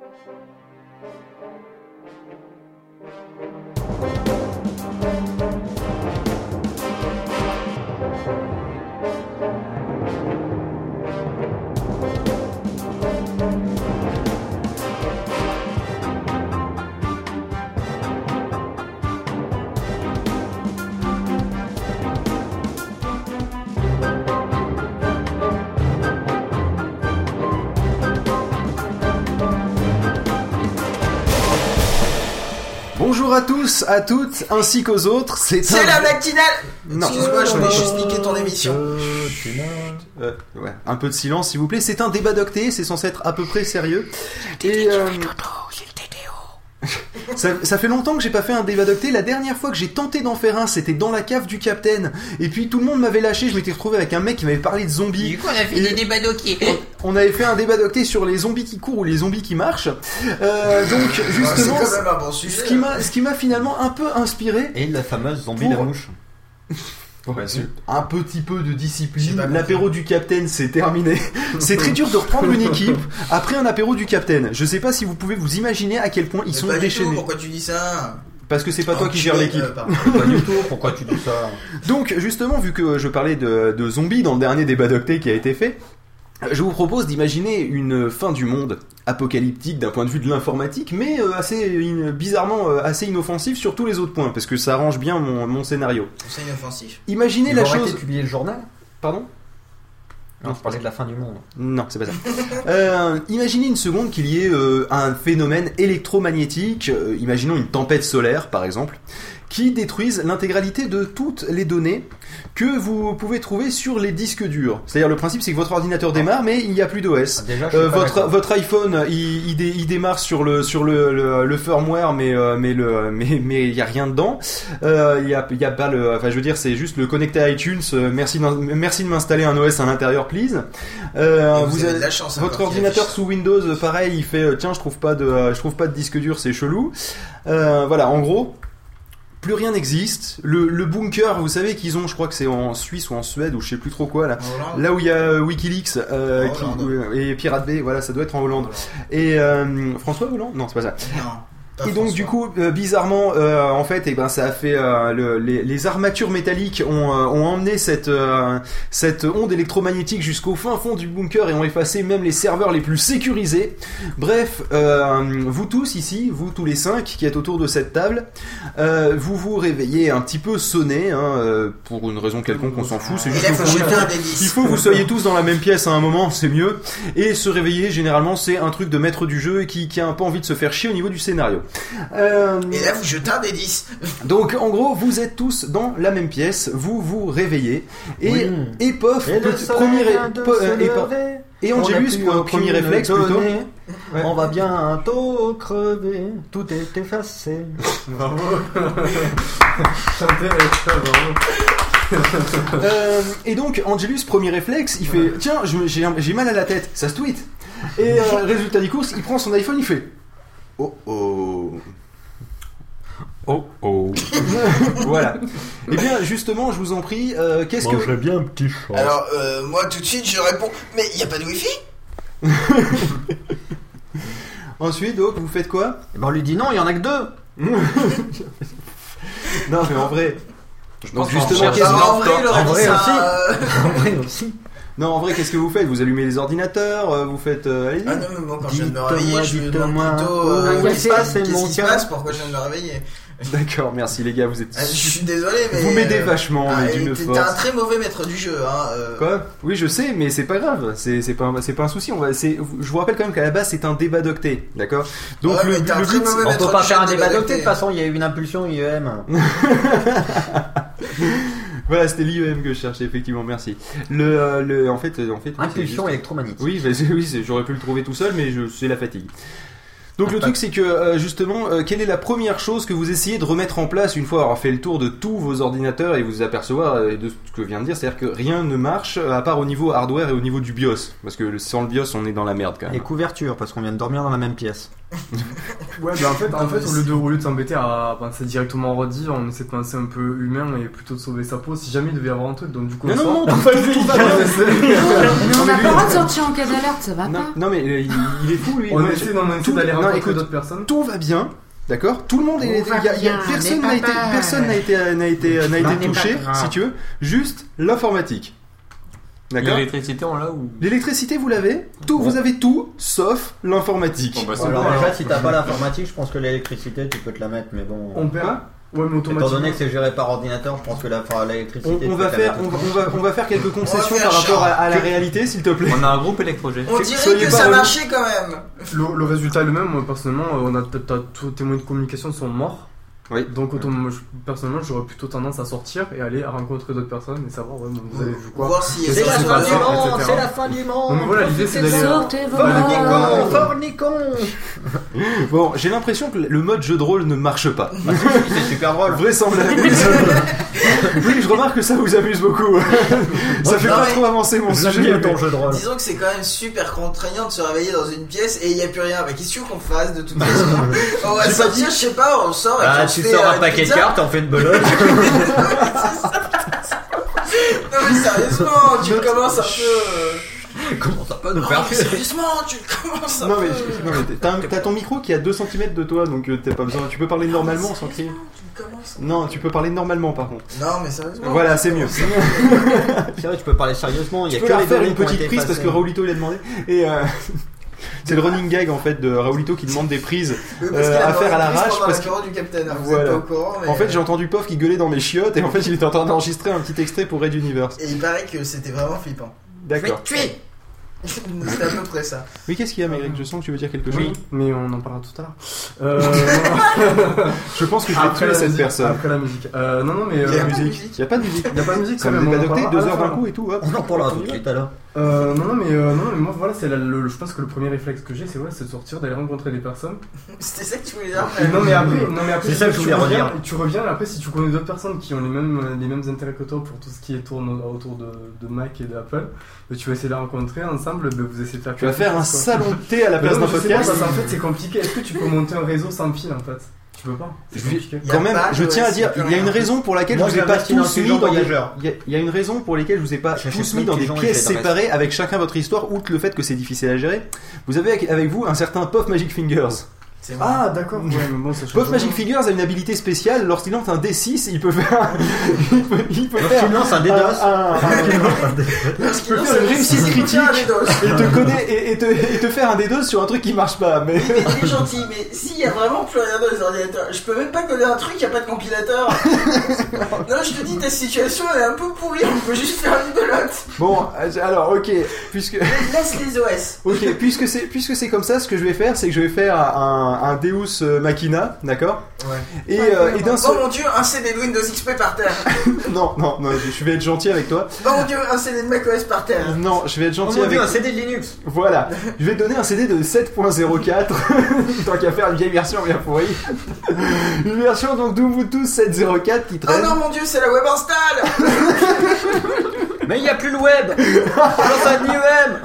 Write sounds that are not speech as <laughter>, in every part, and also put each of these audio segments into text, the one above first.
Thank you. Bonjour à tous, à toutes, ainsi qu'aux autres. C'est un- la matinale Non. Excuse-moi, je voulais juste niquer ton émission. Euh, ouais, un peu de silence, s'il vous plaît. C'est un débat docté, c'est censé être à peu près sérieux. Et euh, ça, ça fait longtemps que j'ai pas fait un débat docté. La dernière fois que j'ai tenté d'en faire un, c'était dans la cave du Capitaine. Et puis tout le monde m'avait lâché. Je m'étais retrouvé avec un mec qui m'avait parlé de zombies. Du coup, on a fait Et- des débats. On avait fait un débat docté sur les zombies qui courent ou les zombies qui marchent. Euh, donc Ah, justement, quand même un bon sujet. ce qui m'a, ce qui m'a finalement un peu inspiré. Et la fameuse zombie Pour- la mouche. <laughs> un petit peu de discipline. L'apéro du Capitaine, c'est terminé. <laughs> c'est très dur de reprendre une équipe après un apéro du Capitaine. Je sais pas si vous pouvez vous imaginer à quel point ils Mais sont pas du tout, déchaînés. pourquoi tu dis ça Parce que c'est pas toi qui gères l'équipe. euh. Pas du tout, pourquoi tu dis ça Donc, justement, vu que je parlais de, de zombies dans le dernier débat docté qui a été fait, je vous propose d'imaginer une fin du monde apocalyptique d'un point de vue de l'informatique, mais euh, assez in- bizarrement euh, assez inoffensif sur tous les autres points, parce que ça arrange bien mon, mon scénario. C'est inoffensif. Imaginez Ils la chose. publier le journal? Pardon? Non, je parlais de la fin du monde. Non, c'est pas ça. <laughs> Euh, imaginez une seconde qu'il y ait euh, un phénomène électromagnétique, euh, imaginons une tempête solaire par exemple, qui détruise l'intégralité de toutes les données que vous pouvez trouver sur les disques durs. C'est-à-dire le principe c'est que votre ordinateur démarre mais il n'y a plus d'OS. Ah, Euh, votre, iPhone, il, il, dé- il démarre sur le sur le, le, le firmware, mais euh, mais le mais mais il y a rien dedans. Euh, Il y a il y a pas le, enfin je veux dire c'est juste le connecter à iTunes. euh, merci de m'installer un OS à l'intérieur, please. Euh, vous, vous avez de la chance. hein, votre ordinateur sous Windows, euh, pareil, il fait euh, tiens, je trouve pas de, euh, je trouve pas de disque dur, c'est chelou. Euh, voilà, en gros, plus rien n'existe. Le, le bunker, vous savez qu'ils ont, je crois que c'est en Suisse ou en Suède ou je sais plus trop quoi là. Hollande Là où il y a euh, WikiLeaks euh, qui- Hollande. et Pirate Bay, voilà, ça doit être en Hollande. Et euh, François Hollande? Non, c'est pas ça. Non. Et donc François. du coup, euh, bizarrement, euh, en fait, et ben ça a fait euh, le- les, les armatures métalliques ont, euh, ont emmené cette euh, cette onde électromagnétique jusqu'au fin fond du bunker et ont effacé même les serveurs les plus sécurisés. Bref, euh, vous tous ici, vous tous les cinq qui êtes autour de cette table, euh, vous vous réveillez un petit peu sonné, hein, pour une raison quelconque, on s'en fout. C'est juste là, que faut vous- jeter un des 10. il faut que vous soyez tous dans la même pièce à un moment, c'est mieux. Et se réveiller, généralement, c'est un truc de maître du jeu qui, qui a un peu envie de se faire chier au niveau du scénario. Euh, Et là, vous jetez un des 10. donc, en gros, vous êtes tous dans la même pièce, vous vous réveillez. Et, Oui. et pof, Et petit- premier, euh, et, lever. et Angelus, pour premier réflexe plutôt. Ouais. On va bientôt crever. Tout est effacé. <laughs> <laughs> Euh, et donc, Angelus, premier réflexe, il fait Tiens, j'ai mal à la tête, ça se tweet. Et euh, résultat des courses, il prend son iPhone, il fait Oh oh. Oh oh. <laughs> voilà. Eh bien, justement, je vous en prie, euh, qu'est-ce que. bien un petit chat. Alors, euh, moi, tout de suite, je réponds Mais il n'y a pas de wifi <laughs> Ensuite, donc, vous faites quoi? Eh ben, on lui dit non, il y en a que deux. Non, mais en vrai. Donc, pense justement, qu'en qu'est-ce que- En vrai, il aurait En dit vrai ça. aussi. euh, <laughs> En vrai aussi. Non, en vrai, qu'est-ce que vous faites? Vous allumez les ordinateurs, euh, vous faites. euh, allez-y. Ah non, mais moi, quand je viens de me réveiller, je me demande plutôt euh, qu'est-ce se passe, qu'est-ce mon qui se passe, pourquoi je viens de me réveiller? <laughs> D'accord, merci les gars, vous êtes. Ah, Je suis désolé, mais. Vous m'aidez euh, vachement, ah, mais d'une force. T'es un très mauvais maître du jeu, hein. euh. Quoi? Oui, je sais, mais c'est pas grave. C'est c'est pas pas un souci. On va. Je vous rappelle quand même qu'à la base c'est un débat docté, d'accord? Donc Ouais, le, mais t'es un le très but, mauvais On peut pas faire un débat docté, de toute façon, il y a eu une impulsion IEM. <laughs> <laughs> voilà, c'était l'IEM que je cherchais effectivement. Merci. Le, euh, le en fait, euh, en fait, Impulsion juste- électromagnétique. Oui, bah, oui, j'aurais pu le trouver tout seul, mais c'est la fatigue. Donc le truc c'est que euh, justement, euh, quelle est la première chose que vous essayez de remettre en place une fois avoir fait le tour de tous vos ordinateurs et vous apercevoir euh, de ce que je viens de dire, c'est-à-dire que rien ne marche à part au niveau hardware et au niveau du BIOS, parce que sans le BIOS on est dans la merde quand Les même. couvertures, parce qu'on vient de dormir dans la même pièce. <laughs> Ouais, bah en fait, en fait au lieu de, au lieu de s'embêter à penser directement en redit, on essaie de penser un peu humain et plutôt de sauver sa peau si jamais il devait y avoir un truc. Donc du coup, Non, on non, sort. non, fait, tout va bien. <laughs> Mais on n'a mais pas le droit de lui- sortir en cas d'alerte, ça va Non, pas. non, mais euh, il, il est fou lui. On essaie, non, d'aller non, rencontrer d'autres personnes. Tout va bien. D'accord? Tout le monde est. Y a- y a- bien, personne n'a pas été, personne n'a été, n'a été, n'a été pas touché, si tu veux. Juste l'informatique. L'électricité, on l'a ou? L'électricité, vous l'avez Tout, vous avez tout, sauf l'informatique. Bon, bah, c'est Alors bon, déjà, si t'as pas l'informatique, je pense que l'électricité, tu peux te la mettre, mais bon. On perd Ouais, mais Étant donné automatiquement. que c'est géré par ordinateur, je pense que la- l'électricité. On, va faire, on va, on va, on va faire quelques concessions faire par rapport à, à la réalité, s'il te plaît. On a un groupe électrogène. On dirait soyez que ça marchait quand même. Le, le résultat est le même, moi, personnellement, euh, on a t'as- tous tes moyens de communication sont morts. Oui. Donc je- personnellement, j'aurais plutôt tendance à sortir et aller à rencontrer d'autres personnes et savoir, ouais, bon, vous avez vu quoi. Voir si C'est la c'est fin du monde, c'est la fin du monde. Donc voilà, l'idée, c'est d'aller- Sortez vos Fornicon, fornicon. Bon, j'ai l'impression que le mode jeu de rôle ne marche pas. C'est super drôle. Vraisemblablement. <laughs> oui, je remarque que ça vous amuse beaucoup. <laughs> ça fait Non, pas mais- trop avancer mon sujet. mais- ton jeu de rôle. Disons que c'est quand même super contraignant de se réveiller dans une pièce et il n'y a plus rien. Bah, qu'est-ce qu'on fasse de toute façon? <laughs> On va sortir, je sais pas, on sort et Ah, puis on tu sors un paquet de cartes, t'en fais une belote. <laughs> Non mais sérieusement, tu commences un peu. euh, Comment ça peut nous faire sérieusement, tu commences un Non mais, peu. non, mais t'as, t'as ton micro qui est à 2 cm de toi donc euh, t'as pas besoin. Tu peux parler normalement sans crier. Tu commences. Non, tu peux parler normalement par contre. Non mais sérieusement. Voilà, c'est mieux. C'est vrai, tu peux parler sérieusement. Il y Tu a peux que faire une petite prise parce que Raoulito il a demandé. Et euh, c'est le running gag en fait de Raoulito qui demande des prises. Euh, qu'il a à faire à l'arrache, parce l'apéro du capitaine. hein, Vous Voilà. êtes pas au courant. Mais... En fait, j'ai entendu Pof qui gueulait dans mes chiottes et en fait il était en train d'enregistrer un petit extrait pour Red Universe. Et il paraît que c'était vraiment flippant. D'accord. tuer C'était à peu près ça. Oui, qu'est-ce qu'il y a, Maigric Je sens que tu veux dire quelque chose? Oui, mais on en parlera tout à l'heure. Euh, <laughs> Je pense que je vais tuer cette musique, personne. Après la musique. Euh, non, non, mais. Il y a Euh, la musique. musique. Il y a pas de musique. il y a pas de musique même. on parlera deux à la heures d'un coup et tout. hop. On en parlera tout de suite alors. Euh, non, non, mais, euh, non, mais moi, voilà, c'est la- le, je pense que le premier réflexe que j'ai, c'est ouais, c'est de sortir, d'aller rencontrer des personnes. <laughs> C'était ça que tu voulais dire non, mais après, non, mais après C'est ça que je tu voulais reviens, redire. Tu reviens, et après, si tu connais d'autres personnes qui ont les mêmes, les mêmes intérêts que toi pour tout ce qui est tourne autour de, de Mac et d'Apple, bah, tu vas essayer de les rencontrer ensemble, vous essayez de faire Tu vas faire un salon de thé à la place d'un podcast. parce qu'en fait, c'est compliqué. Est-ce que tu peux monter un réseau sans fil en fait? Tu peux pas. Quand même, je tiens à dire, il y a une raison pour laquelle je vous ai pas tous mis dans. Il y, a, une raison pour laquelle je vous ai pas tous mis dans des pièces séparées avec chacun votre histoire, outre le fait que c'est difficile à gérer. Vous avez avec, avec vous un certain Puff Magic Fingers. C'est vrai. Ah, d'accord. Ouais, mais bon. Magic Fingers a une habilité spéciale. Lorsqu'il lance un D6, il peut faire. <laughs> il peut, il peut faire. Tu lances un D2. un- un- Parce peux que faire une réussite critique. Et te connaît et, et te, et te faire un D2 sur un truc qui marche pas. Mais il est gentil, mais s'il y a vraiment plus rien dans les ordinateurs, je peux même pas coder un truc, il y a pas de compilateur. <laughs> non, je te dis, ta situation elle est un peu pourrie, on peut juste faire une belote. bon, alors ok, puisque Laisse les OS. ok, puisque c'est puisque c'est comme ça, ce que je vais faire, c'est que je vais faire un, un Deus euh, Machina, d'accord Ouais. Et, euh, et d'un Oh seul. mon dieu, un CD de Windows XP par terre. <laughs> Non, non, non, je vais être gentil avec toi. Oh mon dieu, un CD de macOS par terre. Non, je vais être Oh gentil mon avec dieu, un CD de Linux. Voilà, je vais te donner un CD de 7.04, <laughs> tant qu'à faire une vieille version bien pourrie. Une version donc d'Ubuntu 7.04 qui Oh traîne. non mon dieu, c'est la web install. <laughs> Mais il n'y a plus le web. Lance un IEM.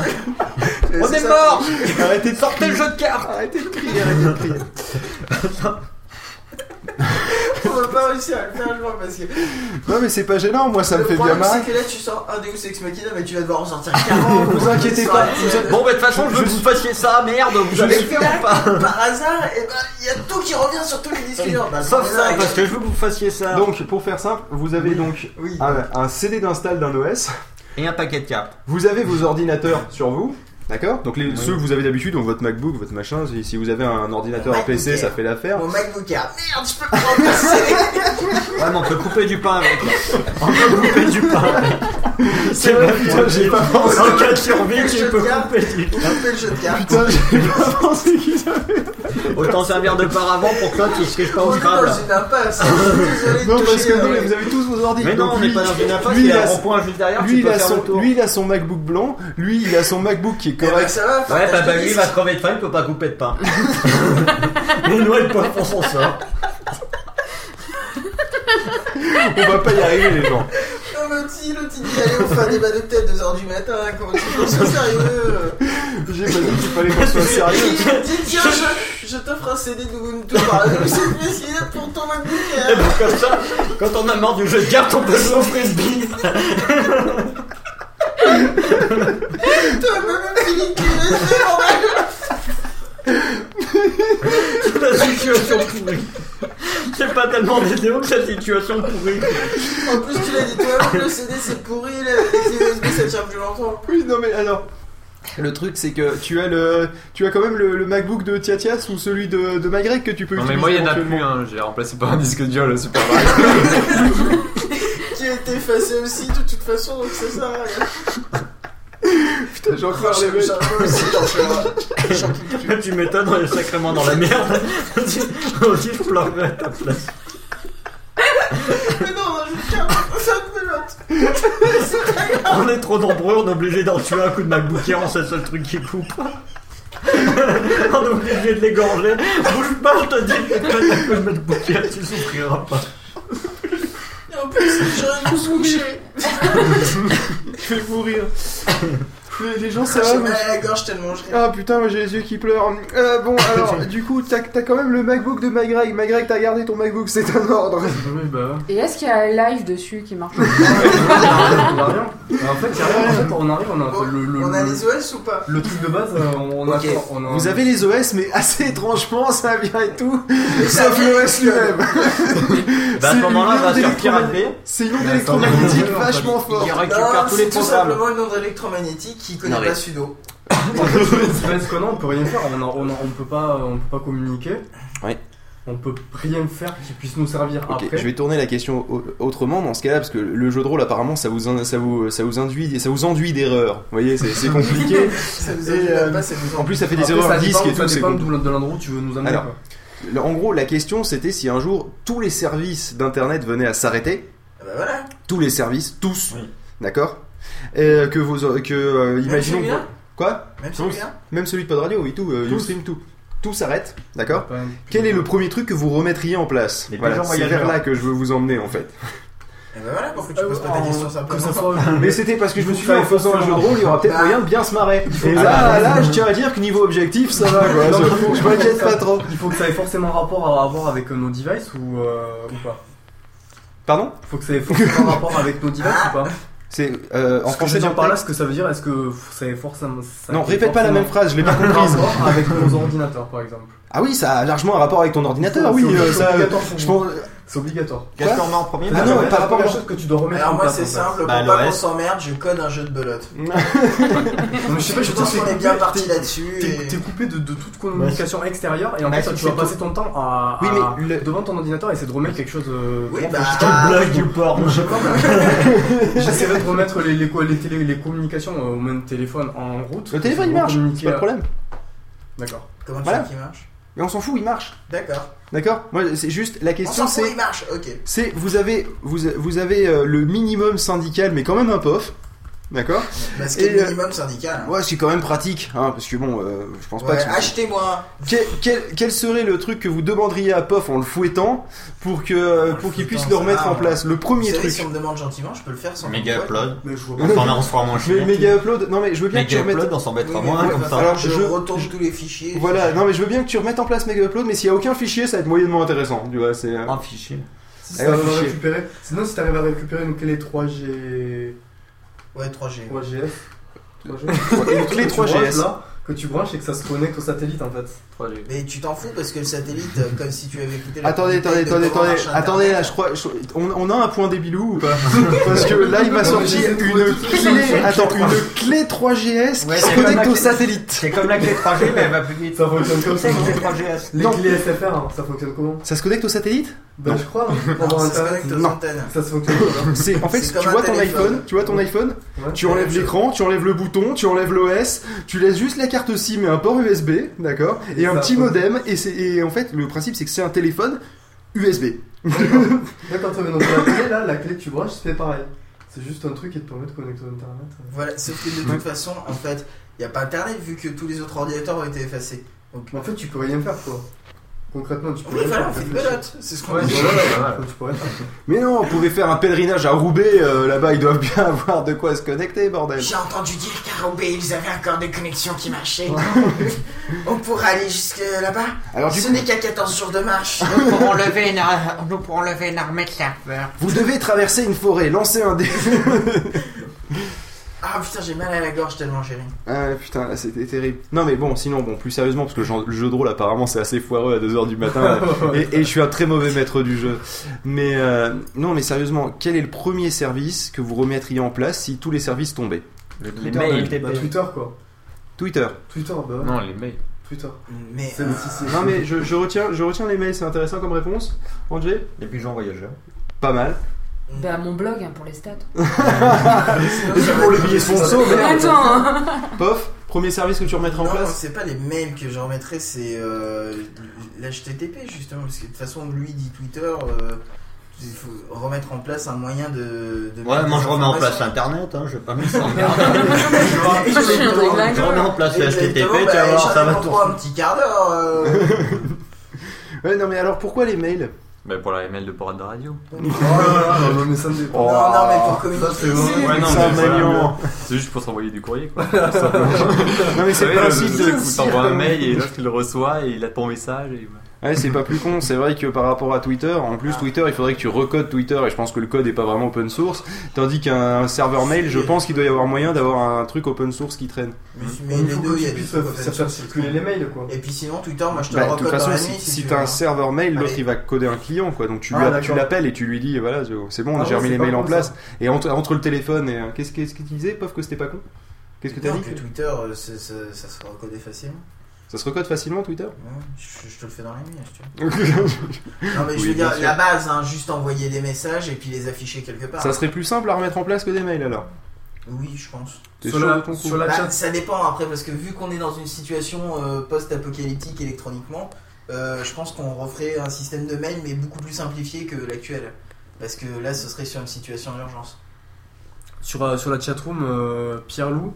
On est ça. mort. Arrêtez de Sortez le jeu de cartes. Arrêtez de crier, arrêtez de crier. <laughs> On va pas réussir à le faire, je vois, parce que. Non mais c'est pas gênant, moi ça me le fait bien problème, marrer. c'est que là, tu sors un Deus Ex Machina, mais tu vas devoir en sortir 40. <laughs> Vous inquiétez pas. Bon, bah de toute façon, je veux que vous fassiez ça. Merde, vous Je avez suis fait ou pas Par hasard, et ben, il y a tout qui revient sur tous les disques. Bah, Sauf ça, parce que je veux que vous fassiez ça. Donc pour faire simple, vous avez donc Oui. un, un CD d'install d'un OS, Et un paquet de cartes. vous avez vos ordinateurs sur vous. D'accord Donc les, ceux que vous avez d'habitude, donc votre MacBook, votre machin, si, si vous avez un ordinateur Mon PC, ça fait l'affaire. Mon MacBook Air. Merde, je peux pas <laughs> remplacer. Ouais, mais on peut couper du pain avec. On peut couper du pain avec. <laughs> C'est vrai, putain, j'ai pas pensé. En cas de survie, Le tu jeu peux couper du fait le jeu de cartes. Putain, j'ai pas pensé qu'ils avaient. Autant servir de paravent pour que toi tu triches pas au Scrabble. dans une impasse. hein. Non, parce que euh, vous avez tous vos ordi. Mais non, on n'est pas dans une impasse, lui, il y a un rond-point juste derrière, lui, il a son MacBook blanc. Lui, il a son MacBook qui est Eh ben, correct. ça va. Ouais, bah, bah de lui il va crever de faim, il peut pas couper de pain. <laughs> Mais nous, elle peut pour son sort. On va pas y arriver, les gens. Non, mais si, l'autre il dit allez, on fait un débat de tête 2h du matin. Comment tu penses ça sérieux J'ai pas dit qu'il fallait qu'on soit sérieux. Il dit tiens, je, je t'offre un CD d'Ubuntu par exemple, c'est pour ton MacBook Et Air. puis comme ça, quand on a marre du jeu de cartes, on peut jouer au frisbee. La situation pourrie. C'est pas tellement vidéo que la situation pourrie. En plus, tu l'as dit toi-même, le CD c'est pourri, les USB ça tient plus longtemps. Oui, non mais alors. Le truc c'est que tu as le, tu as quand même le, le MacBook de Tiatias ou celui de, de MyGreg que tu peux Non mais utiliser. moi il y en a plus, hein. j'ai remplacé par un disque dur le Super Mario. <laughs> Qui a été effacé aussi de toute façon, donc ça sert à rien. Putain, j'ai encore les mecs. plus. Tu m'étonnes, on est sacrément dans la merde. On dit je pleurerai à ta place. Mais non, je tiens, ça me pelote. On est trop nombreux, on est obligé d'en tuer un coup de MacBook Air, c'est le seul truc qui coupe. on est obligé de l'égorger. Bouge pas, je te dis, que quand un coup de MacBook Air, tu souffriras pas. En plus, j'aurais dû se coucher. <laughs> Je vais mourir. Les, les gens, ça J'ai va mal moi, à la gorge tellement je. Ah putain, moi j'ai les yeux qui pleurent. Euh, bon, <laughs> alors, du coup, t'as t'as quand même le MacBook de MyGreg. MyGreg, t'as gardé ton MacBook, c'est un ordre. <laughs> Oui, bah. Et est-ce qu'il y a un live dessus qui marche Il y a rien. En fait, il y a rien. En fait, on arrive, on a Bon, le, le, on a le- les OS ou pas? le truc de base, euh, on a on a Vous avez les OS, mais assez étrangement, ça vient et tout. ça Sauf l'OS lui-même. <laughs> Bah à ce C'est moment-là, une va sur électromagnétique- Pirate Bay. C'est une onde électromagnétique vachement Il forte. récupère Non, tous les c'est tout simplement une onde électromagnétique qui connaît Non, mais- pas sudo. <laughs> Parce que non, on peut rien faire, on, a- on, a- on peut pas, on peut pas communiquer. Ouais. On peut rien faire qui puisse nous servir Ok, après. je vais tourner la question au- autrement dans ce cas-là parce que le jeu de rôle apparemment ça vous in- ça vous ça vous induit ça vous enduit d'erreurs. Vous voyez, c'est compliqué. <laughs> Ça vous euh, même pas, ça vous En plus, ça fait des Après, erreurs ça disques dépend, et ça tout. c'est dépend compliqué. d'où- de l'endroit où tu veux nous amener. Alors, quoi. Le- En gros, la question c'était si un jour tous les services d'internet venaient à s'arrêter, Ah bah voilà. tous les services, tous, Oui. d'accord, Et que vos que euh, imaginons celui-là quoi, Même Non, celui-là même celui de Pod Radio, oui, tout, euh, Tous. Ustream, tout, tout s'arrête, d'accord. Pas Quel est le premier truc que vous remettriez en place Les Voilà, c'est vers là que je veux vous emmener en fait. Ah bah voilà, pourquoi tu poses pas ta Euh, question simplement ça soit. <laughs> Mais c'était parce que je me Il suis faut dit en faisant un jeu de rôle, il y aura peut-être Bah. moyen de bien se marrer. Et là, là, je tiens à dire que niveau objectif, ça va quoi. <laughs> Je- il faut- je m'inquiète pas trop. Il faut que ça ait forcément rapport à avoir avec nos devices ou, euh, ou pas Pardon? Il faut que ça ait forcément rapport avec nos devices ou pas C'est euh, en En français dans dire par là, ce que ça veut dire, est-ce que ça ait forcément. ça Non, répète pas la même phrase, je l'ai pas comprise. avec nos ordinateurs, par exemple. Ah oui, ça a largement un rapport avec ton ordinateur, oui. euh, ça, pour je pense. C'est obligatoire. Qu'est-ce qu'on met en premier Ah C'est non, la par rapport à- chose que tu dois remettre Alors moi c'est simple, pour Bah, pas qu'on s'emmerde, je code un jeu de belote. <laughs> Mais je sais pas, Je je pense qu'on est bien parti là-dessus. T'es et- coupé de, de toute communication extérieure et en Ouais, fait tu vas passer ton temps à, Oui, à- mais le- devant ton ordinateur et essayer de remettre quelque chose. euh, Oui, bah, Ah, Blague du porc. Je sais pas, mais <laughs> j'essaierai de remettre les, les, les, télé- les communications euh, au même téléphone en route. Le téléphone il marche, c'est pas de à- problème. D'accord. Comment tu Voilà. sais qu'il marche Mais on s'en fout, il marche. D'accord. D'accord? Moi, c'est juste la On question, c'est. C'est vous avez vous, vous avez euh, le minimum syndical, mais quand même un POF. D'accord Bah, ce qui est Et, le euh, minimum syndical. hein. Ouais, c'est quand même pratique, hein, parce que bon, euh, je pense pas que. achetez-moi. Quel, quel- quel serait le truc que vous demanderiez à POF en le fouettant pour que euh, pour qu'il puisse le remettre va, en place Le Vous premier savez, truc. si on me demande gentiment, je peux le faire sans Méga upload. Mais je vois pas. Enfin, on se fera moins Mais chier. méga upload. Non mais je veux bien que tu Méga remettes. upload, on s'embêtera Oui, moins comme ça. Alors, je, je- retourne je- tous les fichiers. Voilà, non mais je veux bien que tu remettes en place méga upload, mais s'il y a aucun fichier, ça va être moyennement intéressant. Tu vois, c'est. euh, Un fichier. Si t'arrives à récupérer, sinon si t'arrives à récupérer une clé 3G, Ouais, 3G. 3GS, 3G, Une clé que tu branches 3GS. là, que tu branches et que ça se connecte au satellite en fait. 3G. Mais tu t'en fous parce que le satellite, euh, comme si tu avais écouté la Attendez, attendez, attendez, attendez, attendez, là, je crois, je- on, on a un point débilou ou pas? <laughs> Parce que là, il m'a sorti une clé, attends, une clé 3GS Ouais, qui se c'est connecte au satellite. C'est comme la clé 3G, mais elle va plus vite. Ça fonctionne comme ça. C'est non une clé 3GS. Les Non. clés SFR, hein, ça fonctionne comment? Ça se connecte au satellite? Ben Non. je crois, hein, Non, avoir ça internet. connecte Non. Ça se ça. <laughs> C'est en fait, tu vois ton iPhone, tu vois ton iPhone, Ouais. tu enlèves l'écran, tu enlèves le bouton, tu enlèves l'OS, tu laisses juste la carte SIM et un port USB, d'accord, et Et un ça, petit modem, et c'est et en fait le principe c'est que c'est un téléphone USB. Là quand tu mets notre clé là, la clé que tu branches, c'est pareil. C'est juste un truc qui te permet de connecter au internet. Voilà, sauf que de toute façon, en fait, il n'y a pas internet vu que tous les autres ordinateurs ont été effacés. Donc, Mais en fait, tu peux rien faire quoi. Concrètement, tu Oui, pourrais. voilà, on fait une belote. C'est ce qu'on Ouais, dit. Mais non, on pouvait faire un pèlerinage à Roubaix, euh, là-bas ils doivent bien <laughs> avoir de quoi se connecter, bordel. J'ai entendu dire qu'à Roubaix, ils avaient encore des connexions qui marchaient. on pourra aller jusque là-bas. Alors du Ce coup, n'est qu'à 14 jours de marche. Nous pourrons lever une, nous pourrons lever une armée de serveurs. vous devez traverser une forêt, lancer un dé. <laughs> Ah putain, j'ai mal à la gorge tellement j'ai ri. Ah putain, là, c'était terrible. Non mais bon, sinon, bon, plus sérieusement, parce que le, le jeu de rôle apparemment c'est assez foireux à 2h du matin, <laughs> et, et je suis un très mauvais maître du jeu. Mais euh, non mais sérieusement, quel est le premier service que vous remettriez en place si tous les services tombaient? Les Twitter, mails. bah, bah, Twitter, quoi. Twitter. Twitter, bah ouais. Non, les mails. Twitter. Mais. Euh, le si, Non mais je, je retiens, je retiens les mails, c'est intéressant comme réponse. Angé Les pigeons voyageurs. Pas mal. Bah, mon blog hein, pour les stats. <laughs> Et puis pour les billets sponsors. Attends hein. Pof, premier service que tu remettrais en Non, place c'est pas les mails que je remettrais, c'est euh, l'HTTP justement, parce que de toute façon, lui dit Twitter, euh, il faut remettre en place un moyen de. de Ouais, moi je remets en place internet, hein, je vais pas me <laughs> s'emmerder. Je remets en place le HTTP, tu vas bah, voir, ça va tourner. un petit quart d'heure. euh. <laughs> Ouais, non mais alors pourquoi les mails? Bah, pour la mail de Porte de radio. <laughs> Oh là là, non, non, mais ça me dépend. Oh. Non, non, mais pour Ça, communiquer. c'est vrai. Ouais, non, Ça, mais voilà. C'est juste pour s'envoyer du courrier, quoi. <laughs> Non mais c'est le principe de... t'envoies un mail et l'autre il le reçoit et il a ton message et. Ouais, c'est pas plus con. C'est vrai que par rapport à Twitter, en plus. Twitter, il faudrait que tu recodes Twitter et je pense que le code est pas vraiment open source. Tandis qu'un serveur mail, je pense qu'il doit y avoir moyen d'avoir un truc open source qui traîne. Mais, les faut deux, il y a des trucs circuler les mails, quoi. Et puis sinon, Twitter, moi je te Bah, le de toute recode façon, dans la si, nuit. si t'as un serveur mail, l'autre il va coder un client, quoi. Donc tu, Ah, lui- tu d'accord. l'appelles et tu lui dis, voilà, c'est bon, Ah j'ai remis les mails en place. Et entre, entre le téléphone et. euh, Qu'est-ce qu'est-ce que tu disais, Pof, que c'était pas con? Qu'est-ce que t'as dit? que Twitter, euh, ça se recodait facilement. Ça se recode facilement Twitter? Je, je te le fais dans la nuit, si tu veux. <laughs> Non, mais je Oui, veux dire, sûr. la base, hein, juste envoyer des messages et puis les afficher quelque part. Ça serait plus simple à remettre en place que des mails alors. Oui, je pense. Sur la- sur la- Bah, chat. ça dépend après, parce que vu qu'on est dans une situation euh, post-apocalyptique électroniquement, euh, je pense qu'on referait un système de mail, mais beaucoup plus simplifié que l'actuel. Parce que là, ce serait sur une situation d'urgence. Sur, euh, sur la chatroom, euh, Pierre Loup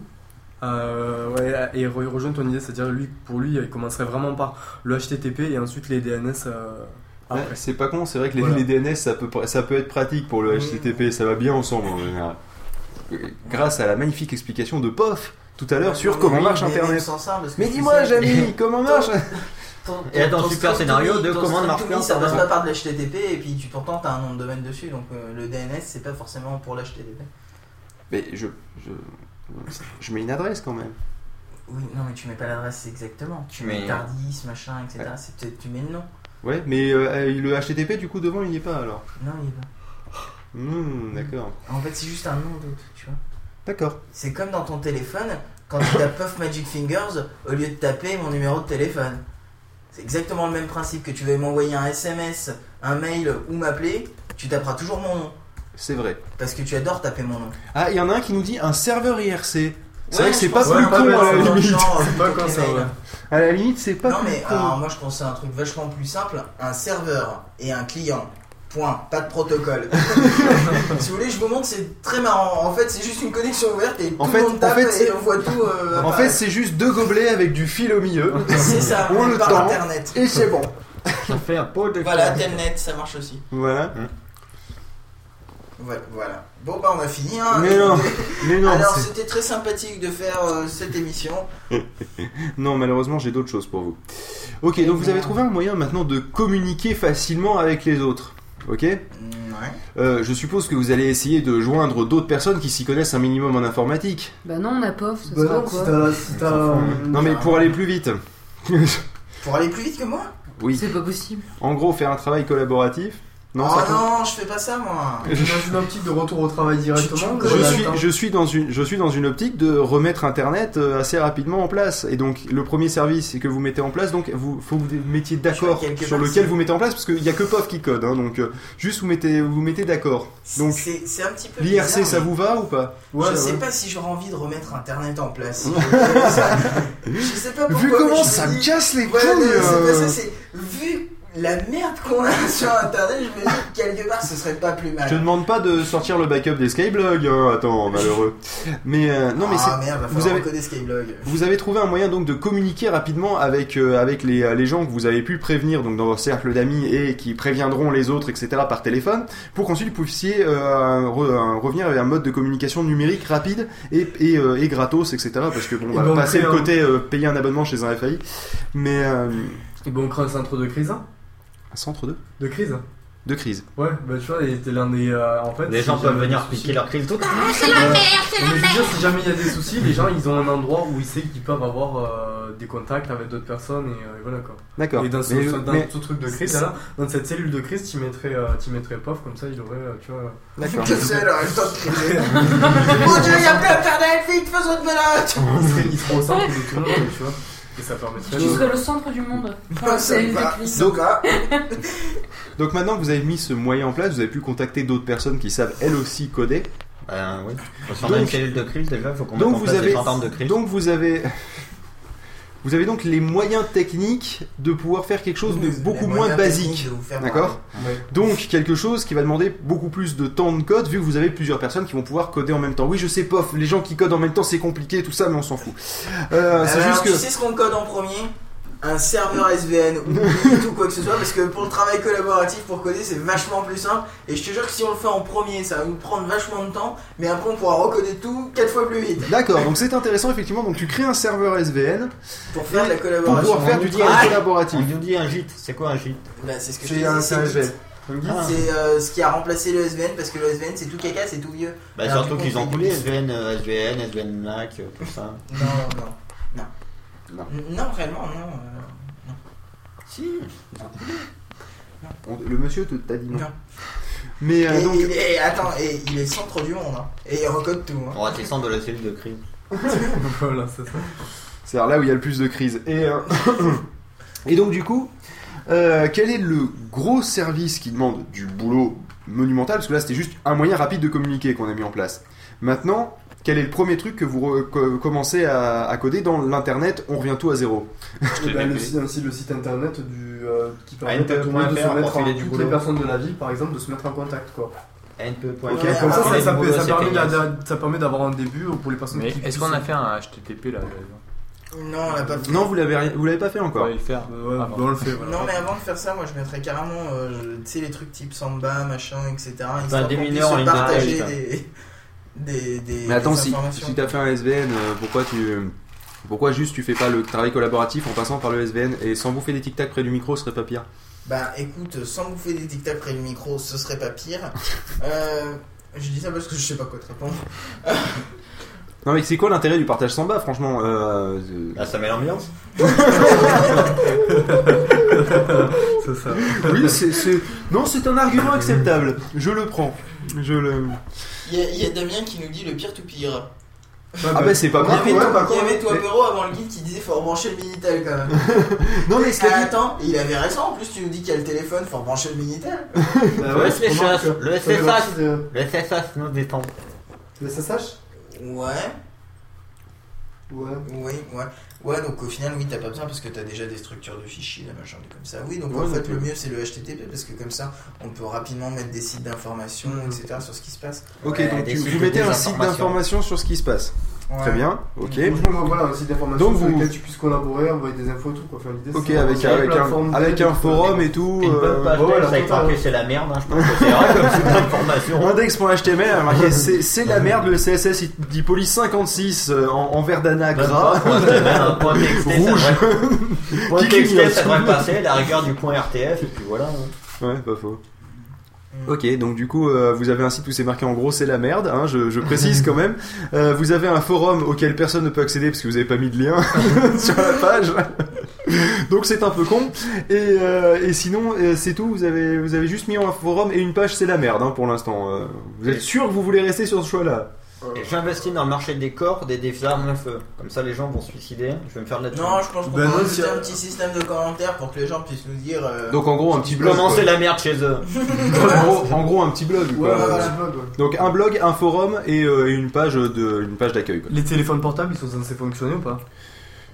euh, ouais, et re- rejoint ton idée, c'est-à-dire lui, pour lui, il commencerait vraiment par le HTTP et ensuite les DNS. euh, Ouais, c'est pas con, c'est vrai que les, Voilà. les DNS ça peut, ça peut être pratique pour le Oui. HTTP, ça va bien ensemble en général. Grâce à la magnifique explication de POF tout à l'heure sur comment oui, marche Internet. ça, Mais tu dis-moi, Jamie, comment marche Ton- Et attends, ton super scénario de comment marche me, ça passe pas par de l'HTTP et puis tu pourtant t'as un nom de domaine dessus donc euh, le DNS c'est pas forcément pour l'HTTP. Mais je, je, je mets une adresse quand même. Oui, non mais tu mets pas l'adresse exactement. Tu Mais- mets Tardis, machin, etc. C'est peut-être tu mets le nom. Ouais, mais euh, le HTTP du coup devant il n'y est pas alors. Non, il est pas. Hmm, d'accord. En fait, c'est juste un nom d'autre, tu vois. D'accord. C'est comme dans ton téléphone, quand tu tapes Puff Magic Fingers, au lieu de taper mon numéro de téléphone. C'est exactement le même principe que tu veux m'envoyer un SMS, un mail ou m'appeler, tu taperas toujours mon nom. C'est vrai. Parce que tu adores taper mon nom. Ah, il y en a un qui nous dit un serveur IRC. C'est Ouais, vrai que c'est pas plus con c'est à pas la limite. C'est pas que ça, ouais. À la limite, c'est pas Non mais con. alors, moi je pensais à un truc vachement plus simple, un serveur et un client. Point, pas de protocole. <laughs> si vous voulez, je vous montre, c'est très marrant. En fait, c'est juste une connexion ouverte et En tout fait- le monde en tape fait, et on voit tout. euh, En fait, c'est juste deux gobelets avec du fil au milieu. c'est ça, on le par tend. internet. Et c'est bon. <laughs> Ça fait un pot de Voilà, Telnet, ça marche aussi. Voilà. Voilà. voilà. Bon, bah, on a fini. Hein. Mais non, <laughs> mais non. Alors, c'était très sympathique de faire euh, cette émission. <laughs> Non, malheureusement, j'ai d'autres choses pour vous. Ok, donc vous avez trouvé un moyen maintenant de communiquer facilement avec les autres. Ok? Mm, ouais. Euh, Je suppose que vous allez essayer de joindre d'autres personnes qui s'y connaissent un minimum en informatique. Bah non, on a POF, ça Bah sera non, si quoi t'as. Si t'as Non, <laughs> mais pour aller plus vite. Pour aller plus vite que moi? Oui. C'est pas possible. En gros, faire un travail collaboratif. Non, Oh non, je fais pas ça moi. <laughs> dans une optique de retour au travail directement. Tu- tu- Je suis, je, suis dans une, je suis dans une optique de remettre Internet euh, assez rapidement en place. Et donc, le premier service que vous mettez en place, donc, vous faut que vous mettiez d'accord Je suis sur lequel vous mettez en place, parce qu'il n'y a que POF qui code. hein, donc, euh, juste vous mettez, vous mettez d'accord. Donc, c'est c'est un petit peu. L'IRC, ça vous va ou pas? Ouais, je ouais. sais pas si j'aurais envie de remettre Internet en place. <laughs> je sais pas pourquoi. Vu comment je me ça me casse les couilles euh, vu la merde qu'on a <laughs> sur internet, je me dis quelque part ce serait pas plus mal. Je te demande pas de sortir le backup des Skyblog, hein, attends, <laughs> malheureux. Mais euh, non, mais c'est. ah merde, va vous avez-. Vous avez trouvé un moyen donc de communiquer rapidement avec euh, avec les, euh, les gens que vous avez pu prévenir donc dans vos cercles d'amis et qui préviendront les autres etc par téléphone pour qu'ensuite vous puissiez euh, re- revenir avec un mode de communication numérique rapide et et, euh, et gratos etc parce que bon on Et va passer le côté euh, payer un abonnement chez un FAI mais euh, Et bon, on crée un centre de crise. hein un centre de De crise de crise. Ouais, bah tu vois, t'es l'un des. euh, en fait, Les gens peuvent venir il y a piquer leur crise tout. Ah, c'est c'est mais je veux l'enfer. dire, si jamais il y a des soucis, les gens ils ont un endroit où ils savent qu'ils peuvent avoir euh, des contacts avec d'autres personnes et, euh, et voilà quoi. D'accord. Et dans ce, Mais- dans mais- ce truc de crise là, dans cette cellule de crise, tu mettrais, euh, tu mettrais POF comme ça, il aurait, euh, tu vois. D'accord. Que c'est là, le temps de crier. <laughs> Mon dieu, y'a plus internet, vite, faisons Il serait, il serait au centre de tout le monde, tu vois. Et ça permettrait de- serais le centre du monde. <laughs> Ah, ça C'est une va, va. <laughs> Donc maintenant que vous avez mis ce moyen en place, vous avez pu contacter d'autres personnes qui savent elles aussi coder. Ben oui. Si on a une cellule de crise déjà, il faut qu'on mette Donc en vous place avez des gendarmes de crise. donc vous avez vous avez donc les moyens techniques de pouvoir faire quelque chose de Les beaucoup moins basique. D'accord Ouais. Donc quelque chose qui va demander beaucoup plus de temps de code vu que vous avez plusieurs personnes qui vont pouvoir coder en même temps. Oui, je sais pas, les gens qui codent en même temps c'est compliqué tout ça mais on s'en fout. Euh, c'est Alors, juste tu que sais ce qu'on code en premier? Un serveur SVN ou tout quoi que ce soit parce que pour le travail collaboratif pour coder c'est vachement plus simple et je te jure que si on le fait en premier ça va nous prendre vachement de temps mais après on pourra recoder tout 4 fois plus vite D'accord, donc c'est intéressant effectivement. Donc tu crées un serveur SVN pour faire de la pour collaboration. pouvoir faire on du travail collaboratif. On nous dit un gîte. C'est quoi un gîte? Bah, c'est ce que C'est disais, un, c'est c'est. SVN. Ah. C'est euh, ce qui a remplacé le SVN parce que le SVN c'est tout caca, c'est tout vieux. Bah surtout qu'ils on ont coulé SVN, SVN, SVN NAC, euh, tout ça. Non, non, non. Non. Non, réellement, non. euh, Si. On- Le monsieur te- t'a dit non. Non. Mais euh, et, donc il est- attends, et il est centre du monde, hein. Et il recode tout, hein. On va descendre de la cellule de crise. <laughs> voilà, c'est ça. C'est là où il y a le plus de crises. Et, euh, <coughs> et donc du coup, euh, quel est le gros service qui demande du boulot monumental? Parce que là, c'était juste un moyen rapide de communiquer qu'on a mis en place. Maintenant, quel est le premier truc que vous commencez à, à coder dans l'internet On revient tout à zéro. Ben, le, site, aussi le site internet du, euh, qui permet à tout le ANP.fr monde de se pour mettre filer en, du toutes les personnes de la ville, par exemple, de se mettre en contact quoi. NPE.fr. Ok, Comme ça, peut- permet d'avoir un début pour les personnes Mais qui. est-ce qu'on a fait un HTTP là Non, on l'a pas fait. Non, vous l'avez rien- vous l'avez pas fait On encore. va le faire. Euh, ouais, Ah, bon, on le fait. Voilà. Non, mais avant de faire ça, moi je mettrais carrément, euh, tu sais, les trucs type Samba, machin, etc. Histoire des mineurs en partager des, des, des, Mais attends, des si, si t'as fait un SVN, euh, pourquoi tu pourquoi juste tu fais pas le travail collaboratif en passant par le SVN et sans bouffer des tic tac près du micro, ce serait pas pire? Bah écoute, sans bouffer des tic-tac près du micro, ce serait pas pire. <laughs> Euh, je dis ça parce que je sais pas quoi te répondre. <laughs> Non mais c'est quoi l'intérêt du partage sans bas, franchement euh, euh, Là, ça met l'ambiance. <laughs> C'est ça. Oui, c'est, c'est- non, c'est un argument acceptable. Je le prends. Je le. Il y, a- il y a Damien qui nous dit le pire tout pire. Ah bah c'est pas Il y mal. avait, ouais, toi- par il y contre. avait toi Mais- Perrault avant le guide qui disait faut rebrancher le Minitel quand même. <laughs> Non mais ce qu'a Ah, dit- attends, il avait raison en plus, tu nous dis qu'il y a le téléphone, faut rebrancher le Minitel. <laughs> Bah Le ouais, SSH, le SSH, partie de- le SSH nous détend. Le SSH Ouais, Ouais. oui, ouais. Ouais, donc au final, oui, t'as pas besoin parce que t'as déjà des structures de fichiers, des machins, des comme ça. Oui, donc Ouais, en fait, le euh, mieux c'est le HTTP parce que comme ça, on peut rapidement mettre des sites d'information, Mhm. etc. sur ce qui se passe. Ok, Ouais, donc tu, vous mettez un site d'information sur ce qui se passe. Très bien. Ok. Franchement, voilà, un site d'information Donc sur vous- tu puisses collaborer, envoyer des infos, tout quoi. Enfin, l'idée, Ok, c'est avec, avec une un, avec forum et tout. Une bonne euh, page ça marqué c'est la merde, hein, je pense que c'est vrai comme site d'information. Index.html marqué c'est, c'est la merde, le CSS il dit police 56 euh, en, en verdana gras. point <laughs> point TXT, Rouge. TXT, ça devrait passer, la rigueur du point RTF, et puis voilà. hein. Ouais, pas faux. Mm. Ok, donc du coup, euh, vous avez un site où c'est marqué en gros c'est la merde, hein, je, je précise quand même. <laughs> Euh, vous avez un forum auquel personne ne peut accéder parce que vous avez pas mis de lien <laughs> sur la page. donc c'est un peu con. Et, euh, et sinon, c'est tout. Vous avez, vous avez juste mis un forum et une page c'est la merde hein, pour l'instant. Vous êtes sûr que vous voulez rester sur ce choix-là? Et j'investis dans le marché des cordes et des armes à feu. Comme ça, les gens vont se suicider. Je vais me faire de la thune. Non, je pense qu'on Ben peut non, un petit système de commentaires pour que les gens puissent nous dire. euh, Donc en gros un petit blog. Comment c'est quoi. la merde chez eux <laughs> en, gros, en gros un petit blog. Ouais, quoi. ouais, voilà. petit blog, ouais. Donc un blog, un forum et euh, une page de, une page d'accueil. quoi. Les téléphones portables, ils sont censés fonctionner ou pas?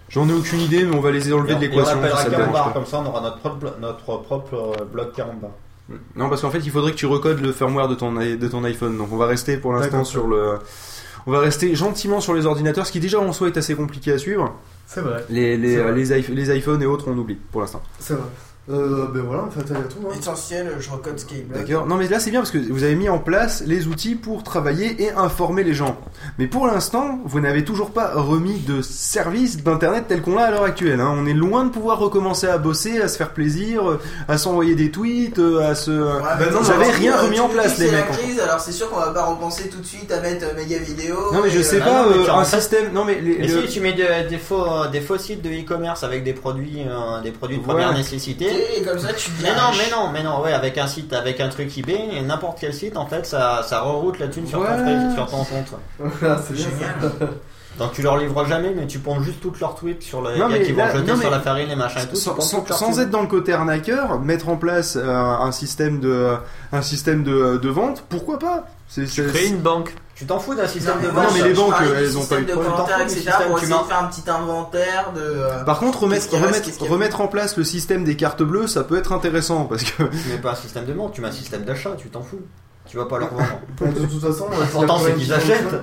J'en ai aucune idée, mais on va les enlever de Et on l'équation. si ça te dérange Carambar, pas. comme ça on aura notre propre, notre propre euh, bloc Carambar. Non, parce qu'en fait, il faudrait que tu recodes le firmware de ton, de ton iPhone. Donc, on va rester pour l'instant sur le. On va rester gentiment sur les ordinateurs, ce qui déjà en soi est assez compliqué à suivre. C'est vrai. Les, les, euh, vrai. les, iPh- les iPhones et autres, on oublie pour l'instant. C'est vrai. Euh, ben voilà, en fait, il y a tout. Hein. Essentiel, je recode Skyblock. D'accord. Non, mais là, c'est bien parce que vous avez mis en place les outils pour travailler et informer les gens. Mais pour l'instant, vous n'avez toujours pas remis de service d'internet tel qu'on l'a à l'heure actuelle. hein. On est loin de pouvoir recommencer à bosser, à se faire plaisir, euh, à s'envoyer des tweets, euh, à se. Ouais, Ben mais non, j'avais alors, rien tu- remis en place, les c'est mecs. la crise, alors c'est sûr qu'on va pas repenser tout de suite à mettre euh, méga vidéo. Non, mais je sais euh, pas, non, mais euh, un système. Non, mais les. Et le- si tu mets de- des, faux, euh, des faux sites de e-commerce avec des produits, euh, des produits de Voilà. première nécessité. Et comme ça, tu Mais non, mais non, mais non, ouais, avec un site, avec un truc eBay, et n'importe quel site, en fait, ça, ça reroute la thune sur, Ouais. ton, frais- sur ton compte. C'est bien ça. Génial. <laughs> Donc tu leur livres jamais, mais tu ponds juste toutes leurs tweets sur le Non, gars mais qui vont là- jeter non, sur mais- la farine, les machins et tout. tu sans, ponds sans- toutes leurs sans tweets. être dans le côté arnaqueur, mettre en place euh, un système de un système de, de vente, pourquoi pas? C'est c'est- Créer une banque. Tu t'en fous d'un système de moi, Non, vente mais les banques, elles ont pas eu de commentaires, T'en fous du etc. système, pour tu essayer de faire un petit inventaire de. euh, Par contre, remettre, remettre, remettre en place le système des cartes bleues, ça peut être intéressant parce que Tu mets pas un système de vente, tu mets un système d'achat, tu t'en fous. Tu vas pas leur vendre. <laughs> De toute façon, L'important c'est qu'ils qui achètent.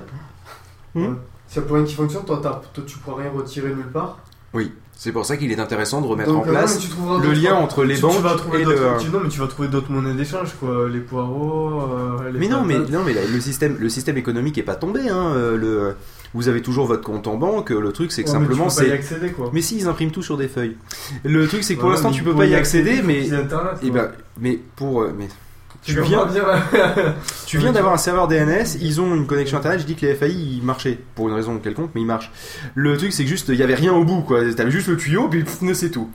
Hmm S'il y a plus rien qui fonctionne, toi, t'as- toi, tu pourras rien retirer nulle part? oui, c'est pour ça qu'il est intéressant de remettre Donc, en euh, place le lien entre les tu- banques tu vas trouver et le. tu- Non, mais tu vas trouver d'autres monnaies d'échange, quoi. Les poireaux, euh, les Mais non, mais non, mais le système, le système économique est pas tombé. Hein. euh, Le, vous avez toujours votre compte en banque. Le truc, c'est que Ouais, mais simplement, c'est. accéder, quoi. Mais si, ils impriment tout sur des feuilles. Le truc, c'est que pour Ouais, l'instant, tu peux pas y accéder, mais. Internet, Eh ben, mais pour. Mais tu viens, dire- tu viens d'avoir un serveur DNS, ils ont une connexion internet, je dis que les FAI ils marchaient, pour une raison quelconque, mais ils marchent. Le truc c'est que juste, il y avait rien au bout, quoi. T'avais juste le tuyau, puis pff, c'est tout.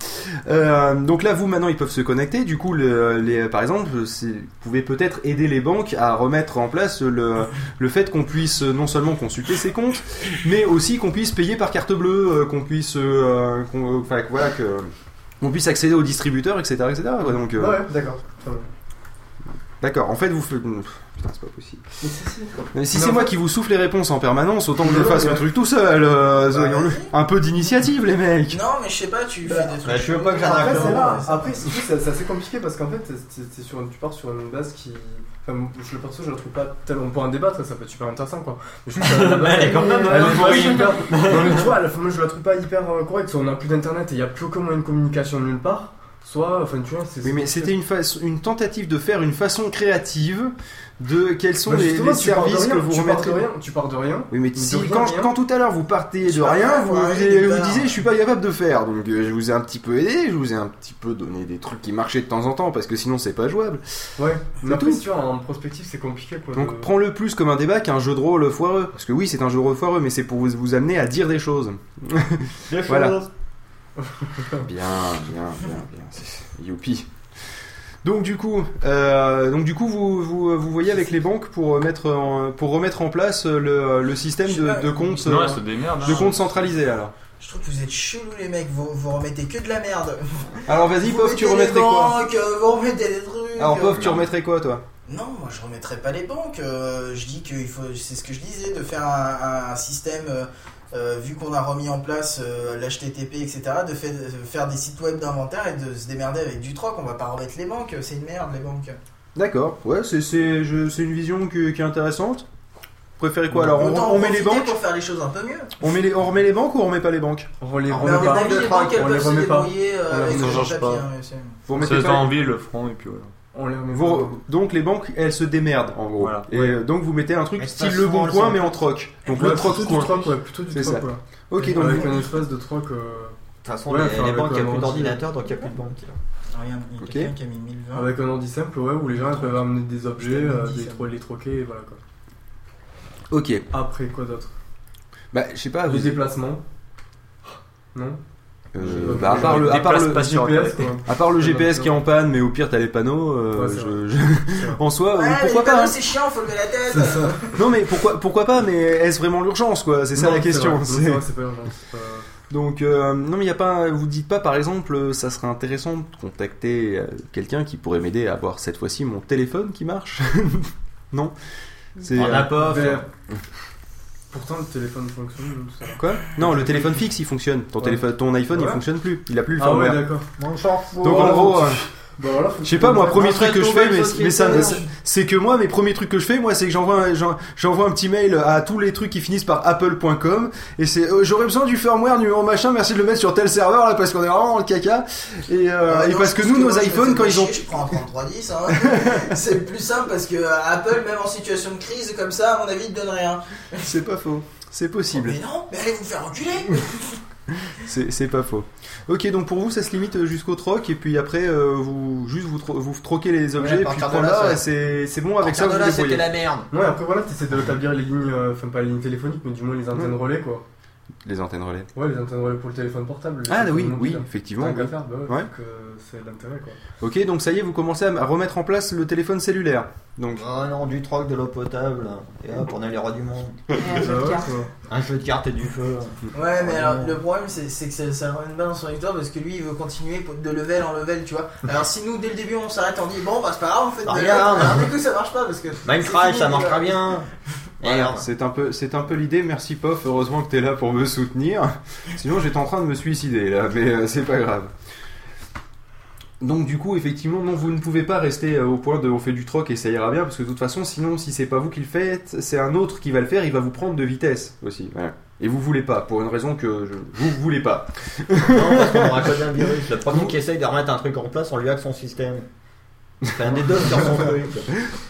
Euh, donc là, vous maintenant, ils peuvent se connecter. Du coup, le, les, par exemple, vous pouvez peut-être aider les banques à remettre en place le, le fait qu'on puisse non seulement consulter ses comptes, mais aussi qu'on puisse payer par carte bleue, euh, qu'on puisse, euh, enfin voilà que qu'on puisse accéder aux distributeurs, etc., etc. Donc, euh, Ouais, d'accord. D'accord. En fait, vous faites. Putain, c'est pas possible. Mais si. Mais c'est moi fait- qui vous souffle les réponses en permanence, autant que je fasse le truc tout seul. euh, Bah, un peu d'initiative, les mecs. Non, mais je sais pas, tu Bah, fais des trucs. bah, tu veux pas que Après, c'est là. Après, c'est assez compliqué parce qu'en fait, sur une- tu pars sur une base qui. Enfin, je le perso, je la trouve pas tellement. On peut en débattre, ça peut être super intéressant quoi. Mais je trouve que Elle est quand même elle est un pas peu super- <laughs> Non, mais tu vois, à la fin, moi je la trouve pas hyper euh, correcte. On a plus d'internet et il y a plus aucun moyen de communication nulle part, soit. Enfin, tu vois, c'est. Oui, mais c'était une, tentative de faire une façon créative de quels sont Bah, les, services rien, que vous tu pars de remettrez. rien, Tu pars de rien. Oui, mais si, rien, quand, rien. quand tout à l'heure vous partiez de rien, rien, vous, vous, disiez je suis pas capable de faire. Donc euh, je vous ai un petit peu aidé, je vous ai un petit peu donné des trucs qui marchaient de temps en temps parce que sinon c'est pas jouable. Ouais. Vois, en prospective, c'est compliqué quoi. Donc de- prends-le plus comme un débat qu'un jeu de rôle foireux. Parce que oui, c'est un jeu de rôle foireux, mais c'est pour vous, vous amener à dire des choses. Des <laughs> Voilà. choses. <laughs> Bien, bien, bien, bien. Youpi. Donc du coup, euh, donc du coup, vous, vous, vous voyez avec les banques pour mettre en, pour remettre en place le, le système de, de comptes Non, euh, elle se démerde. de hein. comptes centralisés alors. Je trouve que vous êtes chelous les mecs, vous, vous remettez que de la merde. <laughs> Alors vas-y, Pof, tu remettrais quoi banques, euh, Vous remettez des trucs. Alors Pof, euh, tu remettrais quoi toi? Non, moi je remettrais pas les banques. euh, je dis qu'il faut, c'est ce que je disais, de faire un, un système, euh, vu qu'on a remis en place euh, l'HTTP, etc., de, fait- de faire des sites web d'inventaire et de se démerder avec du troc. On va pas remettre les banques, c'est une merde les banques. D'accord, ouais, c'est c'est je- c'est une vision que- qui est intéressante. Vous préférez quoi alors on, Autant on en met les banques pour faire les choses un peu mieux. on met les, on remet les banques ou on remet pas les banques? On les Mais remet pas. les banques elles on les remet pas. euh, On les remet pas. hein. Vous remettez pas envie, le front, et puis voilà. On les remet Vous- pas. donc les banques elles se démerdent en gros. Voilà. Et Ouais. euh, donc vous mettez un truc style le bon coin sont mais en troc. Donc Ouais, le troc plutôt du coin. troc, ouais, plutôt du troc, ça. ouais. Ok donc Avec vous- une espèce de troc. euh, De toute façon, Ouais, les, enfin, les avec banques, il n'y a un plus ordi. d'ordinateur, donc il n'y a plus de banque. Regarde, il y a Ok. quelqu'un qui a mis 1020. Avec un ordi simple, ouais, où les gens peuvent amener des objets, euh, des tro- les troquer, et voilà quoi. Ok. Après, quoi d'autre? Bah je sais pas. Les Vous, déplacements Non? Euh, bah, à part le, à part le, pas sur GPS, à part le GPS qui est en panne, mais au pire t'as les panneaux. euh, Ouais, je- je- <laughs> en soi, Ouais, euh, mais pourquoi les pas panneaux, hein. c'est chiant, faut lever la tête. Non mais pourquoi pourquoi pas Mais est-ce vraiment l'urgence quoi? C'est ça la question. c'est- pas pas- Donc euh, non mais il y a pas vous dites pas par exemple ça serait intéressant de contacter euh, quelqu'un qui pourrait m'aider à avoir cette fois-ci mon téléphone qui marche? <laughs> Non. Euh, apport. Vers- <laughs> Pourtant, le téléphone fonctionne. tout ça. Quoi? Non, le téléphone fixe il fonctionne. Ton, Ouais. téléphone, ton iPhone il Ouais. fonctionne plus. Il a plus le Ah ouais, firmware. d'accord. On s'en fout. Donc en gros, euh, Bah voilà, je sais pas moi, premier truc que je fais, mais, ça, c'est que moi, mes premiers trucs que je fais, moi, c'est que j'envoie, j'envoie un petit mail à tous les trucs qui finissent par apple.com et c'est, euh, j'aurais besoin du firmware numéro machin, merci de le mettre sur tel serveur là parce qu'on est vraiment dans le caca et, euh, Ah et non, parce que nous, nos iPhones quand ils ont, Je prends un 3310, hein. <laughs> c'est plus simple parce que euh, Apple, même en situation de crise comme ça, à mon avis, te donne rien. c'est pas faux, c'est possible, Mais non, mais allez vous faire reculer <laughs> c'est, c'est pas faux. Ok, donc pour vous, ça se limite jusqu'au troc et puis après, euh, vous juste vous, tro- vous troquez les objets et puis partir de point là, et c'est, c'est bon avec ça, vous vous là, c'était la merde. Ouais, après voilà, t'essaies de rétablir les lignes, euh, enfin pas les lignes téléphoniques, mais du moins les antennes relais quoi. Les antennes relais. Ouais, les antennes relais pour le téléphone portable. Ah oui, oui, effectivement. Oui. faire, bah ouais, euh, c'est l'intérêt quoi. Ok, donc ça y est, vous commencez à remettre en place le téléphone cellulaire. Donc, Oh non, du troc, de l'eau potable. Et hop, on est les rois du monde. Un jeu de cartes. quoi. Un jeu de cartes et du feu. Ouais, mais alors le problème c'est c'est que ça, ça pas dans son victoire parce que lui il veut continuer de level en level, tu vois. Alors si nous dès le début on s'arrête, on dit bon bah c'est pas grave, on fait de Bah, level. regarde. Alors du coup ça marche pas parce que. Minecraft, fini, ça marchera bien. C'est un peu, c'est un peu l'idée. Merci Pof, heureusement que t'es là pour me soutenir. <laughs> Sinon, j'étais en train de me suicider là, mais euh, c'est pas grave. Donc du coup, effectivement, non, vous ne pouvez pas rester euh, au point de on fait du troc et ça ira bien, parce que de toute façon, sinon, si c'est pas vous qui le faites, c'est un autre qui va le faire, il va vous prendre de vitesse aussi. Voilà. Et vous voulez pas, pour une raison que je, vous voulez pas. Non, parce qu'on aura <laughs> codé un virus. Le premier qui essaye de remettre un truc en place, on lui hack son système. C'est un des deux sur son <laughs> truc.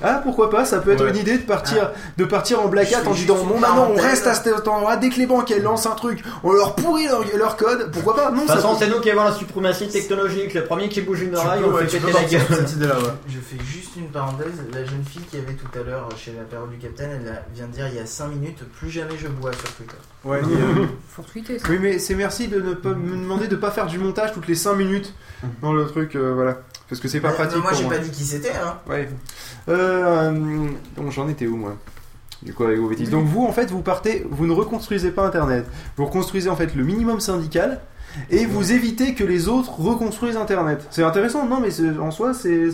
Ah pourquoi pas, ça peut être Ouais. une idée de partir, de partir en blackout Je fais en disant bon maintenant on parenthèse. reste à cet endroit, dès que les banques elles lancent un truc, on leur pourrit leur, leur code, pourquoi pas? Non, De toute ça façon, peut- c'est nous qui avons la suprématie technologique. Le premier qui bouge une oreille, on ouais, fait péter la gueule. ouais. Je fais juste une parenthèse, la jeune fille qui avait tout à l'heure chez la période du Capitaine, elle vient de dire il y a 5 minutes, plus jamais je bois sur Twitter. Ouais, euh, <laughs> Faut retweeter ça. Oui mais c'est merci de ne pas me demander de pas faire du montage toutes les 5 minutes dans le truc, euh, voilà. Parce que c'est pas Mais- mais pratique moi j'ai pas dit qui c'était, hein. Ouais. Euh, donc j'en étais où moi? Du coup avec vos bêtises. Donc vous en fait vous partez, vous ne reconstruisez pas Internet. Vous reconstruisez en fait le minimum syndical et vous évitez que les autres reconstruisent Internet. C'est intéressant, non mais en soi c'est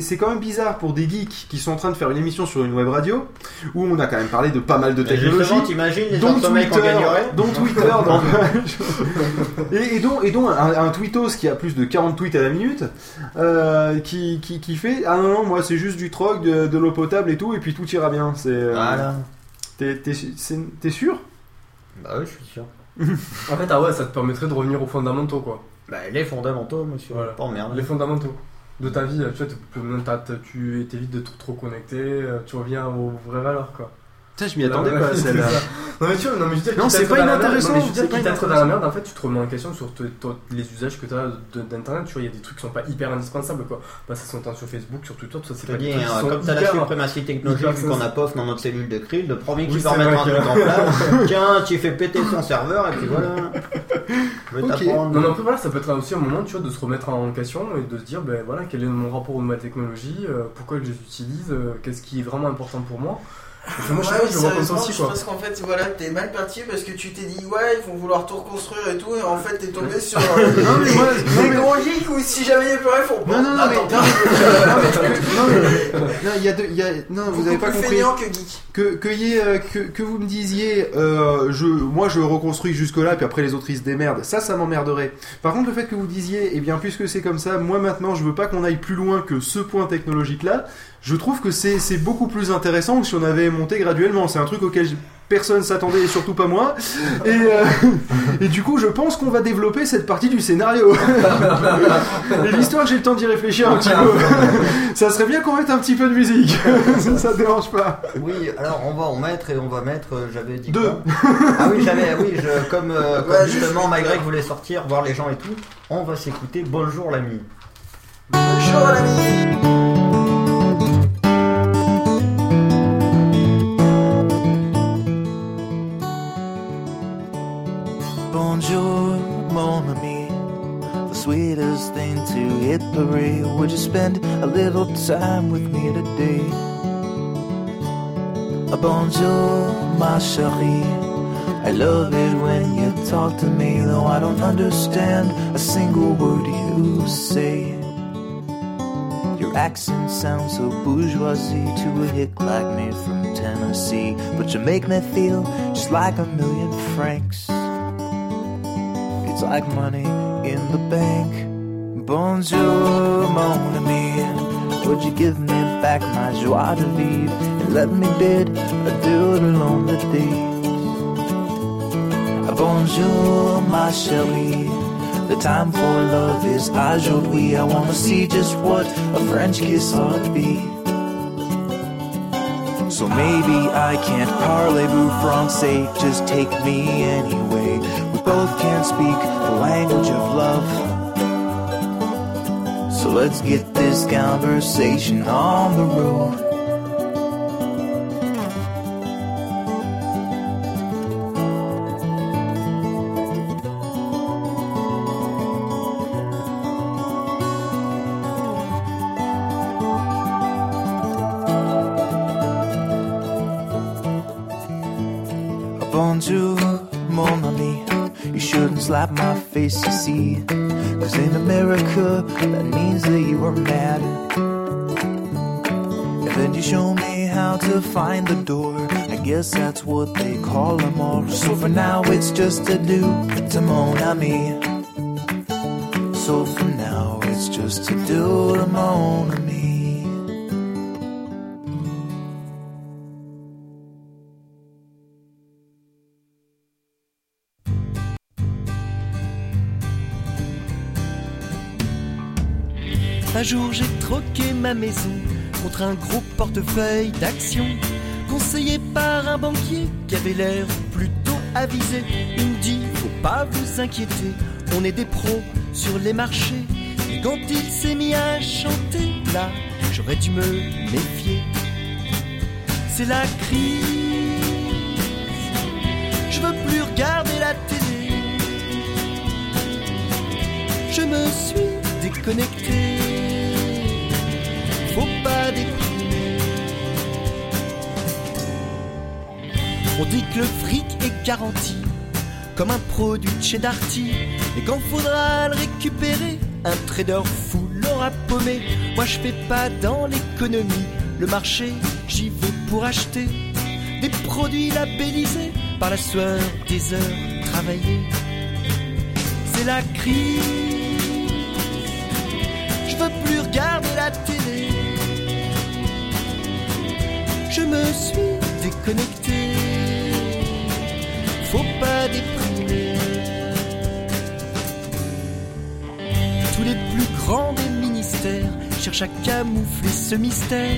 c'est- quand même bizarre pour des geeks qui sont en train de faire une émission sur une web radio où on a quand même parlé de pas mal de technologies. T'imagines les dont Twitter, dont Twitter, <laughs> donc- et, et dont, et dont un, un tweetos qui a plus de 40 tweets à la minute, euh, qui, qui, qui fait ah non non moi c'est juste du troc, de, de l'eau potable et tout et puis tout ira bien. C'est euh, Voilà. t'es, t'es, c'est- t'es sûr? Bah oui, je suis sûr. En fait, ah ouais, ça te permettrait de revenir aux fondamentaux quoi. Bah, les fondamentaux, monsieur. Voilà. Pas merde. Les fondamentaux de ta vie, tu vois, tu- t'évites de trop, trop connecter, euh, tu reviens aux vraies valeurs quoi. Putain, je m'y attendais pas à celle-là. Non mais tu vois, non mais je veux dire, Non, c'est pas inintéressant, non, mais je veux dire, quitte à être dans la merde, en fait, tu te remets en question sur te- te- les usages que tu as d'internet. Tu vois, il y a des trucs qui sont pas hyper indispensables quoi. Passer son temps sur Facebook, sur Twitter, tout ça, c'est Je pas des trucs qui hein, sont comme t'as la hyper- suprématie technologique hyper vu qu'on a. POF dans notre cellule de crypte, le premier qui Oui, va c'est remettre un vrai truc en <laughs> place, tiens, tu fais péter son serveur et puis voilà. Je vais Ok. t'apprendre. Non mais après voilà, ça peut être aussi un moment, tu vois, de se remettre en question et de se dire, ben voilà, quel est mon rapport aux nouvelles technologies, euh, pourquoi je les utilise, euh, qu'est-ce qui est vraiment important pour moi. Enfin, moi, je Ouais, je le vois comme ça aussi je quoi. pense qu'en fait, voilà, t'es mal parti parce que tu t'es dit, ouais, ils vont vouloir tout reconstruire et tout, et en fait, t'es tombé sur euh, <laughs> Non, mais les mais- gros geeks où si jamais il y a plus rien, font. Non, non, non, mais- <laughs> non, mais- non, mais- non, mais- non, il y a deux- y a- non, vous beaucoup avez pas compris. que geek. que, que, y ait, euh, que, que vous me disiez, euh, je, moi je reconstruis jusque-là, puis après les autres ils se démerdent, ça, ça m'emmerderait. Par contre, le fait que vous disiez, eh bien, puisque c'est comme ça, moi maintenant je veux pas qu'on aille plus loin que ce point technologique-là, je trouve que c'est c'est beaucoup plus intéressant que si on avait monté graduellement. C'est un truc auquel personne s'attendait, et surtout pas moi. Et, euh, <laughs> et du coup, je pense qu'on va développer cette partie du scénario. <laughs> et l'histoire, j'ai le temps d'y réfléchir un petit peu. <laughs> ça serait bien qu'on mette un petit peu de musique. ça, te dérange pas. Oui, alors on va en mettre et on va mettre, euh, j'avais dit Deux. quoi? Ah oui, j'avais, oui, je, comme, euh, comme Ouais, justement juste- malgré que voulait sortir, voir les gens et tout, on va s'écouter Bonjour l'ami. Bonjour l'ami. Bonjour, mon ami. The sweetest thing to hit parade. Would you spend a little time with me today? Bonjour, ma chérie. I love it when you talk to me, though I don't understand a single word you say. Your accent sounds so bourgeoisie to a hick like me from Tennessee. But you make me feel just like a million francs. It's like money in the bank. Bonjour, mon ami. Would you give me back my joie de vivre and let me bid adieu to lonely days? Bonjour, ma chérie. The time for love is aujourd'hui. I wanna see just what a French kiss ought to be. So maybe I can't parlez-vous français, just take me anyway. Both can't speak the language of love. So let's get this conversation on the road. Face, you see. Cause in America, that means that you are mad. And then you show me how to find the door. I guess that's what they call them all. So for now, it's just a do to mon ami. Jour j'ai troqué ma maison contre un gros portefeuille d'actions conseillé par un banquier qui avait l'air plutôt avisé. Il me dit faut pas vous inquiéter, on est des pros sur les marchés. Et quand il s'est mis à chanter, là j'aurais dû me méfier. C'est la crise, je veux plus regarder la télé. Je me suis déconnecté. On dit que le fric est garanti, comme un produit de chez Darty. Et quand faudra le récupérer, un trader fou l'aura paumé. Moi je fais pas dans l'économie, le marché, j'y vais pour acheter des produits labellisés par la sueur des heures travaillées. C'est la crise je veux plus regarder la télé. Je me suis déconnecté. Faut pas déprimer. Tous les plus grands des ministères cherchent à camoufler ce mystère.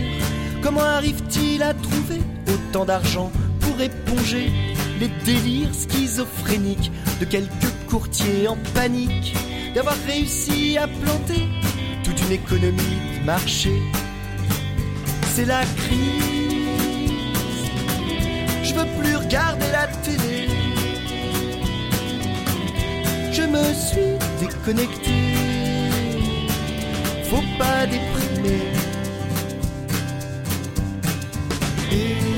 Comment arrive-t-il à trouver autant d'argent pour éponger les délires schizophréniques de quelques courtiers en panique d'avoir réussi à planter toute une économie de marché? C'est la crise. Je veux plus regarder la télé. Je me suis déconnecté. Faut pas déprimer. Et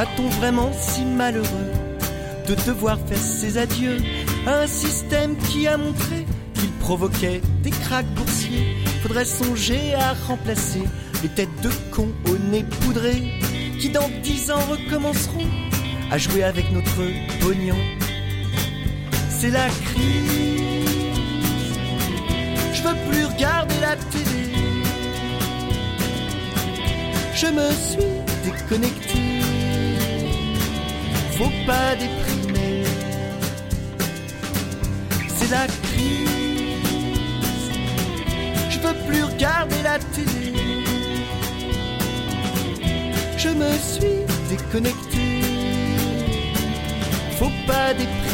Sera-t-on vraiment si malheureux de devoir faire ses adieux à un système qui a montré qu'il provoquait des cracks boursiers? Faudrait songer à remplacer les têtes de cons au nez poudré qui dans dix ans recommenceront à jouer avec notre pognon c'est la crise. Je veux plus regarder la télé. Je me suis déconnecté. Faut pas déprimer. C'est la crise. Je veux plus regarder la télé. Je me suis déconnecté. Faut pas déprimer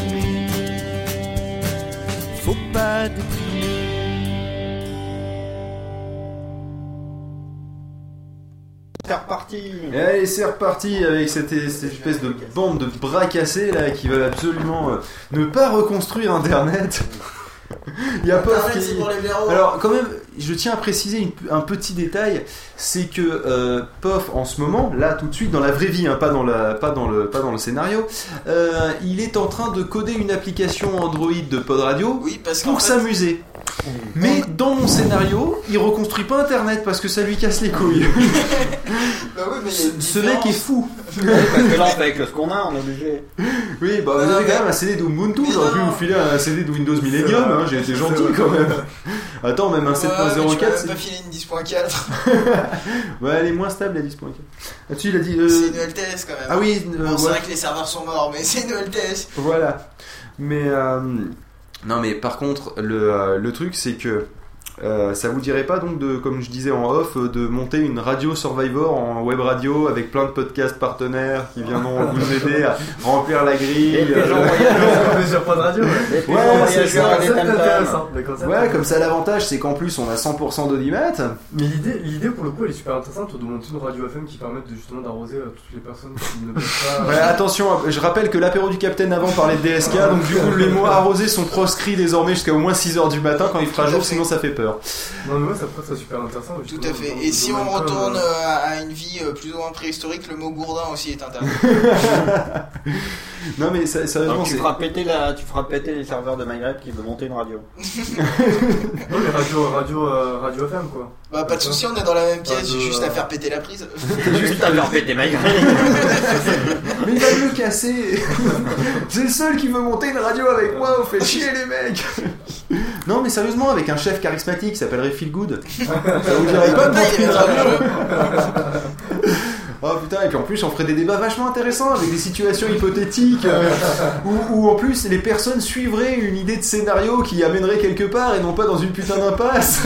faut pas déprimer. Reparti allez, c'est reparti avec cette, espèce de bande de bras cassés là qui veulent absolument euh, ne pas reconstruire Internet. <laughs> Il y a Pof Internet, qui. c'est pour les blaireaux. Alors, quand même, je tiens à préciser une- un petit détail, c'est que euh, Pof, en ce moment, là, tout de suite, dans la vraie vie, hein, pas, dans la, pas, dans le, pas dans le scénario, euh, il est en train de coder une application Android de Pod Radio Oui, parce qu'en pour fait, s'amuser. Mais dans mon scénario, il reconstruit pas Internet parce que ça lui casse les couilles. <laughs> bah oui, mais Ce mec est fou. Parce que là, avec ce qu'on a, on est obligé. Oui, bah vous avez quand même un CD d'Ubuntu, j'aurais pu vous filer un CD de Windows Millennium, hein, gentil quand même. Attends, même un Ouais, mais tu 7.04, m'as c'est- pas filé une 10.4. <laughs> ouais, elle est moins stable la 10.4. Là-dessus, il a dit. euh, C'est une LTS quand même. Ah oui, euh, Bon, c'est ouais. vrai que les serveurs sont morts, mais c'est une LTS. Voilà. Mais euh, non, mais par contre, le, euh, le truc, c'est que euh, ça vous dirait pas donc de, comme je disais en off, euh, de monter une radio Survivor en web radio avec plein de podcasts partenaires qui viendront <laughs> vous aider à remplir la grille. Et les gens <laughs> sur de radio. ouais. C'est ça, intéressant. comme ça l'avantage c'est qu'en plus on a 100% d'audimat. Mais l'idée, l'idée pour le coup, elle est super intéressante de monter une radio FM qui permette de, justement d'arroser euh, toutes les personnes qui ne peuvent pas. <laughs> Ouais, attention, je rappelle que l'apéro du Capitaine avant parlait de DSK, donc du coup les mots arrosés sont proscrits désormais jusqu'à au moins 6h du matin quand il fera jour, sinon ça fait peur. Non, mais ouais, ça pourrait être super intéressant. Tout à fait. dans- Et dans si on retourne euh, euh, à une vie euh, plus ou moins préhistorique, le mot gourdin aussi est interdit. <laughs> <laughs> Non mais ça- sérieusement, Donc tu feras, péter la, tu feras péter les serveurs de Maghreb qui veulent monter une radio. <laughs> Non, mais radio, radio, euh, radio FM quoi. Bah, pas de souci, on est dans la même pièce, j'ai juste à faire péter la prise. Juste à faire péter Maghreb. Mais il va me le casser C'est le seul qui veut monter une radio avec moi, vous faites chier les mecs Non mais sérieusement, avec un chef charismatique qui s'appellerait Feel Good, <laughs> ça vous dirait pas de Papa, <laughs> Oh putain, et puis en plus on ferait des débats vachement intéressants avec des situations hypothétiques euh, où, où en plus les personnes suivraient une idée de scénario qui amènerait quelque part et non pas dans une putain d'impasse.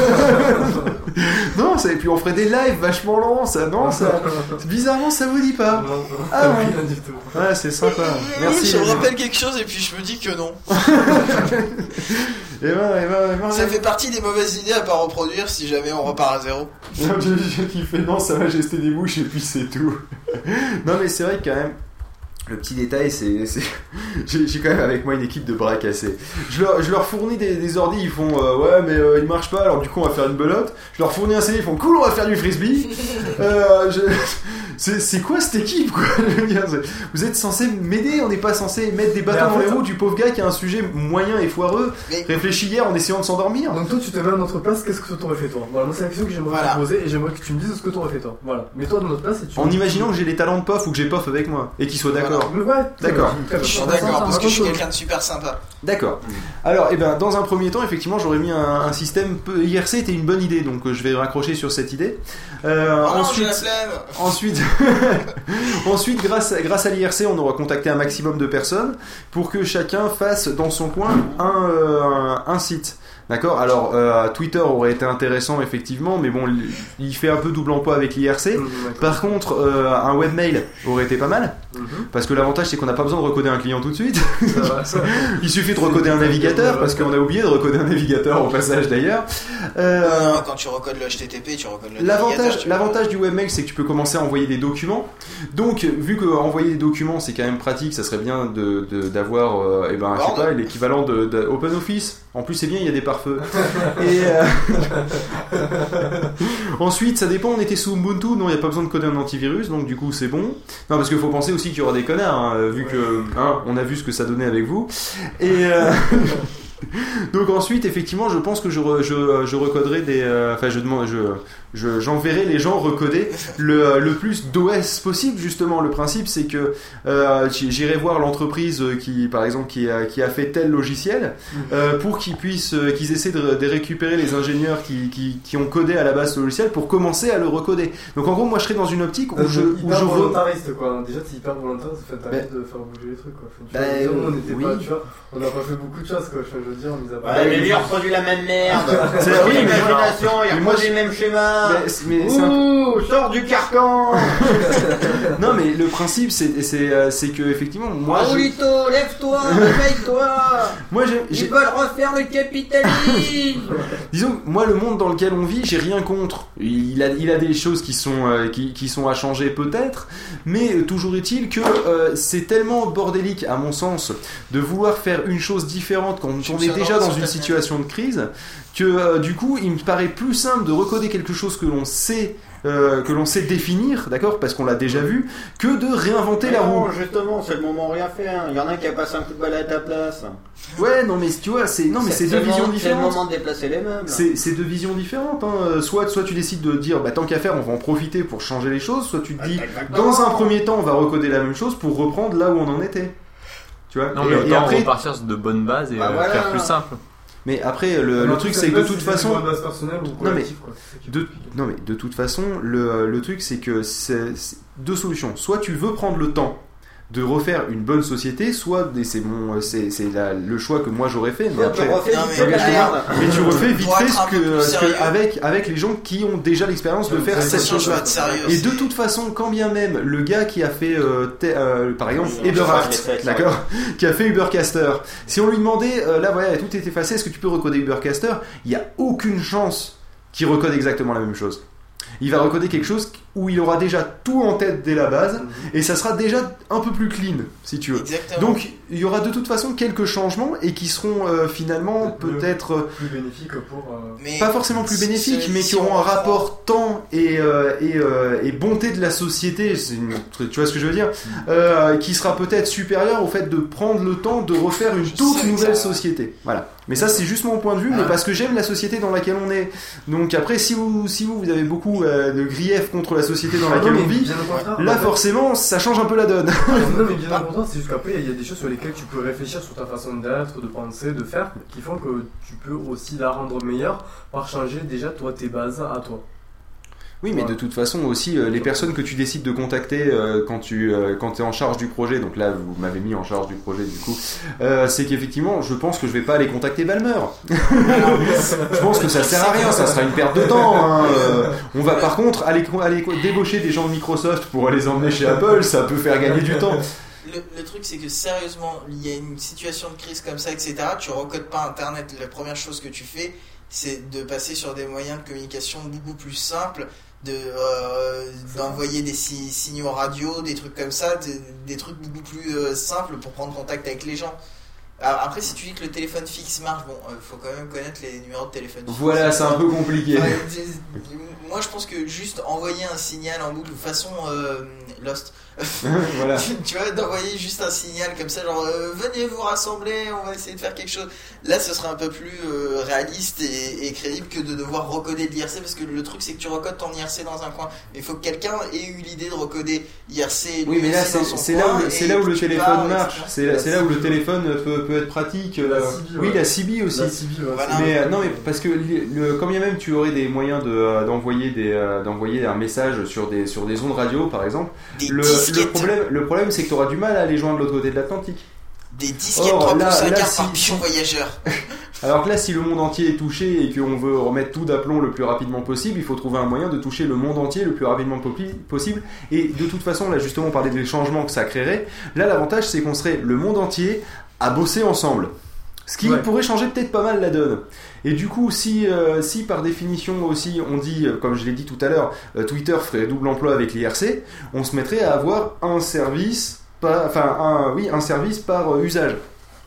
<laughs> non, ça, et puis on ferait des lives vachement longs, ça, non, ça, bizarrement ça vous dit pas. Non, non, Ah ouais. rien du tout. Ouais, c'est sympa. Merci. Je me rappelle quelque chose et puis je me dis que non. <laughs> Et ben, et ben, et ben, Ça fait partie des mauvaises idées à pas reproduire si jamais on repart à zéro. <laughs> J'ai kiffé, non, Sa Majesté des Bouches et puis c'est tout. Non, mais c'est vrai que quand même, le petit détail, c'est. c'est- <laughs> J'ai quand même avec moi une équipe de bras cassés. Je leur, je leur fournis des, des ordis, ils font euh, ouais, mais euh, ils marchent pas, alors du coup on va faire une belote. Je leur fournis un CD, ils font cool, on va faire du frisbee. <laughs> Euh, je- C'est quoi cette équipe, quoi <laughs> Vous êtes censé m'aider, on n'est pas censé mettre des bâtons dans les roues du pauvre gars qui a un sujet moyen et foireux. Mais- Réfléchis hier en essayant de s'endormir. Donc toi tu te mets à notre place, qu'est-ce que t'aurais fait toi Voilà, moi c'est la question que j'aimerais Voilà. te poser et j'aimerais que tu me dises ce que t'aurais fait toi. Voilà. Mais toi dans notre place et tu En imaginant que j'ai les talents de pof ou que j'ai pof avec moi et qu'ils soient d'accord. Ouais, D'accord. Je suis d'accord parce que je suis quelqu'un de super sympa. D'accord. Alors, eh ben, dans un premier temps, effectivement, j'aurais mis un, un système. peu- IRC était une bonne idée, donc euh, je vais raccrocher sur cette idée. Euh, Oh ensuite, la flemme. ensuite, <laughs> ensuite, grâce à, l'IRC, on aura contacté un maximum de personnes pour que chacun fasse dans son coin un, euh, site. D'accord Alors, euh, Twitter aurait été intéressant, effectivement, mais bon, il- fait un peu double emploi avec l'IRC. Par contre, euh, un webmail aurait été pas mal, Mhm. parce que l'avantage c'est qu'on n'a pas besoin de recoder un client tout de suite. Ça va, ça va. <laughs> Il suffit de recoder un navigateur, parce qu'on a oublié de recoder un navigateur au passage d'ailleurs. Euh, quand tu recodes le HTTP, tu recodes le navigateur, L'avantage, du webmail, c'est que tu peux commencer à envoyer des documents. Donc, vu que envoyer des documents, c'est quand même pratique, ça serait bien de, de- d'avoir, euh, eh ben, je sais Word. pas, l'équivalent de, de OpenOffice. En plus, c'est bien, il y a des Et euh, <laughs> ensuite, ça dépend. On était sous Ubuntu, non, il n'y a pas besoin de coder un antivirus, donc du coup, c'est bon. Non, parce qu'il faut penser aussi qu'il y aura des connards, hein, vu que, hein, on a vu ce que ça donnait avec vous. Et euh, <laughs> <laughs> donc ensuite, effectivement, je pense que je, re- je, je recoderai des, euh, enfin, je demande, je je- j'enverrai les gens recoder le, le plus d'OS possible justement le principe c'est que euh, j'irai voir l'entreprise qui par exemple qui a, qui a fait tel logiciel euh, pour qu'ils puissent euh, qu'ils essaient de, de récupérer les ingénieurs qui, qui, qui ont codé à la base ce logiciel pour commencer à le recoder donc en gros moi je serai dans une optique où je, où je volontariste quoi. Déjà c'est hyper volontaire, ça fait t'arrêtes de faire bouger les trucs quoi. Enfin, tu Bah, vois, nous, on était oui. pas, tu vois, on n'a pas fait beaucoup de choses quoi. Je veux dire, mis à part. Ouais, mais lui, il reproduit la même merde. <laughs> C'est- oui, l'imagination, il reproduit le même schéma. mais, c'est- mais c'est un- Ouh, sors du carcan. <laughs> non mais le principe c'est c'est euh, c'est que effectivement moi je, Raoulito, lève-toi, réveille-toi. moi j'ai- Ils j'ai veulent refaire le capitalisme. <laughs> Disons, moi, le monde dans lequel on vit, j'ai rien contre. Il a, il a des choses qui sont, euh, qui, qui sont à changer peut-être, mais euh, toujours est-il que euh, c'est tellement bordélique, à mon sens, de vouloir faire une chose différente quand suis on est déjà dans une situation de crise que euh, du coup il me paraît plus simple de recoder quelque chose que l'on sait euh, que l'on sait définir, d'accord, parce qu'on l'a déjà vu, que de réinventer la roue. Non, justement, c'est le moment où rien faire. Il y en a un qui a passé un coup de balai à ta place. Ouais, non mais tu vois, c'est non mais c'est deux visions moment- C'est le différentes. moment de déplacer les meubles. C'est deux visions différentes. Hein. Euh, Soit, soit tu décides de dire, bah, tant qu'à faire, on va en profiter pour changer les choses. Soit tu te dis, dans un premier temps, on va recoder la même chose pour reprendre là où on en était. Tu vois Non, et, mais et autant après, repartir de bonnes bases et Bah euh, voilà. faire plus simple. mais après, le, le truc, c'est que de toute façon, Non, mais- de, non mais de toute façon, le, le truc c'est que c'est deux solutions. Soit tu veux prendre le temps de refaire une bonne société, soit et c'est mon, c'est c'est la- le choix que moi j'aurais fait. Mais tu après, refais Non, vite mais fait mais tu refais vite ce que, ce que- avec avec les gens qui ont déjà l'expérience de faire cette chose-là. Et aussi. de toute façon, quand bien même le gars qui a fait, euh, euh, par exemple, Oui, Eberhardt, d'accord, qui a fait Ubercaster, si on lui demandait, euh, là voilà, tout est effacé, est-ce que tu peux recoder Ubercaster? Il n'y a aucune chance qu'il recode exactement la même chose. Il va recoder quelque chose où il aura déjà tout en tête dès la base, et ça sera déjà un peu plus clean, si tu veux. Exactement. Donc, il y aura de toute façon quelques changements et qui seront euh, finalement Peut-être euh, plus bénéfique pour. euh, Mais pas forcément plus bénéfiques, si- mais si qui auront on un prend- rapport temps et, euh, et, euh, et bonté de la société, une- tu vois ce que je veux dire, euh, qui sera peut-être supérieur au fait de prendre le temps de refaire une Je toute nouvelle ça- société. Voilà. Mais ça, c'est juste mon point de vue, mais Ah. parce que j'aime la société dans laquelle on est. Donc après, si vous, si vous, vous avez beaucoup euh, de griefs contre la société dans Ah non, laquelle on vit, là forcément, ça change un peu la donne. Non mais <laughs> bien au contraire, c'est juste qu'après il y a des choses sur lesquelles tu peux réfléchir sur ta façon d'être, de penser, de faire, qui font que tu peux aussi la rendre meilleure par changer déjà toi tes bases à toi. Oui, mais Ouais. de toute façon aussi, euh, les personnes que tu décides de contacter euh, quand tu euh, quand es en charge du projet, donc là vous m'avez mis en charge du projet du coup, euh, c'est qu'effectivement, je pense que je vais pas aller contacter Balmer. <laughs> je pense que ça sert à rien, ça sera une perte de temps. hein, euh. on va par contre aller, aller débaucher des gens de Microsoft pour les emmener chez Apple, ça peut faire gagner du temps. Le, le truc, c'est que sérieusement, il y a une situation de crise comme ça, etc. Tu recodes pas Internet. La première chose que tu fais, c'est de passer sur des moyens de communication beaucoup plus simples, de euh, d'envoyer des si- signaux radio, des trucs comme ça, des, des trucs beaucoup plus euh, simples pour prendre contact avec les gens. Alors, Après, si tu dis que le téléphone fixe marche, bon, euh, faut quand même connaître les numéros de téléphone fixe. Voilà, c'est un peu compliqué. <laughs> Moi, je pense que juste envoyer un signal en boucle, façon euh, Lost. <laughs> voilà. tu vois, d'envoyer juste un signal comme ça, genre euh, venez vous rassembler, on va essayer de faire quelque chose. Là, ce serait un peu plus euh, réaliste et, et crédible que de devoir recoder de l'IRC parce que le truc, c'est que tu recodes ton IRC dans un coin. Mais il faut que quelqu'un ait eu l'idée de recoder IRC. Oui, mais là, c'est là où, c'est et là où le téléphone pars, marche. C'est là, c'est là où le téléphone peut, peut être pratique. La euh, CB, oui, ouais. la CB aussi. La CB, ouais, Voilà. Mais euh, non, mais parce que le, quand bien même tu aurais des moyens de, euh, d'envoyer des euh, d'envoyer un message sur des sur des ondes radio par exemple, Des le, le problème le problème c'est que tu auras du mal à les joindre de l'autre côté de l'Atlantique. des disquettes Or, 3 là- pouces à là, quart si- par pigeon voyageur. <laughs> Alors que là, si le monde entier est touché et qu'on veut remettre tout d'aplomb le plus rapidement possible, il faut trouver un moyen de toucher le monde entier le plus rapidement possible. Et de toute façon, là justement, on parlait des changements que ça créerait. Là, l'avantage, c'est qu'on serait le monde entier à bosser ensemble. Ce qui Ouais. pourrait changer peut-être pas mal la donne. Et du coup, si, euh, si par définition aussi on dit, euh, comme je l'ai dit tout à l'heure, euh, Twitter ferait double emploi avec l'IRC, on se mettrait à avoir un service, pas, enfin un, oui, un service par euh, usage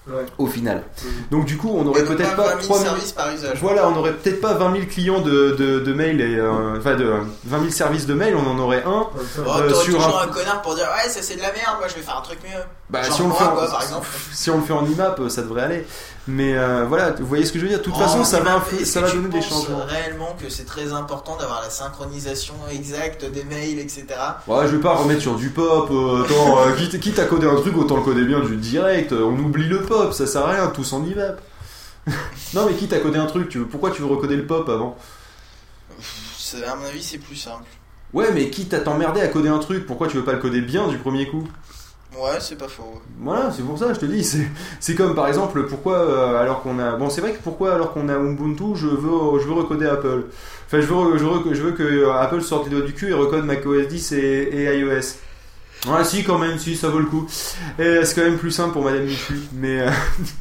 Ouais. au final. Mhm. Donc du coup, on donc, peut-être pas pas 20 000 3 000 services par usage. voilà, on n'aurait peut-être pas 20 000 clients de, de, de mail et euh, enfin de 20 000 services de mail, on en aurait un. Oh, Euh, sur toujours un- un... connard pour dire ouais ça c'est de la merde moi je vais faire un truc mieux. Bah, si on le fait en, quoi, par exemple. <laughs> si on le fait en IMAP, ça devrait aller. Mais euh, voilà, vous voyez ce que je veux dire. De toute Oh, façon, ça mais va, ça va donner des changements. réellement que c'est très important d'avoir la synchronisation exacte des mails etc. Ouais, je vais pas remettre sur du pop. euh, attends, euh, <laughs> quitte, quitte à coder un truc, autant le coder bien du direct. On oublie le pop, ça sert à rien, tous en IMAP. <laughs> non, mais quitte à coder un truc, tu veux, pourquoi tu veux recoder le pop avant? À mon avis c'est plus simple. Ouais, mais quitte à t'emmerder à coder un truc, pourquoi tu veux pas le coder bien du premier coup? Ouais c'est pas faux. Voilà, c'est pour ça, je te dis. C'est, c'est comme par exemple, pourquoi euh, alors qu'on a. Bon, c'est vrai que pourquoi alors qu'on a Ubuntu, je veux, je veux recoder Apple. Enfin, je veux, je veux, je veux que euh, Apple sorte les doigts du cul et recode macOS 10 et, et iOS. Ouais, si, quand même, si, ça vaut le coup. Et c'est quand même plus simple pour Madame Michu. Mais, euh,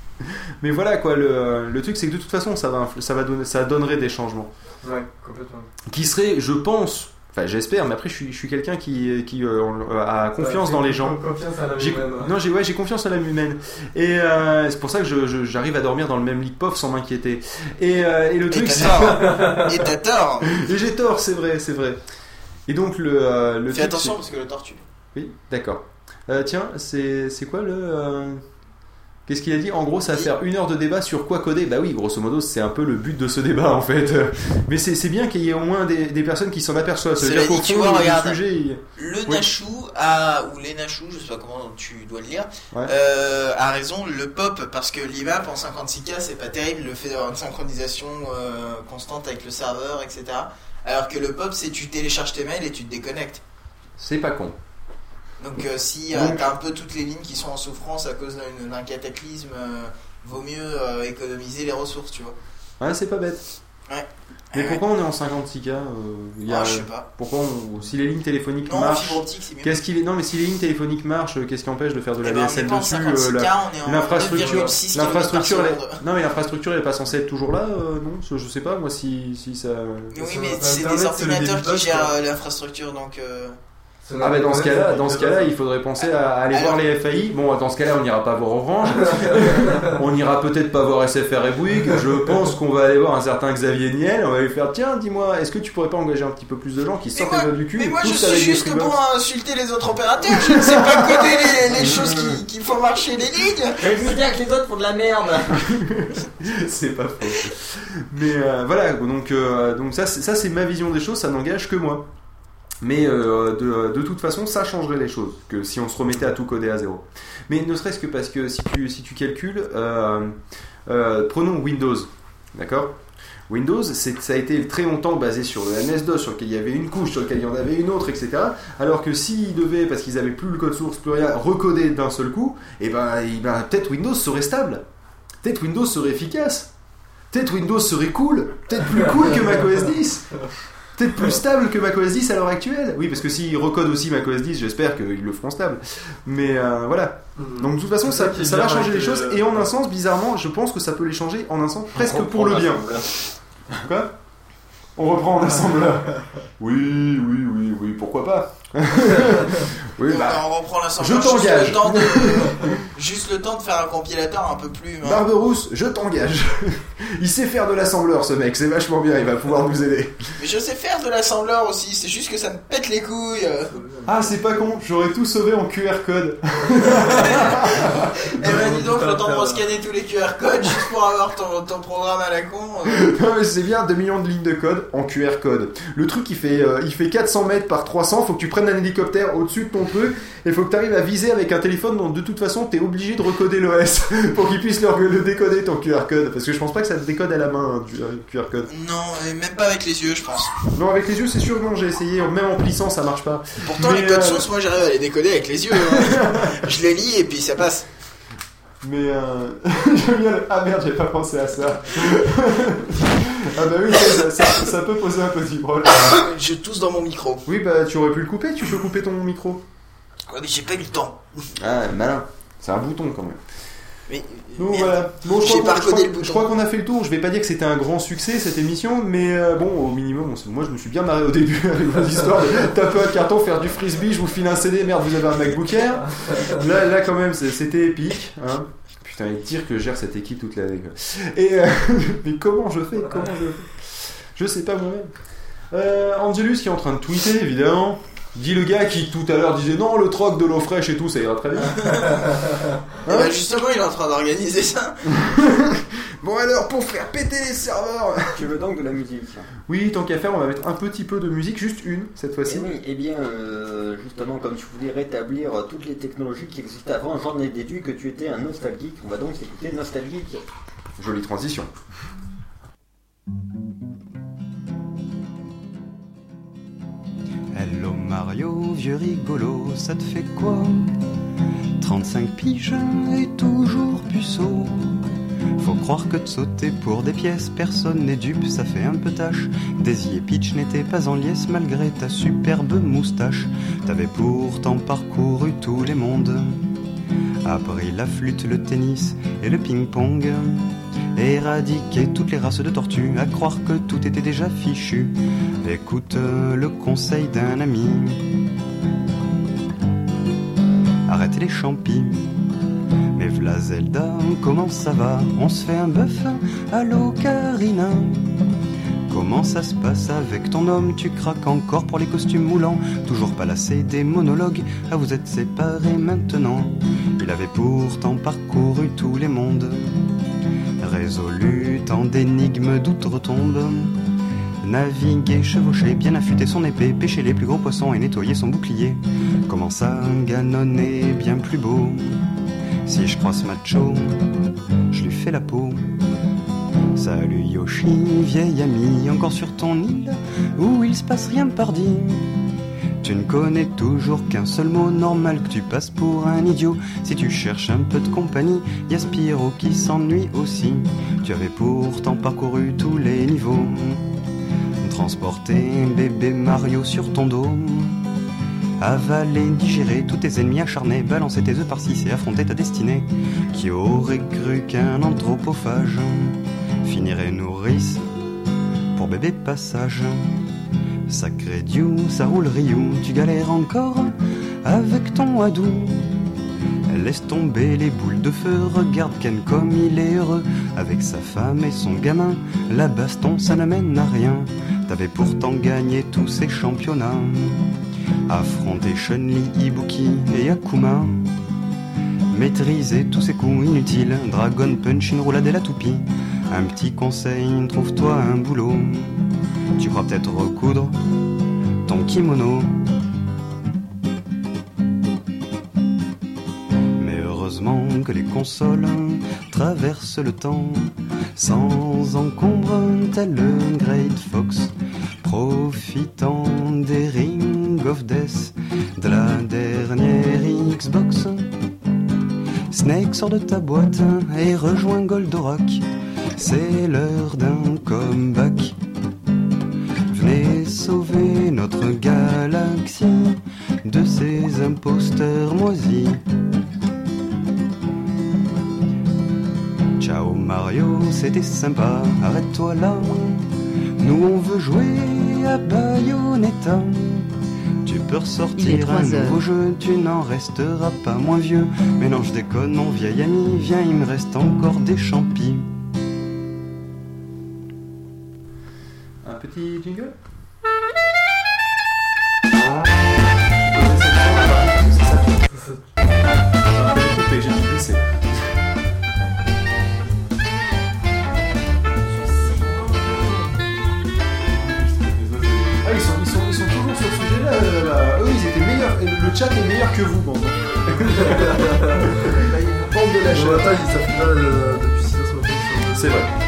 <laughs> mais voilà, quoi. Le, le truc, c'est que de toute façon, ça, va, influ- ça, va donner, ça donnerait des changements Ouais, complètement. qui seraient, je pense, Enfin, j'espère, mais après, je suis, je suis quelqu'un qui, qui euh, a confiance dans les gens. Confiance à J'ai- même. Non, j'ai ouais, j'ai confiance en l'âme humaine. Et euh, c'est pour ça que je- je- j'arrive à dormir dans le même lit que POF sans m'inquiéter. Et, euh, et le Et truc, t'as c'est. <laughs> Et t'as tort. Et j'ai tort, c'est vrai, c'est vrai. Et donc, le. euh, le Fais truc, attention c'est- parce que le tortue. Oui, d'accord. Euh, tiens, c'est c'est quoi le. Qu'est-ce qu'il a dit? En gros, ça va faire une heure de débat sur quoi coder. Bah oui, grosso modo, c'est un peu le but de ce débat en fait. <laughs> Mais c'est bien qu'il y ait au moins des, des personnes qui s'en aperçoivent. Ça veut dire qu'au fond, vois, le sujet. Le Oui. Nachou a, ou les Nachou, je sais pas comment tu dois le lire, Ouais. euh, a raison, le pop, parce que l'IMAP en 56K c'est pas terrible, le fait d'avoir une synchronisation euh, constante avec le serveur, etc. Alors que le pop c'est tu télécharges tes mails et tu te déconnectes. C'est pas con. Donc euh, si euh, t'as un peu toutes les lignes qui sont en souffrance à cause d'un cataclysme, euh, vaut mieux euh, économiser les ressources, tu vois. Ouais, c'est pas bête. Ouais. Mais pourquoi on est en 56K euh, il y a- Ah, je sais pas. Pourquoi on- si les lignes téléphoniques Non, marchent. Qu'est-ce qu'il est Non, mais si les lignes téléphoniques marchent, qu'est-ce qui empêche de faire de la Eh ben, DSL n'est pas en dessus 56K, la- on est en L'infrastructure, 9,6 l'infrastructure, elle est- km/s. non mais l'infrastructure elle est pas censée être toujours là, non Je sais pas moi si si ça. Oui, mais c'est des ordinateurs qui gèrent l'infrastructure, donc. Ah bah dans ce cas-là, dans ce cas-là, il faudrait penser à aller Alors- voir les FAI. Bon, dans ce cas-là, on n'ira pas voir Orange. <laughs> on n'ira peut-être pas voir SFR et Bouygues. Je pense qu'on va aller voir un certain Xavier Niel. On va lui faire tiens, dis-moi, est-ce que tu pourrais pas engager un petit peu plus de gens qui sortent les doigts du cul Mais et moi je suis juste pour insulter les autres opérateurs, je ne sais pas coder les, les <laughs> choses qui, qui font marcher les lignes. Je veux dire que les autres font de la merde. <laughs> c'est pas faux. Mais euh, voilà, donc, euh, donc ça, ça c'est ma vision des choses, ça n'engage que moi. Mais euh, de, de toute façon, ça changerait les choses, que si on se remettait à tout coder à zéro. Mais ne serait-ce que parce que si tu, si tu calcules, euh, euh, prenons Windows, d'accord? Windows, ça a été très longtemps basé sur le MS-DOS, sur lequel il y avait une couche, sur lequel il y en avait une autre, etc. Alors que s'ils devaient, parce qu'ils avaient plus le code source, plus rien, recoder d'un seul coup, et ben, eh ben, peut-être Windows serait stable. Peut-être Windows serait efficace. Peut-être Windows serait cool. Peut-être plus cool que macOS 10. Peut-être plus stable que macOS 10 à l'heure actuelle. Oui, parce que s'ils recodent aussi macOS 10, j'espère qu'ils le feront stable. Mais euh, voilà. Donc de toute façon, ça, va changer les choses. Et en un sens, bizarrement, je pense que ça peut les changer en un sens presque pour le bien. Quoi? On reprend en assembleur. <laughs> Oui, oui, oui, oui, pourquoi pas <laughs> Oui, bah. on reprend l'assembleur. je juste t'engage. le temps de- <laughs> Juste le temps de faire un compilateur un peu plus. hein. Barberousse, je t'engage. Il sait faire de l'assembleur, ce mec, c'est vachement bien, il va pouvoir nous aider. Mais je sais faire de l'assembleur aussi, c'est juste que ça me pète les couilles. Ah, c'est pas con, j'aurais tout sauvé en QR code. <laughs> Eh ben dis donc, le temps de rescanner tous les QR codes juste pour avoir ton, ton programme à la con. Non, mais c'est bien, 2 millions de lignes de code en QR code. Le truc, il fait, euh, il fait 400 mètres par 300, faut que tu prennes un hélicoptère au-dessus de ton truc, et faut que tu arrives à viser avec un téléphone dont de toute façon, t'es obligé de recoder l'OS <laughs> pour qu'il puisse le, le décoder ton QR code. Parce que je pense pas que ça te décode à la main, hein, du euh, QR code. Non, et même pas avec les yeux, je pense. Non, avec les yeux, c'est sûr, non, j'ai essayé, même en plissant, ça marche pas. Pourtant, Mais, les codes euh, sources, moi j'arrive à les décoder avec les yeux. hein. <laughs> je les lis et puis ça passe. Mais euh... <laughs> Ah merde, j'ai pas pensé à ça. Ah bah oui, ça, ça- ça peut poser un petit problème. <coughs> Je tousse dans mon micro. Oui, bah tu aurais pu le couper, tu peux couper ton micro. Ouais, mais j'ai pas eu le temps. Ah, malin. C'est un bouton quand même. Mais, Donc voilà. Bon, je crois pas qu'on- je recodé crois- le bouton. Je crois qu'on a fait le tour. Je vais pas dire que c'était un grand succès cette émission, mais euh, bon, au minimum, moi je me suis bien marré au début <laughs> avec vos histoires taper un carton, faire du frisbee, je vous file un CD, merde, vous avez un MacBook Air. Là, là quand même, c'était épique. Hein. Putain, et dire que gère cette équipe toute l'année. Et euh, <laughs> mais comment je fais Comment je Je sais pas moi-même. Euh, Angelus qui est en train de tweeter, évidemment. Dit le gars qui tout à l'heure disait non, le troc de l'eau fraîche et tout, ça ira très bien. <laughs> Eh ben, justement, il est en train d'organiser ça. <laughs> Bon alors, pour faire péter les serveurs Tu veux donc de la musique Oui, tant qu'à faire, on va mettre un petit peu de musique, juste une, cette Eh fois-ci. oui, eh bien, euh, justement, comme tu voulais rétablir euh, toutes les technologies qui existaient avant, j'en ai déduit que tu étais un nostalgique. On va donc écouter Nostalgique. Jolie transition. Mario, vieux rigolo, ça te fait quoi? 35 piges et toujours puceau. Faut croire que de sauter pour des pièces, personne n'est dupe, ça fait un peu tâche. Daisy et Peach n'étaient pas en liesse malgré ta superbe moustache. T'avais pourtant parcouru tous les mondes. Appris la flûte, le tennis et le ping-pong. éradiquer toutes les races de tortues, à croire que tout était déjà fichu. Écoute le conseil d'un ami. Arrêtez les champis. Mais v'là Zelda, comment ça va? On se fait un bœuf à l'ocarina. Comment ça se passe avec ton homme? Tu craques encore pour les costumes moulants. Toujours pas lassé des monologues. Ah vous êtes séparés maintenant. Il avait pourtant parcouru tous les mondes. Résolu tant d'énigmes d'outre-tombe. Naviguer, chevaucher, bien affûter son épée Pêcher les plus gros poissons et nettoyer son bouclier. Comment ça ganonner bien plus beau. Si je croise macho, je lui fais la peau Salut Yoshi, vieil ami, encore sur ton île où il se passe rien pardi. Tu ne connais toujours qu'un seul mot normal que tu passes pour un idiot. Si tu cherches un peu de compagnie, y a Spyro qui s'ennuie aussi. Tu avais pourtant parcouru tous les niveaux. Transporter bébé Mario sur ton dos. Avaler, digérer tous tes ennemis acharnés, balancer tes œufs par six et affronter ta destinée. Qui aurait cru qu'un anthropophage finirait nourrice pour bébé passage. Sacré Dieu, ça roule Ryu, tu galères encore avec ton Hadou. Laisse tomber les boules de feu, regarde Ken comme il est heureux avec sa femme et son gamin. La baston, ça ne mène à rien. T'avais pourtant gagné tous ces championnats. Affronter Chun-Li, Ibuki et Akuma. Maîtriser tous ces coups inutiles, Dragon Punch, une roulade et la toupie. Un petit conseil, trouve-toi un boulot. Tu crois peut-être recoudre ton kimono. Mais heureusement que les consoles traversent le temps sans encombre, tel le Great Fox, profitant des Ring of Death de la dernière Xbox. Snake sort de ta boîte et rejoint Goldorak. C'est l'heure d'un comeback. Venez sauver notre galaxie de ces imposteurs moisis. Ciao Mario, c'était sympa, arrête-toi là. Nous on veut jouer à Bayonetta. Tu peux ressortir un heures. nouveau jeu, tu n'en resteras pas moins vieux. Mais non, je déconne, mon vieil ami, viens, il me reste encore des champis. Étaient meilleurs. Le chat est meilleur que vous, bon. Bande <laughs> de la il- ça fait pas euh, depuis 6 heures ce matin. C'est vrai.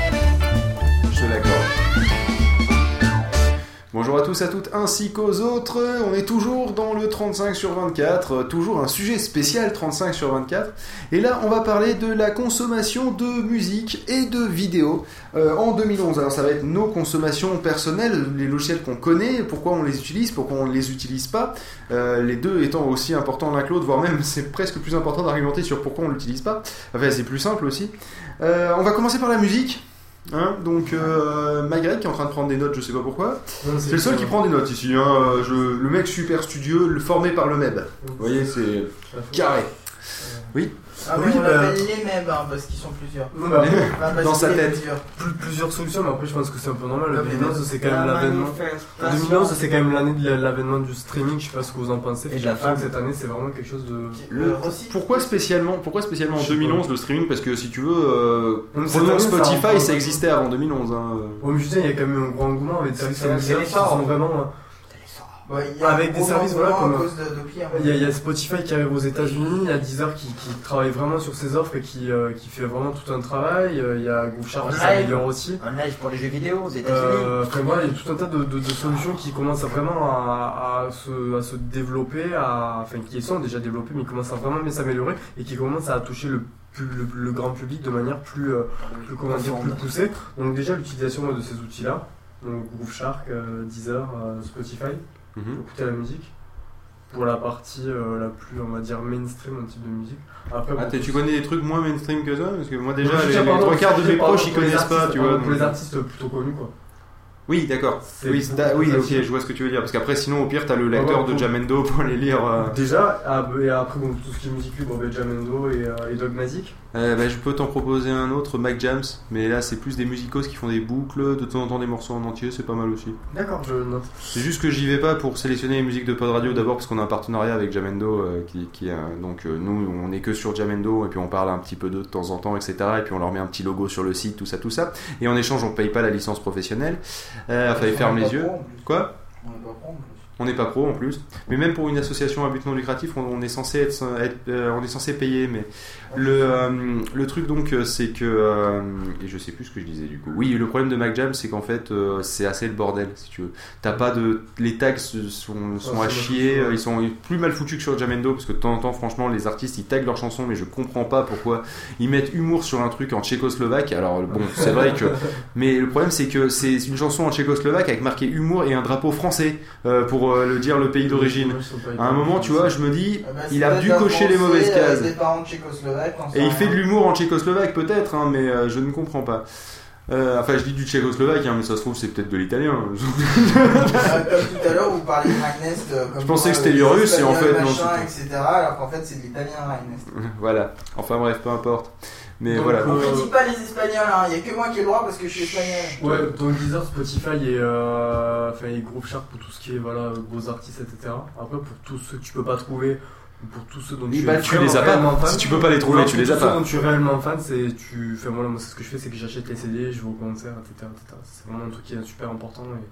Bonjour à tous, à toutes, ainsi qu'aux autres. On est toujours dans le 35 sur 24, euh, toujours un sujet spécial 35 sur 24. Et là, on va parler de la consommation de musique et de vidéos euh, en 2011. Alors, ça va être nos consommations personnelles, les logiciels qu'on connaît, pourquoi on les utilise, pourquoi on ne les utilise pas. Euh, les deux étant aussi importants l'un que l'autre, voire même <laughs> c'est presque plus important d'argumenter sur pourquoi on ne l'utilise pas. Enfin, c'est plus simple aussi. On va commencer par la musique. Hein, donc euh, Magret qui est en train de prendre des notes, je sais pas pourquoi. C'est le seul qui prend des notes ici. Hein. je- le mec super studieux, le formé par le MEB. Vous voyez, c'est carré. Oui. Ah, mais Oui, on bah- les mèbres hein, parce qu'ils sont plusieurs. Non, après, Ah, Dans sa tête. plusieurs. plus- plusieurs solutions, mais après je pense que c'est un peu normal. Non, Le mais 2011 c'est quand même l'avènement. manifestation. 2011 c'est quand même l'année de l'avènement du streaming, je sais pas ce que vous en pensez. Et la femme. cette année c'est vraiment quelque chose de. Le. Pourquoi spécialement, pourquoi spécialement en Je sais 2011 le streaming Parce que si tu veux, euh, Spotify, ça existait avant 2011. Hein. Ouais, mais je dire, il y a quand même un grand engouement avec des services qui sont vraiment. Ouais, il y a Avec des services, voilà, comme- de clients. Il y, a, il y a Spotify qui arrive aux États-Unis, il y a Deezer qui, qui travaille vraiment sur ses offres et qui, euh, qui fait vraiment tout un travail. euh, Il y a GoofShark qui s'améliore aussi. Un live pour les jeux vidéo aux États-Unis. Euh, après voilà, il y a tout un tas de, de- de solutions qui commencent à vraiment à, à se, à se développer, à, enfin qui sont déjà développées, mais qui commencent à vraiment bien s'améliorer et qui commencent à toucher le, pu- le, le grand public de manière plus, euh, plus, comment dire, plus poussée. Donc déjà l'utilisation de ces outils-là, donc GoofShark, euh, Deezer, euh, Spotify, Mhm. écouter la musique. pour la partie euh, la plus, on va dire, mainstream en type de musique. Après, Ah, tu connais des trucs moins mainstream que ça Parce que moi déjà, Non, les, trois quarts de mes proches ils connaissent pas, tu vois. Pour les artistes plutôt connus, quoi. Oui, d'accord. Oui, ok, je vois ce que tu veux dire. Parce qu'après, sinon, au pire, t'as le lecteur de Jamendo <laughs> pour les lire. euh. Déjà, ah, et après, bon, tout ce qui est musique libre, ben, Jamendo et, euh, et Dogmatic. Euh, bah, je peux t'en proposer un autre, Mac Jams, mais là c'est plus des musicos qui font des boucles, de temps en temps des morceaux en entier, c'est pas mal aussi. D'accord, je note. C'est juste que j'y vais pas pour sélectionner les musiques de Pod Radio d'abord parce qu'on a un partenariat avec Jamendo euh, qui, qui donc euh, nous on est que sur Jamendo et puis on parle un petit peu d'eux de temps en temps etc et puis on leur met un petit logo sur le site tout ça tout ça et en échange on paye pas la licence professionnelle euh, On ferment est les yeux. quoi? On pas. On n'est pas pro en plus. Mais même pour une association à but non lucratif on, on est censé être, être, euh, on est censé payer mais le, euh, le truc donc euh, c'est que euh, et je sais plus ce que je disais du coup. Oui le problème de Mac Jam c'est qu'en fait c'est assez le bordel si tu veux. T'as pas de les tags sont, sont à chier ils sont plus mal foutus que sur Jamendo parce que de temps en temps franchement les artistes ils taguent leurs chansons mais je comprends pas pourquoi. Ils mettent humour sur un truc en tchécoslovaque alors bon <laughs> c'est vrai que mais le problème c'est que c'est une chanson en tchécoslovaque avec marqué humour et un drapeau français euh, pour euh, le dire le pays d'origine à un moment tu vois je me dis Ah bah, il a dû cocher les mauvaises cases et il fait de l'humour en tchécoslovaque peut-être, hein, mais euh, je ne comprends pas. Euh, enfin, je dis du tchécoslovaque, hein, mais ça se trouve c'est peut-être de l'italien. Euh, <laughs> comme tout à l'heure, vous parliez de Ragnest. euh, comme Je pensais quoi, que c'était du russe, et en fait, non, machin, c'était- etc. Alors qu'en fait, c'est de l'italien, Ragnest. <laughs> voilà. Enfin bref, peu importe. Mais Donc, voilà. euh, On critique pas les Espagnols, hein. il y a que moi qui ai le droit parce que je suis espagnol. Ouais, donc Deezer, Spotify et, euh, enfin, et Groove Shark pour tout ce qui est voilà, gros artistes, etc. Après, pour tous ceux que tu peux pas trouver, ou pour tous ceux dont tu bah, es tu vraiment les as pas. fan, Si tu peux pas les trouver, ou alors tu pour les as tous pas. ceux dont tu es réellement fan, c'est tu fais voilà, moi c'est ce que je fais, c'est que j'achète les CD, je vais au concert, etc. etc. C'est vraiment un truc qui est super important. Et,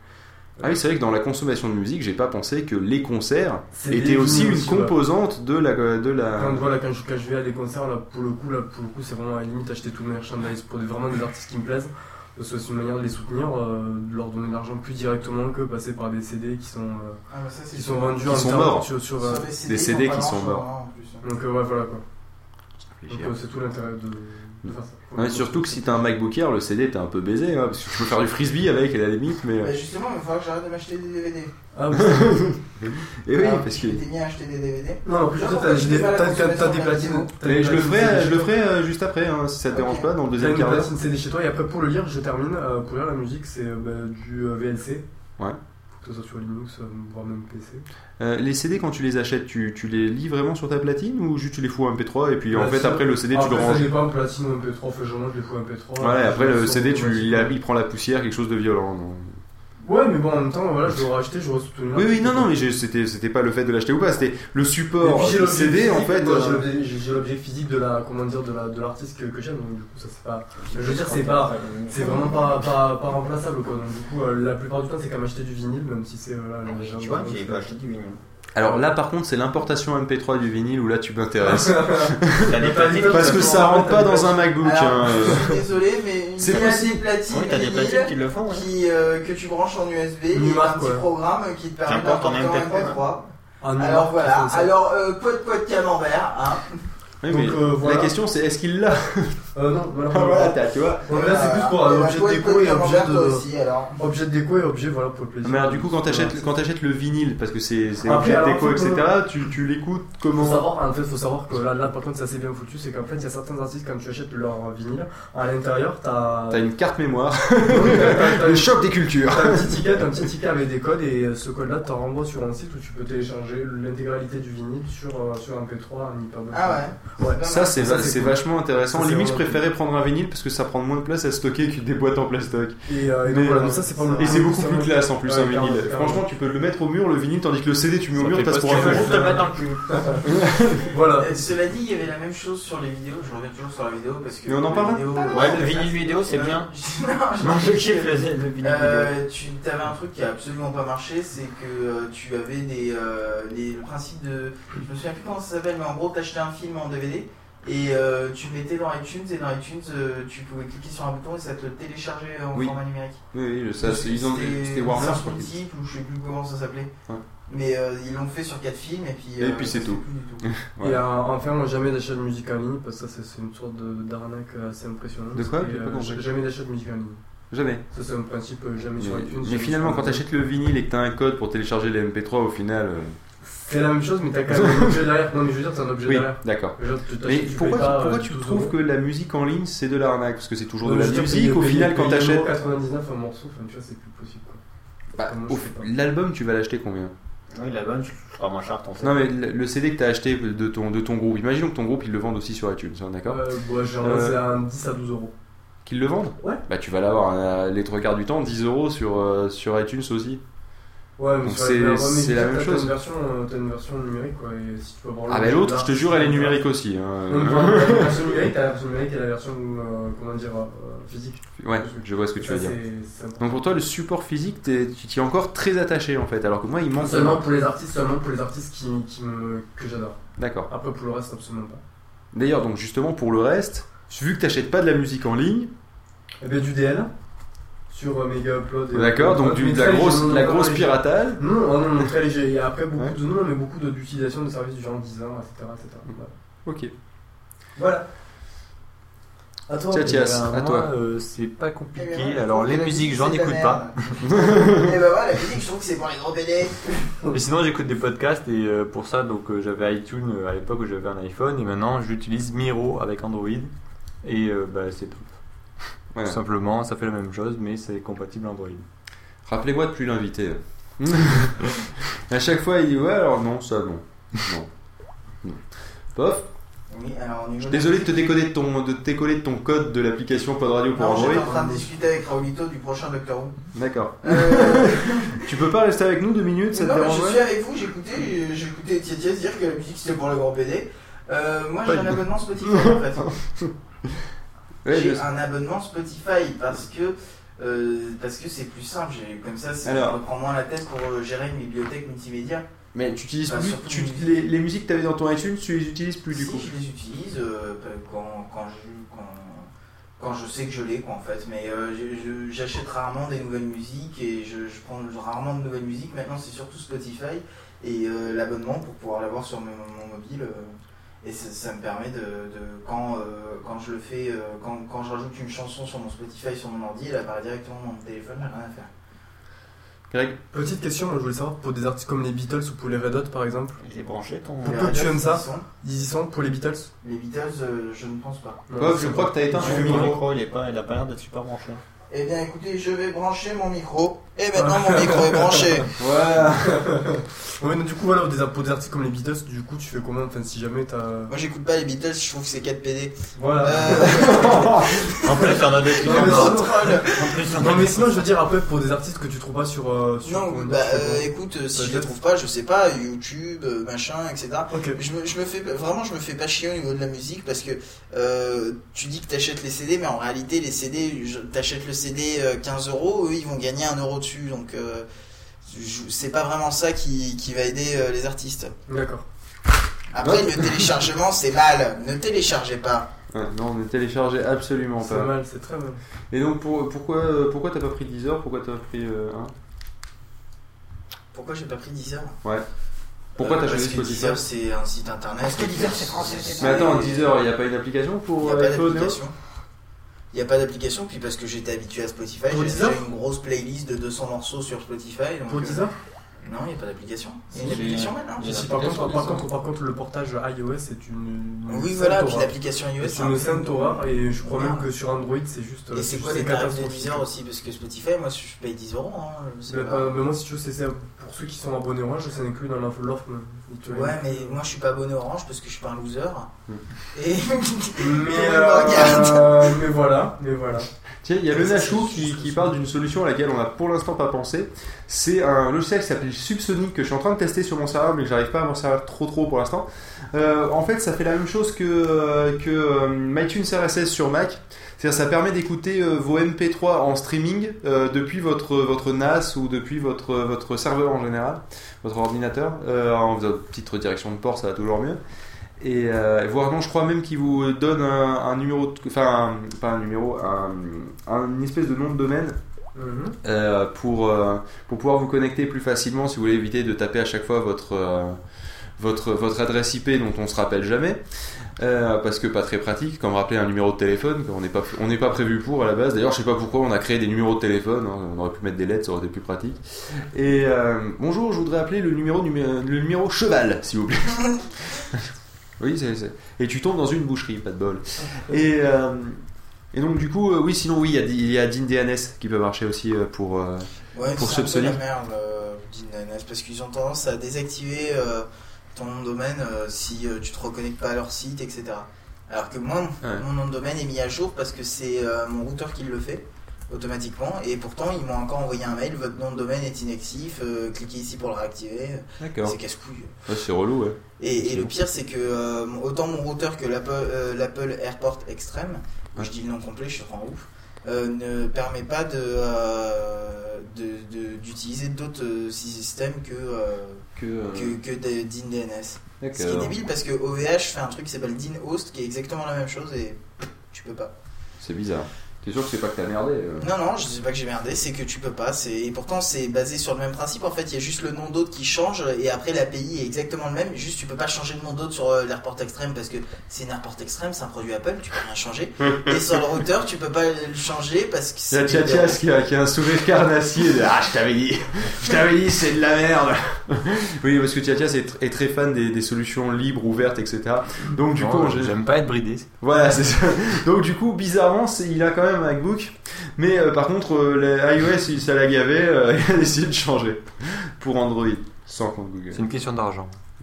Ah oui, c'est vrai que dans la consommation de musique, j'ai pas pensé que les concerts étaient aussi une aussi, ouais. composante de la de la. Quand, voilà, quand, je, quand je vais à des concerts, là, pour le coup, là, pour le coup, c'est vraiment à la limite acheter tout le merchandise pour des, vraiment des artistes qui me plaisent. Parce que c'est une manière de les soutenir, euh, de leur donner de l'argent plus directement que passer par des CD qui sont, euh, Ah, bah, ça, c'est qui sont vendus Qui en sont morts. Sur, euh, des CD qui sont morts. hein, en plus. donc euh, ouais, voilà quoi. Euh, c'est tout l'intérêt de, surtout que si t'as un MacBook Air, le CD t'es un peu baisé, hein, parce que tu peux faire du frisbee avec à la limite, mais. Bah, justement, il va falloir que j'arrête de m'acheter des DVD. Ah oui. Et <laughs> oui, Ah, parce que. J'étais mis à acheter des DVD. Non, en plus, t'as tu des- platines. Mais je le ferai, je le ferai euh, juste après, hein, si ça te dérange pas, dans le deuxième une quart d'heure. CD chez toi et après pour le lire, je termine. euh, pour lire la musique, c'est euh, bah, du euh, VLC. Ouais. Que ce soit sur Linux, euh, voire même PC. Euh, les CD, quand tu les achètes, tu, tu les lis vraiment sur ta platine ou juste tu les fous en MP3 et puis en Platine. fait après le CD tu Après, le Ça ranges? dépend, platine ou MP3, fait je les fous MP3. Ouais, après le CD tu, il, il prend la poussière, quelque chose de violent. non Ouais, mais bon, en même temps, voilà, je l'aurais acheté, j'aurais soutenu. Oui, oui, non, non, mais c'était c'était pas le fait de l'acheter ou pas, c'était le Et support puis j'ai du l'objet CD en fait. euh, j'ai l'objet- physique de la comment dire de la de l'artiste que, que j'aime donc du coup ça c'est pas je veux dire c'est pas c'est vraiment pas, pas, pas remplaçable quoi donc du coup euh, la plupart du temps c'est comme acheter du vinyle même si c'est voilà gens- Tu vois, j'ai pas acheté du vinyle. Alors là par contre c'est l'importation MP3 du vinyle où là tu m'intéresses. <laughs> Parce que ça rentre pas dans un MacBook. Alors, hein, euh. je suis <laughs> désolé, mais une C'est Oui, t'as des platines qui le font. ouais. qui, euh, que tu branches en USB il y a un petit ouais. programme qui te permet d'importer en MP3. MP3. Un numéro Alors voilà, alors euh, pod pod camembert, hein. Oui, Donc, mais euh, voilà. La question c'est est-ce qu'il l'a? <laughs> euh, non voilà, Ah, voilà, t'as- tu vois. Là c'est plus pour un la objet de déco et objet de aussi, alors. objet de déco et objet voilà pour le plaisir Mais alors, du coup, quand t'achètes quand t'achètes le vinyle, parce que c'est c'est Après, objet de alors, déco, faut etc., tu, tu l'écoutes Faut comment? savoir, en fait, faut savoir que là, là par contre, c'est assez bien foutu. C'est qu'en fait, il y a certains artistes, quand tu achètes leur vinyle, à l'intérieur, t'as. T'as une carte mémoire, t'as- t'as- <laughs> le choc des cultures. T'as un petit ticket, t'as un petit ticket avec des codes et euh, ce code-là te renvoie sur un site où tu peux télécharger l'intégralité du vinyle sur, euh, sur un P3, un hyperbox. Ah ouais. Ouais. Ça c'est Ça, va- c'est c'est cool. vachement intéressant. Ça, c'est Limite, je vraiment préférais prendre un vinyle parce que ça prend moins de place à stocker que des boîtes en plastoc. Et, euh, et voilà, euh, Et c'est beaucoup plus classe en plus Ouais, un vinyle. Franchement, tu peux le mettre au mur le vinyle tandis que le CD tu mets au mur, pas pour ce un. Voilà. Euh, <laughs> Cela dit, il y avait la même chose sur les vidéos. Je reviens toujours sur la vidéo parce que. Mais on en parle vidéos- Ouais, le vinyle vidéo, c'est Euh, bien. <laughs> non, je- kiffe le, le vinyle vidéo. Euh, tu avais un truc qui a absolument pas marché, c'est que euh, tu avais des, euh, le principe de. Je me souviens plus comment ça s'appelle, mais en gros, t'achetais un film en DVD et euh, tu le mettais dans iTunes et dans iTunes, euh, tu pouvais cliquer sur un bouton et ça te le téléchargeait en Oui. format numérique. Oui, oui, le- ça, c'est- ils ont- c'était Warner, je crois. ou je sais plus comment ça s'appelait. Ouais. Mais euh, ils l'ont fait sur 4 films et puis. Et euh, puis c'est tout. fait plus du tout. <laughs> Ouais. Et euh, enfin, moi, jamais d'achat de musique en ligne parce que ça c'est- une sorte de- d'arnaque assez impressionnante. De quoi Et, euh. Jamais d'achat de musique en ligne. Jamais. Ça c'est un principe jamais sur Mais, iTunes. mais finalement, quand t'achètes le vinyle et que t'as un code pour télécharger les MP3, au final, euh, C'est la même chose, mais t'as quand même un <laughs> objet derrière. Non, mais je veux dire, c'est un objet Oui, derrière. d'accord. Tu Mais tu pourquoi, pas, pourquoi euh, tu 12 trouves euros. que la musique en ligne c'est de l'arnaque? Parce que c'est toujours de Euh, la musique, au final quand t'achètes. 99 un morceau, enfin, tu vois, c'est plus possible quoi. Bah. L'album tu vas l'acheter combien? Oui, la bonne, je ferai moins cher ton Non mais le le CD que t'as acheté de ton, de ton groupe, imaginons que ton groupe ils le vendent aussi sur iTunes, hein, d'accord? Euh, ouais, genre, Euh, c'est un 10 à 12 euros. Qu'ils le vendent? Ouais. Bah tu vas l'avoir euh, les trois quarts du temps, 10 euros sur, euh, sur iTunes aussi. Ouais, mais Donc c'est- la t'as- même t'as chose. Une version, euh, t'as une version numérique quoi, et si tu peux avoir Ah bah l'autre, je te jure, elle est numérique aussi. hein. Voilà, t'as la version numérique, t'as la version numérique et la version, euh, comment dire, euh, physique. Ouais, je vois ce que tu veux dire. Donc pour toi, le support physique, t'es- tu t'y es encore très attaché en fait, alors que moi, il manque. Seulement pour les artistes, seulement pour les artistes qui, qui me, que j'adore. D'accord. Après, pour le reste, absolument pas. D'ailleurs, donc justement pour le reste, vu que t'achètes pas de la musique en ligne, Eh bien, du DL sur euh, Mega Upload. et- d'accord, donc du- de la grosse, non, la non, grosse léger. piratage. Non, non, non, très léger. Il y a après beaucoup Ouais. de non, mais beaucoup d'utilisation de services du genre Deezer, etc. etc. Voilà. Ok. Voilà. À toi. Tiens, Thias, Eh ben, à moi, toi. euh, c'est pas Eh ben, compliqué. moi, je Alors les musiques, j'en écoute pas. <laughs> Et bah voilà, la musique, je trouve que c'est pour les gros BD. Mais sinon, j'écoute des podcasts et euh, pour ça, donc euh, j'avais iTunes euh, à l'époque où j'avais un iPhone et maintenant j'utilise Miro avec Android et euh, bah, c'est top. Voilà. Tout simplement, ça fait la même chose, mais c'est compatible Android. Rappelez-moi de plus l'inviter. <laughs> à chaque fois, il dit ouais, alors non, ça non. Non. non. Pof. Oui, alors, Je suis désolé de te décoller de ton, de te décoller de ton code de l'application Pod Radio pour Non, Android. j'étais en train de discuter avec Raulito du prochain Doctor Who. D'accord. Euh, <laughs> Tu peux pas rester avec nous deux minutes, ça te dérange je suis avec vous, j'ai écouté, j'ai écouté Tietia dire que la musique c'était pour le grand BD. Euh, moi j'ai un abonnement Spotify en fait. <laughs> J'ai un abonnement Spotify parce que euh, parce que c'est plus simple, comme ça je me prends moins la tête pour euh, gérer une bibliothèque multimédia. Mais tu utilises Bah, plus tu- les, les musiques que tu avais dans ton iTunes, tu les utilises plus du coup. je les utilise euh, quand, quand, je, quand, quand je sais que je l'ai quoi en fait, mais euh, j'achète rarement des nouvelles musiques et je, je prends rarement de nouvelles musiques. Maintenant c'est surtout Spotify et l'abonnement pour pouvoir l'avoir sur mon, mon mobile. Et ça, ça me permet de, de- quand, euh, quand je le fais, euh, quand, quand je rajoute une chanson sur mon Spotify sur mon ordi, elle apparaît directement dans mon téléphone, j'ai rien à faire. Greg Petite question, je voulais savoir pour des artistes comme les Beatles ou pour les Red Hot par exemple. Il est branché ton. Pourquoi tu aimes ça ils y sont. Pour les Beatles Les Beatles, euh, je ne pense pas. Je crois que t'as éteint Ton ton micro, micro. il, est pas, il a pas l'air d'être super branché. Eh bien écoutez, je vais brancher mon micro. Et maintenant mon micro est branché. Voilà. <laughs> Ouais, mais du coup, voilà, des- pour des artistes comme les Beatles, du coup, tu fais comment Enfin, si jamais t'as. Moi j'écoute pas les Beatles, je trouve que c'est 4 PD. Voilà. Euh, <laughs> En plus, il y en a d'autres qui Non, mais. Non, mais sinon, je veux dire, après, pour des artistes que tu trouves pas sur. euh, sur Non, dire, bah euh, écoute, euh, si je les trouve pas, je sais pas, YouTube, euh, machin, etc. Ok. Je me, je me fais vraiment, je me fais pas chier au niveau de la musique parce que euh, tu dis que t'achètes les CD, mais en réalité, les CD, t'achètes le CD euh, 15 euros, eux ils vont gagner 1 euro donc euh, c'est pas vraiment ça qui, qui va aider euh, les artistes. D'accord. Après, le téléchargement, c'est mal. Ne téléchargez pas. Ouais, non, ne téléchargez absolument C'est pas. mal, c'est très mal. Et donc pour- pourquoi euh, pourquoi t'as pas pris Deezer Pourquoi t'as pris euh, un? Pourquoi j'ai pas pris Deezer Ouais. Pourquoi Euh, t'as choisi Spotify? Deezer c'est un site internet. Parce que Deezer, c'est français, c'est Mais attends, Deezer, il n'y a pas une application Il pour n'y a pas d'application. Il n'y a pas d'application, puis parce que j'étais habitué à Spotify, j'ai une grosse playlist de 200 morceaux sur Spotify. Donc, Pour euh, Deezer Non, il n'y a pas d'application. Il y a une application maintenant. Si, par contre, par, contre, par contre, le portage iOS, c'est une. une Oui, voilà, puis l'application iOS. C'est une horreur, et je crois même que sur Android, c'est juste. Et c'est quoi les tarifs de. Deezer aussi? Parce que Spotify, moi je paye 10 euros. Hein, je sais Mais, pas. euh, mais moi, si tu veux, c'est ça. Pour ceux qui sont abonnés Orange, ça inclut dans l'offre. Ouais, mais moi je suis pas abonné Orange parce que je suis pas un loser. Hmm. Et. <laughs> Mais, euh, <laughs> mais voilà, mais voilà. Tiens, il y a le Nachou qui, qui parle d'une solution à laquelle on n'a pour l'instant pas pensé. C'est un logiciel qui s'appelle Subsonic que je suis en train de tester sur mon serveur, mais que j'arrive pas à m'en servir trop trop pour l'instant. Euh, en fait, ça fait la même chose que, euh, que euh, MyTunes RSS sur Mac. C'est-à-dire, ça permet d'écouter euh, vos MP3 en streaming euh, depuis votre, votre NAS ou depuis votre, votre serveur en général, votre ordinateur. Euh, en faisant une petite redirection de port, ça va toujours mieux. Et euh, voire non, je crois même qu'il vous donne un, un numéro, enfin un- pas un numéro, un, un- une espèce de nom de domaine Mhm. euh, pour, euh, pour pouvoir vous connecter plus facilement si vous voulez éviter de taper à chaque fois votre, votre, votre adresse IP dont on se rappelle jamais. Euh, parce que pas très pratique, comme rappeler un numéro de téléphone, qu'on n'est pas, on n'est pas prévu pour à la base. D'ailleurs, je sais pas pourquoi on a créé des numéros de téléphone. hein, on aurait pu mettre des lettres, ça aurait été plus pratique. Et euh, bonjour, je voudrais appeler le numéro, numé- le numéro cheval, s'il vous plaît. <laughs> oui, c'est, Et tu tombes dans une boucherie, pas de bol. Et, euh, et donc du coup, oui, sinon oui, il y a, a DIN DNS qui peut marcher aussi pour Ouais, pour Subsonic. la merde, euh, DNS, parce qu'ils ont tendance à désactiver ton nom de domaine euh, si euh, tu te reconnectes pas à leur site, etc. Alors que moi, mon- Ouais. mon nom de domaine est mis à jour parce que c'est euh, mon routeur qui le fait automatiquement, et pourtant ils m'ont encore envoyé un mail, votre nom de domaine est inactif, euh, cliquez ici pour le réactiver. C'est casse-couille. Ouais, c'est relou, ouais. Et, et le pire, c'est que euh, autant mon routeur que l'Apple euh, AirPort Extreme, je dis le nom complet, je suis rend ouf, ne permet pas de d'utiliser d'autres systèmes que, Que, euh, que, que DIN DNS. Ce qui est débile parce que OVH fait un truc qui s'appelle DIN Host qui est exactement la même chose et tu peux pas. C'est bizarre. T'es sûr que c'est pas que t'as merdé euh Non, non, je sais pas que j'ai merdé, c'est que tu peux pas. c'est- Et pourtant, c'est basé sur le même principe. En fait, il y a juste le nom d'hôte qui change et après l'API est exactement le même. Juste, tu peux pas changer le nom d'hôte sur euh, l'AirPort Extreme parce que c'est une AirPort Extreme, c'est un produit Apple, tu peux rien changer. <laughs> et sur le routeur, tu peux pas le changer parce que Il y a c'est. Tchatias qui a, qui a un sourire carnassier de Ah, je t'avais dit, je t'avais dit, c'est de la merde. <laughs> oui, parce que Tchatias est, tr- est très fan des, des solutions libres, ouvertes, etc. Donc, du Non, coup, j'aime pas être bridé. Voilà, c'est ça. Donc, du coup, bizarrement, c'est- il a quand même MacBook. Mais euh, par contre, euh, les iOS, il- ça l'a gavé. euh, il a décidé de changer pour Android, sans compte Google. C'est une question d'argent. <laughs>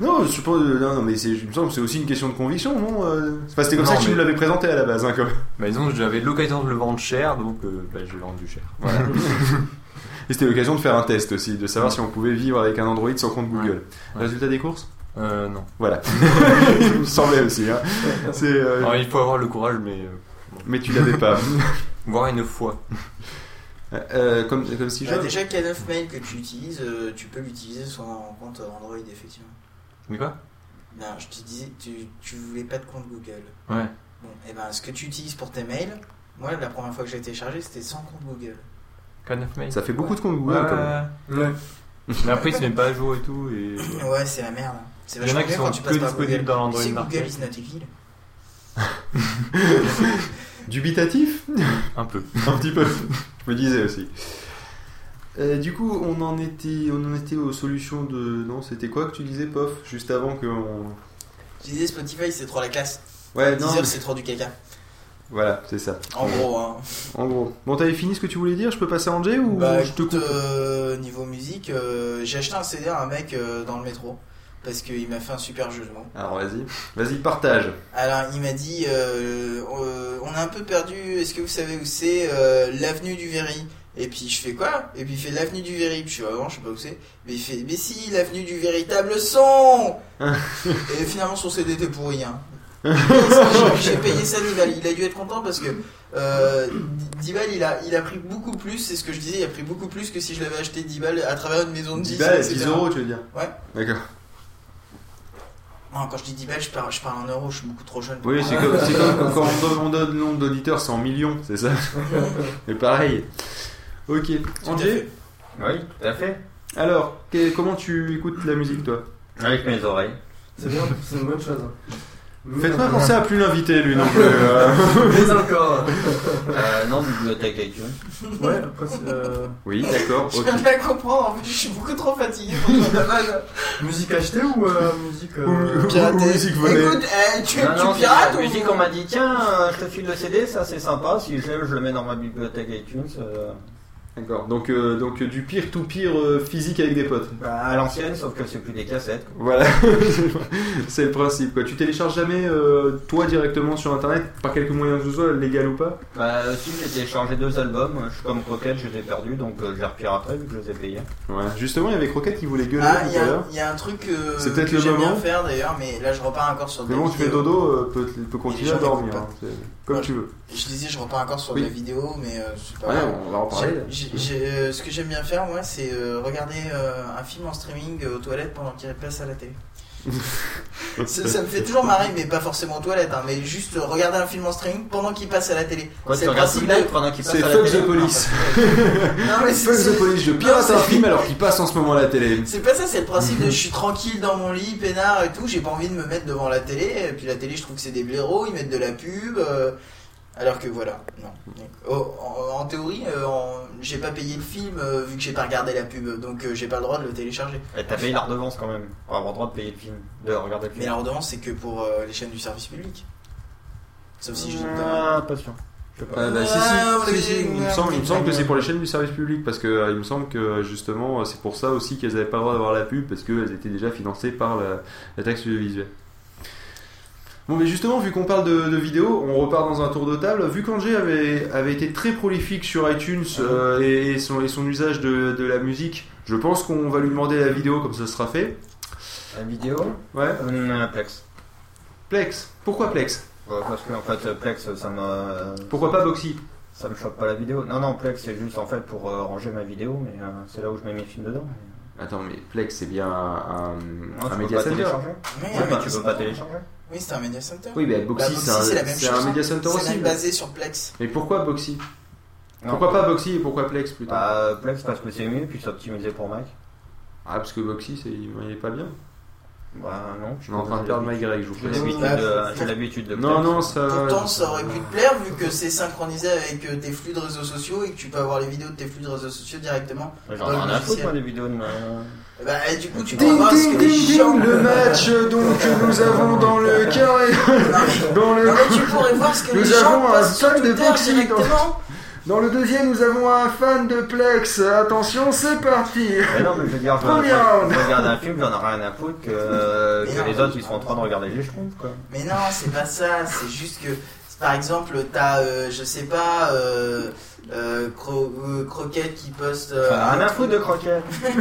non, je pas. euh, Non, non, mais c'est, il me semble que c'est aussi une question de conviction, non euh Enfin, c'était comme Non, ça que tu nous l'avais présenté à la base, hein, même. Bah, disons j'avais l'occasion de le vendre cher, donc euh, bah, j'ai vendu cher. Voilà. Et c'était l'occasion de faire un test aussi, de savoir si on pouvait vivre avec un Android sans compte Google. Ouais. Résultat des courses? Euh, non. Voilà. <laughs> Il me semblait aussi. Hein. <laughs> C'est, euh, Alors, il faut avoir le courage, mais. Euh. Mais tu l'avais pas. <laughs> Voir une fois. Euh, comme, comme si Bah, déjà, K9 Mail que tu utilises, euh, tu peux l'utiliser sur un compte Android, effectivement. Mais quoi? Non, je te disais, tu, tu voulais pas de compte Google. Ouais. Bon, et ben, ce que tu utilises pour tes mails, moi, la première fois que j'ai téléchargé, c'était sans compte Google. K9 mail. Ça fait beaucoup de comptes Ouais, Google, quand ouais, même. ouais. Mais après, il se met pas à jour et tout. Et... <laughs> Ouais, c'est la merde. C'est Il y en a vachement qui bien sont quand tu passes que par disponibles Google. dans sais, Market. Google is not evil. <laughs> Dubitatif Un peu. Un petit peu. <laughs> Je me disais aussi. Euh, du coup, on en était, on en était aux solutions de. Non, c'était quoi que tu disais, Pof, juste avant que on. Tu disais Spotify, c'est trop la classe. Ouais, non. Deezer, mais- c'est trop du caca. Voilà, c'est ça. En gros, hein. En gros. Bon, t'avais fini ce que tu voulais dire Je peux passer à Angers ou Bah je te écoute, coupe euh, niveau musique, euh, j'ai acheté un CD à un mec euh, dans le métro parce qu'il m'a fait un super jeu de mots. Alors vas-y, vas-y, partage. Alors il m'a dit, euh, euh, on a un peu perdu, est-ce que vous savez où c'est euh, l'avenue du Véry Et puis je fais quoi? Et puis il fait l'avenue du Véry, puis je fais vraiment, je sais pas où c'est. Mais il fait, mais si, l'avenue du véritable son <laughs> Et finalement son CD était pourri. Hein. J'ai- payé ça 10 balles. Il a dû être content parce que euh, 10 balles, il a, il a pris beaucoup plus. C'est ce que je disais, il a pris beaucoup plus que si je l'avais acheté 10 balles à travers une maison de 10. 10 balles, etc. 10 euros, tu veux dire? Ouais. D'accord. Non, quand je dis 10 balles, je parle, je parle en euros, je suis beaucoup trop jeune. pour Oui, c'est comme, c'est comme quand on donne, <laughs> on donne le nombre d'auditeurs, c'est en millions, c'est ça <laughs> Mais pareil. Ok. Fait. Oui, tout à fait. Alors, que- comment tu écoutes la musique, toi? Avec mes oreilles. C'est bien, c'est une bonne chose. Faites pas <laughs> penser à plus l'inviter, lui, non plus. euh. Mais encore Euh, non, bibliothèque iTunes. Ouais, après c'est. euh, Oui, d'accord, Je viens de la comprendre, en fait, je suis beaucoup trop fatigué pour faire de mal. Musique achetée ou euh, musique. euh, Ou- musique volée. Écoute, eh, tu, Non, tu non, pirates la ou musique, on m'a dit tiens, euh, je te file le CD, ça c'est sympa. Si je je le mets dans ma bibliothèque iTunes. D'accord, donc, euh, donc euh, du pire tout pire euh, physique avec des potes. bah, à l'ancienne, sauf que c'est plus des cassettes. Voilà, <laughs> c'est le principe. Quoi. Tu télécharges jamais euh, toi directement sur internet par quelque moyen que ce soit, légal ou pas? Bah, si j'ai téléchargé deux albums, je suis comme Croquette, je les ai perdus, donc euh, je les repiraterai vu que je les ai payés. Ouais. Justement, il y avait Croquette qui voulait gueuler Ah, il tout y, à a- l'heure. il y a un truc euh, C'est peut-être que le j'aime bien faire d'ailleurs, mais là je repars encore sur de Mais bon, tu fais dodo, euh, peut, peut continuer à dormir. hein, c'est comme Ouais. tu veux. Je disais, je repars encore sur Oui. la vidéo, mais euh, c'est pas Ouais, grave. on va en parler. J'ai- j'ai- j'ai- euh, ce que j'aime bien faire, moi, c'est euh, regarder euh, un film en streaming euh, aux toilettes pendant qu'il passe à la télé. <laughs> ça, ça me fait toujours marrer, mais pas forcément aux toilettes, hein, mais juste euh, regarder un film en streaming pendant qu'il passe à la télé. C'est le principe de- pendant qu'il passe C'est à la fuck télé the police. Non, mais c'est- <laughs> Fuck the c'est- police. Je pirate Non, un c'est- film alors qu'il passe en ce moment à la télé. C'est pas ça, c'est le principe de <laughs> je suis tranquille dans mon lit, peinard et tout, j'ai pas envie de me mettre devant la télé, et puis la télé je trouve que c'est des blaireaux, ils mettent de la pub, euh, alors que voilà, non. Oh, en, en théorie, euh, en- j'ai pas payé le film euh, vu que j'ai pas regardé la pub, donc euh, j'ai pas le droit de le télécharger. Et T'as payé la redevance quand même, pour avoir le droit de payer le film, de regarder le Mais film. la redevance c'est que pour euh, les chaînes du service public. Sauf si je dis pas. Ah, pas sûr. Je sais pas. Ah, bah, si, Ah, si, si, il me semble, il me oui, semble que c'est pour les chaînes du service public parce que il me semble que justement c'est pour ça aussi qu'elles n'avaient pas le droit d'avoir la pub parce qu'elles étaient déjà financées par la, la taxe visuelle. Bon mais justement vu qu'on parle de, de vidéos, on repart dans un tour de table. Vu qu'Angers avait, avait été très prolifique sur iTunes euh, et, et son, et son usage de, de la musique, je pense qu'on va lui demander la vidéo comme ça sera fait. La vidéo Ouais. euh, Plex. Plex. Pourquoi Plex parce que en fait, Plex, ça me. Pourquoi pas Boxy Ça me choque pas la vidéo. Non, non, Plex, c'est juste en fait pour euh, ranger ma vidéo, mais euh, c'est là où je mets mes films dedans. Attends mais Plex c'est bien un, Non, un pas center. télécharger. Mais, Ouais, euh, mais tu peux pas télécharger. Oui, c'est un media center. Oui, mais Boxy, Bah, c'est un- la même c'est chose, un hein. media center C'est aussi, mais- basé sur Plex. Mais pourquoi Boxy? Non. Pourquoi pas Boxy et pourquoi Plex plutôt Bah, Plex parce que c'est mieux, puis c'est optimisé pour Mac. Ah, parce que Boxy, c'est... il est pas bien. Bah, non. Je suis en train de perdre ma grec, je vous J'ai précise. l'habitude de- j'ai l'habitude de. Non, non, ça. Pourtant, ça aurait pu te plaire vu que c'est synchronisé avec euh, tes flux de réseaux sociaux et que tu peux avoir les vidéos de tes flux de réseaux sociaux directement. J'en ai rien à foutre, moi, des vidéos de ma. Bah, du coup, tu Ding voir ce ding ding ding le match donc que nous avons dans le <laughs> carré <laughs> dans le tu <laughs> pourrais voir ce que Nous les gens avons un fan de Boxy dans- directement. dans le deuxième nous avons un fan de Plex attention c'est parti Mais non, mais je veux dire, je, regarde un film, j'en ai rien à foutre que, non. les autres ils sont en train de regarder les schtroumpfs, quoi. Mais non, c'est pas ça, c'est juste que, par exemple, t'as, euh, je sais pas, euh, euh, Cro- euh, Croquette qui poste. euh, à un foutre de croquettes. <laughs>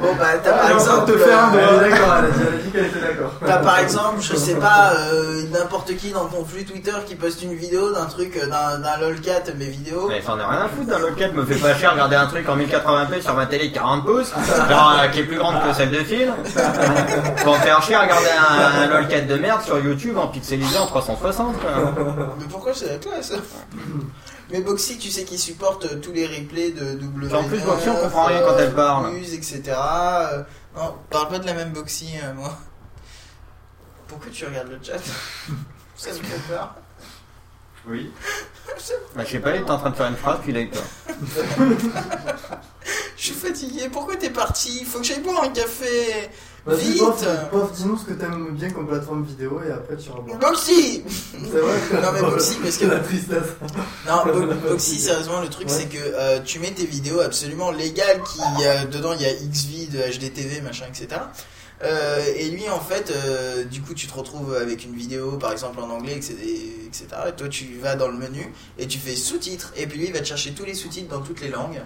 Bon, bah, t'as Ah, par exemple. te faire euh, <laughs> d'accord, elle a dit, elle a dit qu'elle était d'accord. T'as par exemple, je sais pas, euh, n'importe qui dans ton flux Twitter qui poste une vidéo d'un truc, euh, d'un, lolcat, mes vidéos. Mais j'en ai rien à foutre d'un local, me fait pas cher regarder un truc en 1080p sur ma télé 40 pouces, genre euh, qui est plus grande que celle de film. Pour me faire chier à regarder un, un lolcat de merde sur YouTube en pixelisé en 360, quoi. Mais pourquoi c'est la classe? Mais Boxy, tu sais qu'il supporte euh, tous les replays de W9. En plus, Boxy, on comprend rien quand elle parle. Plus, etc. Euh, non, parle pas de la même Boxy, euh, moi. Pourquoi tu regardes le chat? <laughs> Ça me fait peur. oui <laughs> Bah, je sais pas, il est en train de faire une phrase, puis il a eu peur. <laughs> Je suis fatigué. Pourquoi t'es parti? Faut que j'aille boire un café. Vas-y, Vite Pof, dis-nous ce que t'aimes bien comme plateforme vidéo et après tu revois. Boxy C'est vrai Non, mais Boxy, parce que- <laughs> la tristesse. Non, Bo- Boxy, sérieusement, le truc Ouais. c'est que euh, tu mets tes vidéos absolument légales qui euh, dedans il y a XV de HDTV, machin, etc. Euh, et lui, en fait, euh, du coup, tu te retrouves avec une vidéo, par exemple en anglais, etc. Et toi, tu vas dans le menu et tu fais sous-titres. Et puis lui, il va te chercher tous les sous-titres dans toutes les langues.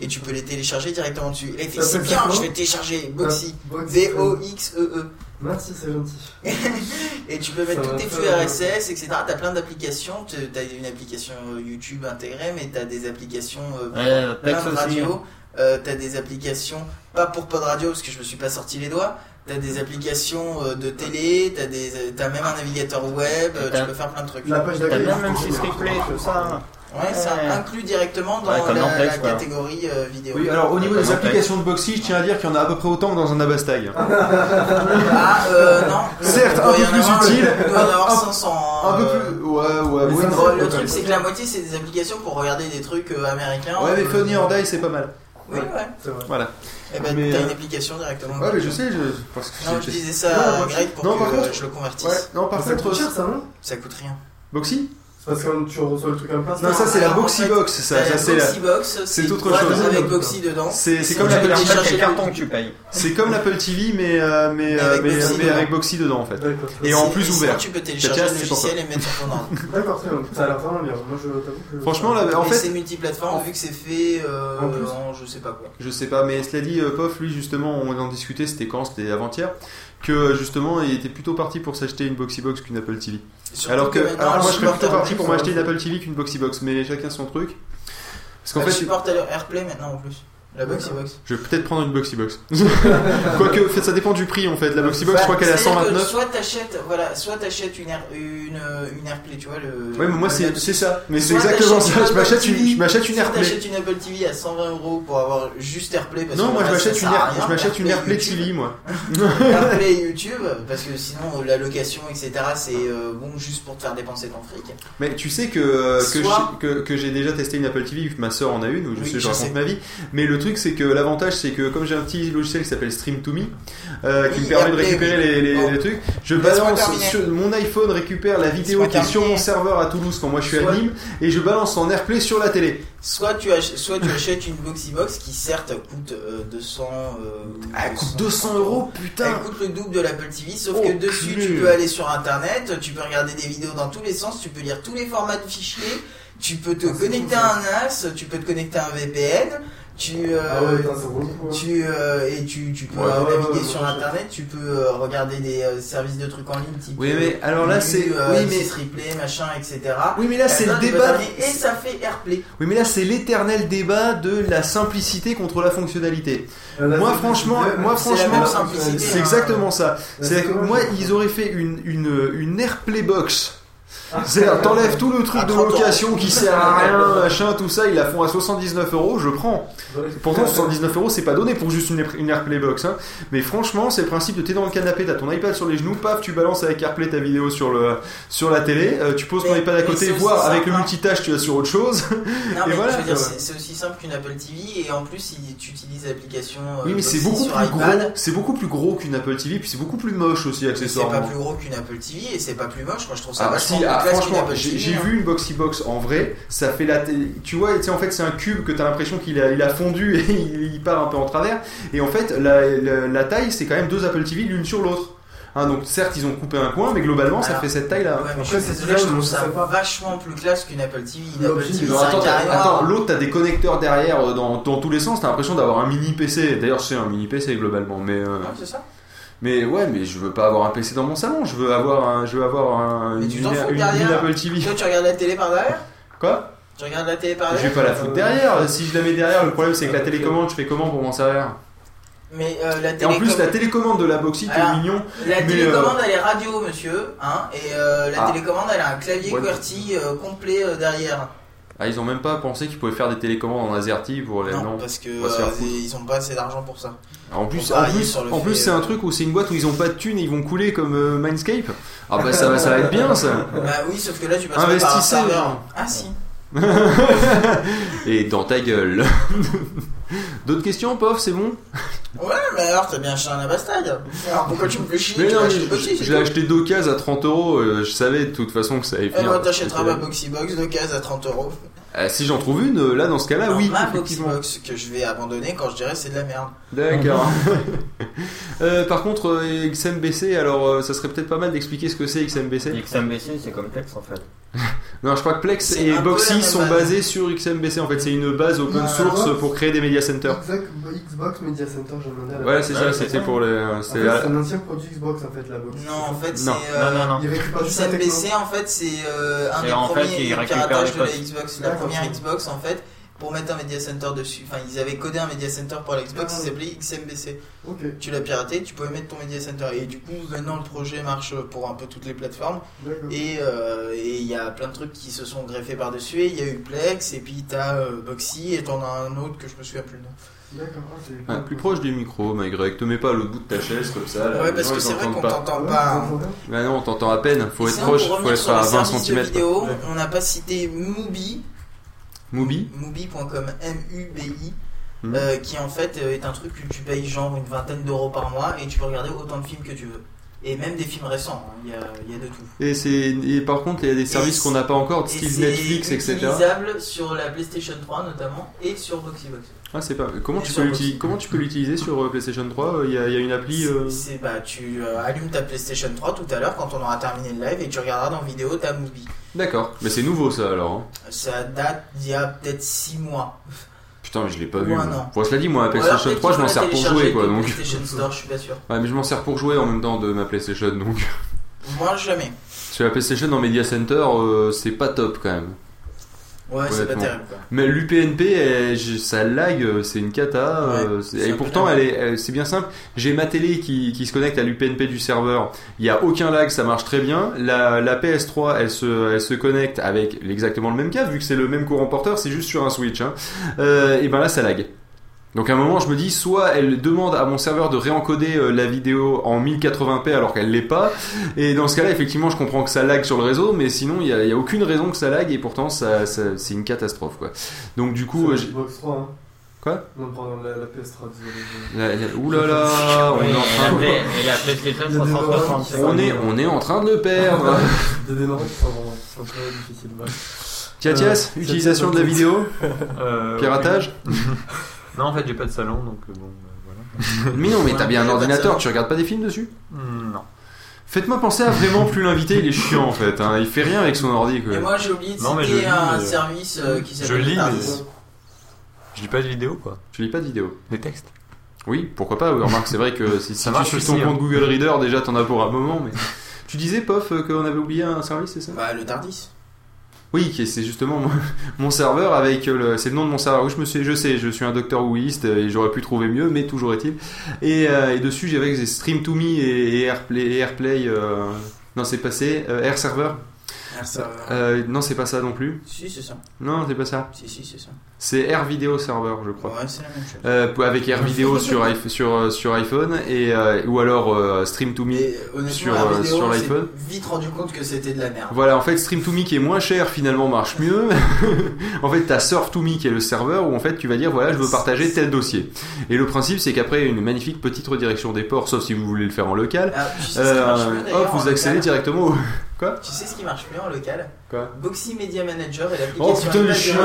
Et tu peux les télécharger directement dessus. Et il fait c'est bien, je vais télécharger Boxy. Ah, Boxy. B-O-X-E-E. Merci, c'est gentil. <laughs> Et tu peux mettre Ça tous tes flux RSS, etc. T'as plein d'applications. Tu as une application euh, YouTube intégrée, mais t'as des applications euh, Ouais, plein de radios. Euh, t'as des applications, pas pour Pod Radio parce que je me suis pas sorti les doigts. T'as des applications euh, de télé, t'as des, t'as même un navigateur web. euh, tu peux faire plein de trucs. La page T'as d'accueil. bien même si replay, tout ça. Ouais, c'est Ouais. inclus directement dans Ouais, la, catégorie euh, vidéo. oui alors au niveau des applications de Boxy je tiens à dire qu'il y en a à peu près autant que dans un Abastag Ah, euh, non. Certes, Il un peu en plus utile, Il doit y en avoir un- 500. un peu euh, plus ouais ouais ça. Bon, le Ouais. truc, c'est que la moitié, c'est des applications pour regarder des trucs euh, américains. ouais mais Funny or Die c'est pas mal Oui, ouais. C'est vrai. voilà Et ben, Mais, t'as une application directement. ouais mais je sais je... parce que Non, je disais ça Ouais, à Greg pour non, que par contre- je le convertisse. ouais non par Ça contre coûte cher ça, non? Ça coûte rien. Boxy? Parce que quand tu reçois le truc en place. non ça c'est la Boxy fait, Box ça, ça la c'est la c'est autre chose. avec Boxy dedans. c'est comme tu la peux En fait, petite c'est télécharger le le- carton que tu payes. c'est comme l'Apple TV mais euh, mais Mais euh, avec mais, Boxy mais dedans. avec Boxy dedans en fait et en plus ouvert tu peux télécharger le logiciel et mettre sur ton ordi. <laughs> D'accord, très bien. Ça a l'air vraiment bien. Moi, je t'avoue que. Franchement, là, en Et fait- c'est multiplateforme vu que c'est fait euh, En je sais pas quoi. Je sais pas, mais cela dit, Pof, lui, justement, on en discutait, c'était quand? C'était avant-hier, que justement, il était plutôt parti pour s'acheter une Boxy Box qu'une Apple TV. Alors que, alors moi, je supporte plutôt parti pour m'acheter une Apple TV qu'une Boxy Box, mais chacun son truc. Parce qu'en Elle fait, supporte Airplay maintenant en plus. La Boxy Box. Je vais peut-être prendre une Boxy Box. <laughs> Quoique, fait, ça dépend du prix en fait. La Boxy Box, je crois qu'elle est à C'est-à-dire que 129. Soit t'achètes, voilà, soit t'achètes une, Air- une, euh, une AirPlay, tu vois le. Ouais, mais moi c'est ça. Mais c'est exactement ça. Je m'achète une, TV, je m'achète une AirPlay. t'achètes une Apple TV à 120 euros pour avoir juste AirPlay. Parce Non, que moi je m'achète une, Air- je m'achète une AirPlay YouTube. TV, moi. <laughs> AirPlay YouTube, parce que sinon la location, etc., c'est euh, bon juste pour te faire dépenser ton fric. Mais tu sais que, euh, que, j'ai- que, que j'ai déjà testé une Apple TV, ma soeur en a une, où je sais, je je raconte ma vie. Mais le truc, c'est que l'avantage, c'est que comme j'ai un petit logiciel qui s'appelle Stream to Me, euh, qui Oui, me permet de récupérer les, les- Bon. les trucs, je balance sur mon iPhone récupère la vidéo qui est sur mon serveur à Toulouse quand moi je suis Soit- à Nîmes, et je balance en AirPlay sur la télé. Soit tu, ach- soit tu achètes une Boxy Box qui certes coûte euh, 200. euh, Elle coûte 200 euros, putain. Elle coûte le double de l'Apple TV, sauf Oh, que dessus tu peux aller sur internet, tu peux regarder des vidéos dans tous les sens, tu peux lire tous les formats de fichiers, tu peux te Ah, connecter à un NAS, tu peux te connecter à un VPN, tu, euh, Ah ouais, tu euh, et tu, tu peux Ouais, euh, ouais, naviguer ouais, sur internet, tu peux euh, regarder des euh, services de trucs en ligne type Oui, mais alors là, c'est- euh, oui, mais- M6 replay, machin, etc. Oui, mais là, c'est le débat. Et ça fait AirPlay. Oui, mais là, c'est l'éternel débat de la simplicité contre la fonctionnalité. moi, franchement, moi, franchement, c'est hein. exactement ça. C'est moi, ils auraient fait une, une, une AirPlay box. C'est-à-dire, t'enlèves tout le truc À de 30 location qui sert à rien, machin, tout ça, ils la font à 79 euros, je prends. Pourtant, 79 euros, c'est pas donné pour juste une, Air- une AirPlay box. Hein. Mais franchement, c'est le principe de t'es dans le canapé, t'as ton iPad sur les genoux, paf, tu balances avec AirPlay ta vidéo sur, le, sur la télé, euh, tu poses ton Mais- iPad à côté, c'est aussi voir avec le hein. multitâche, tu as sur autre chose. Non, <laughs> Et mais voilà, c'est c'est aussi simple qu'une Apple TV et en plus, il- tu utilises l'application. euh, Oui, mais c'est Boxy beaucoup plus gros. C'est beaucoup plus gros qu'une Apple TV, puis c'est beaucoup plus moche aussi C'est accessoirement. pas plus gros qu'une Apple TV et c'est pas plus moche. Moi, je trouve ça Ah, vachement si, plus ah, franchement, j'ai hein. vu une Boxy Box en vrai, ça fait la. Tu vois, tu sais, en fait, c'est un cube que t'as l'impression qu'il a, il a fondu et <laughs> il, part un peu en travers. Et en fait, la, la- la taille, c'est quand même deux Apple TV l'une sur l'autre. Hein, donc certes, ils ont coupé un coin, mais globalement, ça fait cette taille-là. Ouais, mais Après, je désolé, trouve ça vachement plus classe qu'une Apple TV. Une Apple TV, attends, attends, l'autre, t'as des connecteurs derrière euh, dans, dans tous les sens. T'as l'impression d'avoir un mini PC. D'ailleurs, c'est un mini PC globalement, mais. euh, Ouais, c'est ça. Mais ouais, mais je veux pas avoir un PC dans mon salon. Je veux avoir un, je veux avoir un, Mais une, tu t'en une- fous une- derrière. une Apple TV. Toi, tu regardes la télé par derrière Quoi? Tu regardes la télé par Je vais derrière pas la foutre derrière. Si je la mets derrière, le problème c'est que la télécommande, je fais comment pour m'en servir? Mais euh, la Et en plus, la télécommande. de la Boxy, qui est Alors, mignon. La mais, télécommande, euh, elle est radio, monsieur. Hein, et euh, la Ah. télécommande, elle a un clavier Ouais. QWERTY euh, complet derrière. Ah, ils ont même pas pensé qu'ils pouvaient faire des télécommandes en AZERTY pour les. non, Non. parce que On euh, ils ont pas assez d'argent pour ça. En plus, en plus, en plus, c'est euh, un truc où c'est une boîte où ils ont pas de thunes et ils vont couler comme euh, Mindscape. Ah bah ça va, ça va être bien ça. Bah oui, sauf que là, tu passes par un serveur. Ah si. <laughs> Et dans ta gueule. <laughs> D'autres questions, Pof, c'est bon? Ouais, mais alors, t'as bien acheté un Avastag. Alors pourquoi tu me fais chier? Mais non, mais acheter Boxy, je, l'ai acheté d'occasion à 30 euros. euh, Je savais de toute façon que ça allait Eh finir. ben, t'achèteras ma Boxy Box de case à 30 euros. Ah, si j'en trouve une, euh, là dans ce cas-là, oui. ma Boxy effectivement. Box que je vais abandonner quand je dirais c'est de la merde. D'accord. <laughs> Euh, par contre, euh, XMBC, alors euh, ça serait peut-être pas mal d'expliquer ce que c'est XMBC. XMBC, c'est comme Plex en fait. <laughs> Non, je crois que Plex et Boxy sont basés sur XMBC. En fait, c'est une base open Ah, source pour créer des media centers. Exact, Xbox Media Center, j'ai demandé à la Ouais, c'est ça, c'était pour les. euh, En c'est- un ancien produit Xbox en fait, la box. Non, en fait, c'est. Non. euh, Non, non, non. XMBC en fait c'est euh, un C'est des en fait, premiers piratages de la. Xbox, première. Xbox en fait pour mettre un media center dessus. Enfin ils avaient codé un media center pour la Xbox, Ah. il s'appelait XMBC. Tu l'as piraté, tu pouvais mettre ton media center et du coup maintenant le projet marche pour un peu toutes les plateformes euh, et il y a plein de trucs qui se sont greffés par dessus. Il y a eu Plex et puis t'as euh, Boxy et t'en as un autre que je me souviens plus le nom. Ah, plus proche du micro, my Greg. Te mets pas à l'autre bout de ta chaise comme ça. là, Ouais parce gens, que c'est vrai qu'on pas. t'entend pas. hein. Bah non, on t'entend à peine. Faut Et être sinon, proche, faut être à les 20 services cm. de vidéo, Ouais. on n'a pas cité Mubi, Mubi Mubi.com, M-U-B-I, Hmm. euh, qui en fait euh, est un truc que tu payes genre une vingtaine d'euros par mois et tu peux regarder autant de films que tu veux. Et même des films récents, hein, il y, a, y a de tout. Et, c'est, et par contre, il y a des services qu'on n'a pas encore, style c'est Netflix, etc. utilisable sur la PlayStation 3 notamment et sur Boxybox. Ah, c'est pas. Comment tu, peux l'utiliser, comment tu peux l'utiliser sur euh, PlayStation 3 Il y, a, il y a une appli. euh, C'est- C'est bah tu euh, allumes ta PlayStation 3 tout à l'heure quand on aura terminé le live et tu regarderas dans vidéo ta Mubi. D'accord. Mais c'est nouveau ça alors. hein. Ça date d'il y a peut-être 6 mois. Putain, mais je l'ai pas vu. moi. Bon, cela dit, moi, la PlayStation peut-être 3, je m'en sers pour jouer quoi. Donc... PlayStation Store, je suis pas sûr. Ouais, mais je m'en sers pour jouer en même temps de ma PlayStation donc. Moi jamais. Sur la PlayStation en Media Center, euh, c'est pas top quand même. Ouais, c'est pas terrible quoi. Mais l'UPnP, ça lag, euh, c'est une cata. euh, Ouais, et pourtant, peu elle est, elle- c'est bien simple. J'ai ma télé qui, qui se connecte à l'UPnP du serveur. Il y a aucun lag, ça marche très bien. La, la PS3, elle se, elle se connecte avec exactement le même câble, vu que c'est le même courant porteur, c'est juste sur un switch. Hein. Euh, et ben là, ça lag. Donc à un moment, je me dis, soit elle demande à mon serveur de réencoder euh, la vidéo en 1080p alors qu'elle l'est pas, et dans ce cas-là, effectivement, je comprends que ça lag sur le réseau, mais sinon, il y a, y a aucune raison que ça lag, et pourtant, ça, ça- c'est une catastrophe, quoi. Donc du coup, euh, j'ai- Xbox 3, hein. Quoi? Non, pardon, la, la PS3, désolé. la- la- ouh là là, on est en train, Play- et la PlayStation Il y a des 360. c'est on est, on est en train de le perdre. Sont très difficiles. ouais. Tiatias, Euh, utilisation de la vidéo, piratage. <laughs> Non, en fait, j'ai pas de salon, donc euh, bon, euh, voilà. <laughs> Mais non, mais t'as bien un ordinateur, tu regardes pas des films dessus Hmm, non. Faites-moi penser à vraiment plus l'inviter, il est chiant en fait. hein. Il fait rien avec son ordi. Quoi. Et moi j'ai oublié de Non, mais je citer lis, un mais- service euh, qui Je s'appelle lis, mais Tardis. je lis pas de vidéo, quoi. Tu lis pas de vidéo Des textes. Oui, pourquoi pas. oui, Remarque, c'est vrai que si, <laughs> si Ça tu marche suis aussi, ton hein. compte Google Reader, déjà t'en as pour un moment. Mais tu disais, Pof, euh, qu'on avait oublié un service, c'est ça? Bah le Tardis. Oui, c'est justement <laughs> mon, serveur avec euh, le, c'est le nom de mon serveur. Oui, je me suis, je sais, je suis un docteur Wooist et j'aurais pu trouver mieux, mais toujours est-il. Et, euh, et dessus, j'avais Stream to Me et, Airplay, Airplay. euh, non, c'est passé. Euh, Air Server. Ah, ça... Euh, non, c'est pas ça non plus. Si c'est ça. Non, c'est pas ça. Si si c'est ça. C'est Air Video Server, je crois. Ouais c'est la même chose. Euh, avec Air Vidéo <laughs> sur, sur, euh, sur iPhone et euh, ou alors Stream to Me Et sur, vidéo sur l'iPhone. vite rendu compte que c'était de la merde. Voilà, en fait, Stream to Me qui est moins cher finalement marche mieux. <laughs> en fait, t'as Surf to Me qui est le serveur où en fait tu vas dire voilà, je veux partager tel dossier. Et le principe c'est qu'après une magnifique petite redirection des ports, sauf si vous voulez le faire en local. Ah, marche hop, vous accédez local directement au. Quoi Tu sais ce qui marche mieux en local Quoi Boxy Media Manager et Oh l'application. putain, le chien.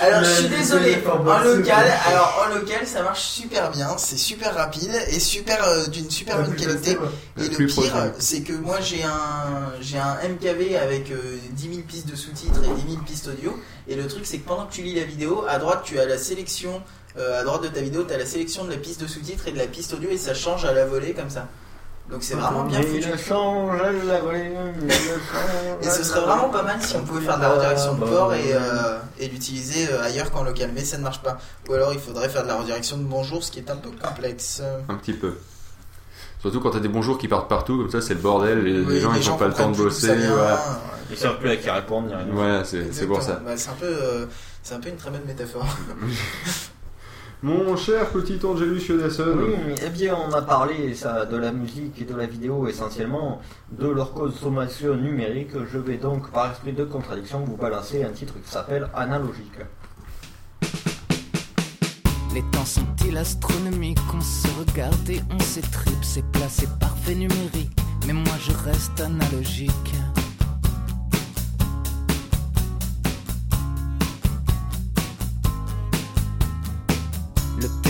Alors je suis désolé, en local, alors en local ça marche super bien, c'est super rapide et super euh, d'une super bonne qualité. Et Le plus pire, c'est que moi j'ai un j'ai un MKV avec euh, 10 000 pistes de sous-titres et 10 000 pistes audio. Et le truc c'est que pendant que tu lis la vidéo, à droite tu as la sélection, euh, à droite de ta vidéo tu as la sélection de la piste de sous-titres et de la piste audio et ça change à la volée comme ça. Donc c'est vraiment bien foutu. Et ce serait vraiment pas mal si on pouvait faire de la redirection de port et, euh, et l'utiliser euh, ailleurs qu'en local, mais ça ne marche pas. Ou alors il faudrait faire de la redirection de bonjour, ce qui est un peu complexe. Un petit peu. Surtout quand t'as des bonjours qui partent partout, comme ça c'est le bordel, les, Oui, les gens ils ont pas le temps de bosser. vient, ouais. Ils savent plus à qui répondre. Voilà, c'est c'est pour ça. Bah, c'est un peu, euh, c'est un peu une très bonne métaphore. <laughs> Mon cher petit Angelus Yodasson. Oui, eh bien, on a parlé ça, de la musique et de la vidéo essentiellement, de leur consommation numérique. Je vais donc, par esprit de contradiction, vous balancer un titre qui s'appelle Analogique. Les temps sont-ils astronomiques? On se regarde et on s'étripe C'est placé parfait numérique Mais moi je reste analogique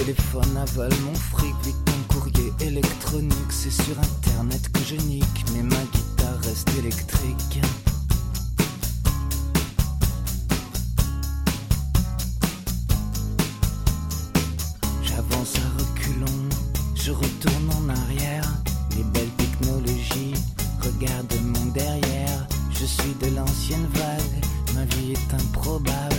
téléphone avale mon fric Vite mon courrier électronique C'est sur internet que je nique Mais ma guitare reste électrique J'avance à reculons, je retourne en arrière. Les belles technologies, regarde mon derrière. Je suis de l'ancienne vague, ma vie est improbable.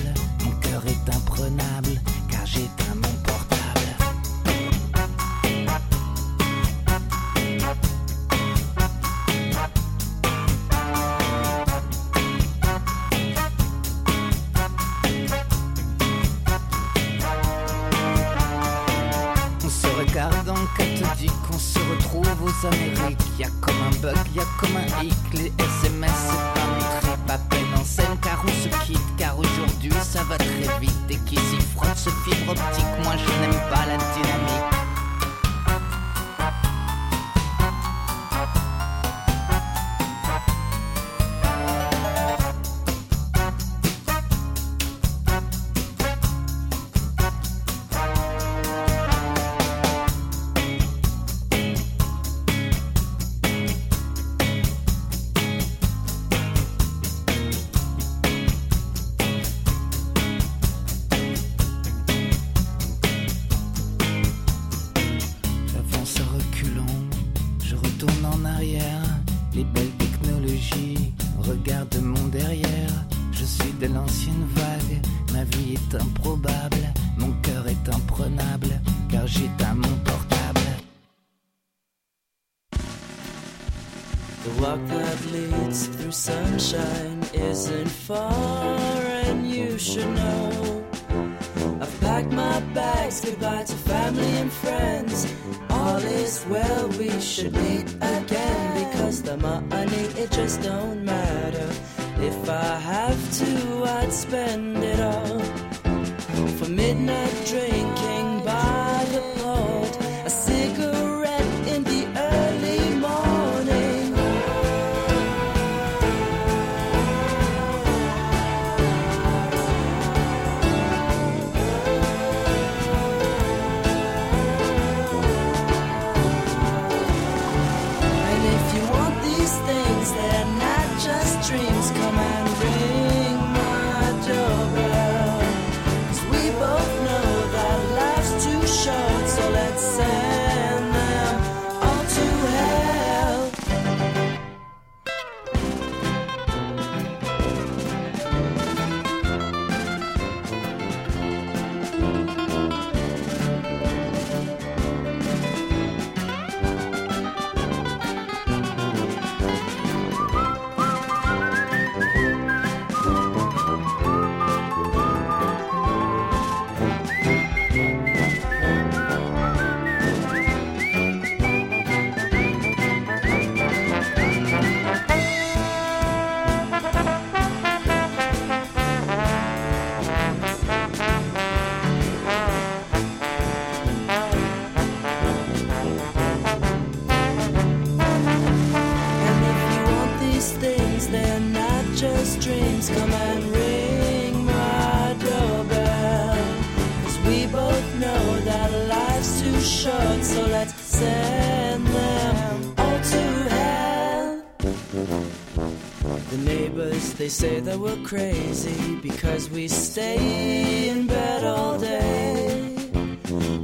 Say that we're crazy because we stay in bed all day.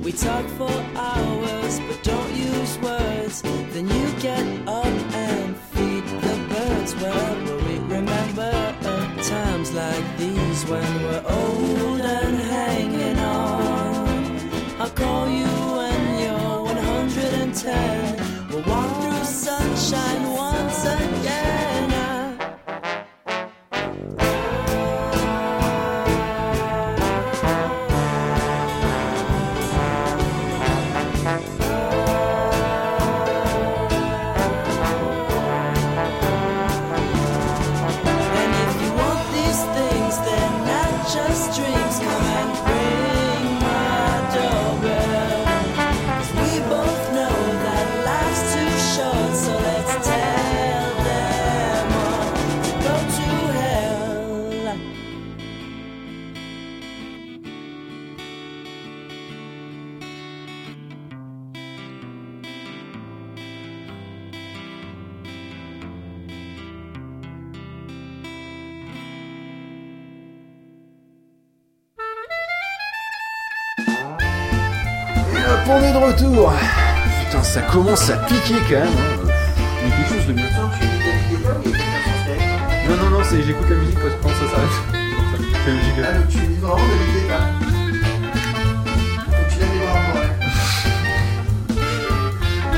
We talk for hours but don't use words. Then you get up and feed the birds. Well, will we remember times like these when we're old and hanging on? I'll call you when you're 110. We'll walk through sunshine once again. Commence à piquer quand même. hein. Il y a quelque chose de bien. Non, non, non, c'est j'écoute la musique parce que quand ça s'arrête? C'est pour ça. C'est le jiggle. Ah, donc tu vraiment de l'idée là? Tu lèves les bras en l'air.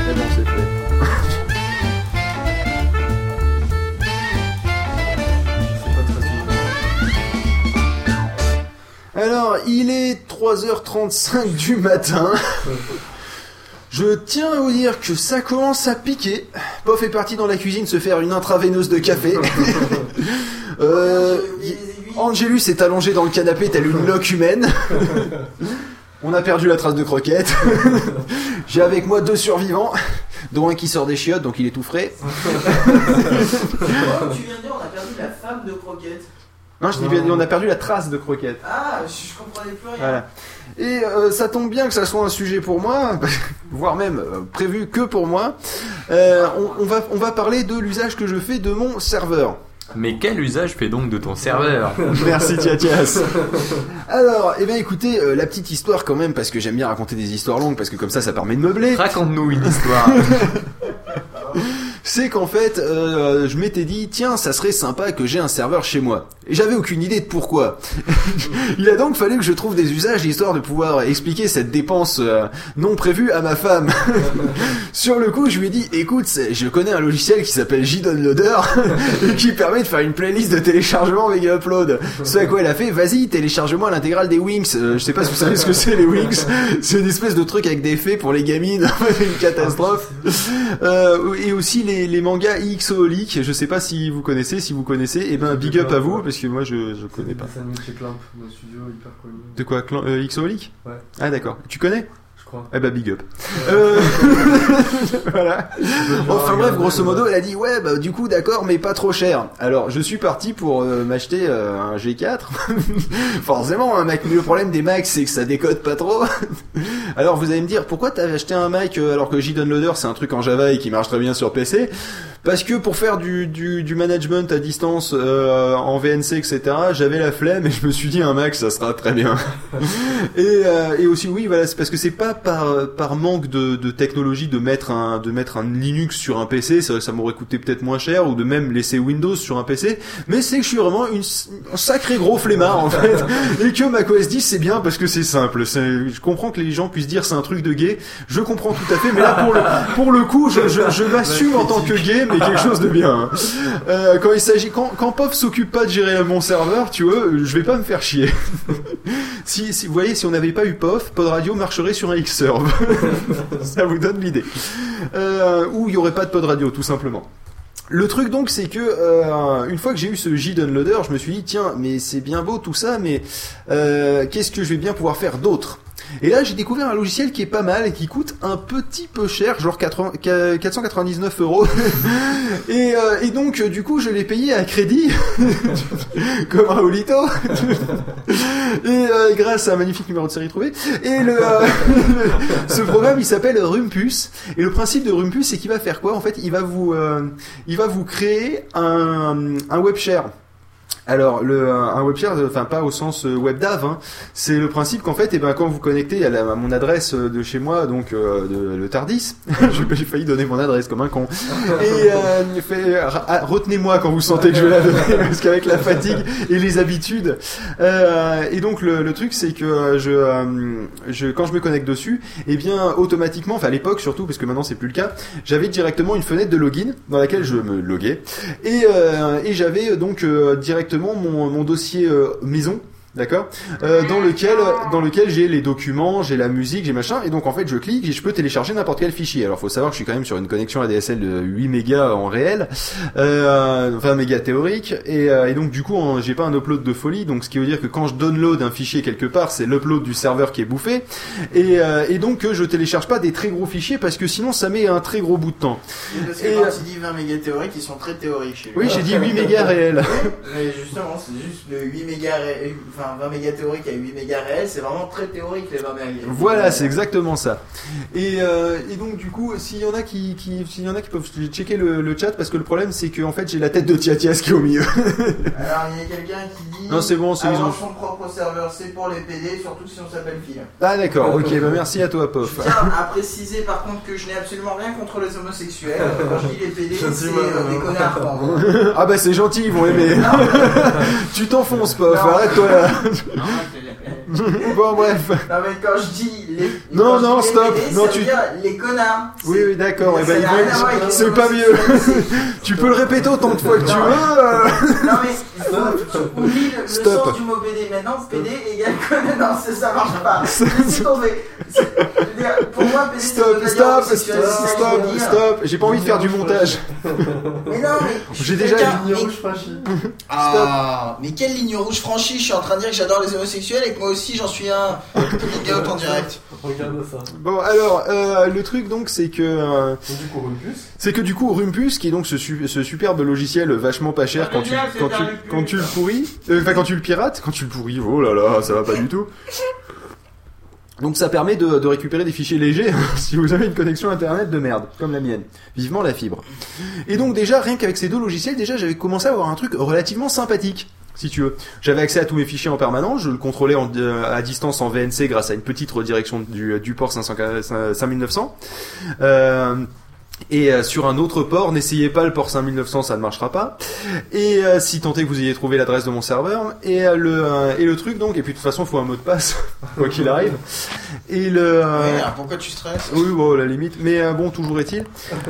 Mais bon, c'est fait. Alors, il est 3h35 du matin. <laughs> Je tiens à vous dire que ça commence à piquer. Pof est parti dans la cuisine se faire une intraveineuse de café. <laughs> Euh, Angelus est allongé dans le canapé tel une loque humaine. On a perdu la trace de croquette. <laughs> J'ai avec moi deux survivants, dont un qui sort des chiottes, donc il est tout frais. tu viens de dire, on a perdu la femme de Croquette. Non, je dis bien, on a perdu la trace de croquette. Ah, je, je comprenais plus rien. Voilà. Et euh, ça tombe bien que ça soit un sujet pour moi, <laughs> voire même euh, prévu que pour moi. Euh, on, on va, on va parler de l'usage que je fais de mon serveur. Mais quel usage fais donc de ton serveur <laughs> Merci Tiatias. Alors, eh bien écoutez, euh, la petite histoire quand même, parce que j'aime bien raconter des histoires longues, parce que comme ça, ça permet de meubler. Raconte-nous une histoire. <laughs> C'est qu'en fait, euh, je m'étais dit, tiens, ça serait sympa que j'ai un serveur chez moi. Et j'avais aucune idée de pourquoi. <laughs> Il a donc fallu que je trouve des usages histoire de pouvoir expliquer cette dépense euh, non prévue à ma femme. <laughs> Sur le coup, je lui ai dit, écoute, je connais un logiciel qui s'appelle JDownloader et <laughs> qui permet de faire une playlist de téléchargement méga upload. Ce à quoi elle a fait, vas-y, télécharge-moi l'intégrale des Wings. Euh, je sais pas si vous savez ce que c'est les Wings. C'est une espèce de truc avec des fées pour les gamines. une catastrophe. Euh, et aussi les, les mangas XOLIC. Je sais pas si vous connaissez. Si vous connaissez, eh ben big up à vous parce que moi je je connais pas. Clamp, studio hyper connu. De quoi clan- euh, XOLIC Ouais. Ah d'accord. Tu connais? Crois. Eh bah big up. Euh, <laughs> voilà. Enfin bref, grosso modo, elle a dit ouais bah du coup d'accord mais pas trop cher. Alors je suis parti pour euh, m'acheter euh, un G4. <laughs> Forcément un Mac. Mais le problème des Macs c'est que ça décode pas trop. <laughs> alors vous allez me dire pourquoi t'as acheté un Mac alors que JDownloader c'est un truc en Java et qui marche très bien sur PC parce que pour faire du, du, du management à distance euh, en VNC etc j'avais la flemme et je me suis dit un Mac ça sera très bien et, euh, et aussi oui voilà c'est parce que c'est pas par, par manque de, de technologie de mettre un de mettre un Linux sur un PC ça, ça m'aurait coûté peut-être moins cher ou de même laisser Windows sur un PC mais c'est que je suis vraiment une, un sacré gros flemmard en fait. <laughs> Et que macOS 10 c'est bien parce que c'est simple. Je comprends que les gens puissent dire c'est un truc de gay. Je comprends tout à fait mais là pour le, pour le coup je, je, je m'assume en tant que gay mais quelque chose de bien hein. Euh, quand il s'agit quand, quand Pop s'occupe pas de gérer mon serveur tu vois je vais pas me faire chier. <laughs> Si, si vous voyez si on n'avait pas eu POF Pod Radio marcherait sur un Xserve <laughs> ça vous donne l'idée. Euh, ou il y aurait pas de Pod Radio tout simplement. Le truc donc c'est que euh, une fois que j'ai eu ce JDownloader, je me suis dit tiens mais c'est bien beau tout ça mais euh, qu'est-ce que je vais bien pouvoir faire d'autre? Et là j'ai découvert un logiciel qui est pas mal et qui coûte un petit peu cher, genre 80 qua- 499 euros. <laughs> et, euh, et donc euh, du coup je l'ai payé à crédit <laughs> comme Raoulito. <laughs> et euh, grâce à un magnifique numéro de série trouvé. Et le, euh, ce programme il s'appelle Rumpus. Et le principe de Rumpus c'est qu'il va faire quoi? En fait il va vous, euh, il va vous créer un, un web share. Alors le un web share, enfin pas au sens euh, web dev, hein, c'est le principe qu'en fait, et ben quand vous connectez à, mon adresse euh, de chez moi, donc euh, le Tardis, <laughs> j'ai failli donner mon adresse comme un con. Et euh, ah, retenez-moi quand vous sentez que je vais la donner, <laughs> parce qu'avec la fatigue et les habitudes. Euh, et donc le, le truc c'est que je, euh, je quand je me connecte dessus, et bien automatiquement, enfin à l'époque surtout, parce que maintenant c'est plus le cas, j'avais directement une fenêtre de login dans laquelle je me loguais et, et j'avais donc euh, mon dossier euh, maison. D'accord Euh, Dans lequel, dans lequel j'ai les documents, j'ai la musique, j'ai machin, et donc en fait je clique et je peux télécharger n'importe quel fichier. Alors faut savoir que je suis quand même sur une connexion ADSL de 8 mégas en réel, euh, enfin mégas théorique, et, euh, et donc du coup j'ai pas un upload de folie, donc ce qui veut dire que quand je download un fichier quelque part, c'est l'upload du serveur qui est bouffé, et, euh, et donc je télécharge pas des très gros fichiers parce que sinon ça met un très gros bout de temps. Parce que Et, quand il dit 20 mégas théoriques, ils sont très théoriques chez lui. Oui, j'ai dit 8 mégas réels. Mais justement, c'est juste le 8 mégas ré- enfin 20 mégas théoriques à 8 mégas réels, c'est vraiment très théorique les 20 mégas. Voilà, c'est exactement ça. Et, euh, et donc du coup, s'il y en a qui, qui s'il y en a qui peuvent checker le, le chat, parce que le problème c'est que en fait j'ai la tête de Tiatias qui est au milieu. <laughs> Alors il y a quelqu'un qui dit Non, c'est bon, c'est- ont- son propre serveur, c'est pour les PD, surtout si on s'appelle Phil. ah d'accord, ok, bah merci à toi, Pof. Je tiens à préciser par contre que je n'ai absolument rien contre les homosexuels. <laughs> Quand je dis les PD, c'est Gentil, euh, des connards. pardon. ah bah c'est gentil, ils vont aimer. <laughs> tu t'enfonces, Pof, arrête-toi là. Bon bref. Non mais quand je dis les. Non, quand je non, dis les stop. PD, Non, ça tu- veut dire les connards. Oui, oui, d'accord. Ça eh ben, C'est pas mieux. tu peux le répéter autant de fois que tu Non. veux. euh. Non mais il faut- tu oublies le, sens du mot PD maintenant, PD égale <laughs> connaît, non c'est- ça marche pas. <laughs> C'est- dire, Pour moi PD ça Stop, stop, c'est stop, stop. J'ai pas envie de faire du montage. <laughs> Mais non mais. J'ai déjà une mais- rouge franchie. Ah, mais quelle ligne rouge franchie? Je suis en train de dire que j'adore les homosexuels et que moi aussi j'en suis un. <laughs> En direct. Regarde ça. Bon alors euh, le truc donc c'est que euh, Donc, du coup, Rumpus. c'est que du coup Rumpus qui est donc ce, su- ce superbe logiciel vachement pas cher quand tu quand tu quand tu le pourris euh, enfin quand tu le pirates quand tu le pourris oh là là ça va pas du tout donc ça permet de, de récupérer des fichiers légers <laughs> si vous avez une connexion internet de merde comme la mienne vivement la fibre et donc déjà rien qu'avec ces deux logiciels déjà j'avais commencé à avoir un truc relativement sympathique si tu veux. J'avais accès à tous mes fichiers en permanence, je le contrôlais en- euh, à distance en VNC grâce à une petite redirection du, du port 500 5900. Euh, Et euh, sur un autre port, n'essayez pas le port 5900, ça ne marchera pas. Et euh, si tant est que vous ayez trouvé l'adresse de mon serveur, et euh, le euh, et le truc donc, et puis de toute façon, il faut un mot de passe <laughs> quoi qu'il arrive. Et le euh, pourquoi tu stresses? Oui, bon, à la limite. Mais euh, bon, toujours est-il.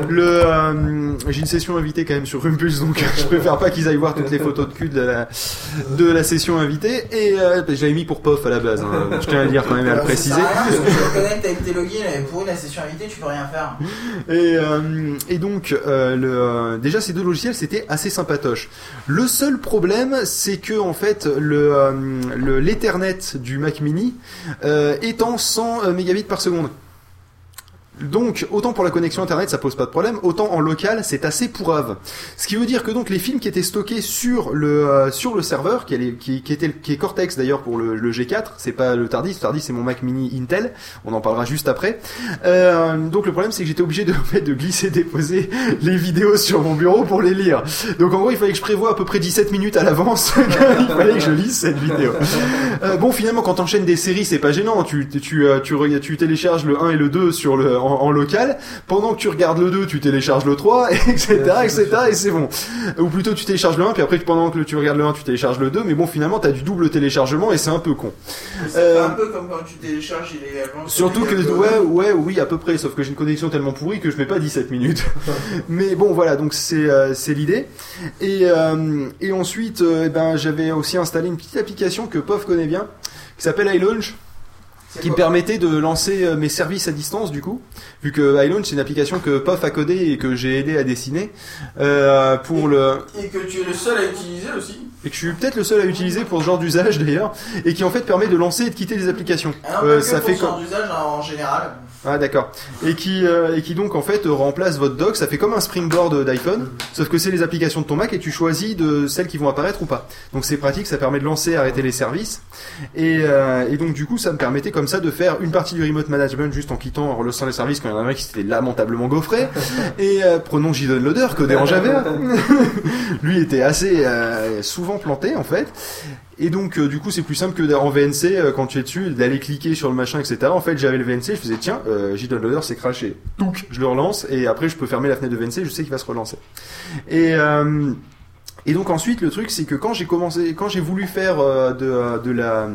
Le, euh, j'ai une session invitée quand même sur Rumpus, donc <laughs> je préfère pas qu'ils aillent voir toutes les photos de cul de la, de la session invitée. Et euh, je l'avais mis pour POF à la base. hein. Je tiens à le dire quand même et à le préciser. Ça rien, parce que connectes avec tes logins et pour une la session invitée, tu peux rien faire. Et, euh, et donc, euh, euh, déjà ces deux logiciels, c'était assez sympatoche. Le seul problème, c'est que en fait, le, le- l'Ethernet du Mac Mini est en 100 euh, mégabits par seconde. Donc, autant pour la connexion internet, ça pose pas de problème, autant en local, c'est assez pourrave. Ce qui veut dire que donc les films qui étaient stockés sur le euh, sur le serveur, qui, est, qui, était qui est Cortex d'ailleurs pour le, le G4, c'est pas le Tardis, le Tardis c'est mon Mac Mini Intel, on en parlera juste après. Euh, donc le problème c'est que j'étais obligé de <laughs> de glisser déposer les vidéos sur mon bureau pour les lire. Donc en gros il fallait que je prévoie à peu près 17 minutes à l'avance, <laughs> il fallait que je lise cette vidéo. Euh, bon finalement quand t'enchaînes des séries c'est pas gênant, tu tu tu, euh, tu, re- tu télécharges le 1 et le 2 sur le en, en local, pendant que tu regardes le 2 tu télécharges le 3 etc etc et c'est bon. Ou plutôt tu télécharges le 1 puis après pendant que tu regardes le 1 tu télécharges le 2 mais bon finalement t'as du double téléchargement et c'est un peu con. C'est Euh, un peu comme quand tu télécharges illégalement. Surtout que, ouais, ouais, oui, à peu près, sauf que j'ai une connexion tellement pourrie que je mets pas 17 minutes. <laughs> Mais bon, voilà, donc c'est euh, c'est l'idée. Et, euh, et ensuite, euh, eh ben, j'avais aussi installé une petite application que POF connaît bien, qui s'appelle iLaunch, qui me permettait de lancer euh, mes services à distance, du coup, vu que iLaunch, c'est une application que POF a codée et que j'ai aidé à dessiner, euh, pour le... Et que tu es le seul à utiliser aussi. Et que je suis peut-être le seul à utiliser pour ce genre d'usage d'ailleurs, et qui en fait permet de lancer et de quitter des applications. Alors, Euh, ça pour fait ce genre d'usage en général. Ah d'accord. Et qui euh, et qui donc en fait euh, remplace votre dock. Ça fait comme un springboard d'iPhone, sauf que c'est les applications de ton Mac et tu choisis de celles qui vont apparaître ou pas. Donc c'est pratique, ça permet de lancer, et arrêter les services. Et, euh, et donc du coup ça me permettait comme ça de faire une partie du remote management juste en quittant, en relançant les services quand il y en a un qui s'était lamentablement gaufré. Et euh, prenons JDon Loader que dérange avait. <laughs> Lui était assez euh, souvent planté en fait. Et donc, euh, du coup, c'est plus simple que en VNC, euh, quand tu es dessus, d'aller cliquer sur le machin, etc. En fait, j'avais le VNC, je faisais, tiens, euh, JDon Loader s'est craché. Donc, je le relance, et après, je peux fermer la fenêtre de VNC, je sais qu'il va se relancer. Et, euh, et donc, ensuite, le truc, c'est que quand j'ai commencé, quand j'ai voulu faire de, de la...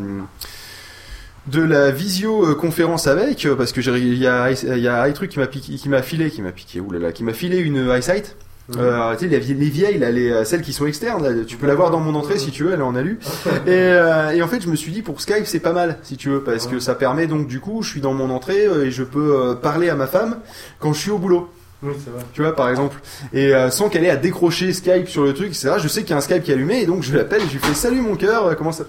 de la visioconférence avec, parce que j'ai- il y a, il y a iTruc qui m'a piqué, qui m'a filé, qui m'a piqué, oulala, qui m'a filé une iSight. Euh, tu sais, les, vie- les vieilles, là, les, euh, celles qui sont externes, là, tu peux l'avoir dans mon entrée si tu veux, elle est en alu. <laughs> Et, euh, et en fait, je me suis dit pour Skype, c'est pas mal, si tu veux, parce que ça permet donc du coup, je suis dans mon entrée euh, et je peux parler à ma femme quand je suis au boulot. Oui, vrai. Tu vois, par exemple. Et euh, sans qu'elle ait à décrocher Skype sur le truc, etc. Je sais qu'il y a un Skype qui est allumé et donc je l'appelle et je lui fais Salut mon cœur, comment ça.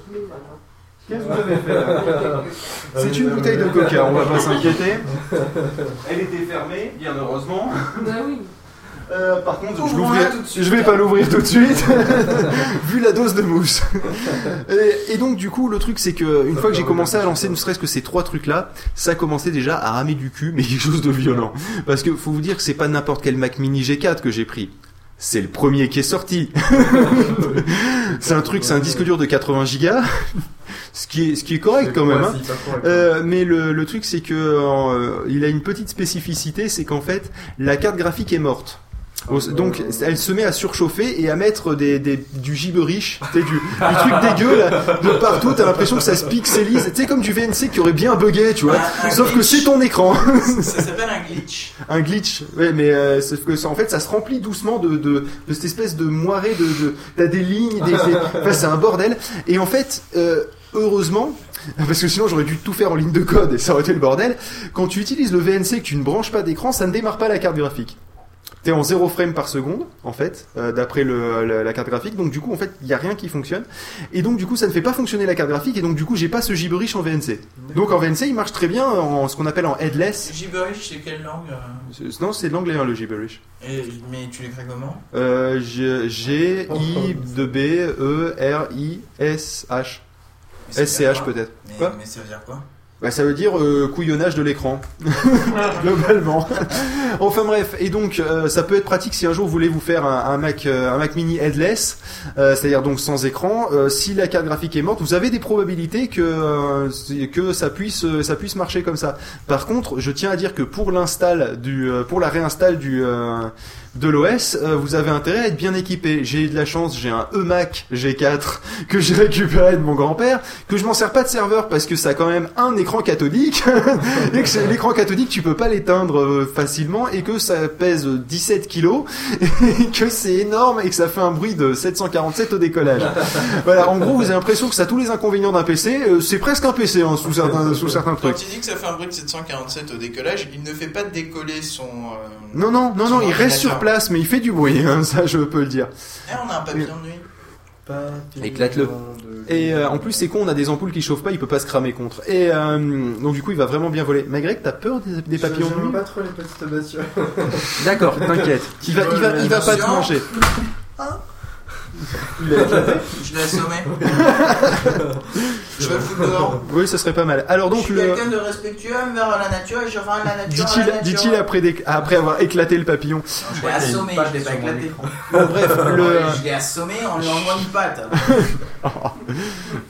Qu'est-ce que vous avez fait là <laughs> C'est une bouteille de coca, on va pas s'inquiéter. <laughs> Elle était fermée, bien heureusement. Bah oui. Euh, par contre, je, Ouvre-la l'ouvrirai- tout de suite. je vais pas l'ouvrir tout de suite, <laughs> vu la dose de mousse. et, et donc, du coup, le truc, c'est que une fois que j'ai commencé à lancer ne serait-ce que ces trois trucs-là, ça commençait déjà à ramer du cul, mais quelque chose de violent. Parce que faut vous dire que c'est pas n'importe quel Mac Mini G4 que j'ai pris. C'est le premier qui est sorti. <laughs> c'est un truc, c'est un disque dur de 80 gigas. Ce qui est, ce qui est correct quand même. Hein. correct. Euh, mais le, le truc c'est que euh, il a une petite spécificité, c'est qu'en fait la carte graphique est morte. Donc elle se met à surchauffer et à mettre des, des, du gibberish, du, du truc dégueu là, de partout, t'as l'impression que ça se pixelise, tu sais comme du VNC qui aurait bien bugué, tu vois, Un- un sauf que c'est ton écran. Ça <laughs> s'appelle un glitch. un glitch, ouais, mais euh, sauf que ça, en fait ça se remplit doucement de, de, de cette espèce de moirée de, de t'as des lignes, des, des- enfin c'est un bordel. Et en fait, euh, heureusement, parce que sinon j'aurais dû tout faire en ligne de code et ça aurait été le bordel. Quand tu utilises le VNC que tu ne branches pas d'écran, ça ne démarre pas la carte graphique. T'es en 0 frame par seconde, en fait, euh, d'après le, la, la carte graphique. Donc du coup, en fait, il y a rien qui fonctionne. Et donc du coup, ça ne fait pas fonctionner la carte graphique. Et donc du coup, j'ai pas ce gibberish en VNC. Donc en VNC, il marche très bien en ce qu'on appelle en headless. Gibberish, c'est quelle langue euh Non, c'est de l'anglais hein, le gibberish. Et- Mais tu l'écris comment? Euh, G, G, I, de B, E, R, I, S, H. Dire SCH quoi? peut-être. Mais ça veut dire quoi? Bah, ça veut dire euh, couillonnage de l'écran, <laughs> globalement. <laughs> enfin bref, et donc euh, ça peut être pratique si un jour vous voulez vous faire un, Mac, euh, un Mac Mini headless, euh, c'est-à-dire donc sans écran. Euh, si la carte graphique est morte, vous avez des probabilités que que ça puisse ça puisse marcher comme ça. Par contre, je tiens à dire que pour l'install du pour la réinstall du de l'OS, euh, vous avez intérêt à être bien équipé. J'ai eu de la chance, j'ai un eMac G4 <laughs> que j'ai récupéré de mon grand-père, que je m'en sers pas de serveur parce que ça a quand même un écran cathodique <laughs> et que c'est- l'écran cathodique tu peux pas l'éteindre euh, facilement et que ça pèse 17 kilos <laughs> et que c'est énorme et que ça fait un bruit de 747 au décollage. voilà, en gros vous avez l'impression que ça a tous les inconvénients d'un PC. euh, c'est presque un PC hein, sous certains sous certains Quand trucs. il dit que ça fait un bruit de 747 au décollage, il ne fait pas décoller son. euh, Non non non non, il reste sur place mais il fait du bruit, hein, <laughs> ça je peux le dire. Eh, on a un papillon de nuit. Éclate-le. Et euh, en plus, c'est con, on a des ampoules qui chauffent pas, il peut pas se cramer contre. Et euh, donc du coup, il va vraiment bien voler. Malgré que t'as peur des, des papillons de J'aime nuit pas trop les petites bestioles. D'accord, <laughs> t'inquiète. Il va, il va, il va pas te Je l'ai assommé. je vais le foutre <laughs> dehors. Oui, ça serait pas mal. Alors je donc suis le. quelqu'un de respectueux envers la nature et je rends la nature à la Dit-il, nature. dit-il après, des- après avoir éclaté le papillon. Je l'ai assommé, je l'ai pas éclaté. Bon, bref, <laughs> le. Ouais, Je l'ai assommé en lui enlevant une patte. <laughs>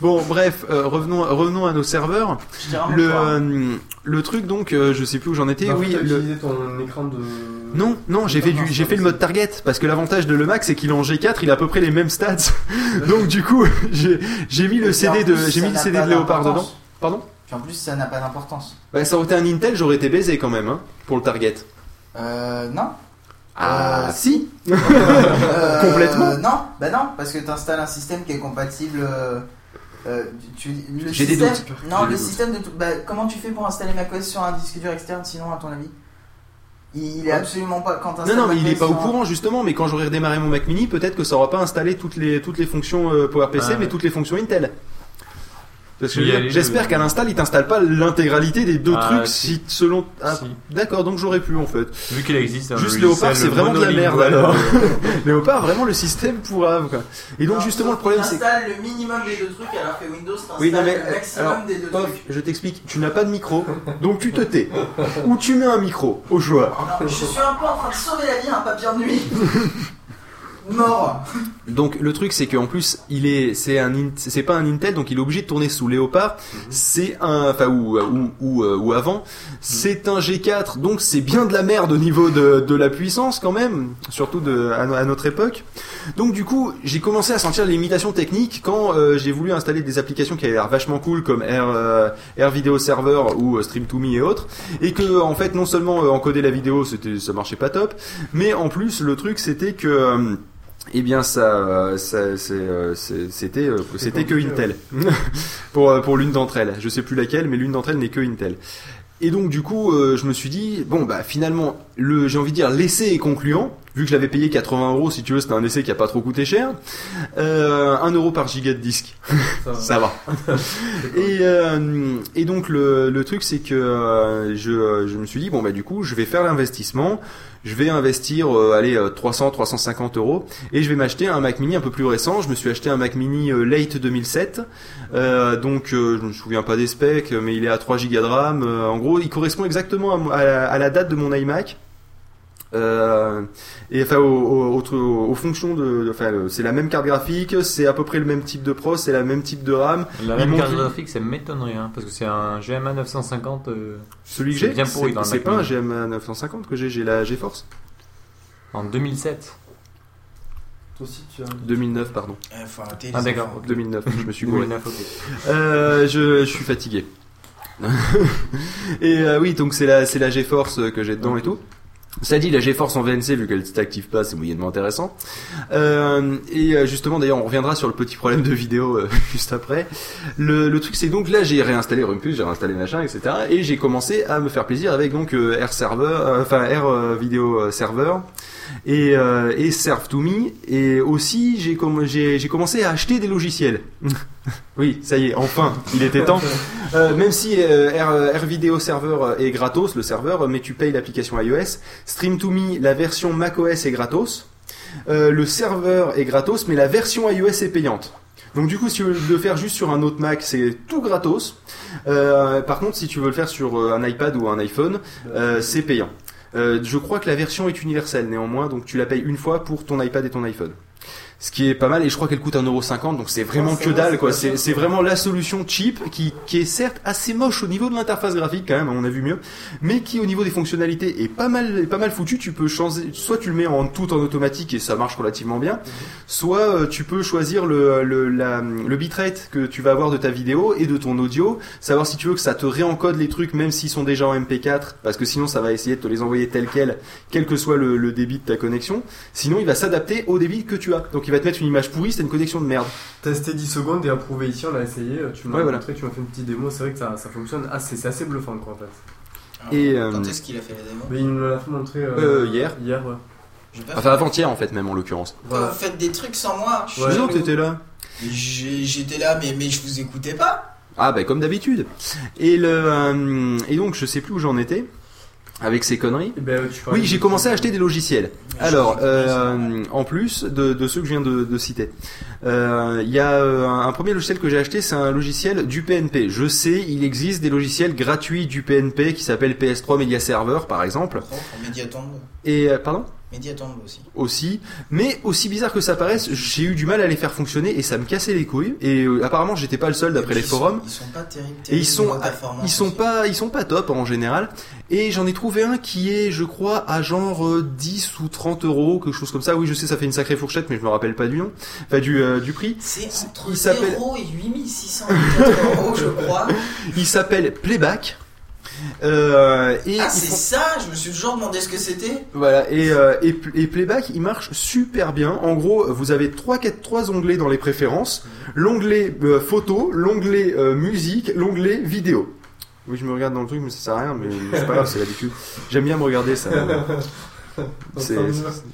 Bon, bref, euh, revenons, revenons à nos serveurs. Je Le, euh, le truc donc, euh, je sais plus où j'en étais. Bah, oui, fait, t'as le. utilisé ton écran de. Non, non, j'ai fait du, j'ai fait le mode target parce que l'avantage de le Mac c'est qu'il est en G4, il a à peu près les mêmes stats. <laughs> Donc du coup, <laughs> j'ai j'ai mis le CD de, j'ai mis le CD de Léopard dedans. Pardon? Puis en plus, ça n'a pas d'importance. Bah ça aurait été un Intel, j'aurais été baisé quand même hein, pour le target. Euh, non. Ah Euh, si. <laughs> Euh, Complètement. Non, bah non, parce que tu installes un système qui est compatible. Euh, tu, le J'ai des doutes. Non, le système de tout. Bah, comment tu fais pour installer macOS sur un disque dur externe sinon, à ton avis? Il, est absolument pas. Quand Non non, mais il est pas au courant justement. Mais quand j'aurai redémarré mon Mac Mini, peut-être que ça aura pas installé toutes les toutes les fonctions euh, PowerPC, Ah, mais ouais. toutes les fonctions Intel. Parce que Il y a les j'espère qu'à l'install, il t'installe pas l'intégralité des deux Ah, trucs si. si selon. Ah, Si. D'accord, donc j'aurais pu en fait. Vu qu'il existe un Juste Léopard, c'est vraiment de la merde alors. <laughs> Léopard, vraiment le système pourrave quoi. Et donc Non, justement le problème c'est. installe le minimum des deux trucs alors que Windows t'installe Oui, le maximum alors, des deux Pof, trucs. je t'explique, tu n'as pas de micro, donc tu te tais. Ou tu mets un micro au choix. Non, je suis un peu en train de sauver la vie à un papillon de nuit. <laughs> Mort. Donc le truc c'est qu'en plus il est c'est un c'est pas un Intel donc il est obligé de tourner sous Léopard. C'est un enfin ou ou ou, euh, ou avant c'est un G4 donc c'est bien de la merde au niveau de, de la puissance quand même surtout de à, no- à notre époque. Donc du coup j'ai commencé à sentir les limitations techniques quand euh, j'ai voulu installer des applications qui avaient l'air vachement cool comme Air euh, Air Video Server ou euh, Stream2Me et autres et que en fait non seulement encoder la vidéo c'était ça marchait pas top mais en plus le truc c'était que eh bien, ça, euh, ça c'était, euh, c'était que Intel <laughs> pour euh, pour l'une d'entre elles. Je sais plus laquelle, mais l'une d'entre elles n'est que Intel. Et donc du coup, je me suis dit bon bah finalement, le, j'ai envie de dire l'essai est concluant. Vu que je l'avais payé 80 euros, si tu veux, c'était un essai qui a pas trop coûté cher. Euh, 1 euro par giga de disque, ça va. <laughs> <laughs> Et, euh, et donc le, le truc c'est que euh, je, je me suis dit bon bah du coup je vais faire l'investissement, je vais investir euh, allez 300 350 euros et je vais m'acheter un Mac Mini un peu plus récent. Je me suis acheté un Mac Mini euh, late 2007, euh, donc euh, je me souviens pas des specs mais il est à 3 Go de RAM. Euh, en gros il correspond exactement à la date de mon iMac. Euh, et enfin, au- au- au- aux, aux fonctions de, enfin, euh, c'est la même carte graphique, c'est à peu près le même type de pros, c'est la même type de RAM. La même carte graphique, ça m'étonnerait, hein, parce que c'est un GMA 950. euh, Celui que j'ai, bien pourri c'est pas un. GMA 950 que j'ai, j'ai la GeForce. En 2007. Toi aussi, tu as. 2009, pardon. Faut arrêter les Ah, d'accord. enfants. 2009, je me suis gouré. 2009, ok. Euh, je, je suis fatigué. <laughs> et euh, oui, donc c'est la, c'est la GeForce que j'ai dedans et tout. Ça dit, la GeForce en VNC, vu qu'elle ne s'active pas, c'est moyennement intéressant. Euh, et euh, justement, d'ailleurs, on reviendra sur le petit problème de vidéo euh, <laughs> juste après. Le, le truc, c'est donc là, j'ai réinstallé Rumpus, j'ai réinstallé machin, etc. Et j'ai commencé à me faire plaisir avec donc euh, Air Server, euh, enfin Air euh, Video Server et, euh, et Serve to Me. Et aussi, j'ai comm- j'ai j'ai commencé à acheter des logiciels. <laughs> oui, ça y est, enfin, il était temps. <laughs> Euh, même si euh, Air, Air Video Server euh, est gratos, le serveur, mais tu payes l'application iOS. Stream to Me, la version macOS est gratos. Euh, le serveur est gratos, mais la version iOS est payante. Donc du coup, si tu veux le faire juste sur un autre Mac, c'est tout gratos. Euh, par contre, si tu veux le faire sur euh, un iPad ou un iPhone, euh, c'est payant. Euh, je crois que la version est universelle néanmoins, donc tu la payes une fois pour ton iPad et ton iPhone. Ce qui est pas mal, et je crois qu'elle coûte 1,50€, donc c'est vraiment que dalle, c'est quoi. C'est c'est vraiment la solution cheap, qui, qui est certes assez moche au niveau de l'interface graphique, quand même, on a vu mieux, mais qui au niveau des fonctionnalités est pas mal, est pas mal foutu. Tu peux changer, soit tu le mets en tout en automatique et ça marche relativement bien, soit euh, tu peux choisir le, le, la- le bitrate que tu vas avoir de ta vidéo et de ton audio, savoir si tu veux que ça te réencode les trucs même s'ils sont déjà en MP4, parce que sinon ça va essayer de te les envoyer tel quel, quel que soit le, le débit de ta connexion. Sinon il va s'adapter au débit que tu as. Donc il va te mettre une image pourrie, c'est une connexion de merde. Testé 10 secondes et approuvé ici, on a essayé. Tu m'as Ouais, voilà. montré, tu m'as fait une petite démo. C'est vrai que ça, ça fonctionne assez, c'est assez bluffant quoi en fait. Et, euh, Quand est-ce qu'il a fait la démo? Mais il nous l'a fait montrer Euh, hier. Hier, ouais. Enfin avant-hier en fait même en l'occurrence. Vous faites des trucs sans moi. je suis jaloux. t'étais là. J'étais là, mais, mais je vous écoutais pas. Ah bah comme d'habitude. Et le euh, et donc je sais plus où j'en étais avec ces conneries. Eh ben, Oui, j'ai commencé à acheter des logiciels. Alors, euh, en plus de, de ceux que je viens de, de citer, euh, il y a euh, un, un premier logiciel que j'ai acheté, c'est un logiciel du PNP. Je sais, il existe des logiciels gratuits du PNP qui s'appellent PS3 Media Server, par exemple. Et euh, pardon? Mediatomb aussi. aussi. Mais aussi bizarre que ça paraisse, j'ai eu du mal à les faire fonctionner et ça me cassait les couilles. Et euh, apparemment, j'étais pas le seul d'après les sont- forums. Ils sont pas terribles. Et ils sont, ils sont aussi. pas, ils sont pas top en général. Et j'en ai trouvé un qui est, je crois, à genre euh, 10 ou 30 euros, quelque chose comme ça. Oui, je sais, ça fait une sacrée fourchette, mais je me rappelle pas du nom, enfin du euh, du prix. C'est entre il s'appelle- 0 et 8604 euros, je crois. <laughs> Il s'appelle Playback. Euh, et Ah, c'est font- ça Je me suis toujours demandé ce que c'était. Voilà, et, euh, et, et Playback, il marche super bien. En gros, vous avez trois, quatre, trois onglets dans les préférences. L'onglet euh, photo, l'onglet musique, l'onglet vidéo. Oui, je me regarde dans le truc, mais ça sert à rien, mais c'est pas grave, c'est l'habitude. J'aime bien me regarder, ça. <laughs> C'est-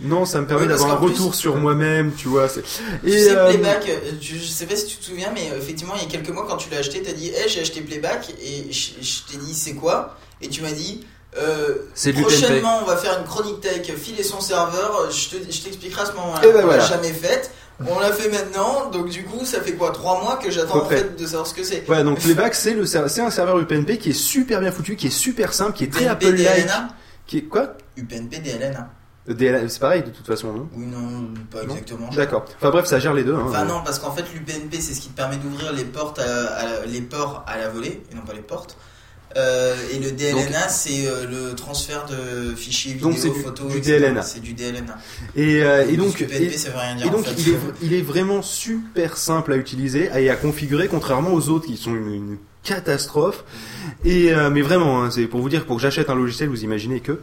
non, ça me permet Oui, d'avoir un plus- retour sur moi-même, tu vois. c'est- Tu Et sais, euh, Playback, euh, je, je sais pas si tu te souviens, mais euh, effectivement, il y a quelques mois, quand tu l'as acheté, t'as dit, hey, j'ai acheté Playback, et je, je t'ai dit, c'est quoi? Et tu m'as dit, euh, C'est prochainement, on va faire une chronique tech, filer son serveur, je te- je t'expliquerai à ce moment-là. Et ben on voilà. l'a jamais faite. On l'a fait maintenant, donc du coup, ça fait quoi Trois mois que j'attends en fait de savoir ce que c'est. Voilà, donc <laughs> Playback, c'est le c'est un serveur UPnP qui est super bien foutu, qui est super simple, qui est très Apple-like. Qui est quoi UPnP DLNA. Euh, DLL, C'est pareil de toute façon, non Oui, non, pas Non exactement. D'accord. Enfin bref, ça gère les deux. Hein. Enfin non, parce qu'en fait l'UPnP c'est ce qui te permet d'ouvrir les portes à, à- les ports à la volée et non pas les portes. Euh, et le DLNA c'est euh, le transfert de fichiers vidéo, Donc, c'est du- photos, du etc. DLNA. C'est du DLNA. Et, euh, et donc, PNP, et, ça veut rien dire, et donc en fait. il, est, il est vraiment super simple à utiliser et à configurer, contrairement aux autres qui sont une, une catastrophe. Et euh, mais vraiment, hein, c'est pour vous dire pour que j'achète un logiciel, vous imaginez que.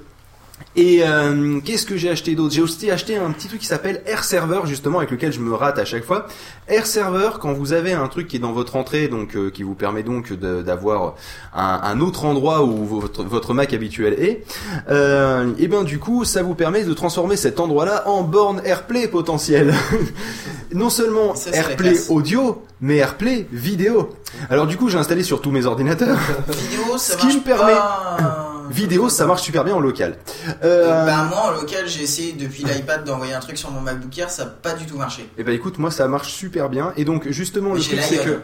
Et euh, qu'est-ce que j'ai acheté d'autre? J'ai aussi acheté un petit truc qui s'appelle Air Server justement avec lequel je me rate à chaque fois. Air Server, quand vous avez un truc qui est dans votre entrée, donc euh, qui vous permet donc d'avoir un, un autre endroit où votre, votre Mac habituel est, euh, et ben du coup ça vous permet de transformer cet endroit-là en borne AirPlay potentielle. <laughs> non seulement Ça, AirPlay audio, mais AirPlay vidéo. Alors du coup j'ai installé sur tous mes ordinateurs. <laughs> Vidéo ça Ce qui marche me permet- pas. <clears throat> Vidéo, ça marche super bien en local. Euh, Bah moi en local j'ai essayé depuis l'iPad d'envoyer un truc sur mon MacBook Air, ça a pas du tout marché. Et bah écoute, moi ça marche super bien. Et donc justement Mais le truc c'est que.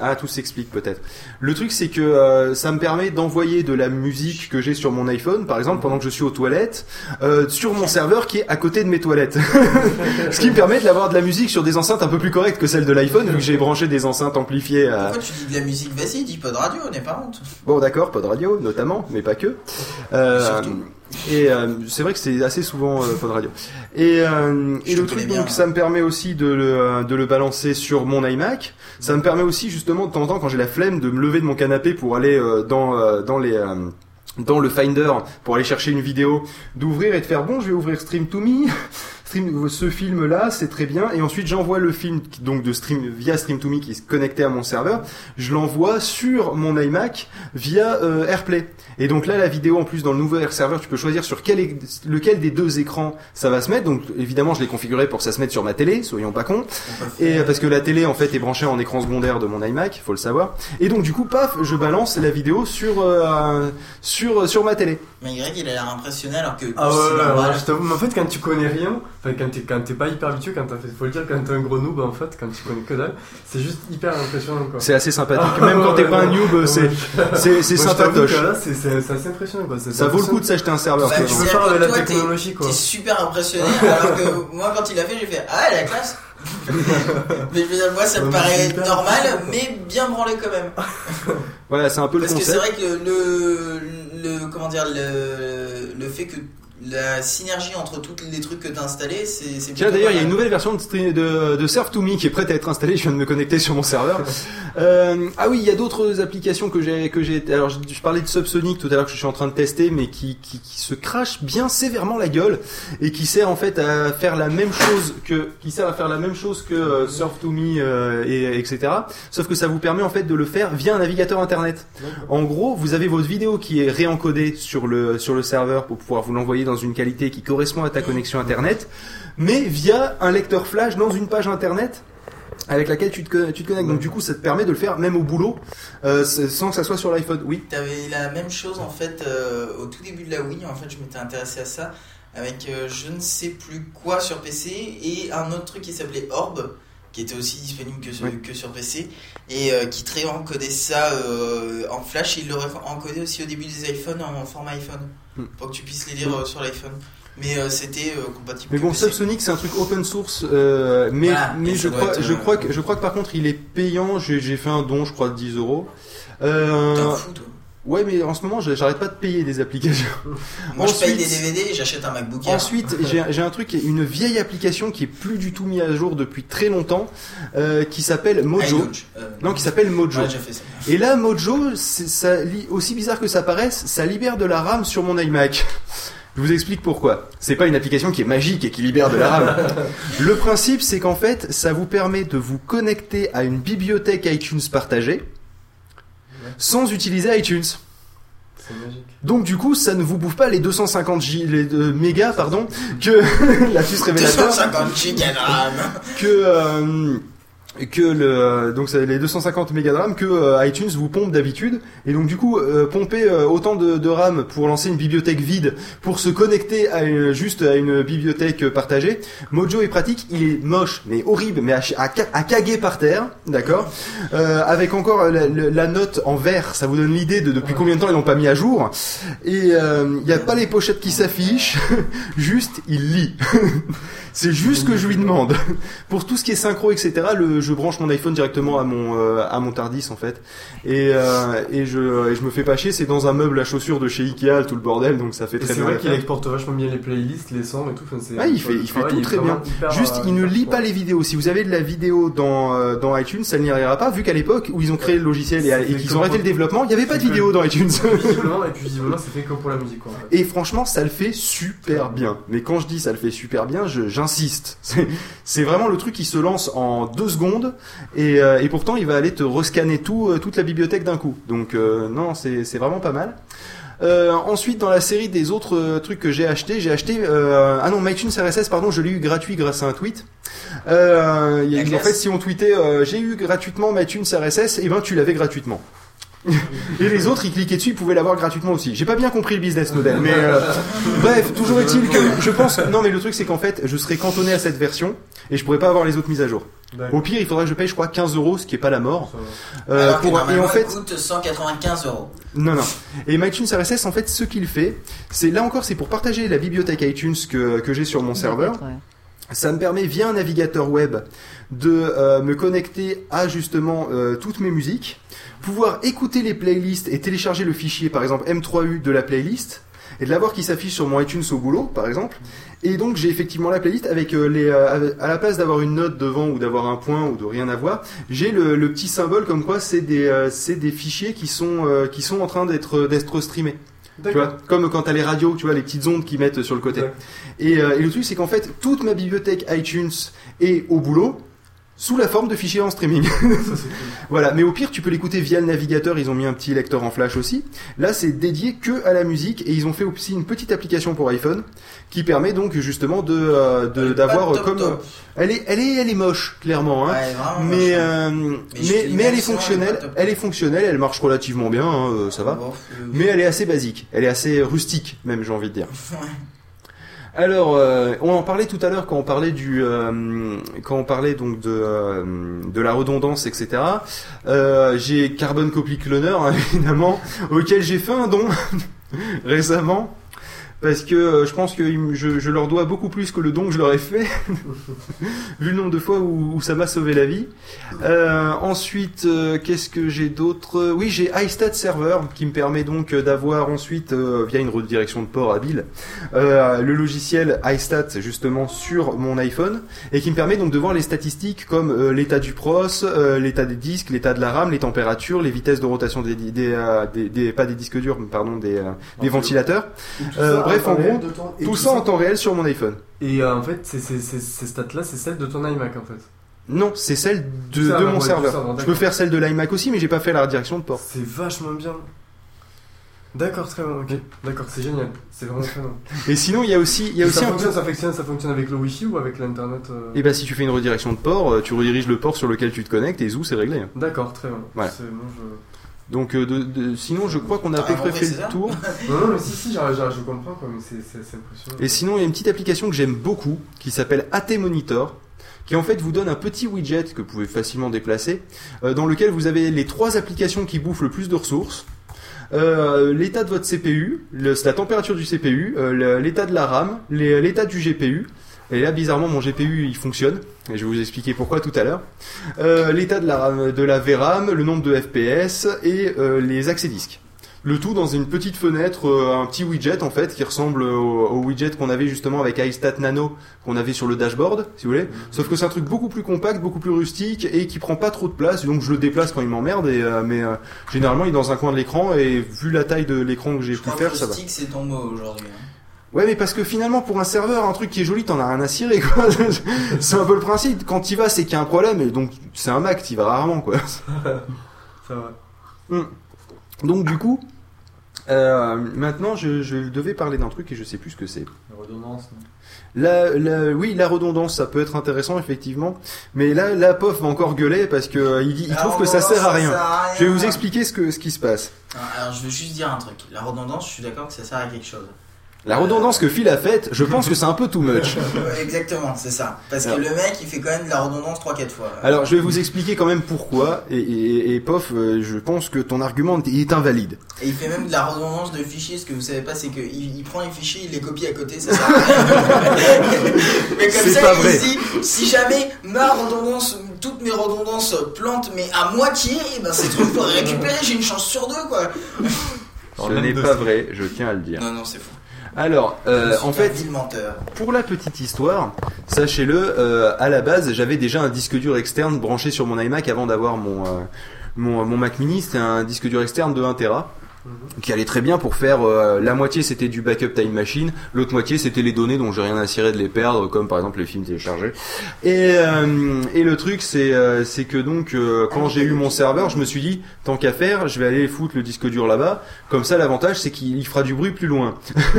Ah tout s'explique peut-être. Le truc c'est que euh, ça me permet d'envoyer de la musique que j'ai sur mon iPhone, par exemple pendant que je suis aux toilettes, euh, sur mon serveur qui est à côté de mes toilettes. <laughs> Ce qui me permet d'avoir de la musique sur des enceintes un peu plus correctes que celles de l'iPhone vu que j'ai branché des enceintes amplifiées. À... Pourquoi tu dis de la musique? Vas-y, dis pas de radio, n'aie pas honte. Bon d'accord, pas de radio notamment, mais pas que. Euh, Surtout. Et euh, c'est vrai que c'est assez souvent euh, de radio. Et, euh, et le truc donc ça me permet aussi de le, de le balancer sur mon iMac. Ça me permet aussi justement de temps en temps quand j'ai la flemme de me lever de mon canapé pour aller euh, dans euh, dans les euh, dans le Finder pour aller chercher une vidéo, d'ouvrir et de faire bon, je vais ouvrir Stream to Me. Stream, ce film là, c'est très bien. Et ensuite, j'envoie le film donc de stream via Stream to Me qui est connecté à mon serveur. Je l'envoie sur mon iMac via euh, AirPlay. Et donc là, la vidéo en plus dans le nouveau Air Server, tu peux choisir sur quel lequel des deux écrans ça va se mettre. Donc évidemment, je l'ai configuré pour que ça se mette sur ma télé, soyons pas cons. Et parce que la télé en fait est branchée en écran secondaire de mon iMac, faut le savoir. Et donc du coup, paf, je balance la vidéo sur euh, sur sur ma télé. Mais Greg il a l'air impressionné alors que Ah ouais, ouais, ouais, je t'avoue, mais en fait, quand tu connais rien, Enfin, quand t'es, quand t'es pas hyper habitué, quand t'as fait, faut le dire, quand t'es un gros noob en fait, quand tu connais que dalle, c'est juste hyper impressionnant quoi. C'est assez sympathique. Ah, Même quand t'es ouais, pas un noob, c'est- c'est- c'est sympatoche. Là, c'est, c'est, c'est assez impressionnant quoi. Ça vaut le coup de s'acheter un serveur. Bah, quoi. tu veux faire avec la toi, t'es- technologie, quoi. T'es super impressionné, <laughs> alors que moi, quand il a fait, j'ai fait Ah, la classe <laughs> Mais je veux dire, moi, ça me Ouais, paraît normal, mais bien branlé quand même. <laughs> Voilà, c'est un peu le Parce que c'est concept. vrai que le, le, comment dire, le, le fait que la synergie entre tous les trucs que t'as installés, c'est Tiens, d'ailleurs, il y a une nouvelle version de, de, de Surf to Me qui est prête à être installée. Je viens de me connecter sur mon serveur. <laughs> Euh, ah oui, il y a d'autres applications que j'ai que j'ai. Alors, je, je parlais de Subsonic tout à l'heure que je suis en train de tester, mais qui, qui, qui se crache bien sévèrement la gueule et qui sert en fait à faire la même chose que qui sert à faire la même chose que euh, Surf to Me euh, et etc. Sauf que ça vous permet en fait de le faire via un navigateur internet. En gros, vous avez votre vidéo qui est réencodée sur le sur le serveur pour pouvoir vous l'envoyer dans une qualité qui correspond à ta connexion internet, mais via un lecteur flash dans une page internet avec laquelle tu te, connectes. Donc du coup, ça te permet de le faire même au boulot euh, sans que ça soit sur l'iPhone. Oui. T'avais la même chose en fait euh, au tout début de la Wii. En fait, je m'étais intéressé à ça avec euh, je ne sais plus quoi sur PC et un autre truc qui s'appelait Orb, qui était aussi disponible que sur, Ouais. que sur PC et euh, qui très encodait ça euh, en flash. Et il l'aurait encodé aussi au début des iPhones en format iPhone Hmm. pour que tu puisses les lire euh, sur l'iPhone. Mais euh, c'était compatible. Mais bon. Subsonic c'est un truc open source, mais Voilà, mais je crois être, je crois que je crois que par contre il est payant. J'ai fait un don, je crois de 10 euros. T'en fous, toi. Ouais, mais en ce moment, j'arrête pas de payer des applications. <laughs> Moi, je paye Ensuite- des DVD et j'achète un MacBook Air. Ensuite, j'ai <laughs> un truc, une vieille application qui est plus du tout mise à jour depuis très longtemps, euh, qui s'appelle Mojo. iLaunch, euh, Non, qui s'appelle Mojo. Ouais, j'ai fait ça. Et là, Mojo, c'est- ça, aussi bizarre que ça paraisse, ça libère de la RAM sur mon iMac. Je vous explique pourquoi. C'est pas une application qui est magique et qui libère de la RAM. <laughs> Le principe, c'est qu'en fait, ça vous permet de vous connecter à une bibliothèque iTunes partagée sans utiliser iTunes. C'est magique. Donc du coup, ça ne vous bouffe pas les 250 G, les euh, mégas, pardon, que <laughs> la puce révélateur, 250 gigas de RAM. que euh, que le donc c'est les 250 mégas de RAM que euh, iTunes vous pompe d'habitude. Et donc du coup euh, pomper euh, autant de, RAM pour lancer une bibliothèque vide pour se connecter à une- juste à une bibliothèque partagée Mojo est pratique. Il est moche mais horrible mais à, caguer par terre d'accord? Euh, avec encore la, note en vert ça vous donne l'idée de depuis combien de temps ils l'ont pas mis à jour. Et euh, il n'y a pas les pochettes qui s'affichent <laughs> juste il lit <laughs> c'est juste ce que je lui demande pour tout ce qui est synchro etc le, je branche mon iPhone directement à mon euh, à mon Tardis en fait et euh, et je et je me fais pas chier c'est dans un meuble à chaussures de chez Ikea tout le bordel donc ça fait très c'est bien vrai qu'il exporte vachement bien les playlists, les sons et tout. Enfin, c'est- Ouais, il fait, il fait tout très bien. hyper, Juste, euh, il ne lit pas les vidéos. Si vous avez de la vidéo dans, dans iTunes, ça n'y arrivera pas, vu qu'à l'époque où ils ont créé le logiciel et, et qu'ils ont arrêté le développement, il n'y avait pas de C'est vidéo dans iTunes. <laughs> Visiblement, et puis visiblement, c'est fait que pour la musique. Quoi, en fait. Et franchement, ça le fait super bien. Mais quand je dis ça le fait super bien, je- j'insiste. C'est- vraiment le truc qui se lance en deux secondes et, euh, et pourtant il va aller te rescanner tout, euh, toute la bibliothèque d'un coup. Donc euh, non, c'est vraiment pas mal. Ensuite, dans la série des autres trucs que j'ai acheté, j'ai acheté ah non, MyTunes RSS, pardon, je l'ai eu gratuit grâce à un tweet. Euh, y a- en fait, si on tweetait j'ai eu gratuitement MyTunes RSS, et ben tu l'avais gratuitement. Et les autres, ils cliquaient dessus, ils pouvaient l'avoir gratuitement aussi. J'ai pas bien compris le business model, mais euh, bref, toujours est-il que je pense. Non, mais le truc c'est qu'en fait, je serais cantonné à cette version et je pourrais pas avoir les autres mises à jour. Au pire, il faudrait que je paye, je crois, 15 euros, ce qui est pas la mort. Euh, Alors que pour- et en fait, coûte 195 euros. non, non. Et MyTunes RSS, en fait, ce qu'il fait, c'est là encore, c'est pour partager la bibliothèque iTunes que, que j'ai sur mon serveur. Ça me permet via un navigateur web de euh, me connecter à justement euh, toutes mes musiques, pouvoir écouter les playlists et télécharger le fichier par exemple M3U de la playlist et de l'avoir qui s'affiche sur mon iTunes au boulot par exemple. Et donc j'ai effectivement la playlist avec euh, les euh, à la place d'avoir une note devant ou d'avoir un point ou de rien avoir, j'ai le, le petit symbole comme quoi c'est des euh, c'est des fichiers qui sont qui sont en train d'être d'être streamés. Tu vois, comme quand t'as les radios, tu vois, les petites ondes qui mettent sur le côté. Ouais. Et, et le truc, c'est qu'en fait, toute ma bibliothèque iTunes est au boulot sous la forme de fichiers en streaming. <laughs> Ça, voilà. Mais au pire, tu peux l'écouter via le navigateur. Ils ont mis un petit lecteur en flash aussi. Là, c'est dédié que à la musique et ils ont fait aussi une petite application pour iPhone qui permet donc justement de euh, d'avoir comme top. elle est elle est elle est moche clairement. Hein. Ouais, vraiment Mais, moche, hein. euh, Mais mais, elle est sinon, elle est fonctionnelle, elle est fonctionnelle, elle marche relativement bien, hein, euh, ça va. Bon, euh, Mais elle est assez basique, elle est assez rustique même j'ai envie de dire. ouais. Alors, euh, on en parlait tout à l'heure quand on parlait du, euh, quand on parlait donc de euh, de la redondance, etc. J'ai Carbon Copy Cloner hein, <laughs> évidemment, auquel j'ai fait un don <laughs> récemment. Parce que euh, je pense que je, je leur dois beaucoup plus que le don que je leur ai fait, <laughs> vu le nombre de fois où, où ça m'a sauvé la vie. Euh, ensuite, euh, qu'est-ce que j'ai d'autre? Oui, j'ai iStat Server qui me permet donc euh, d'avoir ensuite, euh, via une redirection de port habile, euh, le logiciel iStat justement sur mon iPhone et qui me permet donc de voir les statistiques comme euh, l'état du pros, euh, l'état des disques, l'état de la RAM, les températures, les vitesses de rotation des, des, des- des- pas des disques durs, mais pardon, des, euh, des ventilateurs. Bref, en gros, ton- tout ça en temps réel sur mon iPhone. Et euh, en fait, ces stats-là, c'est celles de ton iMac en fait. Non, c'est celle de, mon serveur. serveur, Je peux d'accord. faire celle de l'iMac aussi, mais j'ai pas fait la redirection de port. C'est vachement bien. D'accord, très bien, ok. D'accord, c'est génial. C'est vraiment très bien. <laughs> Et sinon, il y a aussi, il y a Et aussi ça, un fonctionne, ça, fonctionne, ça fonctionne avec le Wi-Fi ou avec l'internet euh Et bah si tu fais une redirection de port, euh, tu rediriges le port sur lequel tu te connectes et zou c'est réglé. D'accord, très bien. Voilà. C'est bon, je... Donc euh, de, de- sinon je crois qu'on a à peu près fait le tour. <laughs> Non, non, mais si, si, je comprends quoi, mais c'est impressionnant. Et sinon il y a une petite application que j'aime beaucoup qui s'appelle AT Monitor qui en fait vous donne un petit widget que vous pouvez facilement déplacer euh, dans lequel vous avez les trois applications qui bouffent le plus de ressources. euh, l'état de votre CPU, le- la température du CPU, euh, l'état de la RAM, l'état du GPU. Et là, bizarrement, mon GPU il fonctionne. Et je vais vous expliquer pourquoi tout à l'heure. Euh, l'état de la, RAM- de la VRAM, le nombre de FPS et euh, les accès disques. Le tout dans une petite fenêtre, euh, un petit widget en fait qui ressemble au, au widget qu'on avait justement avec iStat Nano qu'on avait sur le dashboard, si vous voulez. Sauf que c'est un truc beaucoup plus compact, beaucoup plus rustique et qui prend pas trop de place. Donc je le déplace quand il m'emmerde. Et euh, mais euh, généralement il est dans un coin de l'écran et vu la taille de l'écran que j'ai pu faire, que ça le va. stick, c'est ton mot aujourd'hui. hein. Ouais, mais parce que finalement, pour un serveur, un truc qui est joli, t'en as rien à cirer, <laughs> quoi. c'est un peu le principe. Quand t'y vas, c'est qu'il y a un problème, et donc, c'est un Mac, t'y vas rarement, quoi. Ça va. Hmm. Donc, du coup, euh, maintenant, je, je devais parler d'un truc et je sais plus ce que c'est. La redondance. non La, la- oui, la redondance, ça peut être intéressant, effectivement. Mais là, la POF va encore gueuler parce que euh, il, trouve que ça sert à ça rien. sert à rien. Je vais vous expliquer ce, que, ce qui se passe. Alors, je veux juste dire un truc. La redondance, je suis d'accord que ça sert à quelque chose. La redondance que Phil a faite, je pense que c'est un peu too much. <laughs> Exactement, c'est ça. Parce que le mec, il fait quand même de la redondance 3-4 fois. Alors, je vais vous expliquer quand même pourquoi. Et, et, et Pof, euh, je pense que ton argument est invalide. Et il fait même de la redondance de fichiers. Ce que vous savez pas, c'est qu'il il prend les fichiers, il les copie à côté, ça sert à rien. <laughs> mais comme ça, pas il vrai. dit si jamais ma redondance, toutes mes redondances plantent, mais à moitié, eh ben ces trucs pour récupérer, j'ai une chance sur deux, quoi. Ce n'est pas vrai, je tiens à le dire. Non, non, c'est faux. Alors, euh, en fait, pour la petite histoire, sachez-le, euh, à la base, j'avais déjà un disque dur externe branché sur mon iMac avant d'avoir mon, euh, mon, mon Mac mini. C'était un disque dur externe de 1 Tera. Qui allait très bien pour faire euh, la moitié c'était du backup time machine l'autre moitié c'était les données dont j'ai rien à cirer de les perdre comme par exemple les films téléchargés. Et, euh, et le truc c'est euh, que donc quand j'ai eu mon serveur je me suis dit tant qu'à faire je vais aller foutre le disque dur là-bas. Comme ça l'avantage c'est qu'il il fera du bruit plus loin.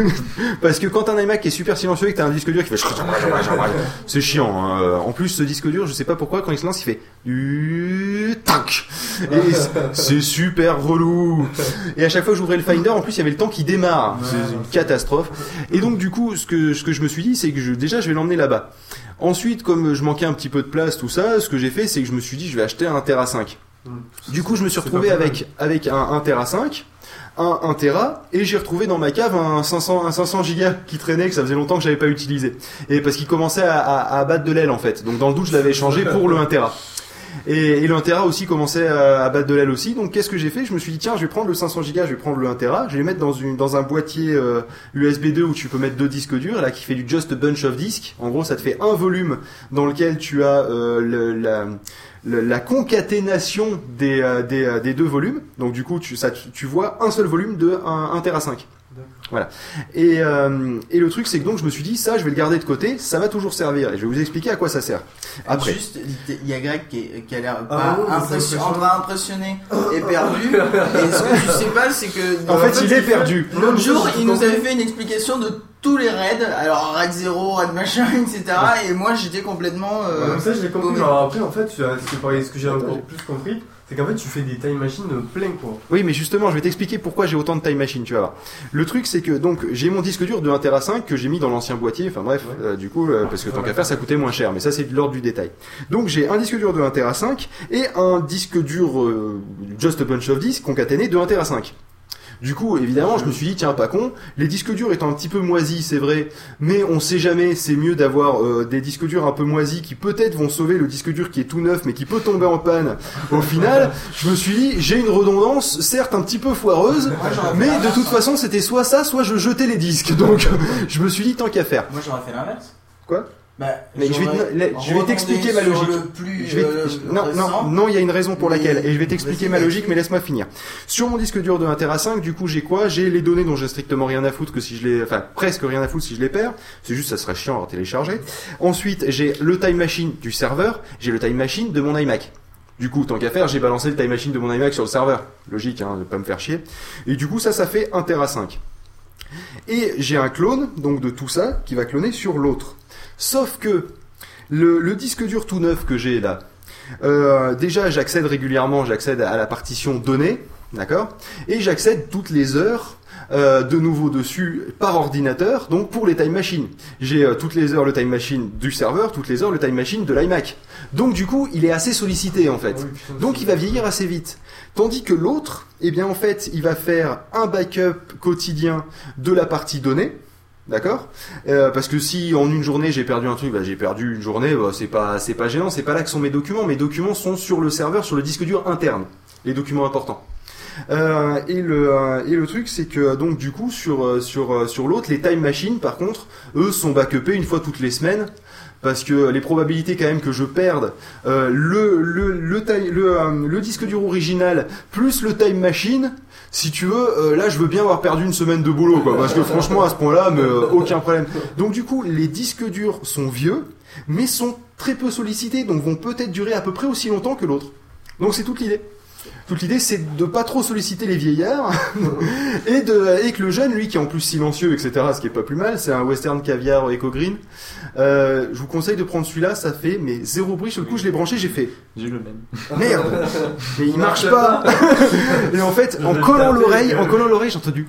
<laughs> Parce que quand un iMac est super silencieux et que t'as un disque dur qui fait c'est chiant hein. en plus ce disque dur je sais pas pourquoi quand il se lance il fait c'est- super relou chaque fois que j'ouvrais le Finder en plus il y avait le temps qui démarre. C'est une catastrophe. Et donc du coup ce que ce que je me suis dit c'est que je, déjà je vais l'emmener là-bas. Ensuite comme je manquais un petit peu de place tout ça ce que j'ai fait c'est que je me suis dit je vais acheter un Tera 5 du coup je me suis retrouvé avec avec un 1 Tera 5 un 1 Tera et j'ai retrouvé dans ma cave un 500 un 500 gigas qui traînait que ça faisait longtemps que j'avais pas utilisé. Et parce qu'il commençait à, à, à battre de l'aile en fait. Donc dans le doute je l'avais échangé pour le 1 Tera et, et le 1 Tera aussi commençait à, battre de l'aile aussi. Donc qu'est-ce que j'ai fait? Je me suis dit tiens, je vais prendre le 500 Go, je vais prendre le 1 Tera, je vais mettre dans une dans un boîtier euh, USB 2 où tu peux mettre deux disques durs là qui fait du just a bunch of disques. En gros, ça te fait un volume dans lequel tu as euh, la concaténation des, euh, des, euh, deux volumes. Donc du coup, tu, ça, tu, vois un seul volume de 1, 1 Tera 5. Voilà. Et, euh, et le truc, c'est que donc je me suis dit, ça, je vais le garder de côté, ça va toujours servir. Et je vais vous expliquer à quoi ça sert. Après. Juste, il y a Greg qui, est- qui a l'air Ah pas impression- entre impressionné et perdu. <laughs> et ce que tu sais pas, c'est que. En fait, il est perdu. L'autre jour, je il nous avait fait une explication de tous les raids. Alors, raid 0, raid machin, <laughs> etc. Et moi, j'étais complètement. euh, Comme ça, je l'ai compris. Alors après, en fait, tu as- ce que, ce que j'ai encore plus compris, C'est qu'en fait, tu fais des time machines plein quoi. Oui, mais justement, je vais t'expliquer pourquoi j'ai autant de time machine, tu vas voir. Le truc, c'est que donc j'ai mon disque dur de 1 Tera 5 que j'ai mis dans l'ancien boîtier. Enfin bref, euh, du coup, euh, parce que tant qu'à faire, ça coûtait moins cher. Mais ça, c'est de l'ordre du détail. Donc j'ai un disque dur de 1 Tera 5 et un disque dur euh, Just a bunch of disks concaténé de 1 Tera 5. Du coup, évidemment, je me suis dit, tiens, pas con, les disques durs étant un petit peu moisis, c'est vrai, mais on sait jamais, c'est mieux d'avoir euh, des disques durs un peu moisis qui peut-être vont sauver le disque dur qui est tout neuf, mais qui peut tomber en panne. Au final, je me suis dit, j'ai une redondance, certes un petit peu foireuse, mais de toute façon, c'était soit ça, soit je jetais les disques. Donc, <laughs> je me suis dit, tant qu'à faire. Moi j'aurais fait l'inverse. Quoi? Bah, Mais je vais, je t'expliquer ma logique. le plus, Je vais- euh, non, non, récent. non, il y a une raison pour laquelle. Et je vais t'expliquer ma logique, mais laisse-moi finir. Sur mon disque dur de 1 Tera 5, du coup, j'ai quoi? J'ai les données dont j'ai strictement rien à foutre que si je les, enfin, presque rien à foutre si je les perds. C'est juste, ça serait chiant à télécharger. Ensuite, j'ai le time machine du serveur. J'ai le time machine de mon iMac. Du coup, tant qu'à faire, j'ai balancé le time machine de mon iMac sur le serveur. Logique, hein, de pas me faire chier. Et du coup, ça, ça fait 1 Tera 5. Et j'ai un clone, donc de tout ça, qui va cloner sur l'autre. Sauf que le, le disque dur tout neuf que j'ai là, euh, déjà j'accède régulièrement, j'accède à la partition données, d'accord? Et j'accède toutes les heures euh, de nouveau dessus par ordinateur, donc pour les time machines. J'ai euh, toutes les heures le time machine du serveur, toutes les heures le time machine de l'iMac. Donc du coup, il est assez sollicité en fait. Donc il va vieillir assez vite. Tandis que l'autre, eh bien en fait, il va faire un backup quotidien de la partie donnée. D'accord? Euh, Parce que si en une journée j'ai perdu un truc, bah, j'ai perdu une journée, bah, c'est pas pas gênant, c'est pas là que sont mes documents. Mes documents sont sur le serveur, sur le disque dur interne, les documents importants. Euh, et le euh, et le truc c'est que donc du coup sur sur sur l'autre les time machines par contre eux sont backupés une fois toutes les semaines parce que les probabilités quand même que je perde le le le disque dur original plus le time machine si tu veux euh, là je veux bien avoir perdu une semaine de boulot quoi parce que franchement à ce point là mais euh, aucun problème donc du coup les disques durs sont vieux mais sont très peu sollicités donc vont peut-être durer à peu près aussi longtemps que l'autre donc c'est toute l'idée toute l'idée, c'est de pas trop solliciter les vieillards <laughs> et de et que le jeune, lui, qui est en plus silencieux, etc., ce qui est pas plus mal, c'est un western caviar Eco Green. Euh, je vous conseille de prendre celui-là, ça fait mais zéro bruit. Sur le coup, je l'ai branché, j'ai fait J'ai le même. merde, <laughs> mais il marche pas. <laughs> et en fait, en collant l'oreille, en collant l'oreille, j'ai entendu.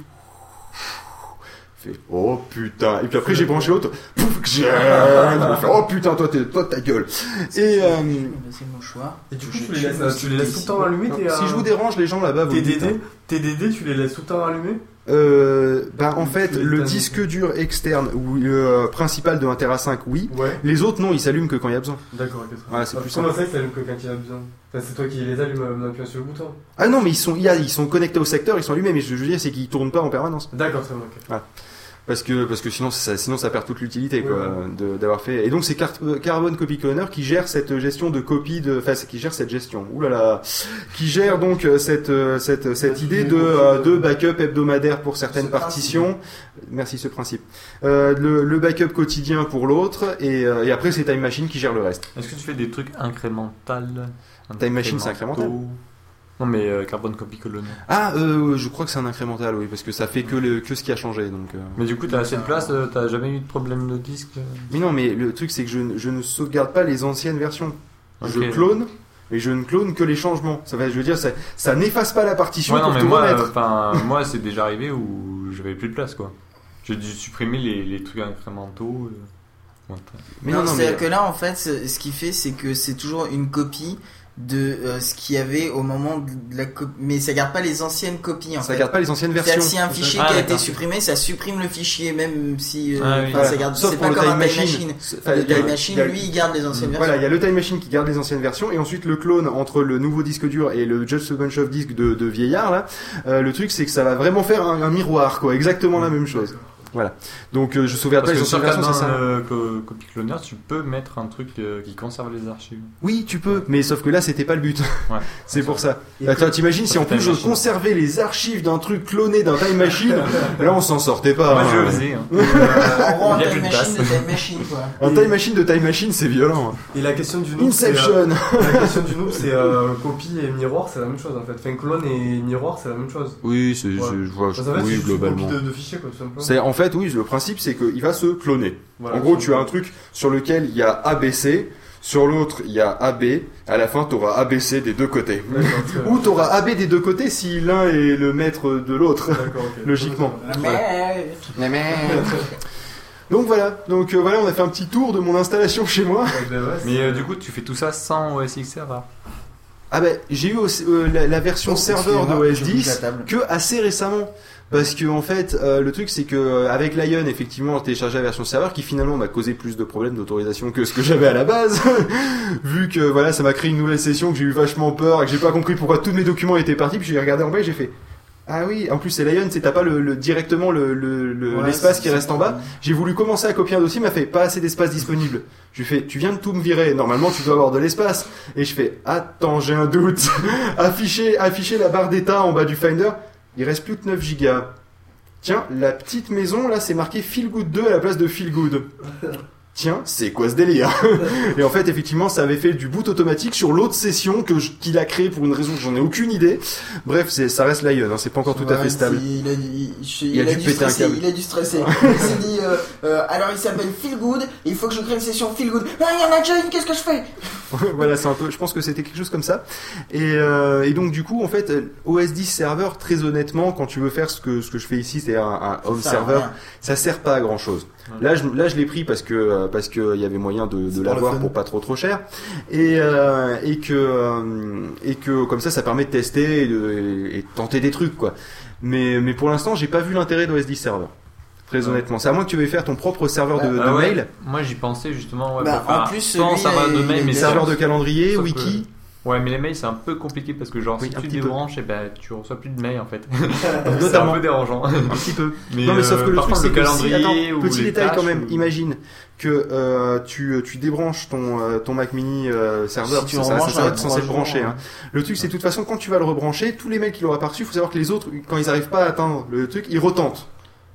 Fait, oh putain et puis après j'ai branché l'autre pouf que j'ai <laughs> fait, oh putain toi t'es toi ta gueule et euh, C'est le mouchoir. Et du coup, tu les laisses, je- tu les laisses tout le temps allumés si je vous dérange les gens là-bas vous tes me dites, DD, hein. tes DD, tu les laisses tout le temps allumés? Euh, bah en fait, le disque dur externe ou euh, principal de 1 Tera 5, oui. Ouais. Les autres, non, ils s'allument que quand il y a besoin. D'accord, ok. Voilà, c'est Ah, plus Comment simple. ça, ça allume que quand il y a besoin? Enfin, C'est toi qui les allumes en appuyant sur le bouton Ah non, mais ils sont, ils sont connectés au secteur, ils sont allumés, mais ce que je veux dire, c'est qu'ils tournent pas en permanence. D'accord, très bien, ok. Voilà. Parce que, parce que sinon, ça, sinon ça perd toute l'utilité, quoi, Ouais, d'avoir fait. Et donc, c'est Car- euh, Carbon Copy Cloner qui gère cette gestion de copie de, enfin, qui gère cette gestion. Ouh là là, qui gère donc euh, cette, euh, cette, cette idée de, de backup hebdomadaire pour certaines Ce partitions. Merci ce principe. Euh, le, le backup quotidien pour l'autre, et, euh, et après c'est Time Machine qui gère le reste. Est-ce que tu fais des trucs incrémentales? Time Machine, c'est incrémental Non, mais euh, Carbon Copy Colony. Ah, euh, je crois que c'est un incrémental, oui, parce que ça fait que, le, que ce qui a changé. Donc, euh. Mais du coup, t'as assez de place, euh, t'as jamais eu de problème de disque Mais non, mais le truc c'est que je, ne- je ne sauvegarde pas les anciennes versions. Je Ok. clone, et je ne clone que les changements. Ça va, je veux dire, ça, ça n'efface pas la partition Ouais, non, pour mais tout moi, remettre. euh, enfin, moi, c'est déjà arrivé où j'avais plus de place, quoi. J'ai dû supprimer les, les trucs incrémentaux. euh. Mais non, non, non, c'est-à-dire mais- que là, en fait, ce ce qu'il fait, c'est que c'est toujours une copie de euh, ce qu'il y avait au moment de la copie. Mais ça garde pas les anciennes copies, en Ça fait. garde pas les anciennes versions. si un fichier Ah, qui a été supprimé, ça supprime le fichier, même si. euh, Ah oui. enfin, Voilà. ça garde. C'est pas le comme un Time Machine. machine. Enfin, Le time machine, a- lui, il garde les anciennes Voilà, il versions. y a le Time Machine qui garde les anciennes versions et ensuite le clone entre le nouveau disque dur et le Just a Bunch of de, de vieillard là. euh, le truc c'est que ça va vraiment faire un, un miroir quoi, exactement la même chose. Voilà. Donc euh, je sauvegarde pas les versions, c'est ça. euh, Co- Copy Cloner, tu peux mettre un truc euh, qui conserve les archives. Oui, tu peux, mais sauf que là c'était pas le but. <laughs> Ouais. c'est pour ça. Et Attends, t'imagines si en plus je conservais les archives d'un truc cloné d'un Time Machine, <laughs> là on s'en sortait pas. Moi, je le faisais. hein. <laughs> En gros, un time machine de time machine, quoi. Un Time Machine de Time Machine c'est violent. hein. Et la question du noob, c'est. euh, Inception. La question du noob, c'est copie et miroir, c'est la même chose en fait. Enfin, clone et miroir, c'est la même chose. Oui, je, vois, oui, c'est juste une globalement. copie de, de fichiers quoi, tout simplement. Fait oui, le principe c'est qu'il va se cloner. Voilà, en gros, tu as un truc sur lequel il y a ABC. Sur l'autre, il y a AB. À la fin, tu auras ABC des deux côtés. Ou tu auras AB des deux côtés si l'un est le maître de l'autre, <laughs> logiquement. Voilà. Donc voilà, donc euh, voilà, on a fait un petit tour de mon installation chez moi. Mais euh, du coup, tu fais tout ça sans OS X Server. Ah ben, j'ai eu aussi, euh, la, la version serveur de OS je bouge 10 la table. que assez récemment. Parce que en fait, euh, le truc c'est que euh, avec Lion, effectivement, téléchargé la version serveur qui finalement m'a causé plus de problèmes d'autorisation que ce que j'avais à la base. <laughs> Vu que voilà, ça m'a créé une nouvelle session que j'ai eu vachement peur et que j'ai pas compris pourquoi tous mes documents étaient partis. Puis j'ai regardé en bas et j'ai fait. Ah oui, en plus c'est Lion, c'est t'as pas le, le- directement le- le- le- Ouais, l'espace qui reste en bas. J'ai voulu commencer à copier un dossier, il m'a fait pas assez d'espace disponible. Je lui fais, tu viens de tout me virer, normalement tu dois avoir de l'espace. Et je fais, attends, j'ai un doute. <laughs> afficher, afficher la barre d'état en bas du Finder, il reste plus que 9 gigas. Tiens, la petite maison là, c'est marqué Feel Good 2 à la place de Feel Good. <laughs> Tiens, c'est quoi ce délire <laughs> Et en fait, effectivement, ça avait fait du boot automatique sur l'autre session que qu'il a créé pour une raison que j'en ai aucune idée. Bref, c'est, ça reste Lion, hein, c'est pas encore tout à fait stable. Il a, il, je- Il a dû dû péter un stresser, câble. il a dû stresser. <laughs> il s'est dit, euh, euh, alors il s'appelle Feel Good, il faut que je crée une session Feel Good. Ah, il y en a déjà une, qu'est-ce que je fais <laughs> voilà, c'est un peu. Je pense que c'était quelque chose comme ça. Et, euh, et donc du coup, en fait, OS 10 serveur, très honnêtement, quand tu veux faire ce que ce que je fais ici, c'est un, un home server, ça sert pas à grand chose. Là, je, là, je l'ai pris parce que euh, parce que il y avait moyen de, l'avoir pour pas trop trop cher, et euh, et que euh, et que comme ça, ça permet de tester et de, et de tenter des trucs quoi. Mais mais pour l'instant, j'ai pas vu l'intérêt d'OS 10 serveur. Très honnêtement, c'est à moins que tu veuilles faire ton propre serveur de, de Ah ouais, mail, Moi j'y pensais justement. Ouais, Bah, en plus, lui, serveur de il- mail, il- mais serveur ça- de calendrier, sauf wiki. que- Ouais, mais les mails c'est un peu compliqué parce que genre Oui, si tu débranches, et ben tu reçois plus de mails en fait. <laughs> c'est un peu dérangeant. un petit peu. <laughs> Mais, non mais sauf euh, que le truc c'est que si, calendrier attends, ou petit détail quand même, ou- imagine que euh, tu, tu débranches ton, euh, ton Mac mini serveur, Si tu ça, être censé être branché. jours, Hein. Le truc c'est de toute façon quand tu vas le rebrancher, tous les mails qu'il aura pas reçus, il faut savoir que les autres, quand ils arrivent pas à atteindre le truc, ils retentent.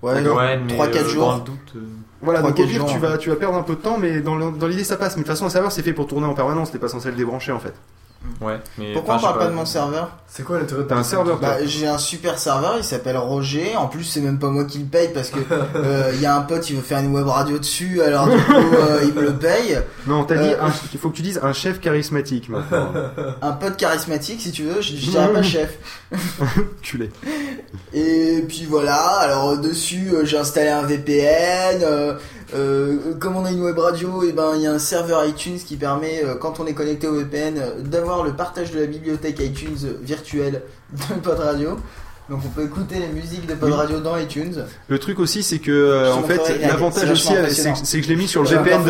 Ouais. Ouais, mais 3-4 euh, jours. le doute. Voilà, donc au pire tu en vas, tu vas perdre un peu de temps, mais dans le- dans l'idée ça passe. Mais de toute façon un serveur c'est fait pour tourner en permanence, t'es pas censé le débrancher en fait. Ouais, mais. Pourquoi on parle pas de mon serveur C'est quoi l'intérêt de T'as un serveur Bah, j'ai un super serveur, il s'appelle Roger. En plus, c'est même pas moi qui le paye parce que <laughs> euh, il y a un pote, il veut faire une web radio dessus, alors du coup, euh, il me le paye. Non, t'as dit, Euh, un- il faut que tu dises un chef charismatique maintenant. <laughs> Un pote charismatique, si tu veux, je, je dirais pas chef. <laughs> Culé. Et puis voilà, alors euh, dessus, euh, j'ai installé un VPN. Euh, comme on a une web radio, et ben il y a un serveur iTunes qui permet, euh, quand on est connecté au VPN, euh, d'avoir le partage de la bibliothèque iTunes virtuelle de <laughs> Pod Radio. Donc on peut écouter les musiques de Pod Oui. Radio dans iTunes. Le truc aussi, c'est que euh, en fait, l'avantage aussi, euh, c'est que je l'ai mis sur le VPN de.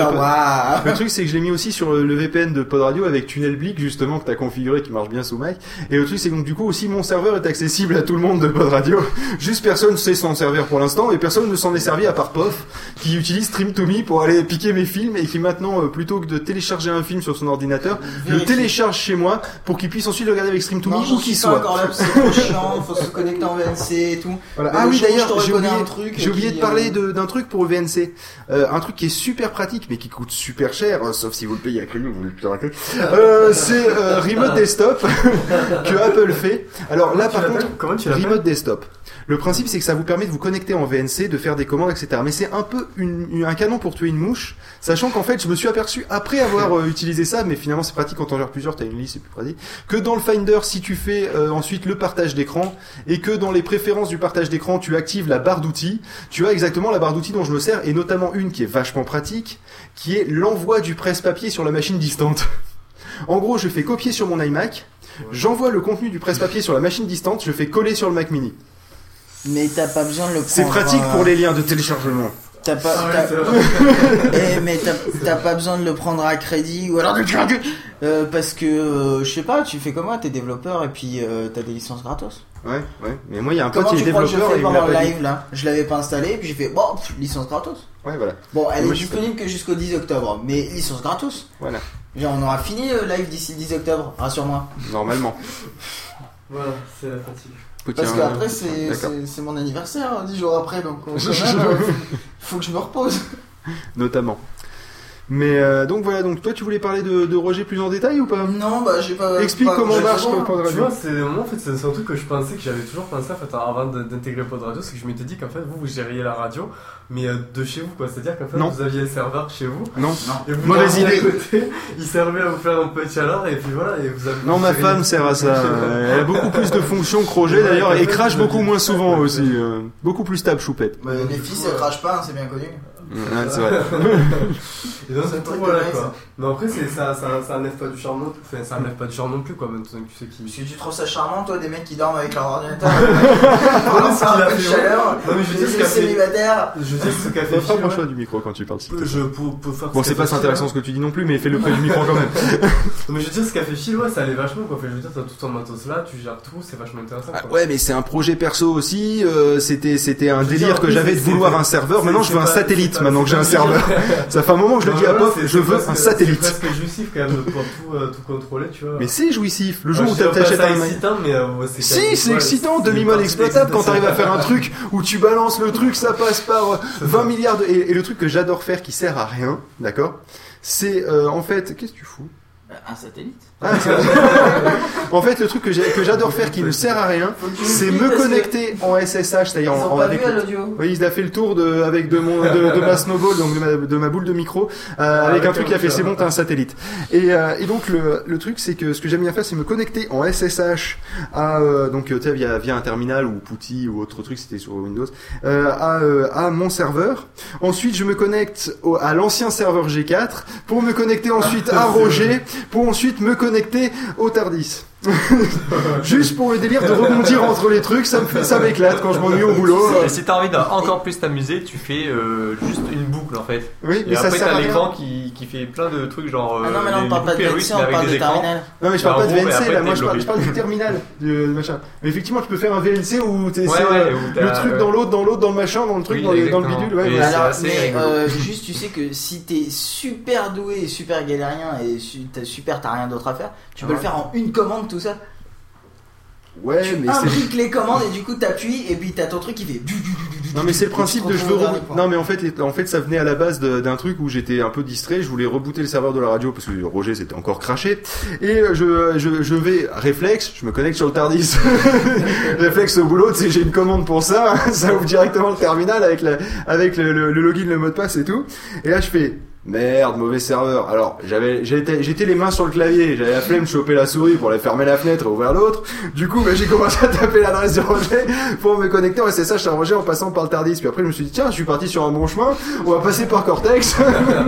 Le truc, c'est que je l'ai mis aussi sur le, le VPN de Pod Radio avec TunnelBleak, justement, que t'as configuré, qui marche bien sous Mac. Et le truc, c'est que donc, du coup, aussi, mon serveur est accessible à tout le monde de Pod Radio. <laughs> Juste personne sait s'en servir pour l'instant, et personne ne s'en est servi à part POF, qui utilise Stream2Me pour aller piquer mes films, et qui maintenant, euh, plutôt que de télécharger un film sur son ordinateur, le télécharge chez moi pour qu'il puisse ensuite le regarder avec Non, Stream2Me, j'en où qu'il soit. encore là, <laughs> en VNC et tout. Voilà. Mais Ah oui d'ailleurs j'ai oublié, un truc j'ai oublié qui, de parler euh, de- d'un truc pour le VNC, Euh, un truc qui est super pratique mais qui coûte super cher, euh, sauf si vous le payez à crédit, vous le payez à crédit. Euh, c'est euh, Remote Desktop <laughs> que Apple fait. Alors là par contre, Comment tu l'appelles Remote Desktop. Le principe c'est que ça vous permet de vous connecter en VNC, de faire des commandes, etc. Mais c'est un peu un canon pour tuer une mouche, sachant qu'en fait je me suis aperçu après avoir euh, utilisé ça, mais finalement c'est pratique quand on gère plusieurs, t'as une liste, c'est plus pratique, que dans le Finder si tu fais euh, ensuite le partage d'écran et que dans les préférences du partage d'écran tu actives la barre d'outils, tu as exactement la barre d'outils dont je me sers et notamment une qui est vachement pratique, qui est l'envoi du presse-papier sur la machine distante. <laughs> En gros, je fais copier sur mon iMac, j'envoie le contenu du presse-papier sur la machine distante, je fais coller sur le Mac mini. Mais t'as pas besoin de le prendre. C'est pratique euh, pour les liens de téléchargement. T'as pas. Ah. <laughs> Eh, mais t'as t'as pas besoin de le prendre à crédit ou alors de crédit euh, parce que euh, je sais pas, tu fais comment T'es développeur et puis euh, t'as des licences gratos. Ouais, ouais. Mais moi, il y a un pote Comment qui est développeur et il me dit. là? Je l'avais pas installé et puis j'ai fait bon pff, licence gratos. Ouais, voilà. Bon, elle Moi, est disponible que jusqu'au 10 octobre, mais licence gratos. Voilà. Genre on aura fini le live d'ici le 10 octobre, rassure-moi. Normalement. Voilà, c'est la fatigue. Parce qu'après c'est mon anniversaire, 10 jours après, donc quand même, euh, <laughs> faut que je me repose. Notamment. Mais euh, donc voilà, donc toi tu voulais parler de, de Roger plus en détail ou pas? Non, bah j'ai pas. Explique pas- comment marche Pod Radio. Tu vois, c'est moi en fait, c'est un truc que je pensais que j'avais toujours pensé en fait avant d'intégrer Pod Radio, c'est que je m'étais dit qu'en fait vous vous gériez la radio, mais euh, de chez vous quoi, c'est-à-dire qu'en fait Non. vous aviez le serveur chez vous. Non. Et vous Mauvaise idée. côté, <laughs> il servait à vous faire un petit alarme et puis voilà et vous avez. Non, ma femme sert à ça. Elle a beaucoup plus de fonctions que Roger d'ailleurs et crache beaucoup moins souvent aussi. euh, Beaucoup plus stable, choupette. Bah, les filles, elles crachent pas, hein, c'est bien connu. Ouais, c'est vrai. <laughs> Et donc, C'est voilà quoi. Mais après, c'est- ça, ça, ça enlève pas du charme non plus. Enfin, ça enlève pas du charme non plus quoi, même tu sais qui. Parce que tu trouves ça charmant, toi, des mecs qui dorment avec leur ordinateur. <laughs> Ce ça un a peu de chaleur. Non, mais je veux dire ce des qu'a fait- célibataires. Je veux dire ce qu'a fait rapproche-toi du micro quand tu parles. Je pour faire Bon, ce c'est pas intéressant ce que tu dis non plus, mais fais-le près du micro quand même. <laughs> Non, mais je veux dire, ce qu'a fait Phil, ouais, ça allait vachement quoi. Enfin, je veux dire, t'as tout ton matos là, tu gères tout, c'est vachement intéressant. Ah, ouais, mais c'est un projet perso aussi. euh, c'était c'était un délire que j'avais de vouloir un serveur. Maintenant, je veux un pas- satellite. Maintenant que j'ai un serveur. Ça fait un moment que je le dis à c'est- Je veux un satellite. C'est presque jouissif quand même de pouvoir tout, euh, tout contrôler, tu vois. Mais c'est jouissif. Le jour où t'achètes un excitant, mais euh, c'est Si, c'est excitant, demi-mode exploitable quand t'arrives à faire un truc où tu balances le truc, ça passe par euh, 20 milliards de... Et, le truc que j'adore faire qui sert à rien, d'accord C'est euh, en fait... Qu'est-ce que tu fous? Un satellite. <laughs> Ah, c'est vrai. en fait, le truc que j'ai- que j'adore faire qui ne sert à rien, c'est me connecter en SSH, c'est-à-dire Ils en, ont en- pas avec vu à le- l'audio. Oui, il a fait le tour de, avec de, mon, de, de ma snowball, donc de ma, de ma boule de micro, euh, avec un truc qui a fait c'est bon, t'as un satellite. Et, euh, et donc le, le truc, c'est que ce que j'aime bien faire, c'est me connecter en SSH à euh, donc euh, tu sais via via un terminal ou Putty ou autre truc, c'était sur Windows, euh, à euh, à mon serveur. Ensuite, je me connecte au- à l'ancien serveur G4 pour me connecter ensuite <laughs> à Roger, pour ensuite me connecter au Tardis. <laughs> Juste pour le délire de rebondir entre les trucs, ça me fait, ça m'éclate quand je m'ennuie au boulot. Et si t'as envie d'encore plus t'amuser, tu fais euh, juste une boucle en fait. Oui, Et mais ça après sert à t'as l'écran qui, qui fait plein de trucs genre. Ah non, mais là, euh, on parle pas de VNC, on parle de terminal. Non mais je parle pas de VNC là, moi je parle, je parle du terminal de, de machin. Mais effectivement tu peux faire un VNC où t'es Ouais, euh, le truc dans l'autre, dans l'autre, dans le machin, dans le truc, Oui, dans, les- dans le bidule. Ouais, Et Alors, mais euh, <laughs> juste, tu sais que si t'es super doué et super galérien et super, t'as rien d'autre à faire, tu peux le faire en une commande tout ça. Ouais, tu mais imbriques les commandes et du coup t'appuies et puis t'as ton truc qui fait. Non mais c'est le principe de je veux retrouves au re- dernier point. non mais en fait en fait ça venait à la base d'un truc où j'étais un peu distrait je voulais rebooter le serveur de la radio parce que Roger s'était encore craché et euh, je, je, je vais réflexe je me connecte sur le Tardis <laughs> réflexe au boulot tu sais j'ai une commande pour ça <laughs> ça ouvre directement le terminal avec la, avec le, le- le login le mot de passe et tout et là je fais Merde, mauvais serveur. Alors, j'avais, j'étais, j'étais les mains sur le clavier, j'avais la flemme de choper la souris pour aller fermer la fenêtre et ouvrir l'autre. Du coup, bah, j'ai commencé à taper l'adresse de Roger pour me connecter en SSH à Roger en passant par le Tardis. Puis après, je me suis dit, tiens, je suis parti sur un bon chemin, on va passer par Cortex,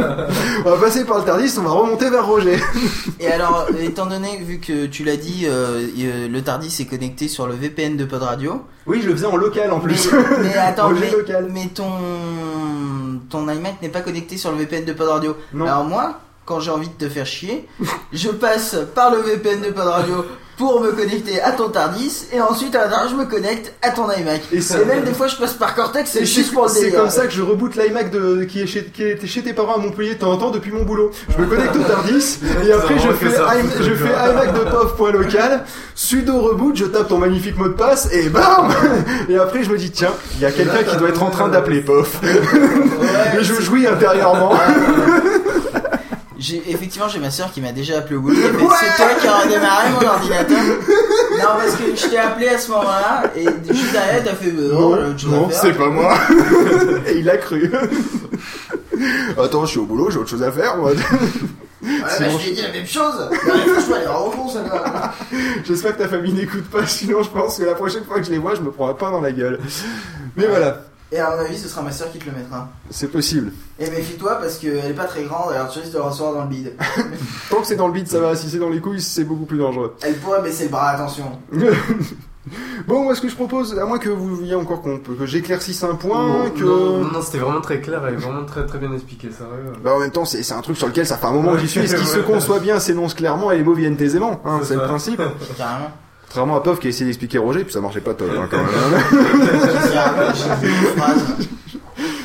<laughs> on va passer par le Tardis, on va remonter vers Roger. Et alors, étant donné, vu que tu l'as dit, euh, euh, le Tardis est connecté sur le VPN de Pod Radio. Oui, je le faisais en local en Mais, plus. mais attends, <laughs> Roger mais, local. mais ton, ton iMac n'est pas connecté sur le VPN de Pod Radio. Non. Alors moi, quand j'ai envie de te faire chier, je passe par le VPN de Pod Radio pour me connecter à ton Tardis et ensuite à l'intérieur je me connecte à ton iMac. Et Et, même des fois je passe par Cortex, c'est C'est juste pour le c'est comme ça que je reboot l'iMac de, qui, est chez, qui était chez tes parents à Montpellier de temps en temps depuis mon boulot. Je me connecte au Tardis et après je fais, ça, im- je iMac de pof.local, sudo reboot, je tape ton magnifique mot de passe et bam <laughs> Et après je me dis tiens, il y a quelqu'un qui doit être en train d'appeler pof. <laughs> Et je jouis intérieurement. J'ai effectivement j'ai ma soeur qui m'a déjà appelé au boulot. Fait, C'est toi qui as redémarré mon ordinateur. Non parce que je t'ai appelé à ce moment-là et juste derrière t'as fait euh, oh, Non, faire. c'est pas moi. <laughs> et il a cru. Attends, je suis au boulot, j'ai autre chose à faire. moi. Ouais, bah, je lui ai dit la même chose. Mais franchement, elle est vraiment celle-là. <laughs> J'espère que ta famille n'écoute pas, sinon je pense que la prochaine fois que je les vois, je me prends un pain dans la gueule. Mais voilà, Et à mon avis, ce sera ma soeur qui te le mettra. c'est possible. Et méfie-toi parce qu'elle est pas très grande, alors tu risques de le recevoir dans le bide. <laughs> Tant que c'est dans le bide, ça va. Si c'est dans les couilles, c'est beaucoup plus dangereux. Elle pourrait baisser le bras, attention. <laughs> Bon, moi, ce que je propose, à moins que vous vouliez encore qu'on que j'éclaircisse un point, non, que. non, non, non, c'était vraiment très clair et vraiment très très bien expliqué, sérieux. Bah, en même temps, c'est c'est un truc sur lequel ça fait un moment que j'y suis. <laughs> Ce qui se conçoit bien s'énonce clairement et les mots viennent aisément. Hein, c'est le principe. Carrément. Contrairement à Tov qui a essayé d'expliquer Roger, puis ça marchait pas top hein, quand même. <laughs>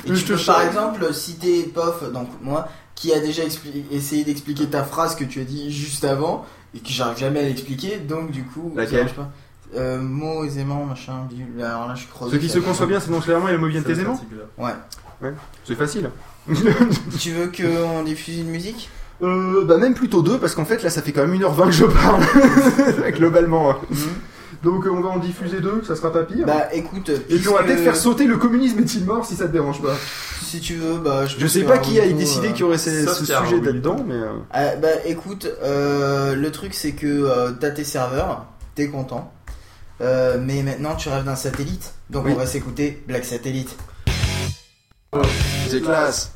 Tu peux, par exemple, citer Pof, donc moi, qui a déjà essayé d'expliquer ta phrase que tu as dit juste avant et que j'arrive jamais à l'expliquer, donc du coup, Laquelle ça marche pas. Euh, mots aisément, machin, alors là je crois. Ce qui se conçoit bien, c'est nonchalamment et le mot vient aisément Ouais. Ouais, c'est facile. tu veux qu'on diffuse une musique? euh, bah même plutôt deux parce qu'en fait là ça fait quand même 1h20 que je parle <laughs> globalement. Hein. Mhm. Donc euh, on va en diffuser deux, ça sera pas pire. Bah écoute, et puis on va peut-être faire sauter le communisme est-il mort si ça te dérange pas. Si tu veux, bah je. Je sais pas qui a décidé euh, qu'il y aurait ce sujet là-dedans, mais. Euh. Ah, bah écoute, le truc c'est que t'as tes serveurs, t'es content, mais maintenant tu rêves d'un satellite, donc on va s'écouter Black Satellite. C'est classe.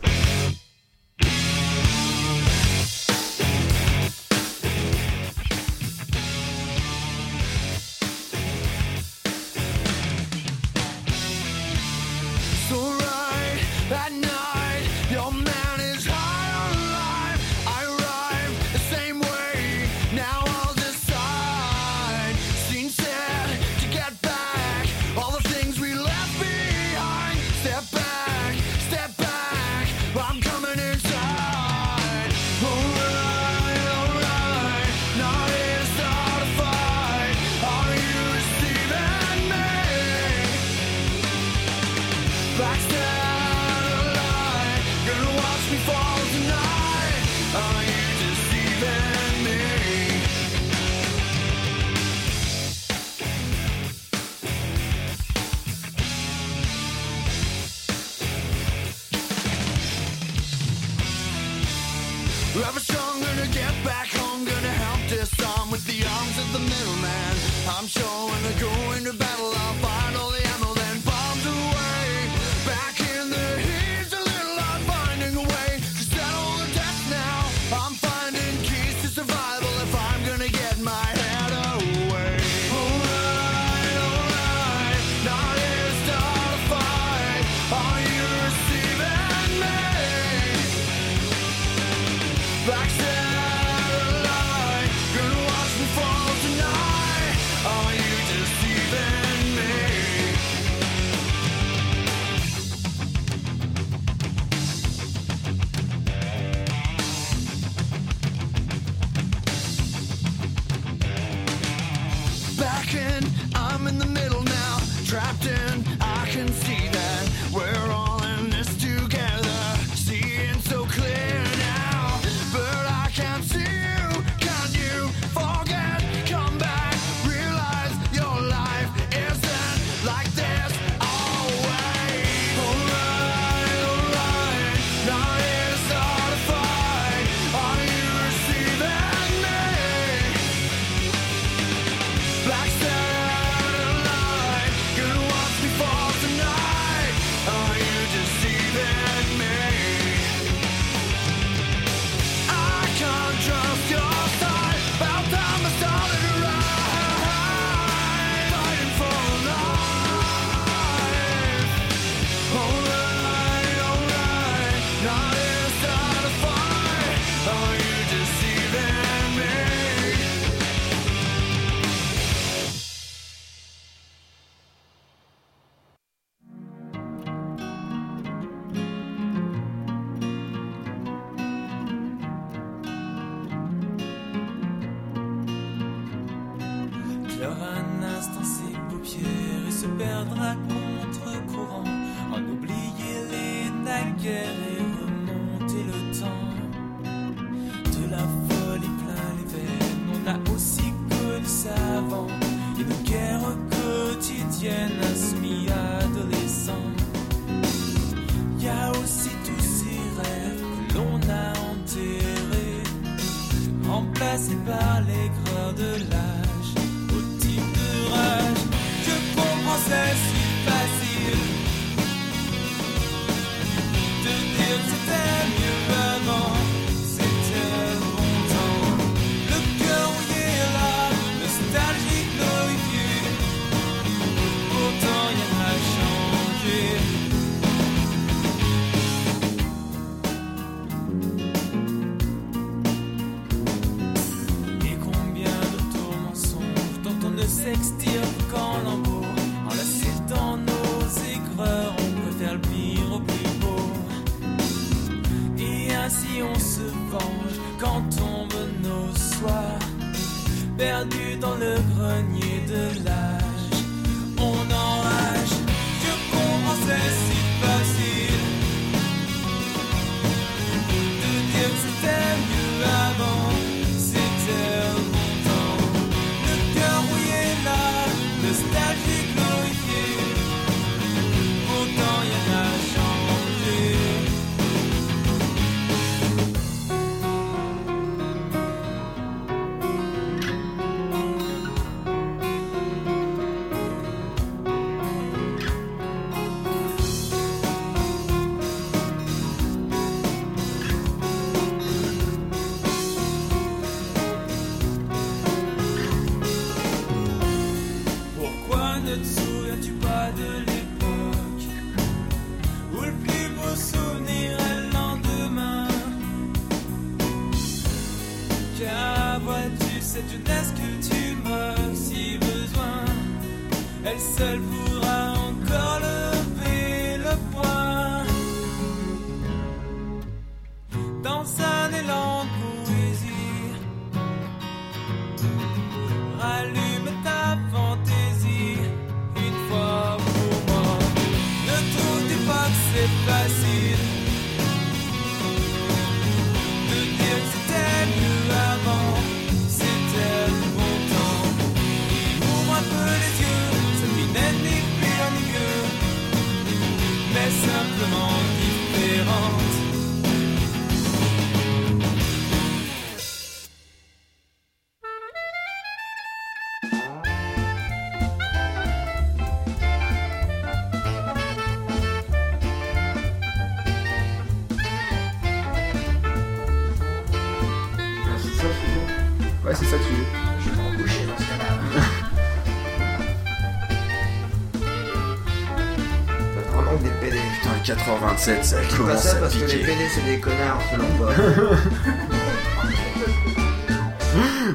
427, ça qui commence ça à parce piquer. que les PD c'est des connards selon moi. <laughs>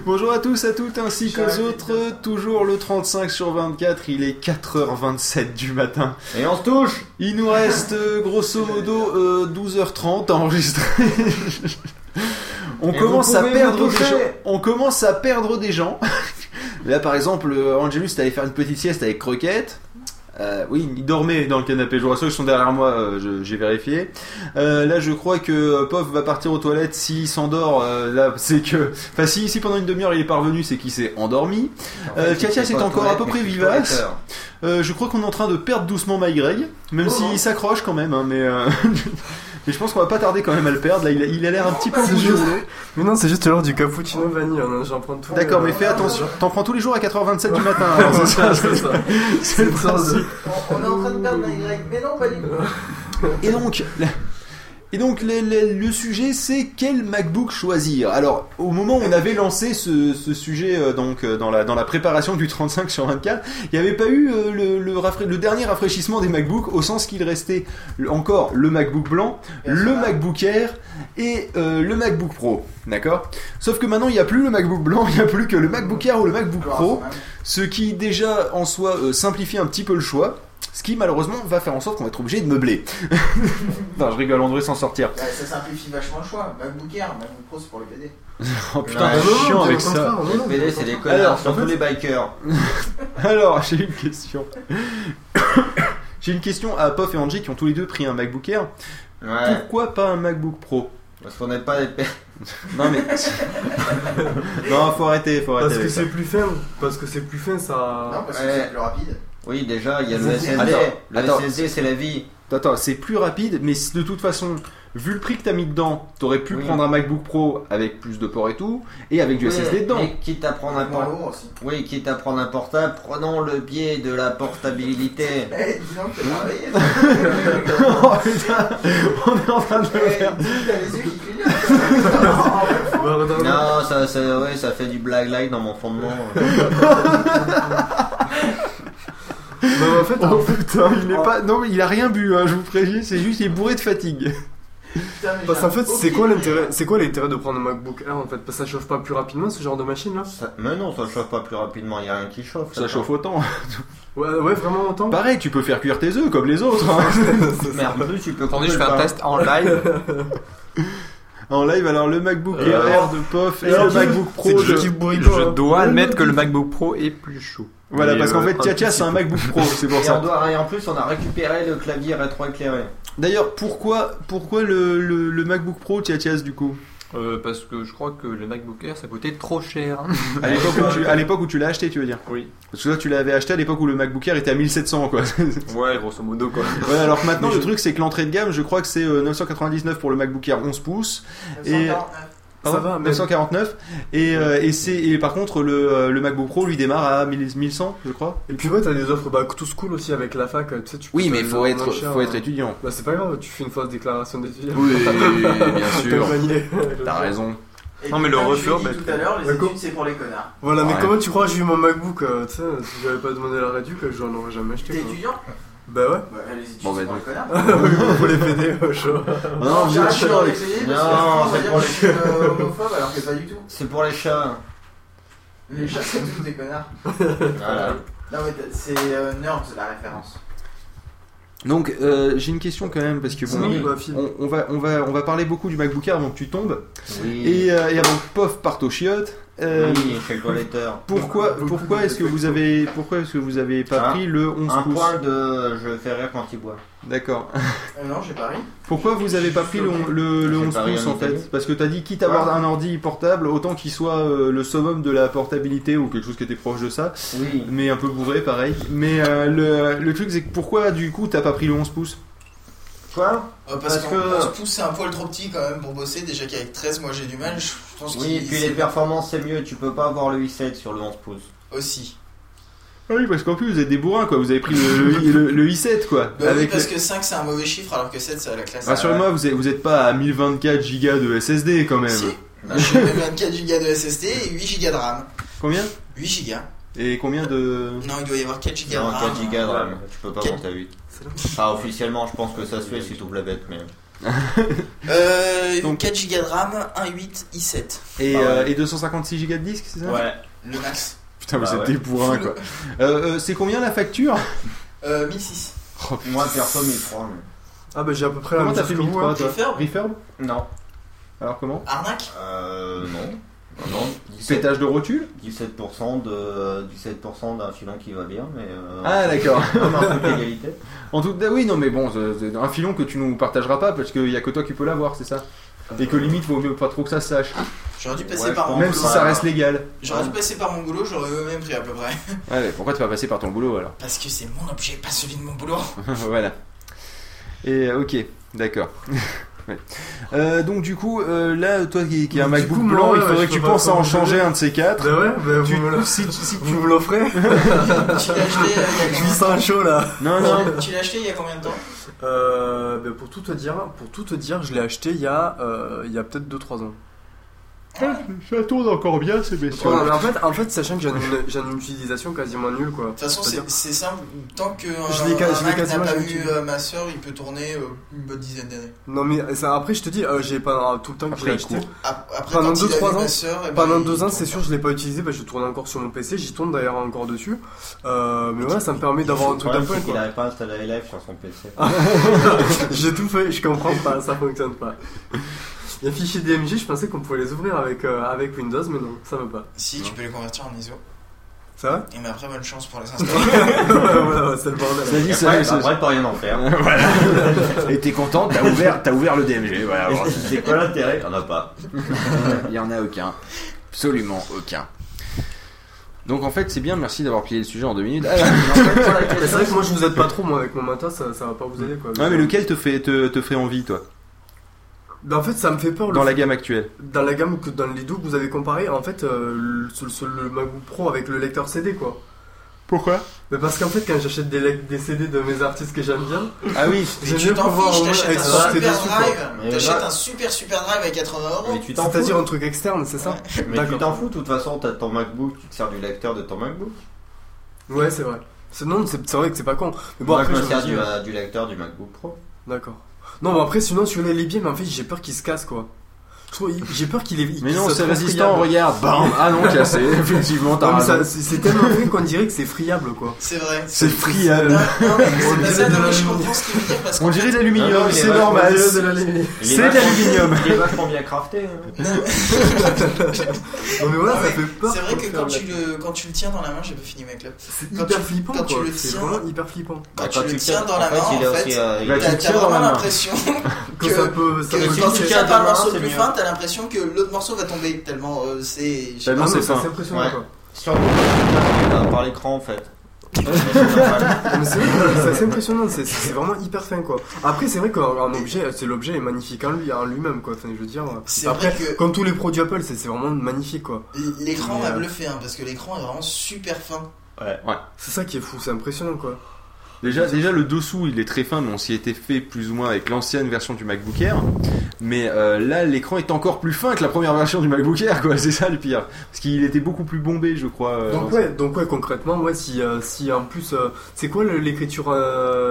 Bonjour à tous, à toutes ainsi qu'aux autres, toujours le 35 sur 24, il est 4h27 du matin. Et on se touche Il nous reste euh, grosso modo euh, 12h30 à enregistrer. <laughs> on, commence à perdre des gens, on commence à perdre des gens. <laughs> Là par exemple, euh, Angelus est allé faire une petite sieste avec Croquette. Euh, oui, il dormait dans le canapé. Je vois ceux qui sont derrière moi, euh, j'ai vérifié. Euh, là, je crois que euh, Pof va partir aux toilettes. S'il s'endort, là, c'est que. Enfin, si, si pendant une demi-heure il est parvenu, c'est qu'il s'est endormi. En fait, Katia, c'est encore à peu près vivace. je crois qu'on est en train de perdre doucement My Greg, même s'il s'accroche quand même, hein, mais, <laughs> mais je pense qu'on va pas tarder quand même à le perdre. Là, il a- il a l'air un petit peu rouleau. Mais non, c'est juste l'heure du cappuccino vanille, hein, j'en prends tout. D'accord, mais fais attention. T'en prends tous les jours à 4h27 du matin. alors, c'est ça, C'est ça. C'est le principe. On, est en train de perdre my grec, mais non pas du tout. Et donc, la- et donc le, le- le sujet c'est quel MacBook choisir. Alors au moment où on avait lancé ce, ce sujet euh, donc euh, dans la dans la préparation du 35 sur 24, il n'y avait pas eu euh, le, le, rafra- le dernier rafraîchissement des MacBooks au sens qu'il restait encore le MacBook blanc, le MacBook Air et le MacBook Pro, d'accord? Sauf que maintenant il n'y a plus le MacBook blanc, <laughs> il n'y a plus que le MacBook Air ou le MacBook Pro, ce qui déjà en soi simplifie un petit peu le choix. Ce qui malheureusement va faire en sorte qu'on va être obligé de meubler. <laughs> non, je rigole, on devrait s'en sortir. Ouais, ça simplifie vachement le choix. MacBook Air, MacBook Pro, c'est pour les <laughs> PD. Oh putain, Ouais, c'est chiant non, avec ça. Les PD, c'est des connards, Alors, surtout en fait- les bikers. <laughs> Alors, j'ai une question. <coughs> j'ai une question à Pof et Angie qui ont tous les deux pris un MacBook Air. Ouais. Pourquoi pas un MacBook Pro? Parce qu'on n'est pas des p- Non mais. non, faut arrêter, faut arrêter. Parce que c'est plus fin, parce que c'est plus fin, ça. Non, parce que c'est plus rapide. Oui, déjà, il y a le Attends, SSD. Le attends. SSD, c'est la vie. Attends, c'est plus rapide, mais de toute façon, vu le prix que t'as mis dedans, t'aurais pu Oui. prendre un MacBook Pro avec plus de ports et tout, et avec du Oui, SSD dedans. Mais quitte à prendre un aussi. Oui, quitte à prendre un portable, prenons le biais de la portabilité. <laughs> Eh, dis donc, travaillé. <laughs> oh putain, on est en train de le Eh, faire. dis, t'as les yeux qui clignotent. Redonne- <laughs> Non, ça, ça, ouais, ça fait du black light dans mon fondement. Bah, en fait, <laughs> Oh putain, il n'est pas. Non, mais il a rien bu, hein, je vous préviens, c'est juste qu'il est bourré de fatigue. Putain, mais Parce qu'en fait, c'est quoi l'intérêt C'est quoi l'intérêt de prendre un MacBook Air en fait? Parce que ça chauffe pas plus rapidement ce genre de machine là? Ça- mais non, ça chauffe pas plus rapidement, il y a rien qui chauffe. Ça chauffe autant. <laughs> Ouais, ouais, vraiment autant Pareil, tu peux faire cuire tes œufs comme les autres. hein. Mais en plus, tu peux Attendez, je fais un test en live. <laughs> En live, alors le MacBook Euh, Air de Pof et le MacBook Pro c'est de. Je dois admettre que le. MacBook Pro est plus chaud. Voilà, parce qu'en euh, fait, Tchatcha, c'est un. MacBook Pro, c'est pour ça. doit, et en plus, on a récupéré le clavier rétroéclairé. D'ailleurs, pourquoi, pourquoi le, le, le MacBook Pro Tchatchas du coup? Euh, parce que je crois que le MacBook Air ça coûtait trop cher. <laughs> À l'époque où tu, l'as acheté, tu veux dire Oui. Parce que toi, tu l'avais acheté à l'époque où le MacBook Air était à 1700, quoi. <laughs> Ouais, grosso modo quoi. Ouais, alors que maintenant, Mais le je- truc, c'est que l'entrée de gamme, je crois que c'est euh, 999 pour le MacBook Air 11 pouces. Et. 949. Pardon, Ça va, mais- 949 et, euh, et c'est et par contre le, euh, le MacBook Pro lui démarre à 1000 1100 je crois Et puis ouais, t'as des offres bah, tout school aussi avec la fac. Tu sais, tu peux oui te mais faut être moins cher, faut hein. être étudiant Bah, c'est pas grave, tu fais une fausse déclaration d'étudiant. oui <laughs> bien sûr t'as raison Et Non, mais le comme je l'ai refurb, dit bah, tout à l'heure, les D'accord. études c'est pour les connards. Voilà, mais Ouais. comment tu crois que j'ai eu mon MacBook euh, Tu sais, si j'avais pas demandé la réduc, j'en aurais jamais acheté. T'es quoi. étudiant? Bah ouais. Bah, les études Bon, c'est bah, pour les donc. connards. <laughs> Faut les péter, euh, chaud. Non, vous avec. essayer parce que Non, on va c'est dire pour les- suis homophobe alors que pas du tout. C'est pour les chats. Les chats c'est tous des connards. <laughs> Voilà. Non mais c'est euh, Nerds la référence. Donc euh, j'ai une question quand même parce que bon, Oui, bah, on, on va on va on va parler beaucoup du MacBook Air avant que tu tombes Oui. et, euh, et avant que pof parte aux chiottes. Euh, Oui, chez le toiletteur. Pourquoi pourquoi est-ce que vous avez pourquoi est-ce que vous avez pas Ah, pris le 11 Un pouces point de je fais rire quand il boit. D'accord. Euh, non j'ai pas ri. Pourquoi vous avez pas pris le, le, le J'ai 11 pas ri pouces en en fait. Parce que t'as dit quitte à avoir un ordi portable, autant qu'il soit euh, le summum de la portabilité ou quelque chose qui était proche de ça, Oui. mais un peu bourré pareil. Mais euh, le, le truc c'est que pourquoi du coup t'as pas pris le 11 pouces? Quoi Euh, parce, Parce que que- 11 pouces c'est un poil trop petit quand même pour bosser. Déjà qu'avec 13, moi j'ai du mal. Je pense Oui, et puis les performances c'est mieux, tu peux pas avoir le i7 sur le 11 pouces. aussi. Ah oui, parce qu'en plus vous êtes des bourrins quoi, vous avez pris le, le, le- le i7 quoi. Bah oui, parce le- que 5 c'est un mauvais chiffre alors que 7 c'est à la classe. Rassurez-moi, vous êtes, vous êtes pas à 1024 gigas de SSD quand même. Si. Bah, J'ai 24 Go de SSD et 8 Go de RAM. Combien? 8 Go. Et combien de. Non, il doit y avoir 4 Go de Non, RAM. 4 gigas de RAM, tu peux pas Quel- monter à 8. Ah, officiellement, je pense que ça se fait si tu ouvres la bête, mais. <laughs> Euh, Donc- 4 Go de RAM, 1 8 i7. Et, Ah ouais. euh, et 256 gigas de disque, c'est ça? Ouais. Le max. Putain, vous Bah êtes ouais. des bourrins quoi. <laughs> Euh, euh, c'est combien la facture? Euh, 1006. Oh, Moi, perso, 1003. mais- Ah bah j'ai à peu près la Comment même t'as chose fait que vous. 1003 hein. toi? Refurb Refurb Non. Alors comment? Arnaque? Euh. Non. Non, non. 17, Pétage de rotule 17% de 17% d'un filon qui va bien, mais. euh, Ah d'accord. <laughs> Comme un truc d'égalité. En tout cas, oui, non mais bon, c'est- c'est un filon que tu nous partageras pas parce qu'il y a que toi qui peux l'avoir, c'est ça? Et que limite, vaut mieux pas trop que ça se sache. J'aurais dû passer Ouais, par je mon Même boulot. si ça reste légal. J'aurais dû passer par mon boulot, j'aurais eu même pris à peu près. <laughs> Ouais, mais pourquoi tu vas passer par ton boulot alors? Parce que c'est mon objet, pas celui de mon boulot. <laughs> Voilà. Et euh, ok, d'accord. Ouais. Euh, donc du coup, euh, là, toi qui, qui as un MacBook coup, moi, blanc, ouais, il faudrait que tu penses à en changer un de ces quatre. Bah ouais, bah Tu- vous me si, si tu- me l'offrez <laughs> tu l'as acheté euh, il y a Je combien vis ça chaud là. Non, non. Tu l'as acheté il y a combien de temps Euh, bah, pour tout te dire, pour tout te dire, je l'ai acheté il y a, euh, il y a peut-être 2-3 ans. Ça tourne encore bien, c'est Ouais, mais en fait, en fait, sachant que j'ai une, j'ai une utilisation quasiment nulle quoi. De toute façon, c'est simple. Tant que Je l'ai un, ca- un je l'ai quasiment pas eu utilisé. euh, ma soeur, il peut tourner euh, une bonne dizaine d'années. Non mais ça, après je te dis, euh, j'ai pendant tout le temps que je l'ai Après, il acheté. Après, Pendant quand il a 2-3 eu ans, soeur, eh ben, Pendant il deux ans, c'est sûr, pas. je l'ai pas utilisé, bah, je tourne encore sur mon PC, j'y tourne d'ailleurs encore dessus. Euh, mais voilà, ça me permet d'avoir un truc d'Apple quoi. n'arrive pas à installer iLife sur son PC. <laughs> J'ai tout fait, je comprends pas, ça fonctionne pas. Les fichiers DMJ, je pensais qu'on pouvait les ouvrir avec, euh, avec Windows, mais non, ça veut pas. Si, tu peux les convertir en ISO. Ça va Et mais après, bonne chance pour les <laughs> installer. Voilà, ouais, c'est le bordel. Ça dit, ça, ça- pas rien en faire. <laughs> voilà. Et t'es content, t'as ouvert, t'as ouvert le DMG. Voilà. <laughs> C'est quoi l'intérêt? Il n'y en a pas. Il y en a aucun. Absolument aucun. Donc en fait, c'est bien, merci d'avoir plié le sujet en deux minutes. Ah, c'est vrai que moi je vous aide pas trop, moi avec mon matos, ça, ça va pas vous aider quoi. Ouais, mais lequel te, fait, te, te ferait envie, toi? En fait, ça me fait peur. le Dans la gamme actuelle Dans la gamme que dans les deux que vous avez comparé, en fait, euh, le, sur- sur le MacBook Pro avec le lecteur CD quoi. Pourquoi? Mais parce qu'en fait, quand j'achète des, CD de mes artistes que j'aime bien, Ah oui, <laughs> Mais j'aime t'en pouvoir fiches, au moins t'achètes un super drive. T'achètes un super super drive avec 80 euros. Mais tu t'en C'est-à-dire un truc externe, c'est ça <laughs> Mais tu t'en fous, de toute façon, t'as ton MacBook, tu te sers du lecteur de ton MacBook. Ouais, c'est vrai. Non, c'est vrai que c'est pas con. Mais bon, Moi, après, je me sers du, euh, euh, du lecteur du MacBook Pro. D'accord. Non, mais après, sinon, celui-là, il est bien, mais en fait, j'ai peur qu'il se casse, quoi. J'ai peur qu'il est. Mais non, c'est résistant, friable. regarde, bam Ah non, cassé, <laughs> effectivement, t'as raison. c'est c'est tellement vrai qu'on dirait que c'est friable, quoi. C'est vrai. C'est friable. Non, non, mais c'est On dirait de l'aluminium. fait- c'est normal. il est de l'aluminium. Il est C'est vachement- bien crafté. hein. Non, mais voilà, ça fait peur. C'est vrai que quand tu, là. le, quand tu le tiens dans la main, j'ai pas fini ma clope. C'est hyper flippant, quand tu quoi. le C'est tiens- vraiment hyper flippant. Quand Bah, tu le tiens dans la fait, main, il est en fait, t'as dans la vraiment l'impression Que quand tu tiens pas le main, morceau c'est plus fin, t'as l'impression que l'autre morceau va tomber tellement euh, c'est. Tellement pas. Ah, c'est ça, fin. C'est impressionnant, Ouais. quoi. Surtout par l'écran en fait. <laughs> C'est assez impressionnant, c'est- vraiment hyper fin quoi. Après, c'est vrai qu'un un objet, c'est l'objet est magnifique en lui, en lui-même quoi. Enfin, je veux dire. C'est Après, vrai que comme tous les produits Apple, c'est vraiment magnifique quoi. l'écran m'a euh, bluffé hein, parce que l'écran est vraiment super fin. C'est ça qui est fou, c'est impressionnant quoi. Déjà, déjà, le dessous, il est très fin, mais on s'y était fait plus ou moins avec l'ancienne version du MacBook Air. Mais euh, là, l'écran est encore plus fin que la première version du MacBook Air, quoi. <laughs> C'est ça le pire. Parce qu'il était beaucoup plus bombé, je crois. euh, Donc ouais, donc ouais, concrètement, ouais, si, euh, si en plus, c'est quoi l'écriture,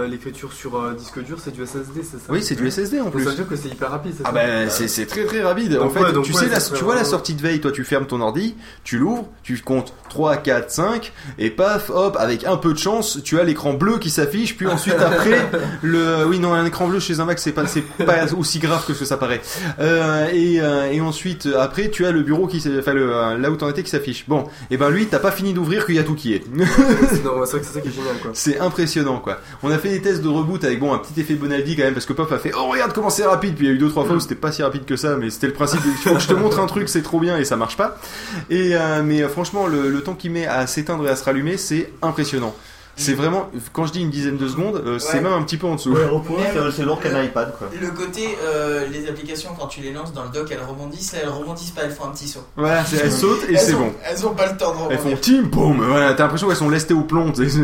l'écriture sur disque dur, c'est du SSD, c'est ça? Oui, c'est du SSD en Donc plus. Ça veut dire que c'est hyper rapide, c'est Ah ça? bah c'est c'est très très rapide. en fait, ouais, tu ouais, sais, la, tu vois la sortie de veille, toi tu fermes ton ordi, tu l'ouvres, tu comptes 3, 4, 5, et paf, hop, avec un peu de chance, tu as l'écran bleu qui s'affiche, puis ensuite après, le... Oui non, un écran bleu chez un Mac, c'est pas, c'est pas aussi grave que ce que ça paraît. Euh, et, euh, et ensuite, après, tu as le bureau qui s'est... Enfin, le, euh, là où t'en étais qui s'affiche. Bon, et ben lui, t'as pas fini d'ouvrir qu'il y a tout qui est. C'est impressionnant quoi. On a fait des tests de reboot avec bon un petit effet Bonaldi quand même parce que Pop a fait oh regarde comment c'est rapide puis il y a eu deux trois fois où c'était pas si rapide que ça mais c'était le principe il faut que je te montre un truc c'est trop bien et ça marche pas. Et euh, mais franchement le, le temps qu'il met à s'éteindre et à se rallumer c'est impressionnant. C'est vraiment quand je dis une dizaine de secondes euh, c'est Ouais. même un petit peu en dessous. c'est lourd qu'un iPad quoi. Le côté, euh, les applications, quand tu les lances dans le dock, elles rebondissent. Là, elles rebondissent pas, elles font un petit saut. Voilà, c'est- elles sautent et Elles c'est ont- bon. Elles ont pas le temps de Elles rebondir. font team boum voilà t'as l'impression qu'elles sont lestées au plomb. tu sais.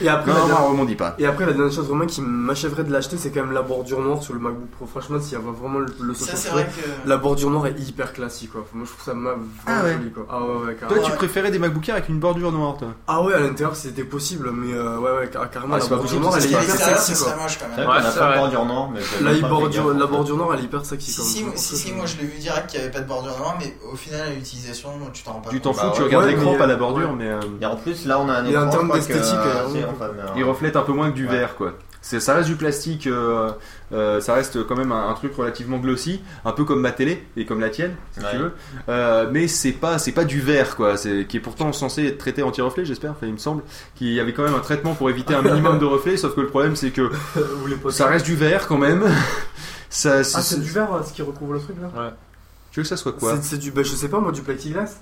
Et après, non, la non, dernière- on rebondit pas. Et après, la dernière chose vraiment qui m'achèverait de l'acheter, c'est quand même la bordure noire sur le MacBook Pro. Franchement, s'il y avait vraiment le, le Ça, c'est vrai que- la bordure noire est hyper classique, quoi. Moi, je trouve ça ma- vraiment Ah ouais. joli, quoi. Ah ouais, ouais, Toi carrément. tu préférais des MacBook Air avec une bordure noire toi? Ah ouais, à l'intérieur, c'était possible, mais euh, ouais, ouais, car- carrément, Ah, la c'est pas bordure possible, noire, elle est c'est hyper sexy, ce quoi. serait moche, quand même. C'est vrai qu'on a c'est pas de vrai. bordure noire, mais j'ai La, même pas fait bordure, gaffe, la en fait. bordure noire, elle est hyper sexy, Si, quand si, même. si, si, moi je l'ai vu direct qu'il n'y avait pas de bordure noire, mais au final, à l'utilisation, tu t'en rends pas Tu compte. t'en fous Bah tu ouais. regardes Ouais, l'écran mais- pas la bordure ouais. mais euh, Et en plus, là, on a un Et en écran. termes je crois d'esthétique, euh, c'est- enfin, mais, euh, Il reflète un peu moins que du Ouais. verre, quoi. C'est, ça reste du plastique, euh, euh, ça reste quand même un, un truc relativement glossy, un peu comme ma télé et comme la tienne, si Ouais. tu veux. Euh, mais c'est pas, c'est pas du verre, quoi. C'est, qui est pourtant censé être traité anti-reflet, j'espère. Enfin, il me semble qu'il y avait quand même un traitement pour éviter un minimum de reflets, sauf que le problème c'est que ça reste du verre quand même. <laughs> ça, Ah, c'est du verre, ce qui recouvre le truc, là Tu veux que ça soit quoi C'est- C'est du, bah, je sais pas, moi, du plexiglas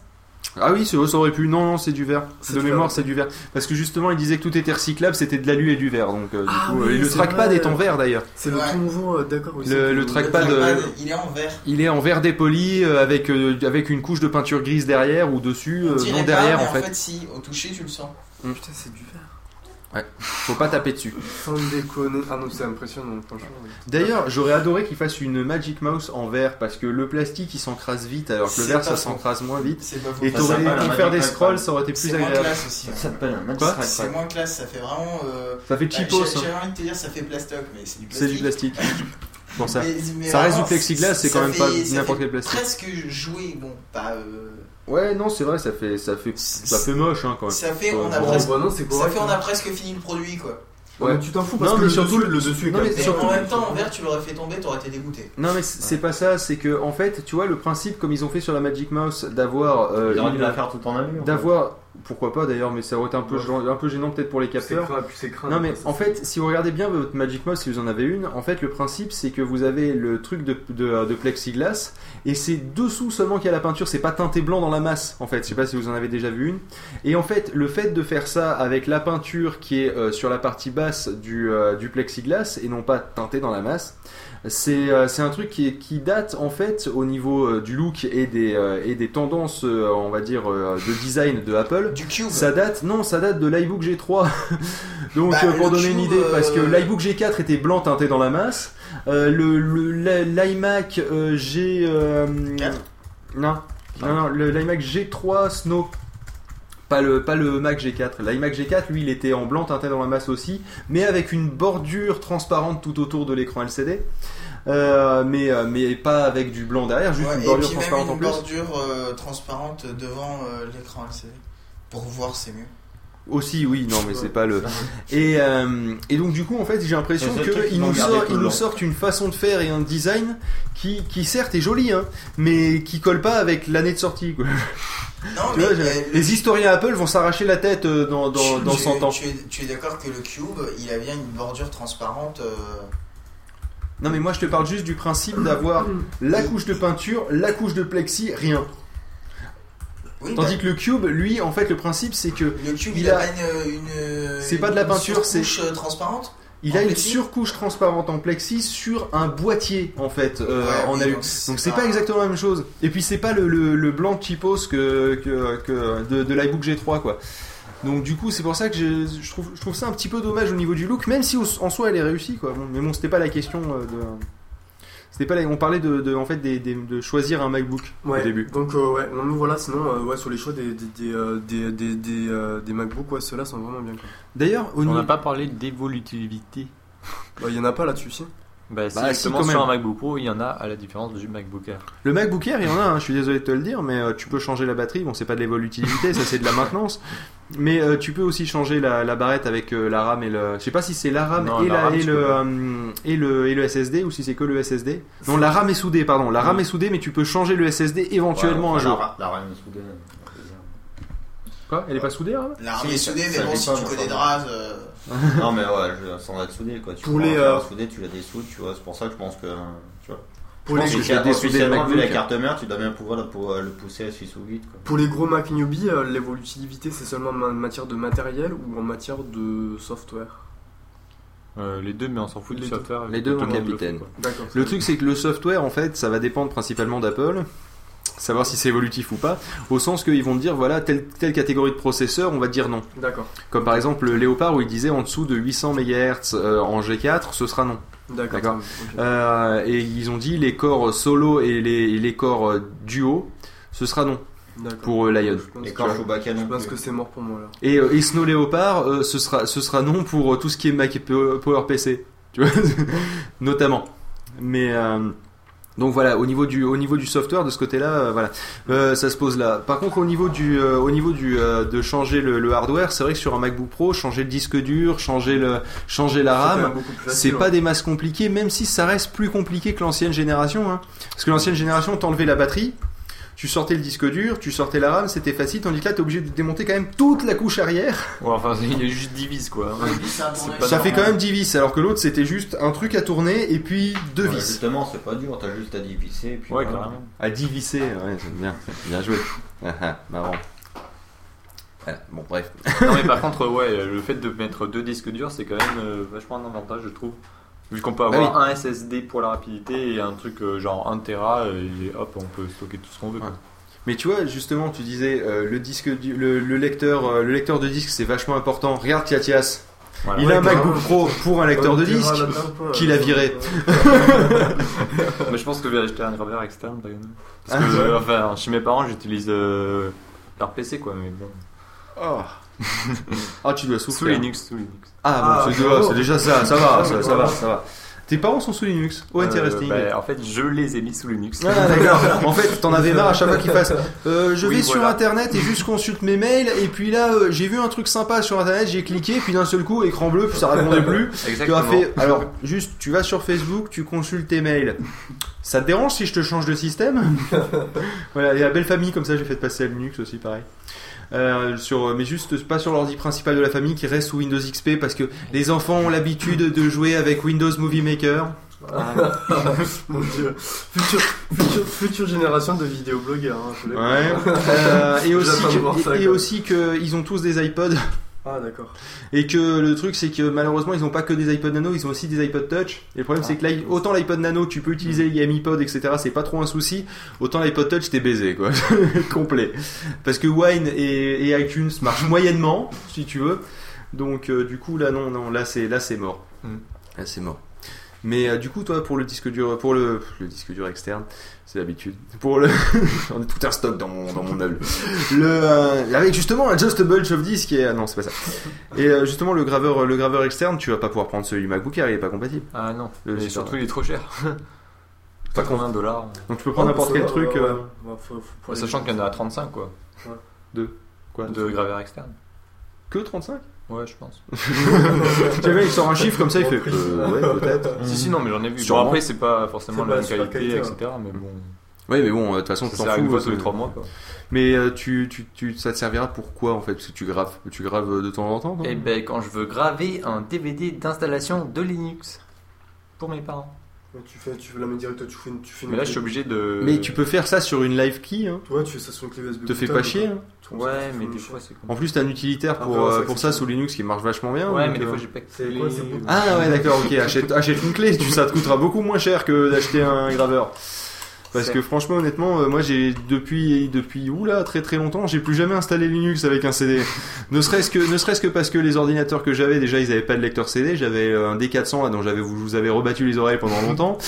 Ah oui, ça aurait pu. Non, non, c'est du verre. C'est De mémoire, verre. c'est du verre. Parce que justement, il disait que tout était recyclable, c'était de l'alu et du verre. Donc, euh, du Ah coup, oui, et le trackpad vrai. est en verre d'ailleurs. C'est le Ouais. tout nouveau, euh, d'accord. oui, Le- trackpad, euh, il est en vert. Il est en verre dépoli euh, avec, euh, avec une couche de peinture grise derrière ou dessus, On euh, non pas, derrière mais en fait. si, au toucher, tu le sens. Putain, c'est du verre. Faut pas taper dessus. Sans déconner. Ah non, c'est impressionnant, franchement. D'ailleurs, j'aurais adoré qu'il fasse une Magic Mouse en verre parce que le plastique il s'encrase vite alors que le C'est verre ça s'encrase moins vite. C'est. Et Ça t'aurais pu faire des scrolls, ça aurait été plus C'est moins agréable. classe aussi. Ça ouais. s'appelle un Quoi. C'est moins classe, ça fait vraiment. euh, Ça fait bah, cheapos. j'ai- hein. J'avais envie de te dire, ça fait plastoc, mais c'est du C'est plastique. du plastique. Bon, ça, Mais- mais ça reste vraiment, du plexiglas, c'est ça quand même pas fait- ça n'importe quel plastique. Presque jouer, bon, pas. euh, Ouais, non, c'est vrai, ça fait, ça fait, ça fait moche hein, quand même. Ça fait, on a Bon, presque. bah non, c'est Ça fait, on hein. a presque fini le produit, quoi. Ouais, mais tu t'en fous parce Non, que mais le, surtout- dessus, le dessus est non, mais surtout- en même temps, en vert, tu l'aurais fait tomber, t'aurais été dégoûté. Non mais c'est pas ça, c'est que en fait, tu vois le principe comme ils ont fait sur la Magic Mouse d'avoir euh, Ils auraient dû la faire tout en alu. en fait. d'avoir pourquoi pas d'ailleurs mais ça aurait été un peu Ouais. un peu gênant peut-être pour les capteurs. c'est. Non mais en fait, si vous regardez bien votre Magic Mouse, si vous en avez une, en fait le principe c'est que vous avez le truc de, de, de plexiglas et c'est dessous seulement qu'il y a la peinture, c'est pas teinté blanc dans la masse en fait. Je sais pas si vous en avez déjà vu une. Et en fait, le fait de faire ça avec la peinture qui est euh, sur la partie basse du, euh, du plexiglas et non pas teintée dans la masse, c'est euh, c'est un truc qui, date en fait au niveau euh, du look et des, euh, et des tendances, on va dire, de design de Apple. Du cube. Ça date, non, ça date de l'iBook G3. <laughs> Donc Bah, pour donner une idée, parce que l'iBook G4 était blanc teinté dans la masse, euh, le le- l'i- l'iMac euh, G euh, non non non le- l'iMac G3 Snow. Pas le, pas le Mac G4. L'iMac G4, lui, il était en blanc teinté dans la masse aussi, mais avec une bordure transparente tout autour de l'écran LCD. Euh, mais, euh, mais pas avec du blanc derrière, juste Ouais, une et bordure puis même transparente en une plus. bordure euh, transparente devant euh, l'écran LCD. Pour voir, c'est mieux. Aussi, oui, non, mais c'est pas le. Et, euh, et donc, du coup, en fait, j'ai l'impression qu'ils nous, le nous sortent une façon de faire et un design qui, qui certes, est joli, hein, mais qui colle pas avec l'année de sortie, quoi. Non, Tu mais vois, j'ai- euh, le- les historiens Apple vont s'arracher la tête euh, dans, dans, tu- dans tu- 100 ans. Tu es, tu es d'accord que le cube, il a bien une bordure transparente. euh, Non, mais moi, je te parle juste du principe d'avoir la couche de peinture, la couche de plexi, rien. Oui, Tandis bah, que le cube, lui, en fait, le principe, c'est que le cube, il il, a, une. une C'est pas de la peinture, c'est- surcouche, euh, transparente il a une surcouche transparente en plexi sur un boîtier, en fait, euh, Ouais, en alu. donc c'est pas exactement la même chose. Et puis c'est pas le, le, le blanc cheapos que, que, que de, de l'iBook G3 quoi. Donc du coup c'est pour ça que je, je trouve, je trouve ça un petit peu dommage au niveau du look, même si en soi elle est réussie quoi. Bon, mais bon c'était pas la question euh, de. C'était pas là, on parlait de, de- en fait des, des- de choisir un MacBook Ouais, au début. Donc euh, ouais, non mais voilà, sinon euh, ouais sur les choix des des des euh, des, des, des, euh, des MacBook, ouais ceux-là sont vraiment bien quoi. D'ailleurs, On n'a pas parlé d'évolutivité. Bah, il y en a pas là-dessus si. Bah, si, Bah, si, justement, quand sur un. MacBook Pro, il y en a à la différence du MacBook Air. Le MacBook Air, il y en a, hein, je suis désolé de te le dire, mais euh, tu peux changer la batterie. Bon, c'est pas de l'évolutivité, ça c'est de la maintenance. Mais euh, tu peux aussi changer la, la barrette avec euh, la RAM et le. Je sais pas si c'est la RAM, Non, et, la la- RAM, et tu le, peux pas. et, le, et le SSD ou si c'est que le SSD. Non, la RAM est soudée, pardon. La RAM est soudée, mais tu peux changer le SSD éventuellement Ouais, un jour. La, la RAM est soudée. Quoi? Elle est pas soudée, la RAM? La RAM Si, est soudée, mais bon, si tu connais ça <laughs> non mais ouais, je, sans être soudé quoi. Tu Pour prends les, euh, soudé, tu la dessoudes, tu vois. C'est pour ça que je pense que tu vois. Pour Je les- pense que dessouder officiellement, le vu la carte mère, tu dois bien pouvoir le, pour- le pousser à 6 ou 8 quoi. Pour les gros Mac newbie, euh, l'évolutivité c'est seulement en matière de matériel ou en matière de software? Euh, les deux, mais on s'en fout Les du deux. software. Les deux, mon le le capitaine. D'accord. Le truc, c'est que le software, en fait, ça va dépendre principalement d'Apple. Savoir si c'est évolutif ou pas, au sens qu'ils vont dire voilà telle, telle catégorie de processeur, on va dire non. D'accord. Comme par exemple le Léopard où il disait en dessous de 800 MHz euh, en G4, ce sera non. D'accord. Euh, et ils ont dit les corps solo et les, et les corps euh, duo, ce sera non D'accord. pour euh, Lion. Je pense Les que- corps Chewbacca Je pense que c'est mort pour moi là. Et, euh, et Snow Leopard, euh, ce sera ce sera non pour euh, tout ce qui est Mac et Power PC, tu vois, <laughs> notamment. Mais euh, donc voilà, au niveau du au niveau du software de ce côté-là, euh, voilà, Euh, ça se pose là. Par contre, au niveau du euh, au niveau du euh, de changer le, le hardware, c'est vrai que sur un MacBook Pro, changer le disque dur, changer le changer la RAM, c'est pas des masses compliquées, même si ça reste plus compliqué que l'ancienne génération. Hein. Parce que l'ancienne génération, t'enlevais la batterie, tu sortais le disque dur, tu sortais la RAM, c'était facile, tandis que là, t'es obligé de démonter quand même toute la couche arrière. Ouais, enfin, il est juste divise quoi. c'est un tournage. pas Ça fait quand même 10 vis, alors que l'autre, c'était juste un truc à tourner et puis deux Ouais, vis. justement, c'est pas dur, t'as juste à diviser et puis Ouais, voilà. carrément. À 10 visser, ouais, c'est bien, bien joué. <laughs> Ah, ah, marrant. Voilà, bon, bref. non mais par <laughs> contre ouais le fait de mettre deux disques durs c'est quand même euh, vachement un avantage je trouve vu qu'on peut Bah avoir un SSD pour la rapidité et un truc euh, genre 1 Tera et hop on peut stocker tout ce qu'on veut. Mais tu vois, justement, tu disais euh, le disque, du- le, le lecteur, euh, le lecteur de disque, c'est vachement important. Regarde Tiatias. Voilà. Il Ouais, a un. MacBook Pro pour un lecteur de disque qu'il a euh, viré. <laughs> mais je pense que je vais acheter un graveur externe parce que euh, enfin chez mes parents j'utilise euh, leur PC quoi mais bon Oh. Ah, tu dois sous souffrir. Linux sous Linux Ah, bon, Ah, c'est, déjà ça, ça va, ça, ça va, ça va. <laughs> Tes parents sont sous Linux. Oh, Euh, interesting. bah, en fait je les ai mis sous Linux Ah d'accord. En fait, t'en avais marre à chaque fois qu'il fasse. <laughs> Euh, je Oui, vais sur internet et juste consulte mes mails et puis là euh, j'ai vu un truc sympa sur internet, j'ai cliqué puis d'un seul coup écran bleu puis ça répondait plus. <laughs> Tu exactement as fait. Alors juste, tu vas sur Facebook, tu consultes tes mails. Ça te dérange si je te change de système? Voilà, et la belle famille comme ça j'ai fait passer à Linux aussi pareil. Euh, sur, mais juste pas sur l'ordi principal de la famille qui reste sous Windows XP parce que les enfants ont l'habitude de jouer avec Windows Movie Maker. <laughs> Mon dieu. Future, future, future génération de vidéoblogueurs. Hein, Ouais. Euh, et <laughs> aussi que, et, et aussi que ils ont tous des iPods Ah d'accord. et que le truc c'est que malheureusement ils ont pas que des iPod Nano, ils ont aussi des iPod Touch. Et le problème c'est que l'i- autant l'iPod Nano tu peux utiliser les iPod etc. C'est pas trop un souci. Autant l'iPod Touch t'es baisé quoi, <laughs> complet. Parce que Wine et, et iTunes marchent moyennement si tu veux. Donc euh, du coup là non non là c'est là c'est mort. Mm. Là c'est mort. Mais euh, du coup toi pour le disque dur pour le le disque dur externe c'est l'habitude. Pour le <laughs> j'en ai tout un stock dans mon dans mon meuble. Le euh, avec justement un Adjustable of Disk et ah non c'est pas ça. Et euh, justement le graveur le graveur externe tu vas pas pouvoir prendre celui du MacBook Air il est pas compatible. ah non Le et super. surtout il est trop cher <laughs> Pas pas combien de dollars Donc tu peux prendre n'importe Ouais, quel truc. ouais, euh, ouais, ouais, faut- faut- faut aller sachant qu'il y en a 35 quoi Quoi? De graveur externe Que 35 ouais je pense <laughs> Tu vois il sort un chiffre comme ça il fait. euh, ouais peut-être. si si non mais j'en ai vu Sûrement. bon après c'est pas forcément la pas même qualité qualité, etc mais bon Oui mais bon euh, de toute façon tu ça t'en fous. euh, tous les c'est- 3 mois quoi Mais euh, tu, tu, tu ça te servira pour quoi en fait? Parce que tu graves tu graves de temps en temps. non? Et ben quand je veux graver un DVD d'installation de Linux pour mes parents Tu fais, tu fais la main directe, tu fais une, tu fais une mais là je suis obligé de Mais tu peux faire ça sur une live key. Hein. Ouais, tu fais ça sur une clé USB. Te fais pas chier. hein. Ouais mais des fois c'est En plus t'as un utilitaire pour, Après, ouais, euh, pour ça sous Linux qui marche vachement bien. ouais donc, mais des euh, fois j'ai pas quoi. Ah ouais <laughs> d'accord ok achète, achète une clé ça te coûtera beaucoup moins cher que d'acheter un graveur. Parce que franchement, honnêtement, euh, moi j'ai depuis depuis oula très très longtemps, j'ai plus jamais installé Linux avec un CD. <laughs> ne serait-ce que ne serait-ce que parce que les ordinateurs que j'avais déjà, ils avaient pas de lecteur CD. J'avais euh, un D400 là, dont j'avais vous, vous avez rebattu les oreilles pendant <laughs> longtemps.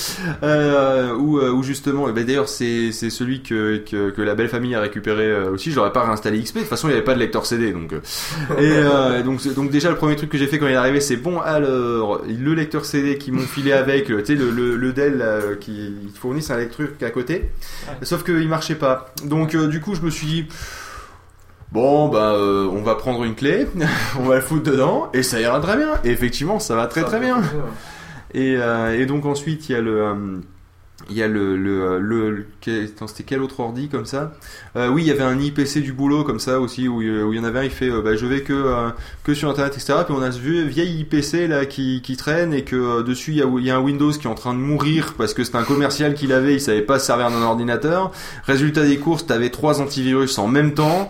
Euh, où, euh, où justement, et ben d'ailleurs c'est c'est celui que, que que la belle famille a récupéré euh, aussi. Je l'aurais pas réinstallé XP. De toute façon, il y avait pas de lecteur CD, donc et euh, donc donc déjà le premier truc que j'ai fait quand il est arrivé, c'est bon alors le lecteur CD qui m'ont filé avec, tu sais le, le, le Dell là, qui ils fournissent un lecteur à côté. Sauf qu'il marchait pas. Donc euh, du coup, je me suis dit bon bah euh, on va prendre une clé, <laughs> on va le foutre dedans et ça ira très bien. Et effectivement, ça va très très bien. Et, euh, et donc ensuite, il y a le euh, il y a le le, le, c'était quel autre ordi comme ça? Euh, Oui, il y avait un IPC du boulot comme ça aussi où, il- où il y en avait un. Il fait euh, bah, je vais que euh, que sur internet etc. Puis on a ce vieux vieil IPC là qui, qui traîne et que euh, dessus il y, a, il y a un Windows qui est en train de mourir parce que c'est un commercial qui l'avait, il savait pas se servir d'un ordinateur. Résultat des courses, t'avais trois antivirus en même temps,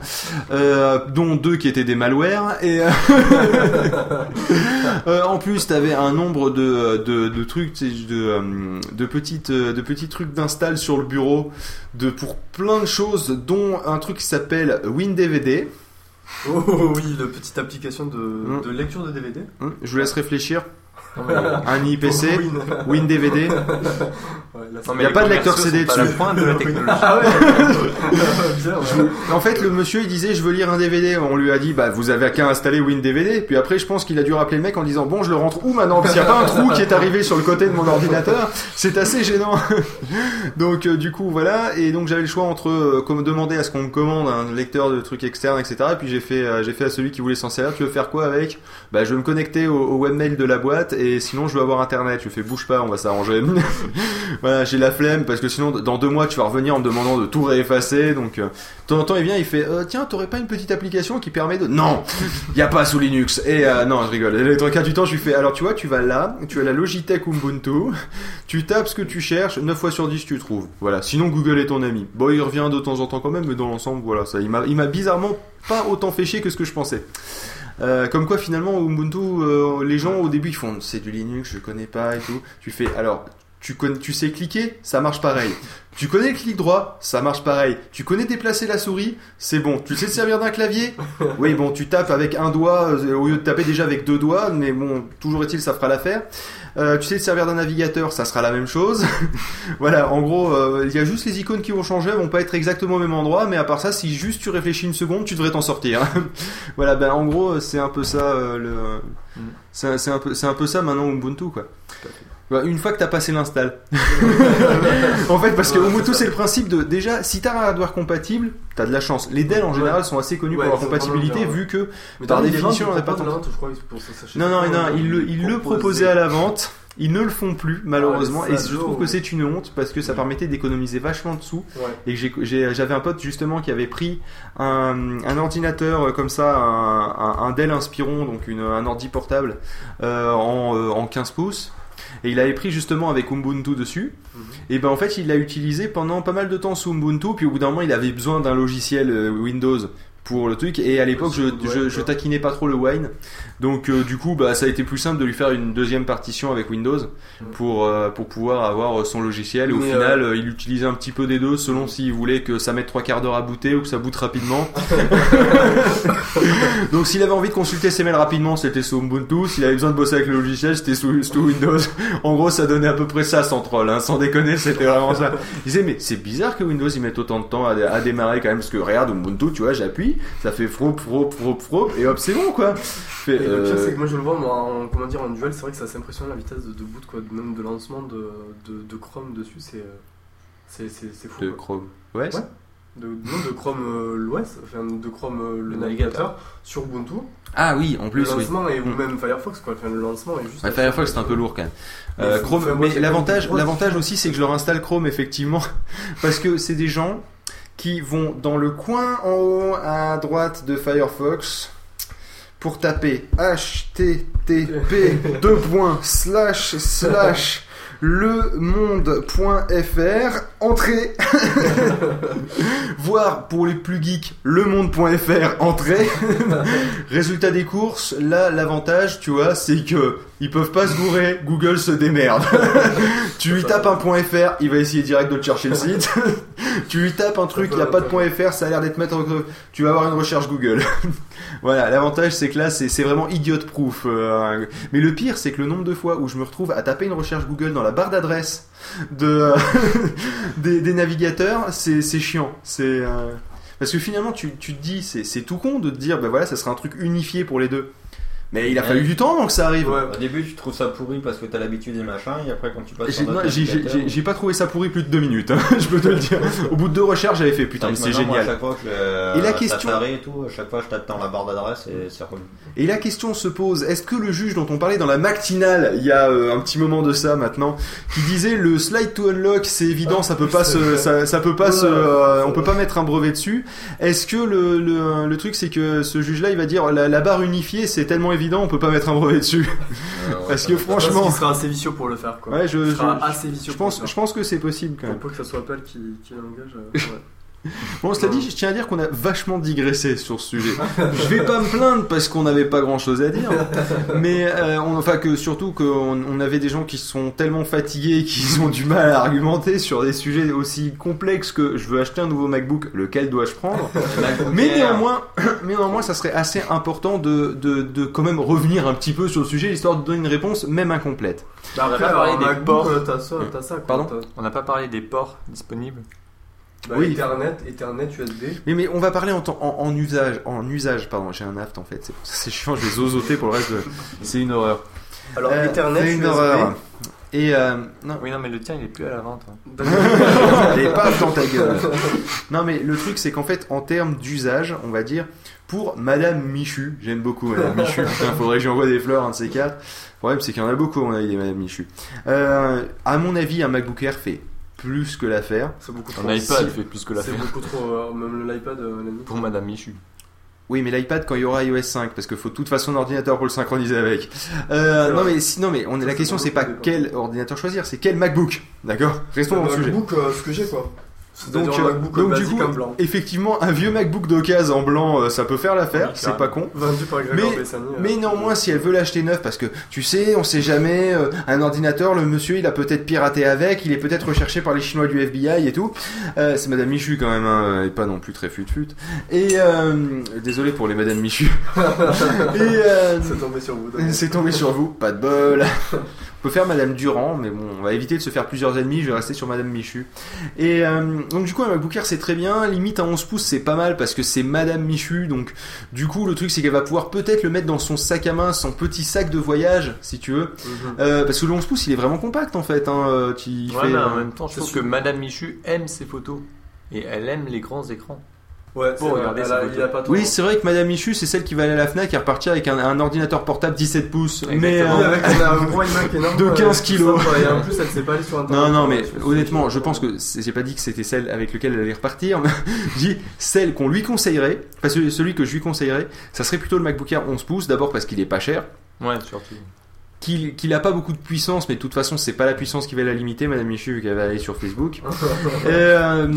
euh, dont deux qui étaient des malwares et euh, <laughs> euh, en plus t'avais un nombre de, de, trucs, de, euh, de petites euh, petits trucs d'install sur le bureau de pour plein de choses, dont un truc qui s'appelle WinDVD. Oh oui, la petite application de, Mm. de lecture de DVD. Hum, Je vous laisse réfléchir. Un IPC, Win. WinDVD. Ouais, là, Il n'y a pas de lecteur CD dessus. Ah ouais. <laughs> En fait, le monsieur il disait je veux lire un DVD. On lui a dit bah vous avez qu'à installer WinDVD. Puis après, je pense qu'il a dû rappeler le mec en disant bon je le rentre où maintenant? Parce qu'il n'y a pas un trou qui est arrivé sur le côté de mon ordinateur. C'est assez gênant. <laughs> donc euh, du coup voilà. Et donc j'avais le choix entre euh, demander à ce qu'on me commande un lecteur de trucs externes, etc. Et puis j'ai fait euh, j'ai fait à celui qui voulait s'en servir. Tu veux faire quoi avec? Bah je veux me connecter au, au webmail de la boîte et sinon je veux avoir internet. Je fais bouge pas, on va s'arranger. <laughs> voilà, j'ai la flemme parce que sinon dans deux mois tu vas revenir en me demandant de tout réeffacer. Donc euh, de temps en temps il vient, il fait euh, tiens t'aurais pas une petite application qui permet de non, y a pas sous Linux. Et euh, non je rigole. Et les trois quarts du temps je lui fais alors tu vois tu vas là, tu as la Logitech Ubuntu, tu tapes ce que tu cherches, 9 fois sur 10 tu trouves. Voilà. Sinon Google est ton ami. Bon il revient de temps en temps quand même, mais dans l'ensemble voilà ça. Il m'a bizarrement pas autant fait chier que ce que je pensais. Euh, comme quoi finalement Ubuntu, euh, les gens au début ils font c'est du Linux, je connais pas et tout. Tu fais alors tu connais, tu sais cliquer, ça marche pareil. Tu connais le clic droit, ça marche pareil. Tu connais déplacer la souris, c'est bon. Tu sais te servir d'un clavier? Oui bon, tu tapes avec un doigt euh, au lieu de taper déjà avec deux doigts, mais bon toujours est-il ça fera l'affaire. Euh, tu sais te servir d'un navigateur, ça sera la même chose. <laughs> voilà, en gros, euh, il y a juste les icônes qui vont changer, elles vont pas être exactement au même endroit, mais à part ça, si juste tu réfléchis une seconde, tu devrais t'en sortir. <laughs> voilà, ben en gros, c'est un peu ça euh, le. C'est c'est un peu, c'est un peu ça maintenant Ubuntu quoi. Bah, Une fois que t'as passé l'install. <laughs> en fait, parce que Ubuntu c'est le principe de déjà, si t'as un hardware compatible, t'as de la chance. Les Dell en général sont assez connus Ouais, pour leur compatibilité, bien, vu que Mais par définition on n'a pas tant. Non, non, non, euh, ils le, ils le proposaient à la vente. Ils ne le font plus, malheureusement, Ah, les et je trouve que c'est une honte parce que ça permettait d'économiser vachement de sous. Ouais. Et j'avais un pote justement qui avait pris un, un ordinateur euh, comme ça, un, un- un Dell Inspiron, donc une, un ordi portable euh, en, euh, en 15 pouces. Et il avait pris justement avec Ubuntu dessus. Et ben en fait, il l'a utilisé pendant pas mal de temps sous Ubuntu. Puis au bout d'un moment, il avait besoin d'un logiciel euh, Windows pour le truc. Et à l'époque, je, je, je taquinais pas trop le Wine. Donc euh, du coup, bah, ça a été plus simple de lui faire une deuxième partition avec Windows pour, euh, pour pouvoir avoir son logiciel. Et au Mais, final, euh, il utilisait un petit peu des deux selon s'il voulait que ça mette trois quarts d'heure à booter ou que ça boote rapidement. <laughs> Donc s'il avait envie de consulter ses mails rapidement, c'était sous Ubuntu. S'il avait besoin de bosser avec le logiciel, c'était sous, sous Windows. En gros, ça donnait à peu près ça sans troll, hein, sans déconner, c'était vraiment ça. Il disait mais c'est bizarre que Windows il mette autant de temps à, à démarrer quand même parce que regarde Ubuntu, tu vois, j'appuie, ça fait frop frop frop frop et hop c'est bon quoi. Fait, Et le pire, euh, c'est que moi je le vois moi, en, comment dire, en duel, c'est vrai que c'est assez impressionnant la vitesse de, de boot, quoi, même de lancement de, de, de Chrome dessus, c'est euh, c'est c'est- fou. De quoi. Chrome OS de, Non, de Chrome euh, l'OS, enfin de Chrome euh, le navigateur sur Ubuntu. Ah oui, en plus, Le oui. lancement et, ou Mm. même Firefox, quoi. Enfin, le lancement est juste. Ouais, Firefox c'est un peu lourd quand même. Euh, Chrome, mais l'avantage, l'avantage aussi, c'est que je leur installe Chrome effectivement, <laughs> parce que c'est des gens qui vont dans le coin en haut à droite de Firefox pour taper http <laughs> deux points slash slash lemonde.fr, entrée. <laughs> Voire pour les plus geeks, lemonde.fr, entrée. <laughs> Résultat des courses, là l'avantage, tu vois, c'est que ils peuvent pas se gourer, Google se démerde. <laughs> tu lui tapes un point .fr, il va essayer direct de te chercher le site. <laughs> tu lui tapes un truc, il n'y a pas de point .fr, ça a l'air d'être mettre tu vas avoir une recherche Google. <laughs> voilà, l'avantage c'est que là c'est vraiment idiot proof. euh, mais le pire c'est que le nombre de fois où je me retrouve à taper une recherche Google dans la barre d'adresse de des, des navigateurs, c'est chiant. C'est euh, parce que finalement tu, tu te dis c'est c'est tout con de te dire ben voilà ça serait un truc unifié pour les deux. Mais il a Ouais. fallu du temps avant que ça arrive. Au début, tu trouves ça pourri parce que t'as l'habitude des machins, et après, quand tu passes J'ai pas trouvé ça pourri plus de deux minutes, hein, <laughs> je peux te le dire. Au bout de deux recherches, j'avais fait putain, mais C'est moi, génial. à chaque fois que je Et la question- et tout, à chaque fois, je tape dans la barre d'adresse et c'est relou. Et la question se pose, est-ce que le juge dont on parlait dans la matinale il y a euh, un petit moment de ça maintenant, qui disait le slide to unlock c'est évident, ça peut pas se, ça, ça peut pas se, euh, on peut pas mettre un brevet dessus. Est-ce que le, le, le truc c'est que ce juge-là il va dire la, la barre unifiée c'est tellement évident on peut pas mettre un brevet dessus. <laughs> Parce que franchement, qu'il sera assez vicieux pour le faire quoi. Ouais, je, Il je, sera je- assez vicieux je pour pense, je pense que c'est possible quand même. Pour peu que ça soit Apple qui, qui l'engage. euh, <laughs> ouais. <laughs> Bon, cela dit, je tiens à dire qu'on a vachement digressé sur ce sujet. <laughs> Je vais pas me plaindre parce qu'on n'avait pas grand chose à dire, mais euh, on- enfin que surtout qu'on on avait des gens qui sont tellement fatigués qu'ils ont du mal à argumenter sur des sujets aussi complexes que je veux acheter un nouveau MacBook, lequel dois-je prendre? Mais néanmoins, <clears throat> mais néanmoins, ça serait assez important de, de, de quand même revenir un petit peu sur le sujet, histoire de donner une réponse même incomplète. Bah On n'a après, pas parlé un des MacBook, ports. euh, ça, ça. Pardon? On n'a pas parlé des ports disponibles. Bah, Oui. Ethernet, Ethernet, USB. Mais, mais on va parler en, temps- en, en usage, en usage, pardon, j'ai un aft en fait, c'est pour ça que c'est chiant, je vais zozoter pour le reste de... C'est une horreur. Alors, Euh, Ethernet, c'est une USB. horreur. Et euh, non. Oui, non, mais le tien, il est plus à la vente. hein. <laughs> Et pas dans ta gueule. <laughs> Non, mais le truc, c'est qu'en fait, en termes d'usage, on va dire, pour Madame Michu, j'aime beaucoup Madame Michu, <laughs> putain, faudrait que j'envoie des fleurs, un de ces quatre. Le problème, c'est qu'il y en a beaucoup, on a des Madame Michu. Euh, à mon avis, un MacBook Air fait plus que l'affaire. C'est beaucoup Un trop. iPad Si- fait plus que C'est l'affaire. beaucoup trop. euh, Même l'iPad, euh. Pour Madame Michu. Oui, mais l'iPad quand il y aura iOS 5, parce qu'il faut de toute façon un ordinateur pour le synchroniser avec. Euh, C'est non mais si, non mais on est, la question c'est c'est pas quel ordinateur choisir, c'est quel MacBook, d'accord? Restons dans le sujet. MacBook, euh, ce que j'ai quoi. Donc, euh, donc du coup, blanc. effectivement, un vieux MacBook d'occasion en blanc, euh, ça peut faire l'affaire, Oui, c'est pas con. Vendu par Gregor Mais- Bessani. euh, Mais néanmoins, si elle veut l'acheter neuf, parce que tu sais, on sait jamais, un ordinateur, le monsieur, il a peut-être piraté avec, il est peut-être recherché par les Chinois du FBI et tout. C'est Madame Michu quand même, hein, et pas non plus très fut-fut. Et euh, désolé pour les Madame Michu. <laughs> et C'est tombé sur vous. C'est tombé sur vous, pas de bol. <laughs> On peut faire Madame Durand, mais bon, on va éviter de se faire plusieurs ennemis, je vais rester sur Madame Michu. Et euh, donc du coup, un MacBook Air, c'est très bien, limite à 11 pouces, c'est pas mal parce que c'est Madame Michu, donc du coup, le truc, c'est qu'elle va pouvoir peut-être le mettre dans son sac à main, son petit sac de voyage, si tu veux. Mhm. Euh, parce que le 11 pouces, il est vraiment compact en fait. Hein, euh, tu, il Ouais, fait, mais en euh, même temps, je trouve que Madame Michu aime ses photos. Et elle aime les grands écrans. Ouais, vrai, elle il a pas trop. Oui, c'est vrai que Madame Michu, c'est celle qui va aller à la Fnac et repartir avec un, un ordinateur portable 17 pouces. Mais, Exactement. Euh, avec elle a un gros iMac <laughs> énorme. De euh, 15 tout kilos. Et en plus, elle sait pas aller sur internet. Non, non, mais Ouais, honnêtement, je pense que j'ai pas dit que c'était celle avec laquelle elle allait repartir. mais <laughs> Je dis celle qu'on lui conseillerait, parce que celui que je lui conseillerais, ça serait plutôt le MacBook Air 11 pouces. D'abord parce qu'il est pas cher, Ouais, surtout. Qu'il qu'il a pas beaucoup de puissance, mais de toute façon, c'est pas la puissance qui va la limiter, Madame Michu, vu qu'elle va aller sur Facebook. Et, <laughs> euh,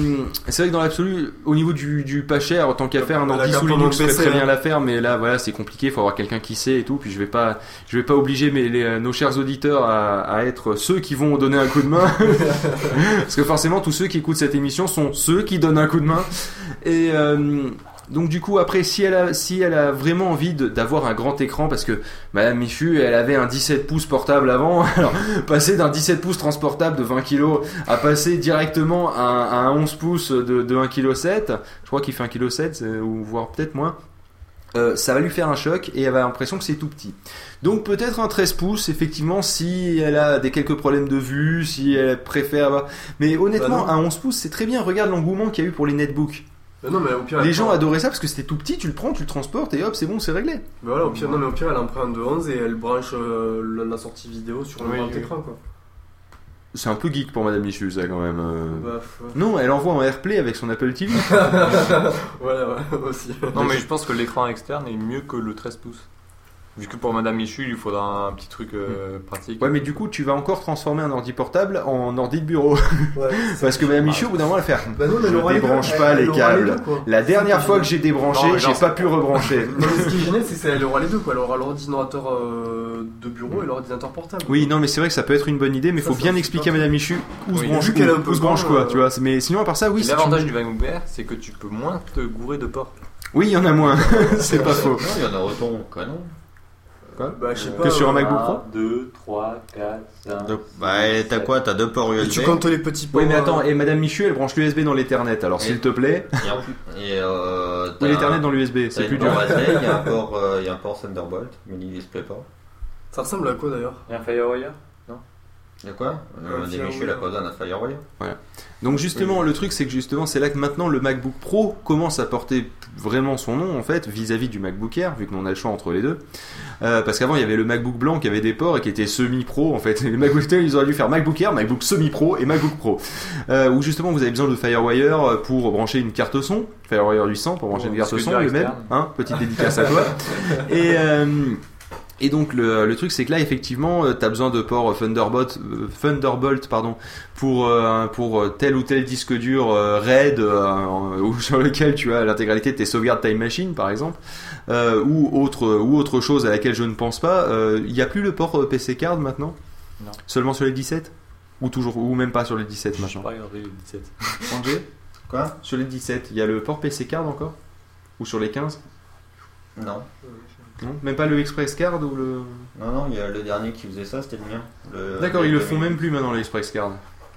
c'est vrai que dans l'absolu, au niveau du, du pas cher, tant qu'à faire un ordi sous Linux PC, très bien hein. l'affaire, mais là, voilà, c'est compliqué. Faut avoir quelqu'un qui sait et tout. Puis je vais pas, je vais pas obliger mes, les- nos chers auditeurs à, à être ceux qui vont donner un coup de main, <laughs> parce que forcément, tous ceux qui écoutent cette émission sont ceux qui donnent un coup de main. Et euh, donc du coup, après, si elle a, si elle a vraiment envie d'avoir un grand écran, parce que Madame Michu, elle avait un 17 pouces portable avant, <laughs> alors passer d'un 17 pouces transportable de 20 kg à passer directement à, un- à un 11 pouces de, de 1 kg 7, je crois qu'il fait 1 kg 7, ou voire peut-être moins. euh, ça va lui faire un choc et elle va l'impression que c'est tout petit. Donc peut-être un 13 pouces, effectivement, si elle a des quelques problèmes de vue, si elle préfère. Mais honnêtement, Bah un 11 pouces, c'est très bien. Regarde l'engouement qu'il y a eu pour les netbooks. Mais non, mais au pire, Les gens prend- adoraient ça parce que c'était tout petit, tu le prends, tu le transportes et hop, c'est bon, c'est réglé. Mais voilà, au pire, non, mais au pire, elle emprunte de 11 et elle branche euh, la, sortie vidéo sur le Oui, grand oui. écran, quoi. C'est un peu geek pour Madame Michu, ça quand même. euh. Bah, Non, elle envoie en AirPlay avec son Apple TV. voilà, <laughs> ouais, <laughs> aussi. Non, mais je pense que l'écran externe est mieux que le 13 pouces. Vu que pour Madame Michu, il lui faudra un petit truc euh, pratique. Ouais, mais du coup, tu vas encore transformer un ordi portable en ordi de bureau. Ouais, <laughs> Parce que Madame Michu, au bout d'un moment, elle va faire. Bah non, mais elle aura je les deux. débranche pas les câbles. quoi. La dernière fois que j'ai débranché, Non, j'ai pas pu rebrancher. <laughs> Non, mais ce qui est génial, c'est qu'elle aura les deux, quoi. Elle aura l'ordinateur euh, de bureau et l'ordinateur portable. Oui, non, mais c'est vrai que ça peut être une bonne idée, mais Ça, faut bien expliquer à Madame Michu où se branche, où, se branche quoi, euh, tu vois. Mais sinon, à part ça, oui, L'avantage du Air, c'est que tu peux moins te gourer de portes. Oui, il y en a moins. <laughs> c'est pas faux. Non, il y en a autant canon. Quoi Bah, je sais pas. Que sur un euh, MacBook Pro 2, 3, 4, 5. Deux- Bah, et t'as quoi T'as deux ports Et USB. tu comptes les petits Oui, mais ports, attends, euh, et Madame Michu, elle branche l'USB dans l'Ethernet, alors Et- s'il te plaît. <laughs> Et, et euh, t'as l'Ethernet un- dans l'USB, c'est plus dur. SD, Il y a un <laughs> port, euh, il y a un port Thunderbolt, mini DisplayPort. Ça ressemble à quoi d'ailleurs? Et un Firewire? Il y a quoi? Euh, Des Michu, il a pas besoin d'un Firewire. Donc justement, le truc c'est que justement, c'est là que maintenant le MacBook Pro commence à porter vraiment son nom en fait vis-à-vis du MacBook Air, vu qu'on a le choix entre les deux. Euh, parce qu'avant il y avait le MacBook blanc qui avait des ports et qui était semi-pro en fait. <laughs> Les MacBook Air, ils auraient dû faire MacBook Air, MacBook semi-pro et MacBook Pro. Euh, où justement vous avez besoin de Firewire pour brancher une carte son, Firewire 800 pour brancher une carte son, le même, hein, petite dédicace à toi. <laughs> Et euh, et donc le, le truc c'est que là effectivement tu as besoin de port Thunderbolt, euh, Thunderbolt pardon, pour, euh, pour tel ou tel disque dur euh, RAID euh, <laughs> ou sur lequel tu as l'intégralité de tes sauvegardes Time Machine par exemple euh, ou, autre, ou autre chose à laquelle je ne pense pas. Euh, Il n'y a plus le port euh, PC Card maintenant? Non. Seulement sur les 17 ou toujours ou même pas sur les 17 Je maintenant? pas regardé le 17. Angers Quoi? Sur les 17, il y a le port PC Card encore? Ou sur les 15 Non. Non Même pas le Express Card ou le... Non, non, il y a le dernier qui faisait ça, c'était le mien. Le- D'accord, ils le font 2000. même plus maintenant l'Express Card.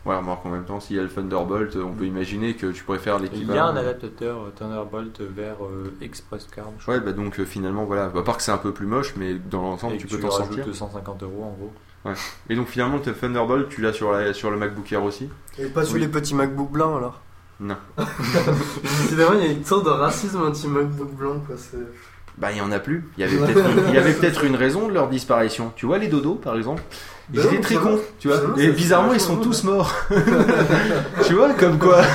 Ouais, remarque en même temps, s'il y a le Thunderbolt, on peut imaginer que tu pourrais faire Il y a l'équivalent. un adaptateur euh, Thunderbolt vers euh, Express Card. je Ouais, bah donc euh, finalement, voilà. À part que c'est un peu plus moche, mais dans l'ensemble, tu peux tu t'en sortir. 250 euros en gros. Ouais. Et donc finalement, le Thunderbolt, tu l'as sur, la- sur le MacBook Air aussi Et pas sur Oui. les petits MacBook blancs alors Non. <laughs> Décidément, il y a une sorte de racisme anti-MacBook blanc quoi. c'est- Bah, il y en a plus. Il y avait <laughs> peut-être une, il y avait peut-être une raison de leur disparition. Tu vois, les dodos, par exemple? Ils Ben étaient non, très cons, va. tu vois. Et bizarrement, ils sont tous morts. <laughs> tu vois, comme quoi. <laughs>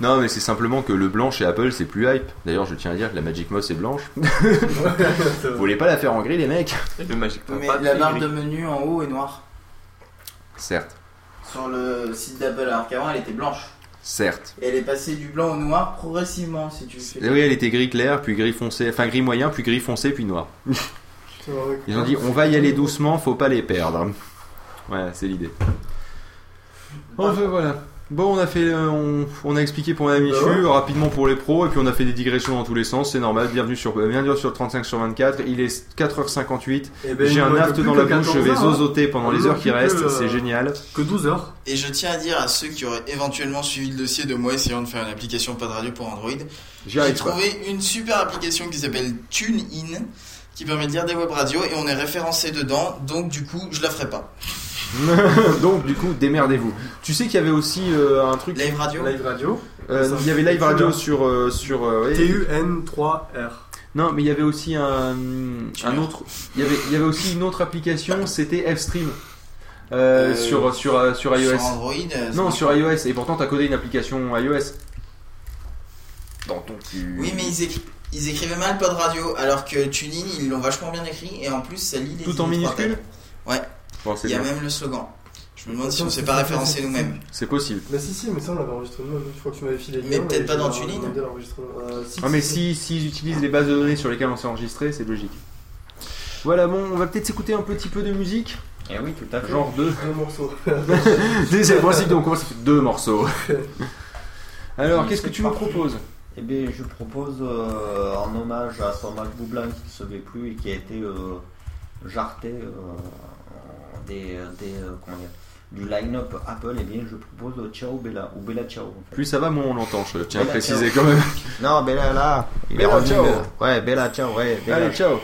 non, mais c'est simplement que le blanc chez Apple, c'est plus hype. D'ailleurs, je tiens à dire que la Magic Mouse est blanche. Vous voulez pas la faire en gris, les mecs? Le Magic Mais la barre gris. de menu en haut est noire Certes, sur le site d'Apple, alors qu'avant elle était blanche. Certes. Et elle est passée du blanc au noir progressivement, si tu fais. Et oui, elle était gris clair, puis gris foncé, enfin gris moyen, puis gris foncé, puis noir. <laughs> Ils ont dit on va y aller doucement, faut pas les perdre. Ouais, c'est l'idée. Enfin voilà. Bon, on a fait, euh, on, on a expliqué pour Madame Michu, Bah ouais. rapidement pour les pros, et puis on a fait des digressions dans tous les sens, c'est normal. Bienvenue sur, euh, bienvenue sur 35 sur 24. Il est 4h58. Eh ben, J'ai un aft dans la bouche, je 14 vais hein. zozoter pendant On les heures qui restent, c'est euh, génial. Que 12 heures. Et je tiens à dire à ceux qui auraient éventuellement suivi le dossier de moi essayant de faire une application pas de radio pour Android, j'ai trouvé une super application qui s'appelle TuneIn qui permet de lire des web radios et on est référencé dedans, donc du coup je la ferai pas. <laughs> Donc du coup, démerdez-vous. Tu sais qu'il y avait aussi euh, un truc. Live radio Live radio. euh, il y avait Live Radio là. sur euh, sur. euh, ouais. TUN3R. Non, mais il y avait aussi un, un autre. Il y avait, il y avait aussi une autre application, <laughs> c'était F-Stream. Euh, sur, sur, sur iOS. Sur Android non, sur iOS. Et pourtant, t'as codé une application iOS. Dans ton cul. Oui, mais ils, écri- ils écrivaient mal pas de radio, alors que TuneIn ils l'ont vachement bien écrit et en plus ça lit les Tout en minuscule Ouais. Bon, Il y a bien. même le slogan. Je me demande si on s'est c'est pas référencé nous-mêmes. C'est possible. Bah si si mais ça on l'avait enregistré nous une fois que tu m'avais filé Mais peut-être pas je dans TuneIn. Euh, si, Ah, mais si, si, s'ils utilisent les bases de données sur lesquelles on s'est enregistré, c'est logique. Voilà, bon, on va peut-être s'écouter un petit peu de musique. Eh oui, tout à fait. Genre deux. Deux morceaux. <laughs> c'est le principe, donc on commence avec deux morceaux. <laughs> Alors, qu'est-ce que tu nous proposes? Eh bien, je propose euh, en hommage à son MacBook blanc qui ne se fait plus et qui a été euh, jarté euh, des, des, euh, comment dire, du line-up Apple, eh bien, je propose Ciao Bella ou Bella Ciao. en fait. Plus ça va, moins on l'entend, je tiens à préciser ciao. quand même. Non, Bella là, il Bella est revenu. ciao. Ouais, Bella Ciao, ouais. Bella Allez, ciao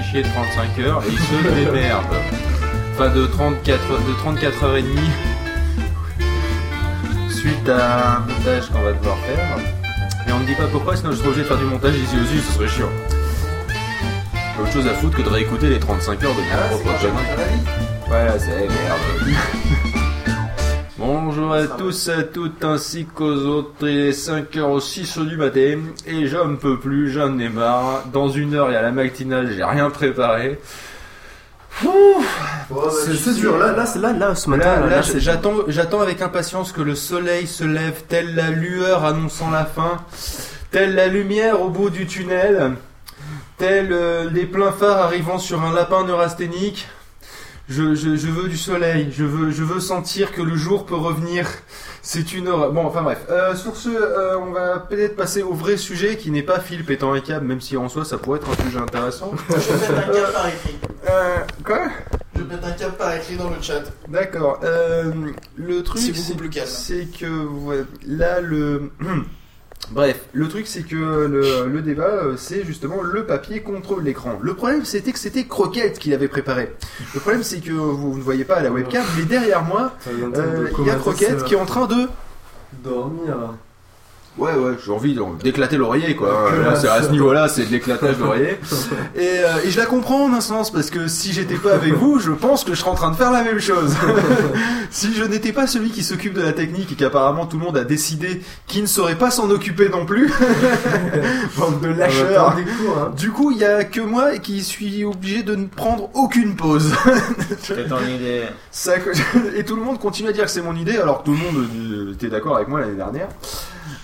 fichier de 35 heures et il se démerde. Enfin, de 34, de 34 heures et demie. Suite à un montage qu'on va devoir faire. Et on ne dit pas pourquoi, sinon je serai obligé de faire du montage ici aussi, ce serait chiant. Autre chose à foutre que de réécouter les 35 heures de mon propre connerie. Voilà, c'est merde. Bonjour à tous, à toutes, ainsi qu'aux autres. Il est 5h06 du matin et j'en peux plus, j'en ai marre. Dans une heure, il y a la matinale, j'ai rien préparé. C'est c'est dur, là, là, là, là, ce matin. Là, là, là, c'est- j'attends, j'attends avec impatience que le soleil se lève, telle la lueur annonçant la fin, telle la lumière au bout du tunnel, telle euh, les pleins phares arrivant sur un lapin neurasthénique. Je, je, je veux du soleil, je veux, je veux sentir que le jour peut revenir. C'est une horreur. Bon, enfin bref. Euh, sur ce, euh, on va peut-être passer au vrai sujet qui n'est pas Phil pétant un câble, même si en soi ça pourrait être un sujet intéressant. Je pète un câble par écrit. Euh, quoi? Je pète un câble par écrit dans le chat. D'accord. Euh, le truc. C'est que ouais, là le. <clears throat> Bref, le truc c'est que le, le débat euh, c'est justement le papier contre l'écran. Le problème c'était que c'était Croquette qui l'avait préparé. Le problème c'est que vous ne voyez pas à la webcam, mais derrière moi, euh, il y a Croquette qui est en train de. Dormir. Ouais, ouais, j'ai envie d'éclater l'oreiller, quoi. Là, c'est à ce niveau-là, c'est de l'éclatage d'oreiller. <laughs> Et, euh, et je la comprends en un sens, parce que si j'étais pas avec vous, je pense que je serais en train de faire la même chose. <laughs> si je n'étais pas celui qui s'occupe de la technique et qu'apparemment tout le monde a décidé qu'il ne saurait pas s'en occuper non plus, <laughs> bande de lâcheurs. Cours, hein. Du coup, il y a que moi qui suis obligé de ne prendre aucune pause. C'est ton idée. Ça, et tout le monde continue à dire que c'est mon idée, alors que tout le monde euh, était d'accord avec moi l'année dernière.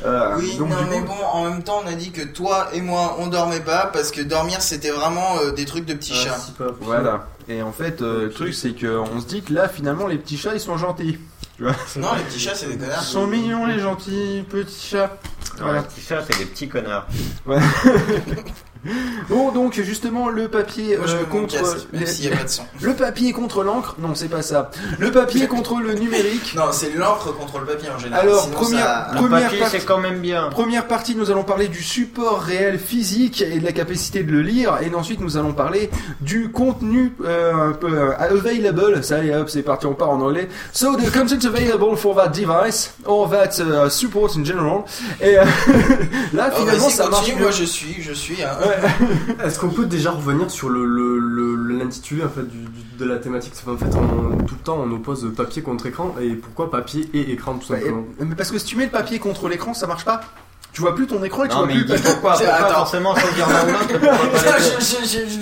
Euh, Oui, donc, non, mais coup- bon, en même temps, on a dit que toi et moi, on dormait pas parce que dormir, c'était vraiment euh, des trucs de petits chats. Voilà. Et en fait, euh, le truc, c'est qu'on se dit que là, finalement, les petits chats, ils sont gentils. <laughs> Tu vois Non, les petits chats, c'est des connards. Ils sont mignons, les gentils petits chats. Non, Voilà. les petits chats, c'est des petits connards. Ouais. <laughs> <laughs> bon, donc, justement, le papier Moi, je euh, mets mon contre. casque, même les- s'il y a pas de son. <laughs> Le papier contre l'encre Non, c'est pas ça. Le papier contre le numérique Non, c'est l'encre contre le papier en général. Alors, Sinon, première, ça- première partie, c'est quand même bien. Première partie, nous allons parler du support réel physique et de la capacité de le lire. Et ensuite, nous allons parler du contenu euh, un peu euh, available. Ça y est, hop, c'est parti, on part en anglais. So, the content available for that device or that uh, support in general. Et euh, <laughs> là, Oh, finalement, vas-y, ça marche continue, mieux. moi je suis, je suis. hein. Est-ce qu'on peut déjà revenir sur le le- le- l'intitulé en fait du, du- de la thématique? En fait, on- tout le temps, on oppose papier contre écran et pourquoi papier et écran tout Ouais, simplement? mais parce que si tu mets le papier contre l'écran, ça marche pas. Tu vois plus ton écran et tu Non, vois mais plus il dit le papier. pourquoi, <laughs> pourquoi Attends. forcément choisir l'un ou l'autre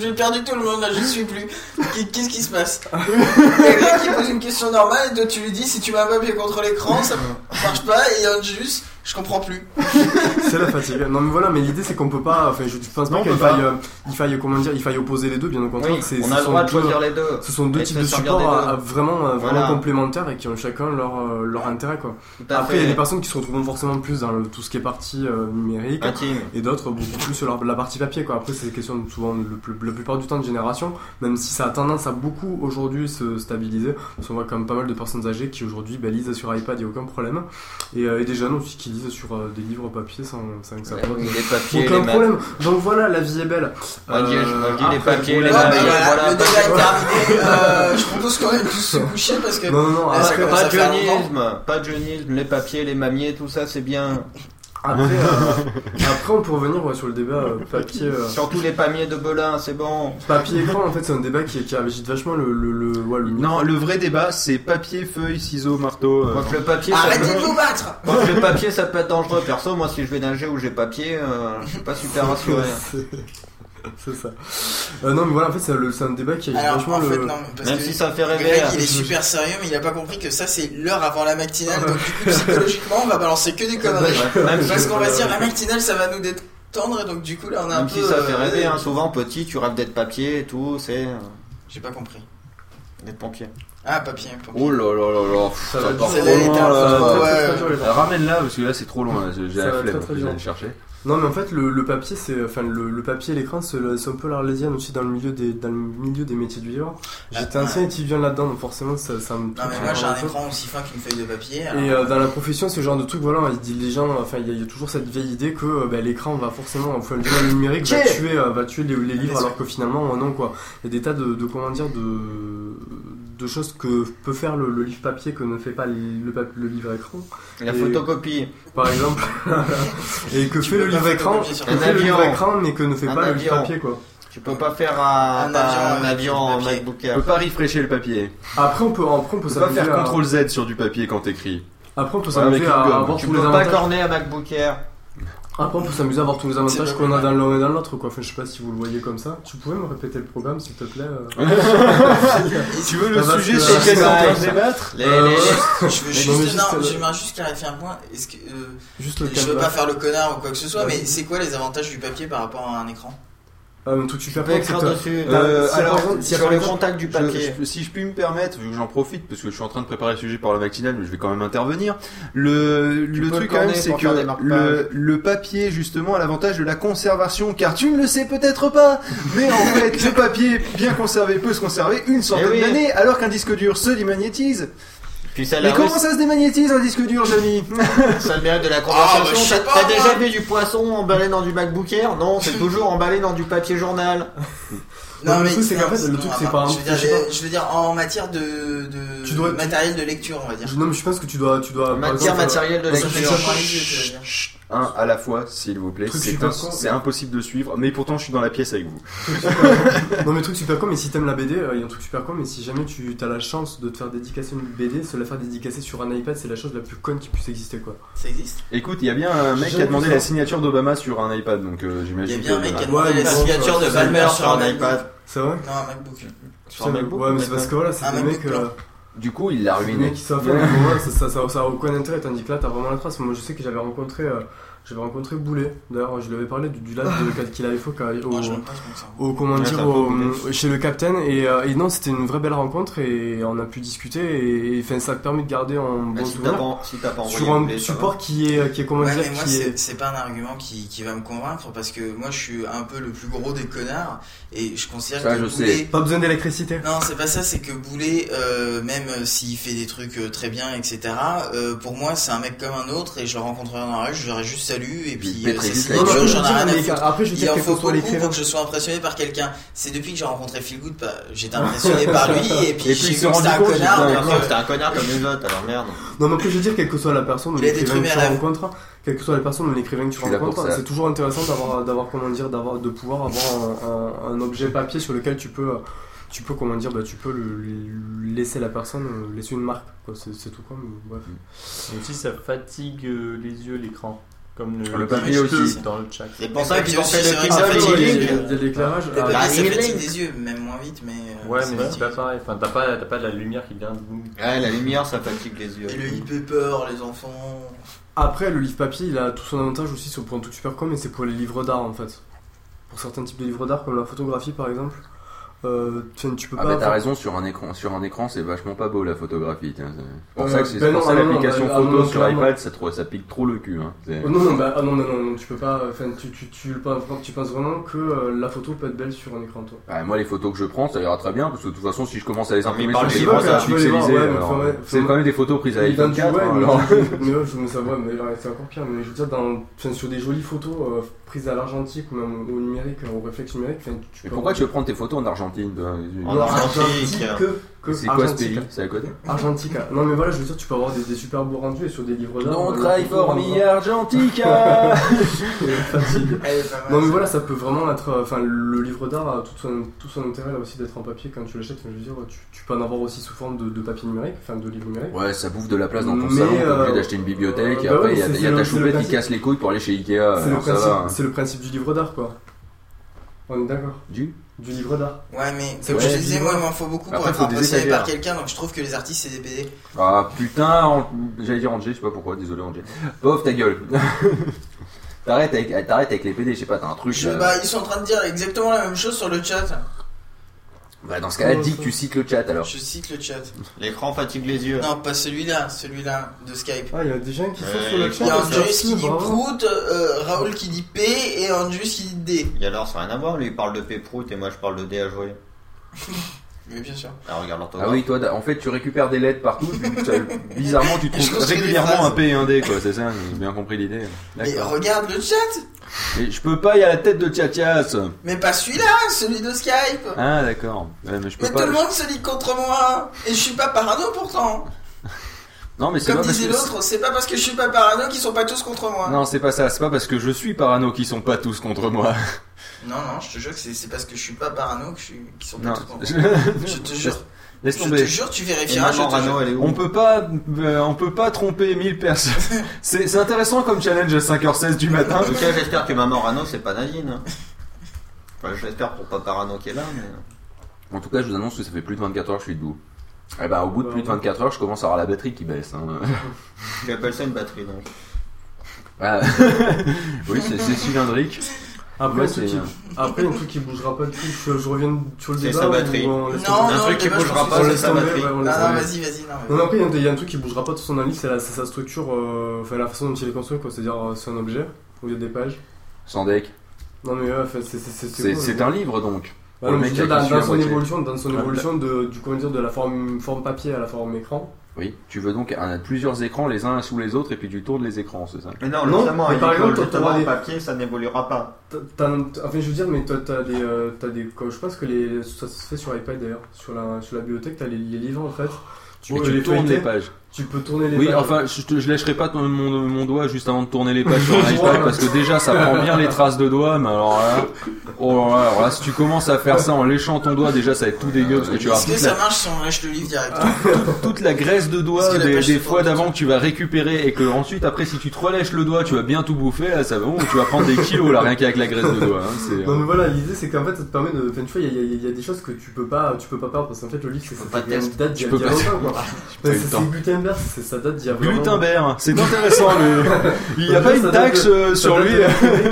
J'ai perdu tout le monde là, je suis plus. Qu'est- Qu'est-ce qui se passe? <laughs> Il y a quelqu'un qui pose une question normale et toi tu lui dis si tu mets un papier contre l'écran, ça marche pas et il y a juste, je comprends plus. C'est la fatigue. Non mais voilà, mais l'idée c'est qu'on peut pas. Enfin, je pense Non, pas qu'il faille, euh, il faille comment dire, il faille opposer les deux. Bien au contraire, Oui, c'est- on a le droit de choisir les deux. Ce sont deux types de supports à- à vraiment, euh, vraiment complémentaires et qui ont chacun leur euh, leur intérêt quoi. Après, il y a des personnes qui se retrouvent forcément plus dans le- tout ce qui est partie euh, numérique Intime. et d'autres beaucoup plus sur la, la partie papier quoi. Après, c'est des questions de- souvent le plus- la plupart du temps de génération, même si ça a tendance à beaucoup aujourd'hui se stabiliser. Parce qu'on voit quand même pas mal de personnes âgées qui aujourd'hui bah, lisent sur iPad, il n'y a aucun problème. Et, euh, et des jeunes aussi qui lisent sur euh, des livres papier sans, sans que ça pose oui, les papiers, aucun les problème. Donc voilà, la vie est belle. On dit- on dit les papiers, les là, Ah, papiers, voilà, voilà, le débat pas- est terminé. Euh, je propose quand même tous se coucher parce que. Non, non, non, euh, ça après, commence Pas de jeunisme, pas de jeunisme, les papiers, les mamiers, tout ça c'est bien. Après, <laughs> euh, après, on peut revenir ouais, sur le débat euh, papier. euh, Surtout les pamiers de Belin, c'est bon. Papier écran, en fait, c'est un débat qui, qui agite vachement le. le, le, ouais, le Non, le vrai débat, c'est papier, feuille, ciseaux, marteau. euh, Quoique le papier, ça Arrêtez peut... de vous battre Quoique le papier, ça peut être dangereux. Perso, moi, si je vais nager où j'ai papier, euh, je suis pas super <laughs> rassuré. <laughs> C'est ça. Euh, non, mais voilà, en fait, c'est le- c'est un débat qui agite Alors vachement en le. fait, non, parce Même que si ça fait rêver, Greg, hein. il est super sérieux, mais il a pas compris que ça c'est l'heure avant la matinale, donc du coup psychologiquement on va balancer que des <laughs> conneries. Parce qu'on va se dire la matinale ça va nous détendre, et donc du coup là on a un Même peu. si ça fait euh, rêver, hein, souvent petit, tu rêves d'être papier et tout, c'est euh, J'ai pas compris. d'être pompier. Ah, papier. papier. Oh là là là là, ça, va. Ramène-la parce que là c'est trop loin, j'ai la flemme je vais aller chercher. Non, mais en fait, le, le papier, c'est, enfin, le, le papier et l'écran, c'est un peu l'arlésienne aussi dans le milieu des, dans le milieu des métiers du livre. J'étais Ah, ancien étudiant là-dedans, donc forcément, ça, ça me. Non, mais moi j'ai un écran aussi fin qu'une feuille de papier. alors- Et euh, dans la profession, ce genre de truc, voilà, il dit les gens, enfin, il y, a- il y a toujours cette vieille idée que euh, bah, l'écran va forcément, enfin, le le numérique va tuer, euh, va tuer les, les livres, alors que finalement, euh, non, quoi. Il y a des tas de, de comment dire, de, de choses que peut faire le, le livre papier que ne fait pas le, le, pap- le livre écran. La Et- photocopie. Par exemple. <laughs> et que Tu fait peux le pas livre écran, que un fait le livre avion. écran, mais que ne fait Un pas le livre avion. papier, quoi. Tu peux pas faire un, Un pas avion un avion en. MacBook Tu peux pas refresher le papier. Après, on peut, après, on peut Tu peux pas faire à- CTRL Z sur du papier quand t'écris. Après, on peut s'amuser à avoir Tu tous peux les pas avantages. corner un MacBook Air. Après, on peut s'amuser à avoir tous les avantages qu'on a dans l'un et dans l'autre, quoi. Enfin, je sais pas si vous le voyez comme ça. Tu pouvais me répéter le programme, s'il te plaît euh <laughs> Tu veux le va, sujet sur que- lequel on Ouais. débattre Les, Euh, les- Je veux Non, juste, non, juste, euh, j'aimerais juste clarifier un point. Est-ce que, euh, Juste le je veux pas faire le connard ou quoi que ce soit, Ouais. mais c'est quoi les avantages du papier par rapport à un écran? Un truc super Tu peux écrire dessus. Euh, par alors, exemple, sur le contact du Je- papier. je- si je puis me permettre, vu que j'en profite, parce que je suis en train de préparer le sujet pour la matinale, mais je vais quand même intervenir. Le, le truc le quand même, c'est que le, le papier, justement, a l'avantage de la conservation, car tu ne le sais peut-être pas, mais en fait, le papier bien conservé peut se conserver une centaine Eh oui. d'années, alors qu'un disque dur se démagnétise. Puis ça, Mais comment ça se démagnétise un disque dur, Jamy <laughs> ça le mérite de la Ah, bah, conversation. je sais T'as- pas, T'as moi. déjà vu du poisson emballé dans du MacBook Air Non, c'est <laughs> toujours emballé dans du papier journal. Non, mais le truc, c'est non, qu'en fait, le truc, c'est je veux, dire, pas. je veux dire, en matière de, de Tu dois- matériel de lecture, on va dire. Je- Non, mais je pense que tu dois, tu dois. par Matière exemple, matérielle de Ça lecture. fait ça- vachement les yeux, tu veux dire. Un à la fois, s'il vous plaît. C'est un- con. c'est impossible de suivre, mais pourtant je suis dans la pièce avec vous. <laughs> non mais truc super con mais si t'aimes la BD euh, il y a un truc super con mais si jamais tu as la chance de te faire dédicacer une BD se la faire dédicacer sur un iPad c'est la chose la plus conne qui puisse exister quoi Ça existe? Écoute, il y a bien un mec qui a demandé la signature d'Obama sur un iPad, donc euh, j'imagine Il y a bien un que- mec qui a demandé la bon, signature de ça, Balmer sur un iPad. c'est vrai Non, un MacBook. Sur un MacBook, ouais mais c'est parce que voilà c'est Un des MacBook mecs euh. Du coup, il l'a ruiné. ça, ça, ça, ça a aucun intérêt tandis que là t'as vraiment la trace. Moi je sais que j'avais rencontré euh, j'avais rencontré Boulet. D'ailleurs je lui avais parlé du, du <laughs> qu'il avait fait au, sent. au comment Ouais, dire ça au- peut, chez le capitaine. Et, euh, et non c'était une vraie belle rencontre et on a pu discuter. Et, et, enfin, ça a permis de garder un bon Mais si souvenir. pas, si pas envoyé sur un boulet, support qui est qui est comment Ouais, dire mais moi, qui est c'est pas un argument qui, qui va me convaincre parce que moi, je suis un peu le plus gros des connards et je considère Ça, que je sais. Boulet. pas besoin d'électricité. Non, c'est pas ça, c'est que Boulet, euh, même euh, s'il fait des trucs euh, très bien, etc., euh, pour moi, c'est un mec comme un autre et je le rencontrerai dans la rue, je l'aurais juste salué et puis euh, c'est j'en ai rien à foutre. après je veux Il en faut beaucoup pour que je sois impressionné par quelqu'un. C'est depuis que j'ai rencontré Phil Good, bah, j'étais <laughs> impressionné par lui et puis j'ai vu que c'était un connard. c'était un connard comme les autres, alors merde. Non, mais après, je veux dire, quelle que soit la personne ou l'écrivain que tu rencontres, quelle que soit la personne ou l'écrivain que tu rencontres, c'est toujours intéressant d'avoir, d'avoir, comment dire, d'avoir, de pouvoir avoir un, un- un objet papier sur lequel tu peux, euh, tu peux, comment dire, bah, tu peux le, le- laisser la personne, euh, laisser une marque, quoi. C'est, c'est tout quoi, mais bref. Et aussi, ça fatigue euh, les yeux, l'écran. Comme le, Le papier le aussi. dans le chat. C'est pour Le ça papier qu'ils ont fait c'est le ça fatigue les yeux. Il y a de l'éclairage. Le Ah, papier, bah, ça fatigue des yeux, même moins vite, mais. euh, Ouais, ça mais c'est fatigue. pas pareil. Enfin, t'as pas, t'as pas de la lumière qui vient de nous. Ouais, la lumière, ça fatigue les yeux. Et le e-paper, les enfants. Après, le livre papier, il a tout son avantage aussi sur pour un truc super con, mais c'est pour les livres d'art en fait. Pour certains types de livres d'art, comme la photographie par exemple, euh, tu peux Ah pas. bah t'as raison, sur un écran, sur un écran c'est vachement pas beau la photographie. tiens, c'est pour Euh, ça que c'est ben ça ah non, l'application ah non, photo sur iPad ça, trop- ça pique trop le cul. Hein. Oh, non, non, bah, ah non, non, non, non, tu peux pas. Enfin, tu, tu, tu, tu penses vraiment que euh, la photo peut être belle sur un écran, toi. Bah, moi les photos que je prends ça ira très bien parce que de toute façon si je commence à les imprimer sur ça les mais alors, faut- ouais, C'est quand même des photos prises à l'iPhone du 4. ouais, hein, mais, ça, ouais, mais c'est encore pire. Mais je veux dire, sur des jolies photos prises à l'argentique ou même au numérique, au réflexe numérique, enfin, tu Mais peux pourquoi avoir- tu veux prendre tes photos en Argentine En argentique. que, que C'est quoi ce pays C'est à côté Argentica. Non mais voilà, je veux dire, tu peux avoir des, des super beaux rendus et sur des livres d'art. Don't euh, la cry photo for rendra- me Argentica <laughs> Non mais voilà, ça peut vraiment être. euh, Enfin, le livre d'art a tout son, tout son intérêt là aussi d'être en papier quand tu l'achètes. Enfin, je veux dire, tu, tu peux en avoir aussi sous forme de, de papier numérique, enfin de livre numérique. Ouais, ça bouffe de la place dans ton Mais, salon, t'es obligé euh, d'acheter une bibliothèque, et bah après ouais, il y a, y ta choupette qui casse les couilles pour aller chez Ikea, C'est le, principe, hein. c'est le principe du livre d'art quoi. On est d'accord Du Du livre d'art. Ouais, mais C'est comme vrai, je te disais, moi, il m'en faut beaucoup pour être impressionné par quelqu'un, donc je trouve que les artistes, c'est des BD. Ah putain, j'allais dire Angé, je sais pas pourquoi, désolé Angé. Pauvre ta gueule. <laughs> T'arrêtes avec, t'arrêtes avec les PD, je sais pas, t'as un truc. Je- là. bah, ils sont en train de dire exactement la même chose sur le chat. Bah, dans ce cas-là, dis que tu cites le chat alors. Je cite le chat. L'écran fatigue les yeux. Non, pas celui-là, celui-là de Skype. Ah, il y a des gens qui sont Euh, sur le il chat. Il y a Andrews qui dit. Prout, euh, Raoul qui dit P et Andrews qui dit D. Et alors, ça n'a rien à voir. Lui, il parle de P-Prout et moi, je parle de D à jouer. <laughs> Mais bien sûr. Ah, regarde l'orthographe. Ah oui, toi, en fait, tu récupères des lettres partout. tu- bizarrement, tu <laughs> trouves régulièrement un P et un D, quoi. C'est ça, j'ai bien compris l'idée. Mais regarde le chat Mais je peux pas, il y a la tête de Tchatias. Mais pas celui-là, celui de Skype Ah, d'accord. Ouais, mais je peux Mais pas. tout le monde se lit contre moi Et je suis pas parano pourtant <laughs> Non, mais c'est Comme pas parce disait que. l'autre, c'est pas parce que je suis pas parano qu'ils sont pas tous contre moi. Non, c'est pas ça. C'est pas parce que je suis parano qu'ils sont pas tous contre moi. <laughs> Non, non, je te jure que c'est parce que je suis pas parano que je suis... qu'ils sont pas tous Je-. <laughs> Je te jure. Laisse Je tomber. te jure, tu vérifieras, je te jure. On peut pas, euh, on peut pas tromper 1000 personnes. <laughs> c'est intéressant comme challenge à 5h16 du matin. En tout cas, j'espère que maman Rano, c'est pas Nadine. hein. Enfin, j'espère pour Papa Rano qui est là, mais. En tout cas, je vous annonce que ça fait plus de 24 heures que je suis debout. Et ben, au bout de plus de 24 heures, je commence à avoir la batterie qui baisse. hein. Tu appelles ça une batterie, donc. Ah. <laughs> oui, c'est cylindrique. Après, Ouais, un truc c'est- qui... Après, un truc qui bougera pas du tout, je, je reviens sur le C'est débat. sa ou batterie. on laisse Non, non, Un truc le qui bougera pas, c'est laisse sa batterie. ouais, on Non, non, vas-y, vas-y, non. Non, après, il y a un- truc qui bougera pas de son analyse, c'est c'est sa structure, euh, enfin la façon dont il est construit, quoi. C'est-à-dire, euh, c'est un objet, où il y a des pages. Sans deck. Non, mais c'est c'est- c'est- C'est c'est un livre donc. Bah, je veux qui dire, dans, dans son évolution, dans son évolution de, du, comment dire, de la forme, forme papier à la forme écran. Oui, tu veux donc un- plusieurs écrans les uns sous les autres et puis tu tournes les écrans, c'est ça? Mais non, Non, justement, mais par exemple, justement, t'auras en des- papier, ça n'évoluera pas. T'as- Enfin, je veux dire, mais toi, t'as des, euh, t'as des, quoi, je pense que les, ça se fait sur iPad d'ailleurs, sur la, sur la bibliothèque, t'as les, les livres en fait. Tu Et tu les tournes les pages. Tu peux tourner les Oui, pages. enfin, je, te- je lâcherai pas ton- mon, mon doigt juste avant de tourner les pages sur <laughs> un iPad parce que déjà ça prend bien les traces de doigts, mais alors là, oh là, là, alors là, si tu commences à faire ça en léchant ton doigt, déjà ça va être tout dégueu parce que tu vas Est-ce que ça la, marche si on lâche le livre directement toute la graisse de doigt Parce que la des, fois d'avant que tu vas récupérer et que ensuite après si tu te relèches le doigt, tu vas bien tout bouffer, là ça va, bon, tu vas prendre des kilos là rien qu'avec la graisse de doigt. hein, Non mais voilà, l'idée c'est qu'en fait ça te permet de. Enfin tu vois, il y, a- il y a des choses que tu peux pas, tu peux pas perdre parce qu'en fait le livre c'est test. date d'il y a longtemps quoi. c'est Gutenberg, c'est ça date d'il y a vraiment. Gutenberg, c'est intéressant le... <laughs> Il n'y a pas une taxe euh, sur lui.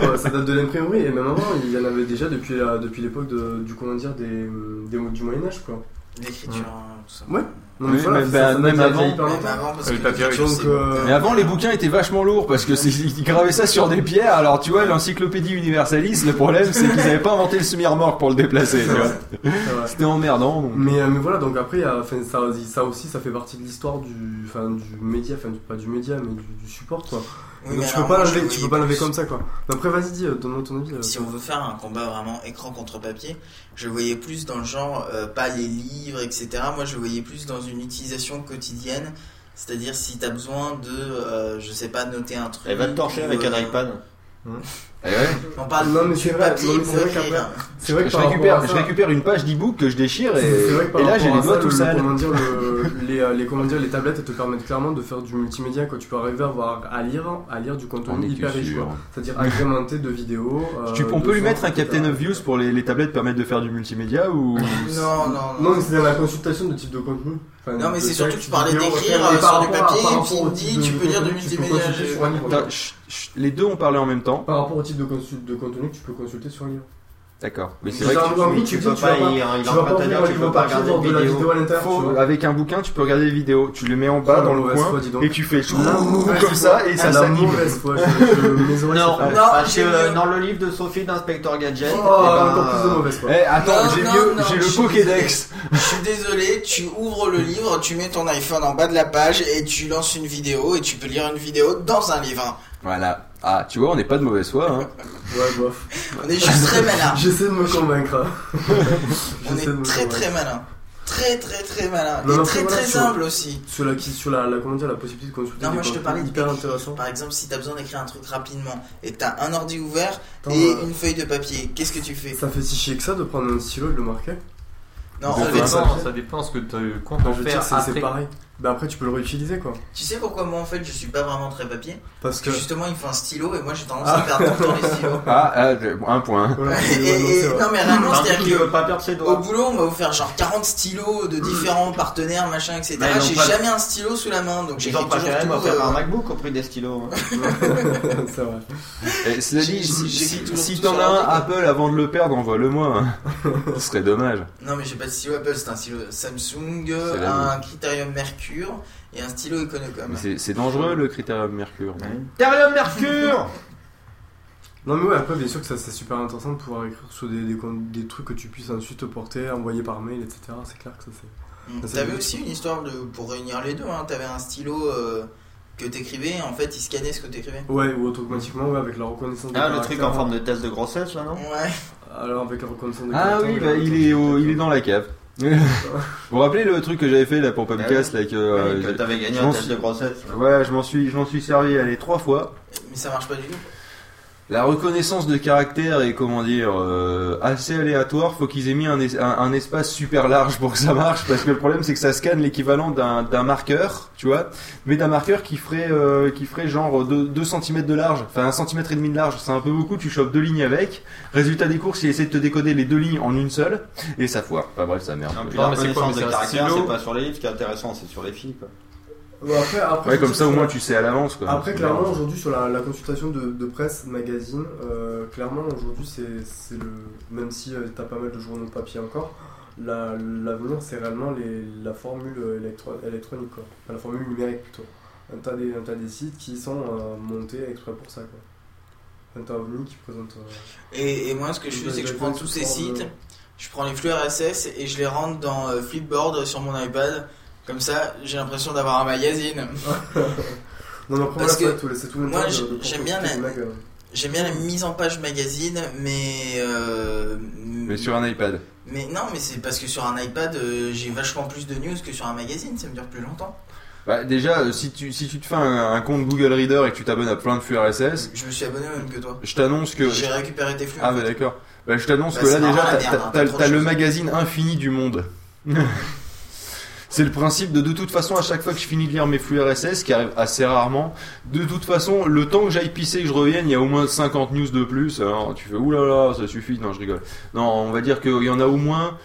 quoi. Ça date de l'imprimerie et même avant il y en avait déjà depuis la- depuis l'époque de- du comment dire des, des mots du Moyen Âge quoi. D'écriture, hein, tout ça. Ouais. Non, Oui, voilà, mais ça- bah, ça date même avant. hyper Même longtemps. avant, parce que papier, donc, euh, Mais avant, les bouquins étaient vachement lourds parce que c'est- ils gravaient ça sur des pierres. Alors, tu vois, l'encyclopédie universaliste, le problème, c'est qu'ils n'avaient pas inventé le semi-remorque pour le déplacer. C'était emmerdant. Donc. Mais, euh, mais voilà, donc après, il y a- enfin, ça, ça aussi, ça fait partie de l'histoire du, enfin, du média, enfin, du- pas du média, mais du, du support, quoi. Oui, donc mais tu peux pas l'enlever, le tu voyais peux pas l'enlever plus. comme ça, quoi. Mais après, vas-y, dis, euh, donne-moi ton avis. euh, Si on veut faire un combat vraiment écran contre papier, je voyais plus dans le genre, euh, pas les livres, etc. Moi, je voyais plus dans une utilisation quotidienne. C'est-à-dire, si t'as besoin de, euh, je sais pas, noter un truc. Elle va te torcher ou, avec euh, un iPad. Eh ouais. On parle Non, mais c'est vrai, papier non, mais c'est vrai écrire. qu'après- C'est vrai que Je par récupère, je une page d'e-book que je déchire et, là j'ai les doigts ça, tout le- sales. Comment dire, le- les, les, comment dire, les tablettes te permettent clairement de faire du multimédia, quoi. Tu peux arriver à, avoir, à lire, à lire du On contenu est hyper riche. C'est-à-dire agrémenté de vidéos. euh, Tu- on de peut lui mettre un. Captain of Views pour les, les tablettes permettre de faire du multimédia ou Non, non, Non, mais c'est dans la consultation de type de contenu. Enfin, Non, mais c'est surtout que tu parlais d'écrire, euh, par sur du à- papier, et puis il dit, de- tu de peux lire du multimédia, chut, les deux ont parlé en même temps. Par rapport au type de, consul- de contenu que tu peux consulter sur un livre. D'accord. Mais c'est vrai que tu- tu tu peux dis, pas tu vas il est tu en vas pas dire, tu peux pas regarder de de la vidéo. à l'intérieur. tu avec un bouquin, tu peux regarder des vidéos. Tu le mets en bas Oh, dans le coin foi, dis donc. et tu fais comme ça et ça La s'anime. Non. Non, parce que mieux. dans le livre de Sophie d'Inspecteur Gadget, Oh, eh ben, encore plus de mauvaise foi. Eh, attends, Non, j'ai le Pokédex. Je suis désolé, tu ouvres le livre, tu mets ton iPhone en bas de la page et tu lances une vidéo et tu peux lire une vidéo dans un livre. Voilà. Ah, tu vois, on n'est pas de mauvaise foi. Hein. <laughs> Ouais, bof. On est juste très malin. <laughs> J'essaie de me convaincre. hein. <laughs> On est très convaincre. très malin. Très très très malin. Non, Et mais très très sur- humble aussi. Sur la, sur la, la, comment dire, la possibilité de consulter Non, des moi je te parlais hyper d'écrire. intéressant. Par exemple, si t'as besoin d'écrire un truc rapidement et que t'as un ordi ouvert Attends, et euh, une feuille de papier, qu'est-ce que tu fais? Ça fait si chier que ça de prendre un stylo et de le marquer Non, ça, dépend, ça dépend ce que tu comptes en faire c'est pareil. Bah après, tu peux le réutiliser quoi. Tu sais pourquoi moi en fait je suis pas vraiment très papier Parce que que- justement il faut un stylo et moi j'ai tendance Ah. à perdre tout le temps les stylos. <laughs> Ah, ah, un point. Et- et- non mais réellement Par c'est-à-dire que veut pas perdre ses doigts. au boulot on m'a offert genre 40 stylos de différents partenaires machin etc. Ont J'ai pas- jamais un stylo sous la main donc J'ai toujours tout. euh, un MacBook au prix des stylos. hein. <laughs> c'est vrai. Et cela dit, si, t'en as un. Apple avant de le perdre, envoie-le-moi. <laughs> Ce serait dommage. Non mais j'ai pas de stylo Apple, c'est un stylo Samsung, un Criterium Mercure et un stylo Econocom. Mais c'est- dangereux le critérium Mercure. non Thérium Mercure Non mais ouais, après bien sûr que ça c'est super intéressant de pouvoir écrire sur des, des, con- des trucs que tu puisses ensuite porter, envoyer par mail, etc. C'est clair que ça c'est... Mm. T'avais aussi une histoire de, pour réunir les deux, hein. t'avais un stylo euh, que t'écrivais, en fait il scannait ce que t'écrivais. Ouais, ou automatiquement, ouais, avec la reconnaissance de Ah, le truc en forme de test de grossesse là, non? Ouais. Alors avec la reconnaissance de Ah oui, bah, il, est au- il est dans la cave. Vous vous rappelez le truc que j'avais fait là pour Podcast là que, euh, que je- t'avais gagné un test suis- de grossesse. Ouais, je m'en suis, je m'en suis servi allez trois fois. Mais ça marche pas du tout. La reconnaissance de caractère est comment dire euh, assez aléatoire. Faut qu'ils aient mis un, es- un, un espace super large pour que ça marche parce que le problème c'est que ça scanne l'équivalent d'un d'un marqueur, tu vois, mais d'un marqueur qui ferait euh, qui ferait genre 2, cm de large, enfin 1 cm et demi de large. C'est un peu beaucoup. Tu chopes deux lignes avec. Résultat des courses, il essaie de te décoder les deux lignes en une seule et ça foire. Enfin bref, ça merde. Non, la mais reconnaissance de un caractère, c'est pas sur les livres qui est intéressant, c'est sur les filles quoi. Après, après, Ouais, comme ça au moins la- tu sais à l'avance quoi. Après, clairement, aujourd'hui, sur la, la consultation de, de presse, magazine, euh, clairement, aujourd'hui, c'est c'est le. Même si euh, t'as pas mal de journaux papier encore, la- l'avenir, c'est réellement les, la formule électro- électronique, quoi. Enfin, la formule numérique plutôt. Un tas des, un tas des sites qui sont euh, montés exprès pour ça, quoi. Un tas Omni qui présente. euh, Et, et moi ce que je fais c'est que je prends tous ces sites, je prends les flux RSS et je les rentre dans euh, Flipboard sur mon iPad. Comme ça j'ai l'impression d'avoir un magazine. <laughs> Non, mais après, Parce que c'est tout- tout le moi j'aime bien la, j'aime bien la mise en page magazine mais euh, Mais sur un iPad. Mais non, mais c'est parce que sur un iPad, euh, j'ai vachement plus de news que sur un magazine, ça me dure plus longtemps. Bah, déjà, euh, si tu, si tu te fais un, un compte Google Reader et que tu t'abonnes à plein de flux RSS, Je me suis abonné au même que toi. je t'annonce que. J'ai récupéré tes flux. Ah, bah fait. d'accord. Bah, je t'annonce Bah, que là, déjà, t'as hein, t'as- t'as trop t'as de le magazine infini du monde. <laughs> C'est le principe de de toute façon à chaque fois que je finis de lire mes flux RSS, qui arrive assez rarement, de toute façon le temps que j'aille pisser et que je revienne, il y a au moins 50 news de plus. Alors tu fais oulala, ça suffit, non je rigole. Non, on va dire qu'il y en a au moins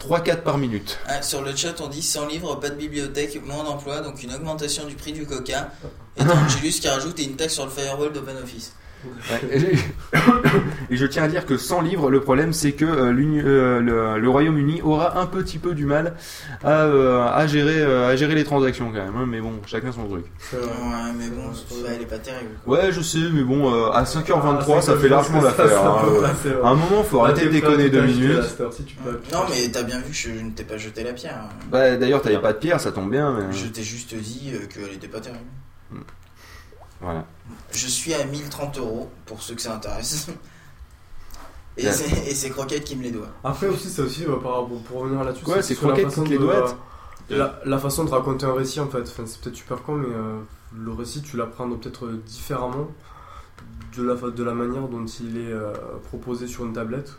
3-4 par minute. Ah, sur le chat, on dit sans livre, pas de bibliothèque, moins d'emploi, donc une augmentation du prix du coca. Et <laughs> Angelus qui rajoute et une taxe sur le firewall d'OpenOffice. <coughs> Et, je tiens à dire que sans livre, le problème c'est que euh, euh, le, le Royaume-Uni aura un petit peu du mal à, euh, à, gérer, euh, à gérer les transactions quand même. hein, mais bon, chacun son truc. Ouais, mais bon, est pas terrible. Ouais, je sais, mais bon, euh, à 5h23, Ah, ça fait largement l'affaire. hein. À un moment, faut Ah, arrêter de déconner deux minutes. Non, mais t'as bien vu que je ne t'ai pas jeté la pierre. Bah, d'ailleurs, t'avais pas de pierre, ça tombe bien. Mais... Je t'ai juste dit euh, qu'elle était pas terrible. Voilà. Je suis à 1030 euros pour ceux que ça intéresse. <laughs> Et Ouais. c'est et c'est Croquette qui me les doit. Après aussi, c'est aussi, euh, par pour revenir là-dessus, Quoi, c'est sur la Croquette façon qui te les de- doigte la, la façon de raconter un récit en fait, enfin, c'est peut-être super con, mais euh, le récit tu l'apprends peut-être différemment de la, de la manière dont il est euh, proposé sur une tablette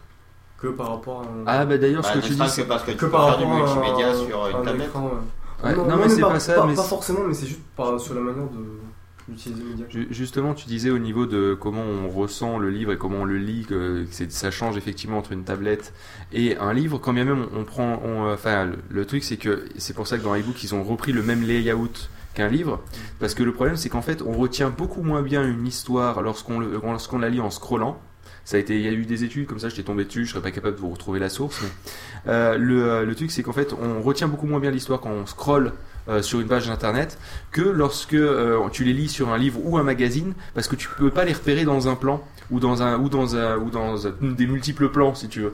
que par rapport à un... Ah, bah d'ailleurs, ce Bah, que tu dis. c'est- que parce que tu que peux par faire du rapport à multimédia un- sur une un tablette. écran, ouais. Ouais, non, mais c'est pas ça, Pas, mais pas forcément, mais c'est juste par, sur la manière de Justement, tu disais au niveau de comment on ressent le livre et comment on le lit, que ça change effectivement entre une tablette et un livre. Quand même on, prend, on, euh, enfin, le, truc c'est que c'est pour ça que dans iBook ils ont repris le même layout qu'un livre, parce que le problème c'est qu'en fait on retient beaucoup moins bien une histoire lorsqu'on la lit en scrollant. Ça a été, il y a eu des études comme ça, j'étais tombé dessus, je serais pas capable de vous retrouver la source. Euh, le, euh, le truc c'est qu'en fait on retient beaucoup moins bien l'histoire quand on scrolle euh, sur une page d'internet que lorsque euh, tu les lis sur un livre ou un magazine parce que tu peux pas les repérer dans un plan ou dans un ou dans un ou dans un- des multiples plans si tu veux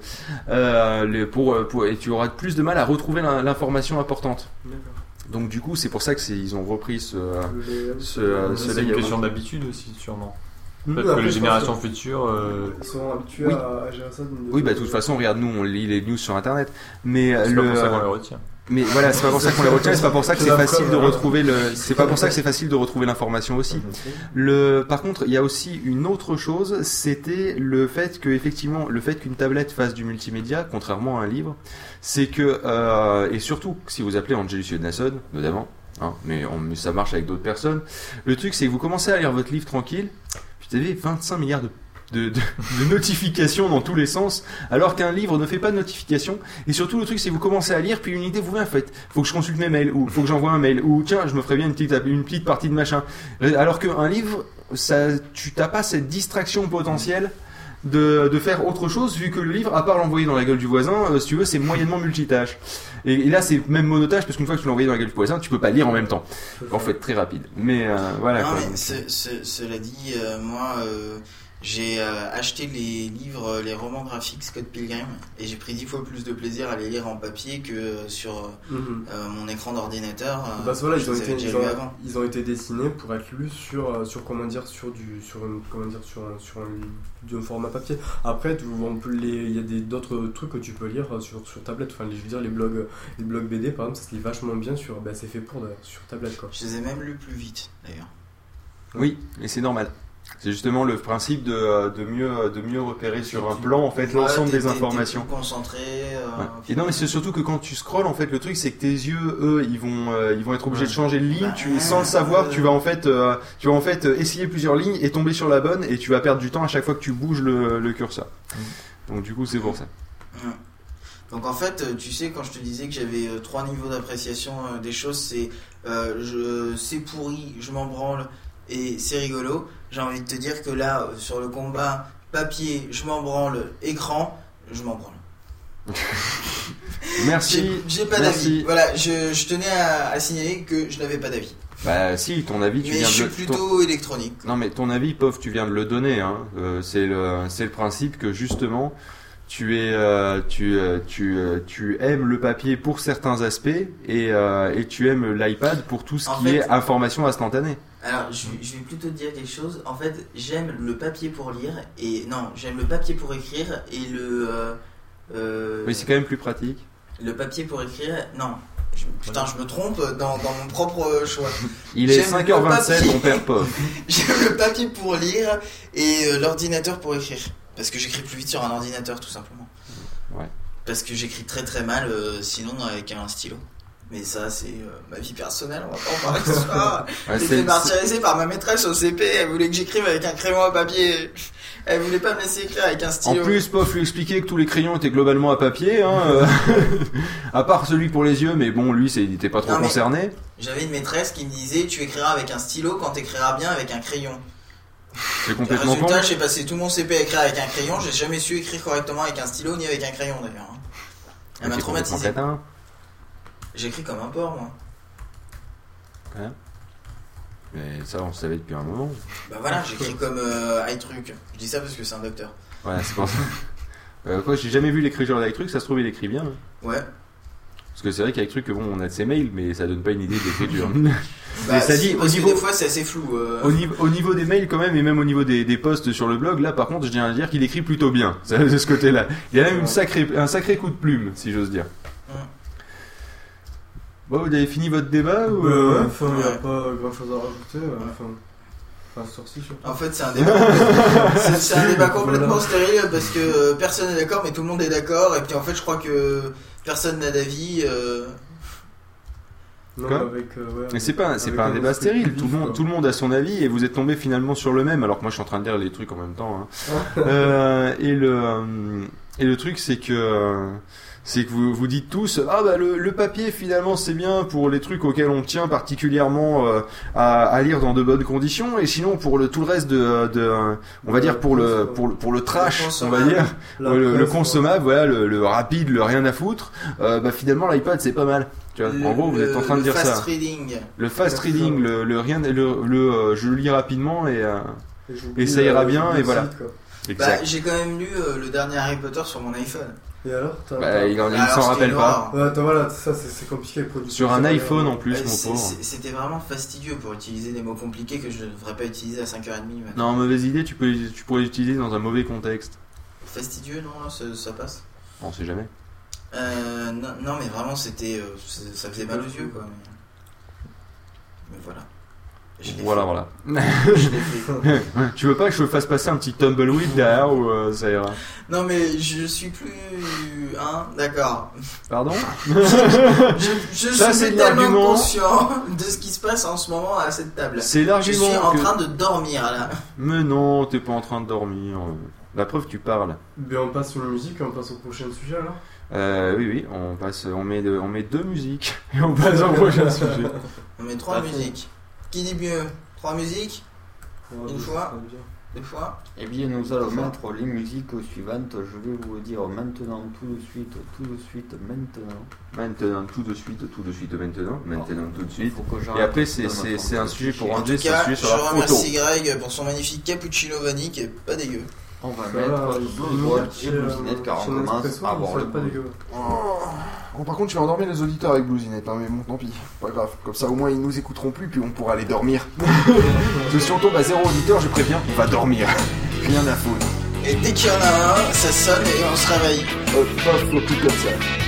euh, les- pour, pour et tu auras plus de mal à retrouver l'in- l'information importante donc du coup c'est pour ça que ils ont repris ce ce, ce C'est une question d'habitude aussi, sûrement. Peut-être que les générations que- futures. euh, Ils sont habitués Oui. à, à gérer ça. oui bah de toute façon regarde nous on lit les news sur internet mais C'est le pas pour ça qu'on les retient. Mais voilà c'est pas pour ça qu'on les retient et c'est pas pour ça que C'est facile de hein. retrouver le c'est pas pour ça que c'est facile de retrouver l'information aussi Le, par contre, il y a aussi une autre chose, c'était le fait que effectivement, le fait qu'une tablette fasse du multimédia, contrairement à un livre, c'est que euh, et surtout si vous appelez Angelus Yodnason, notamment, hein, mais, on- mais ça marche avec d'autres personnes. Le truc, c'est que vous commencez à lire votre livre tranquille, puis vous avez 25 milliards de, de, de- de notifications dans tous les sens, alors qu'un livre ne fait pas de notifications. Et surtout, le truc, c'est que vous commencez à lire, puis une idée vous vient, en fait, faut que je consulte mes mails, ou faut que j'envoie un mail, ou tiens, je me ferais bien une petite, une petite partie de machin. Alors qu'un livre, ça, tu t'as pas cette distraction potentielle de, de faire autre chose, vu que le livre, à part l'envoyer dans la gueule du voisin, euh, si tu veux, c'est moyennement multitâche. Et, et là, c'est même monotâche, parce qu'une fois que tu l'as envoyé dans la gueule du voisin, tu peux pas lire en même temps. En fait, très rapide. Mais euh, voilà. non, quoi. mais ce- ce- cela dit, euh, moi, euh, j'ai euh, acheté les livres, les romans graphiques Scott Pilgrim, et j'ai pris dix fois plus de plaisir à les lire en papier que sur euh, Mhm. euh, mon écran d'ordinateur. euh, Bah voilà, ils ont, été, ils, ont, ils été dessinés pour être lus sur, sur comment dire, sur du, sur une, comment dire, sur, un- sur un, du format papier. Après, il y a des d'autres trucs que tu peux lire sur, sur tablette. Enfin, les- je veux dire, les blogs, les blogs BD, par exemple, ça se lit vachement bien sur, bah, c'est fait pour d'ailleurs, sur tablette quoi. Je les ai même lus plus vite, d'ailleurs. Oui, et c'est normal. C'est justement le principe de, euh, de, mieux, de mieux repérer sur un plan en fait l'ensemble des informations. plus concentré. euh, Ouais. Et non, mais c'est surtout que quand tu scrolles, en fait, le truc, c'est que tes yeux, eux, ils vont, euh, ils vont être obligés de changer de ligne. Tu, sans le savoir, tu vas en fait, euh, tu vas en fait euh, essayer plusieurs lignes et tomber sur la bonne, et tu vas perdre du temps à chaque fois que tu bouges le, le curseur. Donc du coup, c'est pour ça. Donc en fait, euh, tu sais, quand je te disais que j'avais euh, trois niveaux d'appréciation euh, des choses, c'est euh, je c'est pourri, je m'en branle et c'est rigolo. J'ai envie de te dire que là, euh, sur le combat papier, je m'en branle, écran, je m'en branle. <laughs> Merci. J'ai- pas d'avis. Voilà, je, je tenais à, à signaler que je n'avais pas d'avis. Bah si, ton avis, tu Mais viens je de suis ton- plutôt électronique. Non mais ton avis, Pof, tu viens de le donner. Hein. Euh, c'est le, principe que justement, tu es, euh, tu, euh, tu, tu aimes le papier pour certains aspects et, et tu aimes l'iPad pour tout ce En qui fait- est information instantanée. Alors, je, vais- je vais plutôt te dire quelque chose. En fait, j'aime le papier pour lire et non, j'aime le papier pour écrire et le. euh, euh, Mais c'est quand même plus pratique. Le papier pour écrire, non. Je- putain, je me trompe dans, dans mon propre choix. <laughs> Il est J'aime le 5h27, papier- mon père Pof. <laughs> J'aime le papier pour lire et euh, l'ordinateur pour écrire. Parce que j'écris plus vite sur un ordinateur, tout simplement. Ouais. Parce que j'écris très très mal, euh, sinon avec un stylo. Mais ça, c'est euh, ma vie personnelle, on va pas en parler ce soir. <laughs> Ouais, été martyrisé par ma maîtresse au CP, elle voulait que j'écrive avec un crayon à papier. Elle voulait pas me laisser écrire avec un En stylo. plus, Pof lui expliquait que tous les crayons étaient globalement à papier, hein, <laughs> euh, <laughs> à part celui pour les yeux, mais bon, lui, il était pas trop Non, concerné. J'avais une maîtresse qui me disait Tu écriras avec un stylo quand t'écriras bien avec un crayon. C'est complètement. Résultat, j'ai passé tout mon CP à écrire avec un crayon, j'ai jamais su écrire correctement avec un stylo ni avec un crayon d'ailleurs. hein. Elle m'a traumatisé. J'écris comme un porc moi. Ouais. Mais ça, on le savait depuis un moment. Bah voilà, j'écris comme euh, iTruc. Je dis ça parce que c'est un docteur. Ouais, c'est pour ça. Euh, quoi, j'ai jamais vu l'écriture d'Aictruc, ça se trouve, il écrit bien. hein. Ouais. Parce que c'est vrai qu'Aictruc, bon, on a de ses mails, mais ça donne pas une idée de l'écriture. mais <laughs> Bah, ça si, dit, au parce que niveau, des fois c'est assez flou. euh. au, niveau, au niveau des mails, quand même, et même au niveau des, des posts sur le blog, là, par contre, je tiens à dire qu'il écrit plutôt bien. <laughs> Ça, De ce côté-là. Il y a même une sacrée, un sacré coup de plume, si j'ose dire. Bon, vous avez fini votre débat ou Bah euh, ouais, il n'y a pas grand chose à rajouter. euh, Enfin, enfin. En fait, c'est un débat, <laughs> c'est, c'est un débat complètement Voilà. stérile parce que euh, personne n'est d'accord, mais tout le monde est d'accord. Et puis en fait, je crois que personne n'a d'avis. euh, Non, Quoi avec, euh, ouais, Mais c'est pas, c'est avec pas un débat esprit stérile. Tout le monde, quoi. tout le monde a son avis et vous êtes tombé finalement sur le même. Alors que moi, je suis en train de lire les trucs en même temps. hein. <laughs> Euh, et le euh, et le truc, c'est que euh, c'est que vous vous dites tous ah bah le, le papier finalement c'est bien pour les trucs auxquels on tient particulièrement euh, à, à lire dans de bonnes conditions. Et sinon pour le tout le reste de, de on va dire pour le pour le pour le trash Le on va dire le, le consommable voilà le, le rapide le rien à foutre euh, bah finalement l'iPad c'est pas mal. Tu vois, le- en gros vous êtes en train de le dire fast ça. reading. le fast reading, le, le rien, le, le, euh, je le lis rapidement et, euh, Et ça ira bien et le voilà. Bah, j'ai quand même lu euh, le dernier Harry Potter sur mon iPhone. Et alors t'as- Bah, t'as- il en- il Alors, s'en rappelle pas. horreur. Ouais, attends, voilà, ça c'est c'est compliqué les produits. Sur un iPhone en plus, mon pauvre. C'était vraiment fastidieux pour utiliser des mots compliqués que je ne devrais pas utiliser à 5h30 maintenant. Non, mauvaise idée, tu, peux, tu pourrais l'utiliser dans un mauvais contexte. Fastidieux, non, là, ça, ça passe. On sait jamais. Euh, non, non, mais vraiment, c'était, euh, ça faisait mal aux yeux, quoi. Mais, mais voilà. Voilà, voilà. <laughs> Tu veux pas que je fasse passer un petit tumbleweed derrière ou euh, ça ira Non mais je suis plus... Hein D'accord. Pardon? <laughs> Je, je <laughs> Ça, suis tellement conscient de ce qui se passe en ce moment à cette table. C'est l'argument Je suis en que- train de dormir là. Mais non, t'es pas en train de dormir. La preuve, tu parles. Mais on passe sur une musique et on passe au prochain sujet alors? Euh, oui, oui, on passe, on met, de- on met deux musiques et on passe au prochain sujet. On met trois musiques. Qui dit mieux Trois musiques Une fois Deux fois Eh bien, nous allons mettre les musiques suivantes. Je vais vous dire maintenant, tout de suite, tout de suite, maintenant. Maintenant, tout de suite, tout de suite, maintenant, maintenant, tout de suite. Et après, c'est un sujet pour André, c'est un sujet je sur la photo. remercie Greg pour son magnifique cappuccino vanille qui est pas dégueu. On va Ça mettre va, dit, et euh, Bluesinette car on commence à avoir le pas dégueu. Bon, par contre, tu vas endormir les auditeurs avec Bluesinette, hein, mais bon, tant pis, pas grave. Comme ça, au moins, ils nous écouteront plus, puis on pourra aller dormir. <laughs> Parce que si on tombe à zéro auditeur, je préviens, on va dormir. Rien à foutre. Et dès qu'il y en a un, ça sonne et on se réveille. Hop, hop, hop, tout comme ça.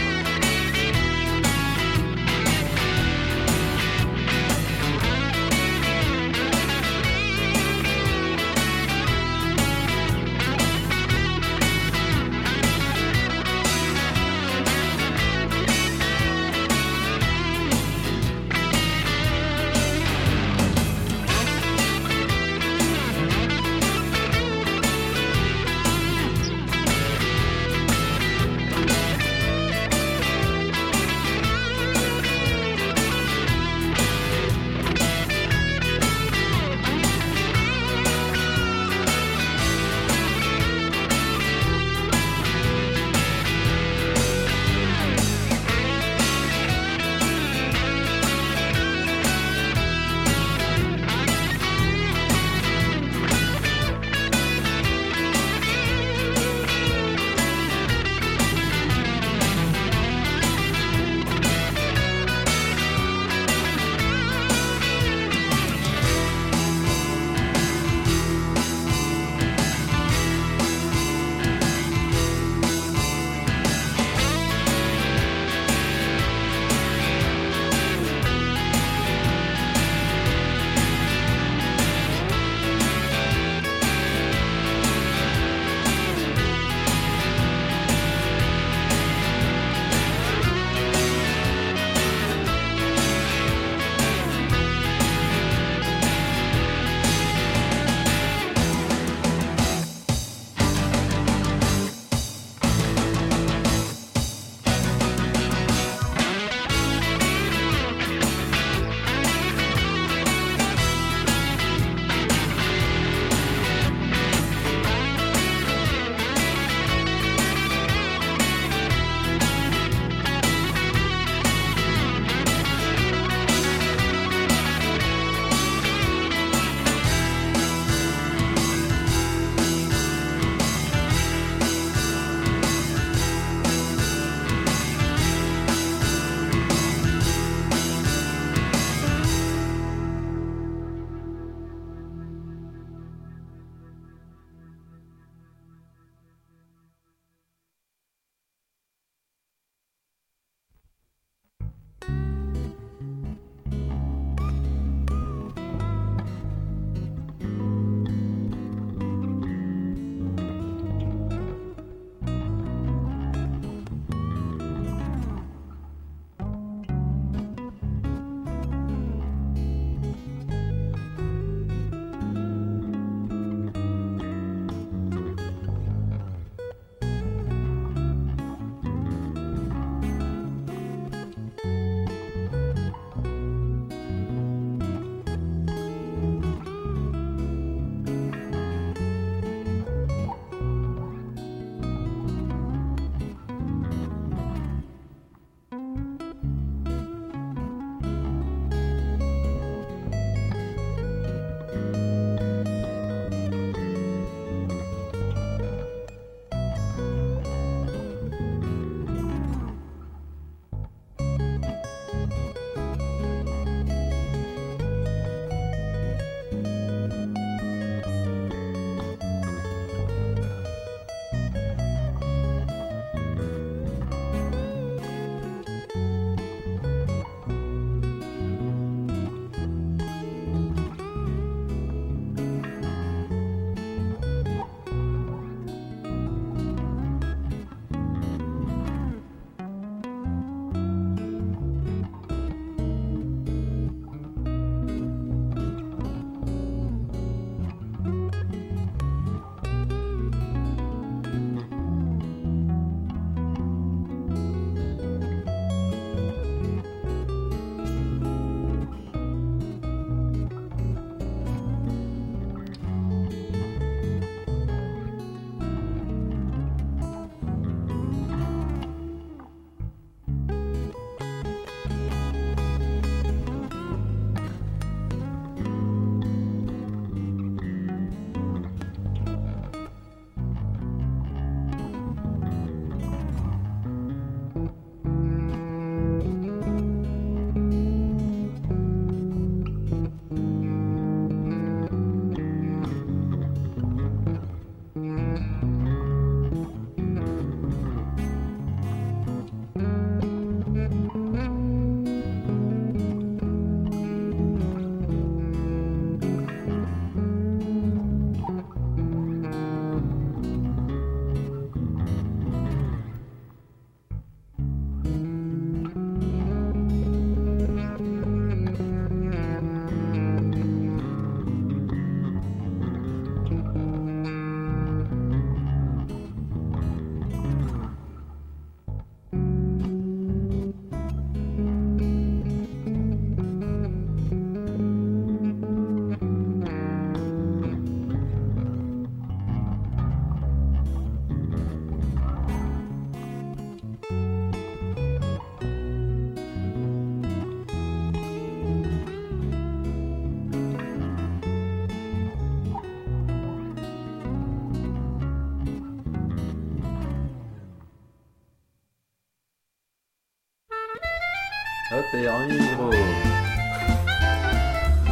Gros.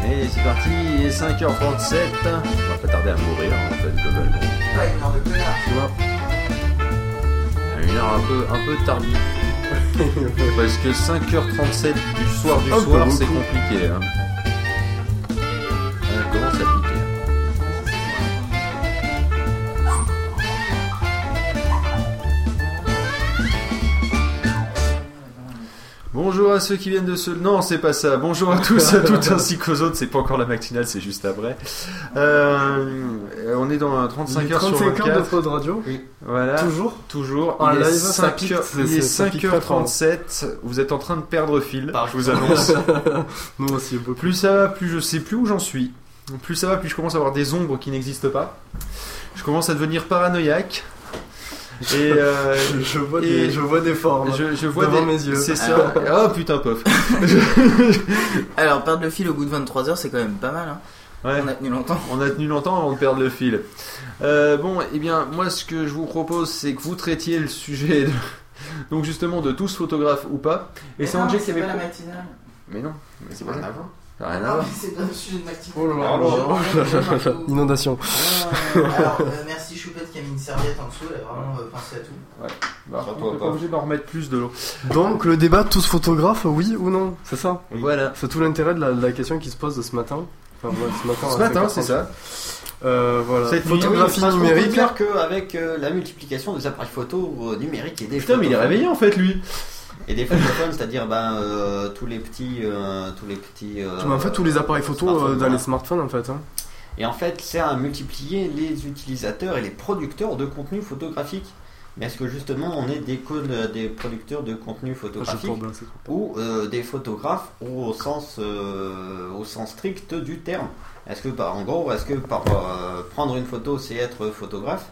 Et c'est parti, il est 5h37. On va pas tarder à mourir en fait globalement. Pas une heure de connard. Tu vois? Une heure un peu, un peu tardive. <laughs> Parce que 5h37 du soir du soir c'est compliqué. Hein. Bonjour à ceux qui viennent de se... Non, c'est pas ça. Bonjour à tous, à toutes, ainsi qu'aux autres. C'est pas encore la matinale, c'est juste après. Euh, on est dans un 35 heures sur 35 heures 24. de Pod Radio. Voilà. Toujours Toujours. En il est live, ça 5 pique, heures- c'est- il est c'est- ça pique pas trop. 5h37. Vous êtes en train de perdre fil, je vous annonce. <laughs> Nous aussi, beaucoup. Plus ça va, plus je sais plus où j'en suis. Plus ça va, plus je commence à avoir des ombres qui n'existent pas. Je commence à devenir paranoïaque. Et euh, <laughs> Je- vois et- des- je vois des formes Je, je vois devant des- mes yeux. C'est ça. Oh putain, pof. <laughs> Alors, perdre le fil au bout de 23 heures, c'est quand même pas mal. Hein. Ouais. On a tenu longtemps. On a tenu longtemps avant de perdre le fil. Euh, bon, eh bien, moi, ce que je vous propose, c'est que vous traitiez le sujet, de- <laughs> donc justement, de tous photographes ou pas. Et c'est mais qui avait. pas la pro- matinale. Mais non, mais c'est pas Rien ça. rien à Ah, voir. c'est pas le sujet de. Oh là là, Pardon, oh là là. je- je- Inondation. Euh, alors, euh, merci Choupette qui a mis une serviette en dessous, elle a vraiment euh, pensé à tout. Ouais. Bah, on n'est pas obligé d'en remettre plus de l'eau. Donc le débat tous photographes, oui ou non? C'est ça Voilà. C'est tout l'intérêt de la, de la question qui se pose de ce matin. Enfin, ouais, ce matin, Ce à matin, 5h30. c'est ça. Euh, voilà. Cette Photographie peut numérique. dire qu'avec euh, la multiplication des appareils photo euh, numériques et des Putain, mais il est réveillé en fait, lui. Et des photophones, c'est-à-dire ben, euh, tous les petits, euh, tous les petits. euh, Mais en fait, tous les appareils photo euh, dans les smartphones, en fait. hein. Et en fait, c'est à multiplier les utilisateurs et les producteurs de contenu photographique. Mais est-ce que justement on est des, co- des producteurs de contenu photographique c'est tout. ou euh, des photographes au sens, euh, au sens strict du terme? Est-ce que par, en gros, est-ce que par euh, prendre une photo c'est être photographe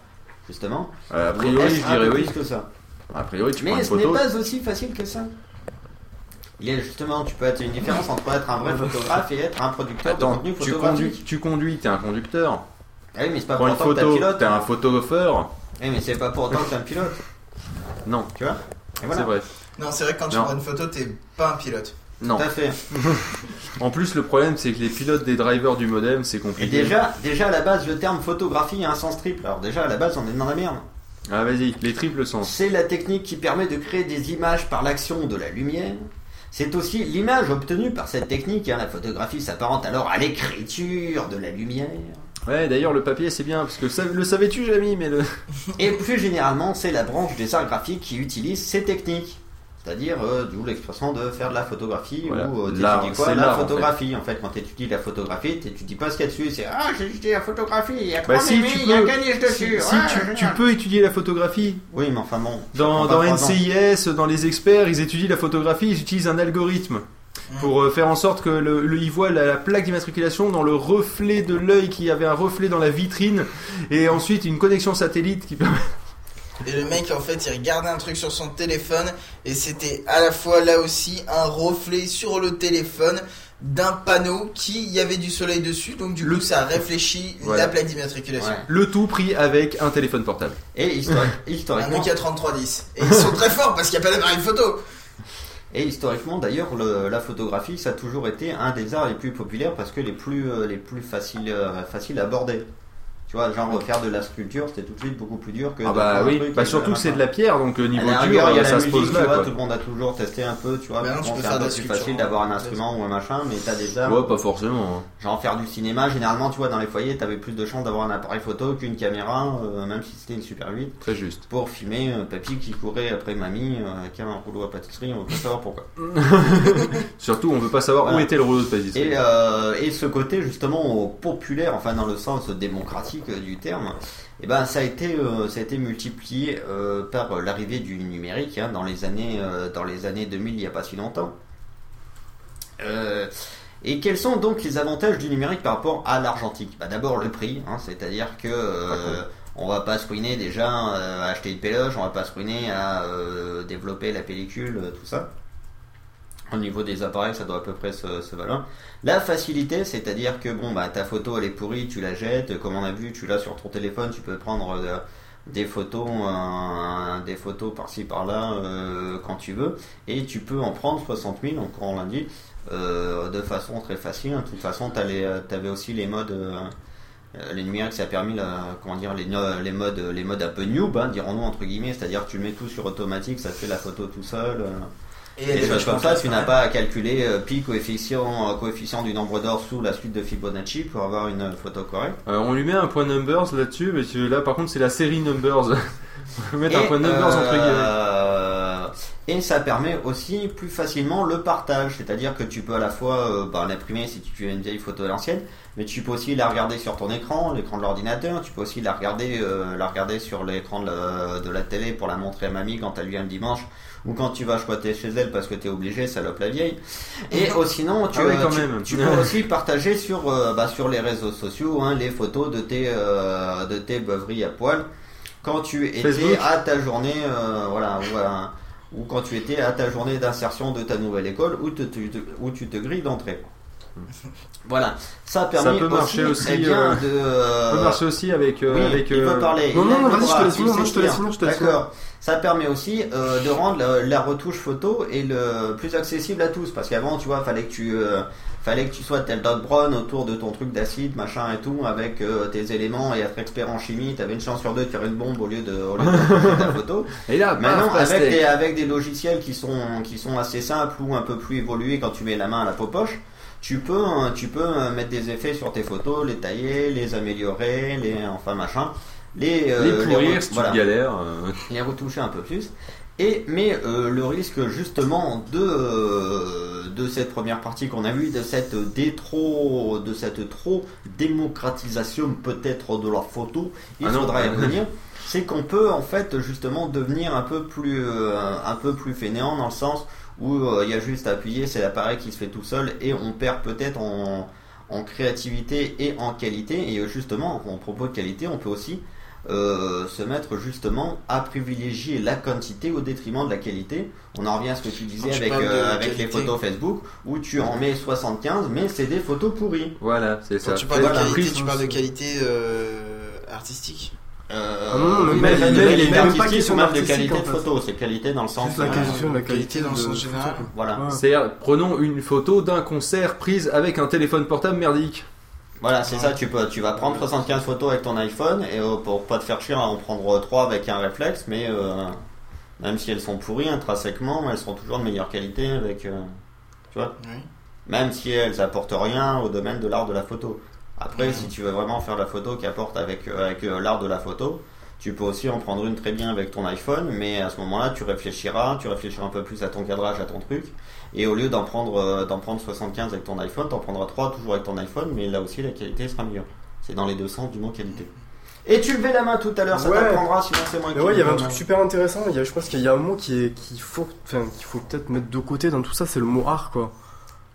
justement? Euh, a priori, je dirais oui. plus que ça? A priori, tu Mais prends une ce n'est photo. pas aussi facile que ça. Il y a justement, tu peux être une différence entre être un vrai photographe et être un producteur Attends, de contenu tu photographique. conduis, tu conduis, t'es un conducteur. Ah oui, mais c'est pas Prends pour une autant que t'as photo, pilote. t'es un photographeur. Eh, mais c'est pas pour autant que t'es un pilote. <laughs> Non. Tu vois? Et voilà. C'est vrai. Non, c'est vrai que quand tu Non. prends une photo, t'es pas un pilote. Non. Tout à fait. <laughs> En plus, le problème, c'est que les pilotes des drivers du modem, c'est Et compliqué. déjà, déjà à la base, le terme photographie a un sens triple. Alors déjà à la base, on est dans la merde. Ah, vas-y, les triples sens. C'est la technique qui permet de créer des images par l'action de la lumière. C'est aussi l'image obtenue par cette technique. hein. La photographie s'apparente alors à l'écriture de la lumière. Ouais, d'ailleurs, le papier, c'est bien, parce que ça- le savais-tu, Jamy, mais le. Et plus généralement, c'est la branche des arts graphiques qui utilise ces techniques. C'est-à-dire, euh, d'où l'expression de faire de la photographie Voilà. ou euh, t'étudies quoi La l'art, en photographie. En fait, quand tu étudies la photographie, t'étudies pas ce qu'il y a dessus. C'est ah, j'ai étudié la photographie, il y a Bah, trois si, il y a un caniche dessus. Si, Ouais, tu, peux étudier la photographie. Oui, mais enfin bon. Dans. NCIS, dans les experts, ils étudient la photographie, ils utilisent un algorithme pour euh, faire en sorte que le, le- voient la, la plaque d'immatriculation dans le reflet de l'œil qui avait un reflet dans la vitrine et ensuite une connexion satellite qui permet Et le mec, en fait, il regardait un truc sur son téléphone et c'était à la fois là aussi un reflet sur le téléphone d'un panneau qui y avait du soleil dessus. Donc du coup, ça réfléchit Voilà. la plaque d'immatriculation. le tout pris avec un téléphone portable. Et historique- <laughs> Un historiquement. Nokia 3310. Et ils sont très forts parce qu'il n'y a pas d'appareil photo. Et historiquement, d'ailleurs, le- la photographie, ça a toujours été un des arts les plus populaires parce que les plus, euh, les plus faciles, euh, faciles à aborder. Tu vois, genre faire de la sculpture, c'était tout de suite beaucoup plus dur que. Ah de bah oui, truc bah avec surtout un que c'est de la pierre, donc euh, niveau dur, rigueur, il y a ça la se musique, pose tu là, vois, quoi. Tout le monde a toujours testé un peu, tu vois. Bah non, tu bon, peux c'est un peu plus facile d'avoir un instrument ou un machin, mais t'as des arts. Ouais, pas forcément. hein. Genre faire du cinéma, généralement, tu vois, dans les foyers, t'avais plus de chances d'avoir un appareil photo qu'une caméra, euh, même si c'était une Super 8. Très juste. Pour filmer euh, papy qui courait après mamie, euh, qui avait un rouleau à pâtisserie, on veut pas savoir pourquoi. <laughs> Surtout, on veut pas savoir où était le rouleau de pâtisserie. Et, euh, et ce côté justement populaire, enfin dans le sens démocratique du terme, et ben ça a été euh, ça a été multiplié euh, par l'arrivée du numérique hein, dans les années euh, dans les années 2000 il n'y a pas si longtemps. Et quels sont donc les avantages du numérique par rapport à l'argentique? Bah, D'abord le prix, hein, c'est-à-dire que on va pas se ruiner déjà à acheter une péloge, on va pas se ruiner à développer la pellicule, tout ça. Au niveau des appareils, ça doit à peu près se, valoir. La facilité, c'est-à-dire que bon, bah, ta photo elle est pourrie, tu la jettes. Comme on a vu, tu l'as sur ton téléphone, tu peux prendre euh, des photos, des photos par-ci par-là euh, quand tu veux, et tu peux en prendre 60 000, donc on l'a dit, euh, de façon très facile. De toute façon, tu avais aussi les modes. les numériques, ça a permis la- comment dire, les, les, modes, les modes un peu noob, hein, dirons-nous entre guillemets, c'est-à-dire que tu mets tout sur automatique, ça fait la photo tout seul. Et il y a des choses comme ça, tu n'as pas à calculer euh, pi coefficient, euh, coefficient du nombre d'or sous la suite de Fibonacci pour avoir une photo correcte. Euh, on lui met un point numbers là-dessus, mais tu- là par contre c'est la série numbers. <laughs> on mettre un point numbers entre guillemets. euh, et ça permet aussi plus facilement le partage, c'est-à-dire que tu peux à la fois euh, bah, l'imprimer si tu as une vieille photo à l'ancienne, mais tu peux aussi la regarder sur ton écran, l'écran de l'ordinateur, tu peux aussi la regarder, euh, la regarder sur l'écran de de la télé pour la montrer à mamie quand elle vient le dimanche, ou quand tu vas squatter chez elle parce que tu es obligé, salope la vieille. Et oh, sinon, tu, Ah oui, euh, quand tu- même. tu peux <laughs> aussi partager sur, euh, bah, sur les réseaux sociaux hein, les photos de tes, euh, de tes beuveries à poil quand tu étais Facebook. à ta journée, euh, voilà, ou, quand tu étais à ta journée d'insertion de ta nouvelle école, où, te- tu te- où tu te grilles d'entrée. <laughs> Voilà, ça a permis peut marcher aussi, eh bien, euh, de. ça peut marcher aussi avec, euh, oui, avec, il euh, veut parler. Non, Il non, non, vas-y, je te laisse non, je te laisse finir, je te laisse D'accord. Ça permet aussi euh, de rendre la, la retouche photo et le plus accessible à tous, parce qu'avant, tu vois, fallait que tu euh, fallait que tu sois tel Doc Brown autour de ton truc d'acide, machin et tout, avec euh, tes éléments et être expert en chimie, t'avais une chance sur deux de faire une bombe au lieu de, au lieu de <laughs> ta photo. Et là, Maintenant, paf, avec des, avec des logiciels qui sont, qui sont assez simples ou un peu plus évolués quand tu mets la main à la peau poche, tu peux, hein, tu peux euh, mettre des effets sur tes photos, les tailler, les améliorer, les, enfin machin, les, euh, Les pourrir si tu galères. euh. les retoucher un peu plus. Et, mais euh, le risque justement de, euh, de cette première partie qu'on a vue, de cette détro, de cette trop démocratisation peut-être de la photo, il Ah faudra y <laughs> revenir. C'est qu'on peut en fait justement devenir un peu plus, euh, un peu plus fainéant dans le sens où euh, il y a juste à appuyer, c'est l'appareil qui se fait tout seul et on perd peut-être en, en créativité et en qualité. Et euh, justement, en propos de qualité, on peut aussi euh, se mettre justement à privilégier la quantité au détriment de la qualité. On en revient à ce que tu disais tu avec, euh, les photos Facebook où tu en mets 75 mais c'est des photos pourries. Voilà, c'est ça. Quand tu parles de Voilà. qualité, tu parles de qualité euh, artistique Euh, Ah non, même- mais même- de même- qualité même pas artistique question ou même de qualité de photo, c'est qualité dans le sens. Juste la euh, question de la qualité dans le sens général. Voilà. Ouais. C'est-à-dire, prenons une photo d'un concert prise avec un téléphone portable merdique. Voilà, c'est ça, tu, peux, tu vas prendre 75 photos avec ton iPhone et euh, pour pas te faire chier, en prendre 3 avec un réflexe, mais euh, même si elles sont pourries intrinsèquement, elles seront toujours de meilleure qualité avec. euh, tu vois Oui. Même si elles apportent rien au domaine de l'art de la photo. Après, si tu veux vraiment faire la photo qui apporte avec, euh, avec euh, l'art de la photo, tu peux aussi en prendre une très bien avec ton iPhone, mais à ce moment-là, tu réfléchiras, tu réfléchiras un peu plus à ton cadrage, à ton truc, et au lieu d'en prendre, euh, d'en prendre 75 avec ton iPhone, t'en prendras 3 toujours avec ton iPhone, mais là aussi la qualité sera meilleure. C'est dans les deux sens du mot qualité. Et tu levais la main tout à l'heure, ça Ouais. t'apprendra, sinon c'est moi Mais ouais, il y avait un truc super intéressant. Il y a, je pense qu'il y a un mot qui est qu'il faut, enfin, qu'il faut peut-être mettre de côté dans tout ça, c'est le mot art, quoi.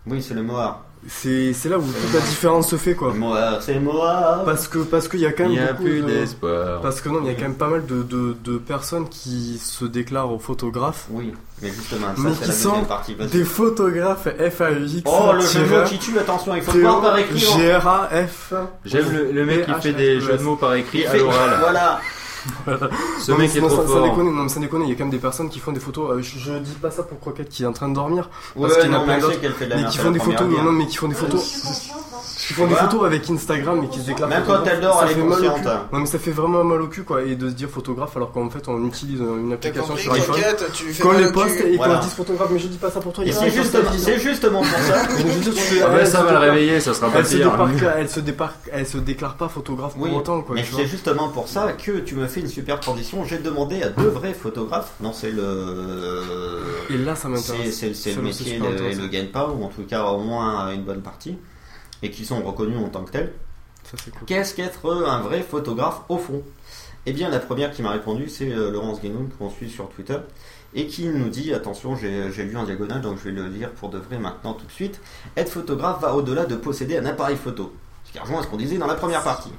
Oui, c'est le mot art. C'est c'est là où toute la différence se fait, quoi. Art, c'est art. Parce que parce qu'il y a quand même y a beaucoup plus de- d'espoir. Parce que non, il y a quand même pas mal de, de, de personnes qui se déclarent aux photographes. Oui, mais justement, ça mais c'est qui la sont partie. des photographes FAUX. Oh, le jeu de mots qui tue, attention, il faut le voir par écrit. hein. G-R-A-F. J'aime le, le mec qui fait des jeux de mots par écrit à l'oral. <laughs> Voilà. Ce Non, mais mec est sinon, trop ça, déconne, non, mais ça déconne, il y a quand même des personnes qui font des photos. euh, je, je dis pas ça pour Croquette qui est en train de dormir. Parce qu'il y en a non, plein mais d'autres. qui font des première photos, bien. non, mais qui font des photos. Qui font des Quoi photos avec Instagram et qui se déclarent Même quand elle dort, ça elle est fait mal au consciente. cul. Non, mais ça fait vraiment mal au cul, quoi. Et de se dire photographe alors qu'en fait on utilise une application sur iPhone. Mal les poste et qu'on dise photographe, mais je dis pas ça pour toi. C'est justement, poste c'est justement pour ça. <laughs> Ça va le réveiller, ça sera pas pire. elle se déclare pas photographe pour autant, quoi. mais c'est justement pour ça que tu me fais une super transition. J'ai demandé à deux vrais photographes. Non, c'est le. Et là, ça m'intéresse. c'est- c'est le métier et le, gagne-pas, ou en tout cas au moins une bonne partie, et qui sont reconnus en tant que tels. C'est cool. Qu'est-ce qu'être un vrai photographe au fond? Eh bien, la première qui m'a répondu, c'est euh, Laurence Guénoun, qu'on suit sur Twitter, et qui nous dit attention, j'ai j'ai lu en diagonale, donc je vais le lire pour de vrai maintenant tout de suite. Être photographe va au-delà de posséder un appareil photo. Ce qui rejoint à ce qu'on disait dans la première partie.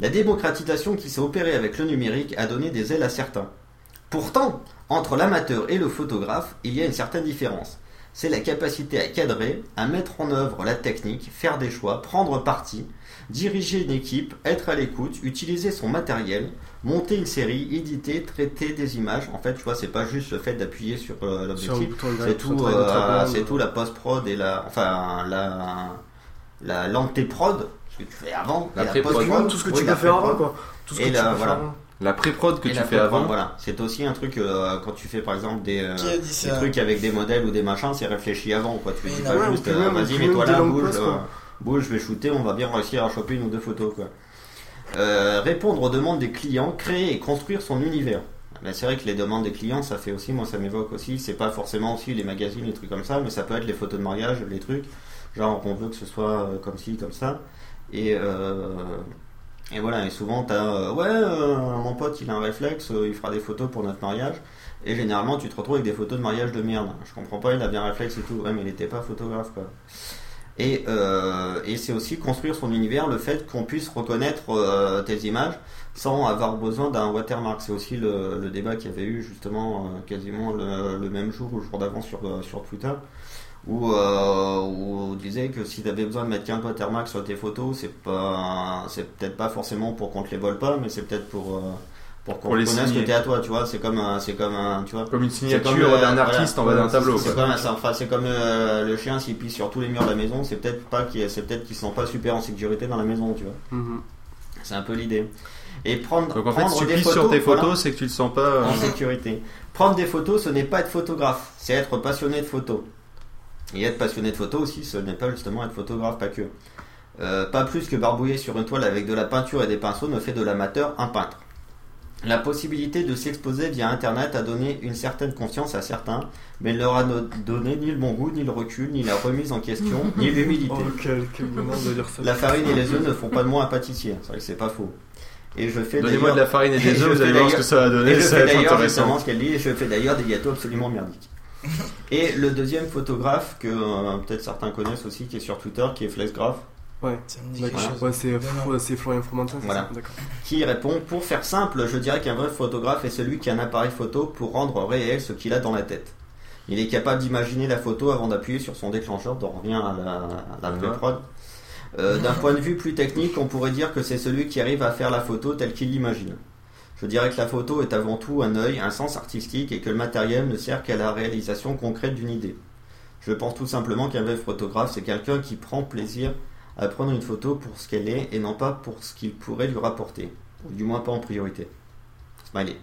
La démocratisation qui s'est opérée avec le numérique a donné des ailes à certains. Pourtant, entre l'amateur et le photographe, il y a une certaine différence. c'est la capacité à cadrer, à mettre en œuvre la technique, faire des choix, prendre parti, diriger une équipe, être à l'écoute, utiliser son matériel, monter une série, éditer, traiter des images. En fait, tu vois, c'est pas juste le fait d'appuyer sur euh, l'objectif, c'est tout, euh, c'est tout la post-prod et la, enfin, la, la l'anté-prod, que tu fais avant, La pré-prod. Tout ce que tu peux faire avant, quoi. Tout ce que tu la, peux faire voilà. avant. La pré-prod que Et tu fais avant. Voilà, c'est aussi un truc euh, quand tu fais par exemple des, euh, des trucs avec des modèles ou des machins, c'est réfléchi avant quoi. Tu dis pas ouais, juste euh, vas-y mets-toi là, bouge, euh, bouge, je vais shooter, on va bien réussir à choper une ou deux photos quoi. Euh, répondre aux demandes des clients, créer et construire son univers. Ben, c'est vrai que les demandes des clients, ça fait aussi, moi ça m'évoque aussi, c'est pas forcément aussi les magazines, les trucs comme ça, mais ça peut être les photos de mariage, les trucs, genre on veut que ce soit comme ci, comme ça. Et, euh, et voilà, et souvent t'as, euh, ouais, euh, mon pote il a un réflexe, il fera des photos pour notre mariage. Et généralement tu te retrouves avec des photos de mariage de merde. Je comprends pas, il a bien réflexe et tout, ouais, mais il était pas photographe quoi. Et, et c'est aussi construire son univers, le fait qu'on puisse reconnaître tes images sans avoir besoin d'un watermark. C'est aussi le, le débat qu'il y avait eu justement quasiment le, même jour ou le jour d'avant sur, sur Twitter, où, euh, où on disait que si tu avais besoin de mettre 15 watermarks sur tes photos, c'est pas, c'est peut-être pas forcément pour qu'on te les vole pas, mais c'est peut-être pour euh, pour qu'on reconnaisse que t'es à toi, tu vois. C'est comme un, c'est comme un, tu vois. Comme une signature euh, d'un artiste en bas d'un tableau, C'est comme, enfin, c'est comme euh, le chien s'il pisse sur tous les murs de la maison, c'est peut-être pas qu'il, c'est peut-être qu'il se sent pas super en sécurité dans la maison, tu vois. Mhm. C'est un peu l'idée. Et prendre, Donc en fait, prendre si tu pisses photos, sur tes voilà, photos, c'est que tu le sens pas. en sécurité. Prendre des photos, ce n'est pas être photographe, c'est être passionné de photos. Et être passionné de photos aussi, ce n'est pas justement être photographe, pas que. Euh, pas plus que barbouiller sur une toile avec de la peinture et des pinceaux ne fait de l'amateur un peintre. La possibilité de s'exposer via Internet a donné une certaine confiance à certains, mais ne leur a donné ni le bon goût, ni le recul, ni la remise en question, ni <laughs> l'humilité. Oh, quel, quel de. La farine et les œufs ne font pas de moi un pâtissier, c'est vrai que c'est pas faux. Et je fais Donnez-moi de la farine et des <laughs> œufs, vous allez voir ce que ça va donner, et je ça fais va être d'ailleurs intéressant. ce qu'elle dit, et je fais d'ailleurs des gâteaux absolument merdiques. <laughs> Et le deuxième photographe que euh, peut-être certains connaissent aussi, qui est sur Twitter, qui est Flexgraph. Ouais, c'est Florian Fromentin, c'est Voilà. Qui répond Pour faire simple, je dirais qu'un vrai photographe est celui qui a un appareil photo pour rendre réel ce qu'il a dans la tête. Il est capable d'imaginer la photo avant d'appuyer sur son déclencheur, on revient à la, à la pré-prod. Euh, D'un point de vue plus technique, on pourrait dire que c'est celui qui arrive à faire la photo telle qu'il l'imagine. Je dirais que la photo est avant tout un œil, un sens artistique et que le matériel ne sert qu'à la réalisation concrète d'une idée. Je pense tout simplement qu'un vrai photographe, c'est quelqu'un qui prend plaisir à prendre une photo pour ce qu'elle est et non pas pour ce qu'il pourrait lui rapporter. Ou du moins pas en priorité. Smiley.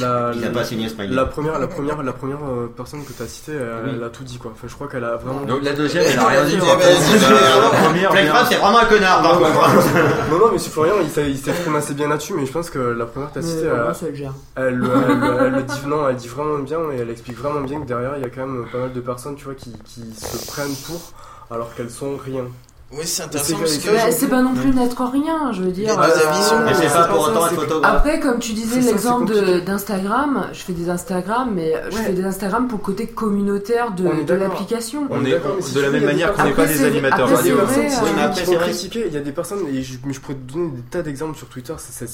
La, Il n'a pas signé Smiley. La première, la première, la première euh, personne que tu as citée, elle, Oui. elle a tout dit quoi. Enfin, je crois qu'elle a vraiment. Donc, la deuxième, elle a rien dit. La Flexgraph, c'est vraiment un connard, par Non, contre. Non, non, mais c'est Florian, il exprimé assez bien là-dessus, mais je pense que la première que tu as citée, vraiment, elle, elle, elle, elle- elle le dit, non, elle dit vraiment bien et elle explique vraiment bien que derrière, il y a quand même pas mal de personnes, tu vois, qui, qui se prennent pour alors qu'elles sont rien. Oui, c'est intéressant c'est- parce c'est- que- Bah, c'est pas non plus n'être rien, je veux dire. Deux avis euh, le- Mais c'est pas pour autant être photographe. Après, comme tu disais l'exemple d'Instagram, je fais des Instagram, mais je Ouais. fais des Instagram pour le côté communautaire de, l'application. On est de la même manière qu'on n'est pas des animateurs radio. c'est Il y a vrai, des personnes euh, il y a des personnes, et je, pourrais te donner des tas d'exemples sur Twitter, ça,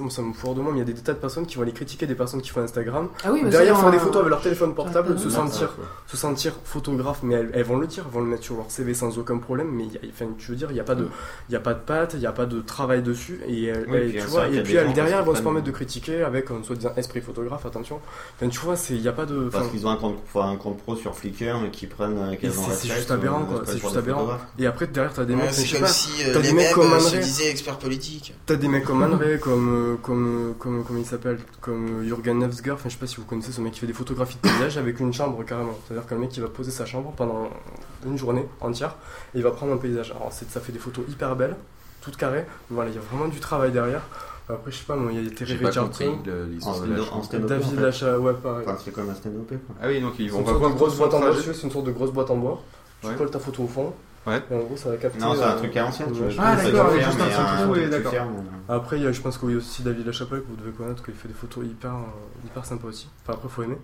moi, ça me foire de moi, mais il y a des tas de personnes qui vont aller critiquer des personnes qui font Instagram, Ah oui, mais derrière faire des euh, photos avec leur téléphone portable, se sentir, se sentir photographe, mais elles, elles vont le dire, elles vont le mettre sur leur CV sans aucun problème, mais il y a- enfin, tu veux dire, il n'y a pas de, il y a pas de patte, il n'y a pas de travail dessus, et, Oui, puis tu vois, et puis derrière, qui elles vont se permettre de critiquer avec un soi-disant esprit photographe, attention. Enfin, tu vois, c'est, il n'y a pas de, Parce qu'ils ont un compte, enfin, un compte pro sur Flickr et qui prennent euh, c'est, juste aberrant, euh, quoi, c'est juste aberrant. Et après, derrière, t'as des Ouais, mecs, je c'est sais comme pas, si euh, t'as les des mecs comme euh, se André. disaient experts politiques. T'as des mecs comme André, comme, euh, comme, euh, comme, comme il s'appelle, comme euh, Jürgen Nevsger, enfin je sais pas si vous connaissez ce mec qui fait des photographies de paysage avec une chambre carrément. C'est-à-dire que le mec il va poser sa chambre pendant une journée entière et il va prendre un paysage. Alors c'est- ça fait des photos hyper belles, toutes carrées, voilà, il y a vraiment du travail derrière. Après je sais pas, moi il y a Terry Richardson, l'histoire de stand- la David fait. Lacha, ouais pareil. Enfin, c'est comme un stand-up, quoi. Ah oui, donc ils vont une pas sorte voir de grosse boîte en bois, trajet. c'est une sorte de grosse boîte en bois. Tu colles ta photo au fond. Ouais. Et en gros ça va capter. Non, c'est un euh, truc à l'ancienne, tu vois. Ah, d'accord, juste un truc fou, oui, d'accord. euh. Après, il y a- je pense qu'il y a aussi David Lachapelle que vous devez connaître, qu'il fait des photos hyper, euh, hyper sympas aussi. Enfin, après, faut aimer.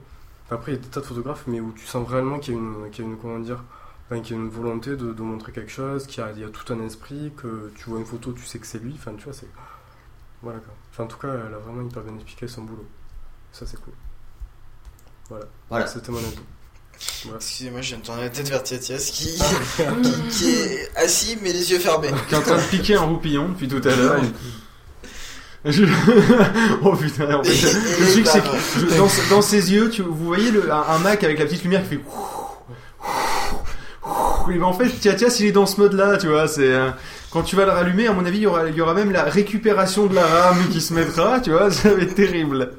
Après, il y a des tas de photographes, mais où tu sens réellement qu'il y a une, qu'il y a une comment dire, enfin, qu'il y a une volonté de, de montrer quelque chose, qu'il y a, il y a tout un esprit, que tu vois une photo, tu sais que c'est lui. Enfin, tu vois, c'est. Voilà quoi. Enfin, en tout cas, elle a vraiment hyper bien expliqué son boulot. Ça, c'est cool. Voilà. Voilà. C'était mon avis. Excusez-moi, je viens de tourner la tête vers Tiatias qui, qui, qui est assis mais les yeux fermés. Qui est en train de piquer un roupillon depuis tout à l'heure. Je- <laughs> oh putain, en fait, le et truc c'est bah, que je- dans, dans ses yeux, tu, vous voyez le, un, un Mac avec la petite lumière qui fait. Ben en fait, Tiatias il est dans ce mode là, tu vois. C'est euh, quand tu vas le rallumer, à mon avis, il y aura, il y aura même la récupération de la RAM qui se mettra, tu vois. <laughs> Ça va être terrible.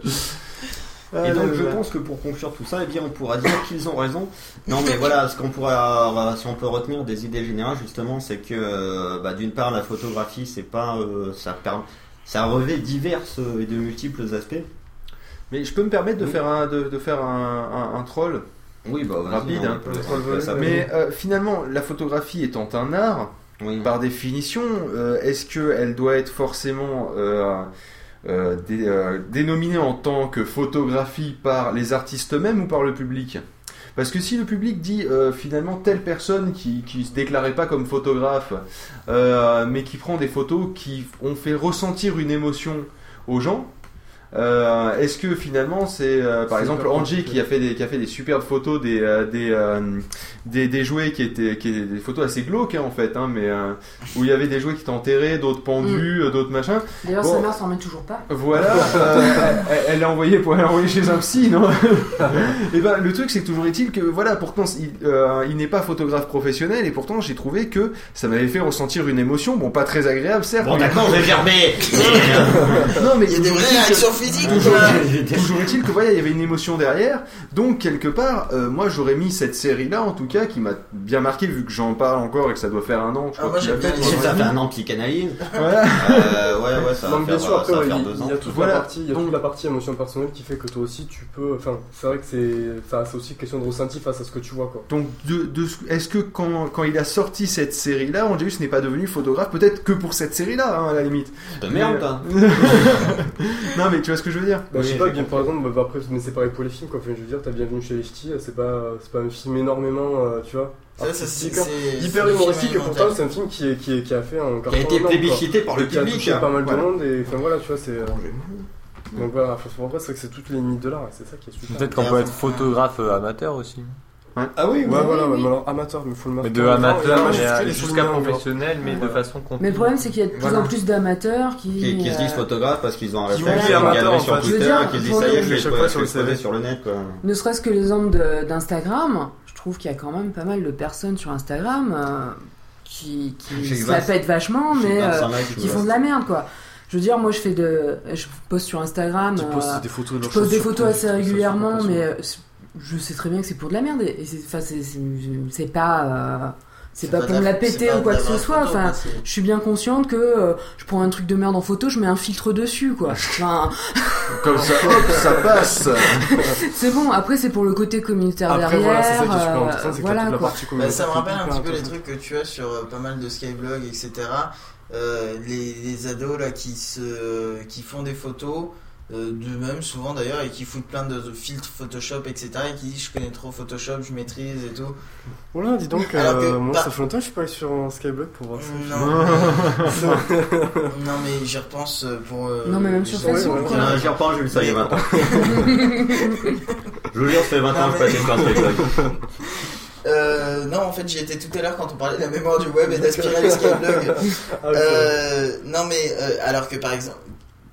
Et donc là je pense que pour conclure tout ça, eh bien on pourra dire qu'ils ont raison. Non mais voilà, ce qu'on pourra, si on peut retenir des idées générales justement, c'est que euh, bah, d'une part la photographie, c'est pas, euh, ça permet, ça revêt divers euh, et de multiples aspects. Mais je peux me permettre de faire un, de, de faire un, un- un troll Oui, bah rapide. hein. Mais euh, finalement, la photographie étant un art, par définition, euh, est-ce qu'elle doit être forcément euh, euh, dé- euh, dénominée en tant que photographie par les artistes eux-mêmes ou par le public? Parce que si le public dit euh, finalement telle personne qui, qui se déclarait pas comme photographe, euh, mais qui prend des photos qui ont fait ressentir une émotion aux gens, euh, est-ce que finalement c'est euh, par exemple Angie qui a fait des qui a fait des superbes photos des euh, des, euh, des des jouets qui étaient qui étaient des photos assez glauques hein, en fait hein, mais euh, où il y avait des jouets qui étaient enterrés d'autres pendus euh, d'autres machins D'ailleurs, Bon, sa mère s'en remet toujours pas. voilà, <laughs> euh, elle, l'a envoyé pour elle l'a envoyé chez un psy, non <laughs> Et ben le truc c'est que toujours est-il que voilà, pourtant il, euh, il n'est pas photographe professionnel et pourtant j'ai trouvé que ça m'avait fait ressentir une émotion, bon pas très agréable certes. Bon mais- d'accord, j'ai gerbé. <laughs> non mais Il y a des vraies réactions Toujours, est-il que voilà, il y avait une émotion derrière. Donc quelque part, euh, moi j'aurais mis cette série là en tout cas qui m'a bien marqué vu que j'en parle encore et que ça doit faire un an. Je Ah, moi, qu'il bien fait, Ça fait un an de psychanalyse. Voilà. Euh, ouais ouais, ça va Non, mais bien faire, sûr, après, ça va ouais, faire il, deux il ans. y a toute Voilà. la partie, il y a toute la partie émotion personnelle qui fait que toi aussi tu peux. Enfin, c'est vrai que c'est, enfin, c'est aussi une question de ressenti face à ce que tu vois, quoi. Donc, de, de ce- est-ce que quand, quand il a sorti cette série-là, Angelus n'est pas devenu photographe Peut-être que pour cette série-là, hein, à la limite. De Mais, merde, euh, <laughs> non, mais tu vois ce que je veux dire Bah, je sais pas, bien par exemple, bah, après, mais c'est pareil pour les films, quoi. Enfin, je veux dire, t'as bienvenu chez les ch'tis, c'est pas, c'est pas un film énormément, euh, tu vois. Ça, ça, artistique, c'est- hein. hyper humoristique, et pourtant c'est un film qui, est- qui, est- qui a fait un carton Qui a été plébiscité par le Et qui a public, touché hein. pas mal de monde, et enfin voilà, tu vois, c'est. euh, Donc voilà, c'est vrai que c'est toutes les limites de l'art, c'est ça qui est super. Peut-être qu'on peut être photographe euh, amateur aussi. Ah oui, Ouais, voilà, ouais, mais alors amateur, mais faut le Mais marquer de amateur jusqu'à professionnel, mais de Voilà. façon continue. Mais le problème, c'est qu'il y a de plus Voilà. en plus d'amateurs qui. Qui, qui se disent euh, photographes parce qu'ils ont un réflexe, une galerie sur. Twitter, qui se disent ça y est, les- je vais chaque fois sur le exposer CV. sur le net quoi. Ne serait-ce que l'exemple de- d'Instagram, je trouve qu'il y a quand même pas mal de personnes sur Instagram euh, qui, qui la pètent vachement, mais 25 euh, qui font de la merde, quoi. Je veux dire, moi, je fais de, je poste sur Instagram, Tu postes euh, des photos de je poste des photos assez ça, régulièrement, mais euh, je sais très bien que c'est pour de la merde et c'est, enfin, c'est, c'est, c'est pas, euh, c'est pas pas pour me la- péter ou quoi que ce soit. photo, Enfin, je suis bien consciente que euh, je prends un truc de merde en photo, je mets un filtre dessus, quoi. <laughs> Enfin, Comme ça, hop, ça passe <laughs> c'est bon. Après, c'est pour le côté communautaire Après, derrière. voilà, c'est ça qui est super euh, intéressant, c'est voilà, la partie Bah, communautaire ça me rappelle un petit peu les trucs que tu as sur pas mal de Skyblog, etc. Euh, les, les ados là qui se qui font des photos euh, d'eux-mêmes souvent d'ailleurs et qui foutent plein de, filtres Photoshop etc et qui disent je connais trop Photoshop je maîtrise et tout Voilà, dis donc, Alors que euh, moi ça fait longtemps que je suis pas allé sur un Skyblock pour voir ça. non mais, non mais j'y repense euh, pour euh, Non, mais même sur Facebook, Ouais, J'y repense, j'ai vu ça il y a Mais- 20 ans. Je vous jure, ça fait 20 ans que je Non, passe sur un Skyblog. <laughs> Euh, non, en fait, j'y étais tout à l'heure quand on parlait de la mémoire du web et d'aspirer les Skyblog. Ah, euh, non, mais euh, alors que par exemple,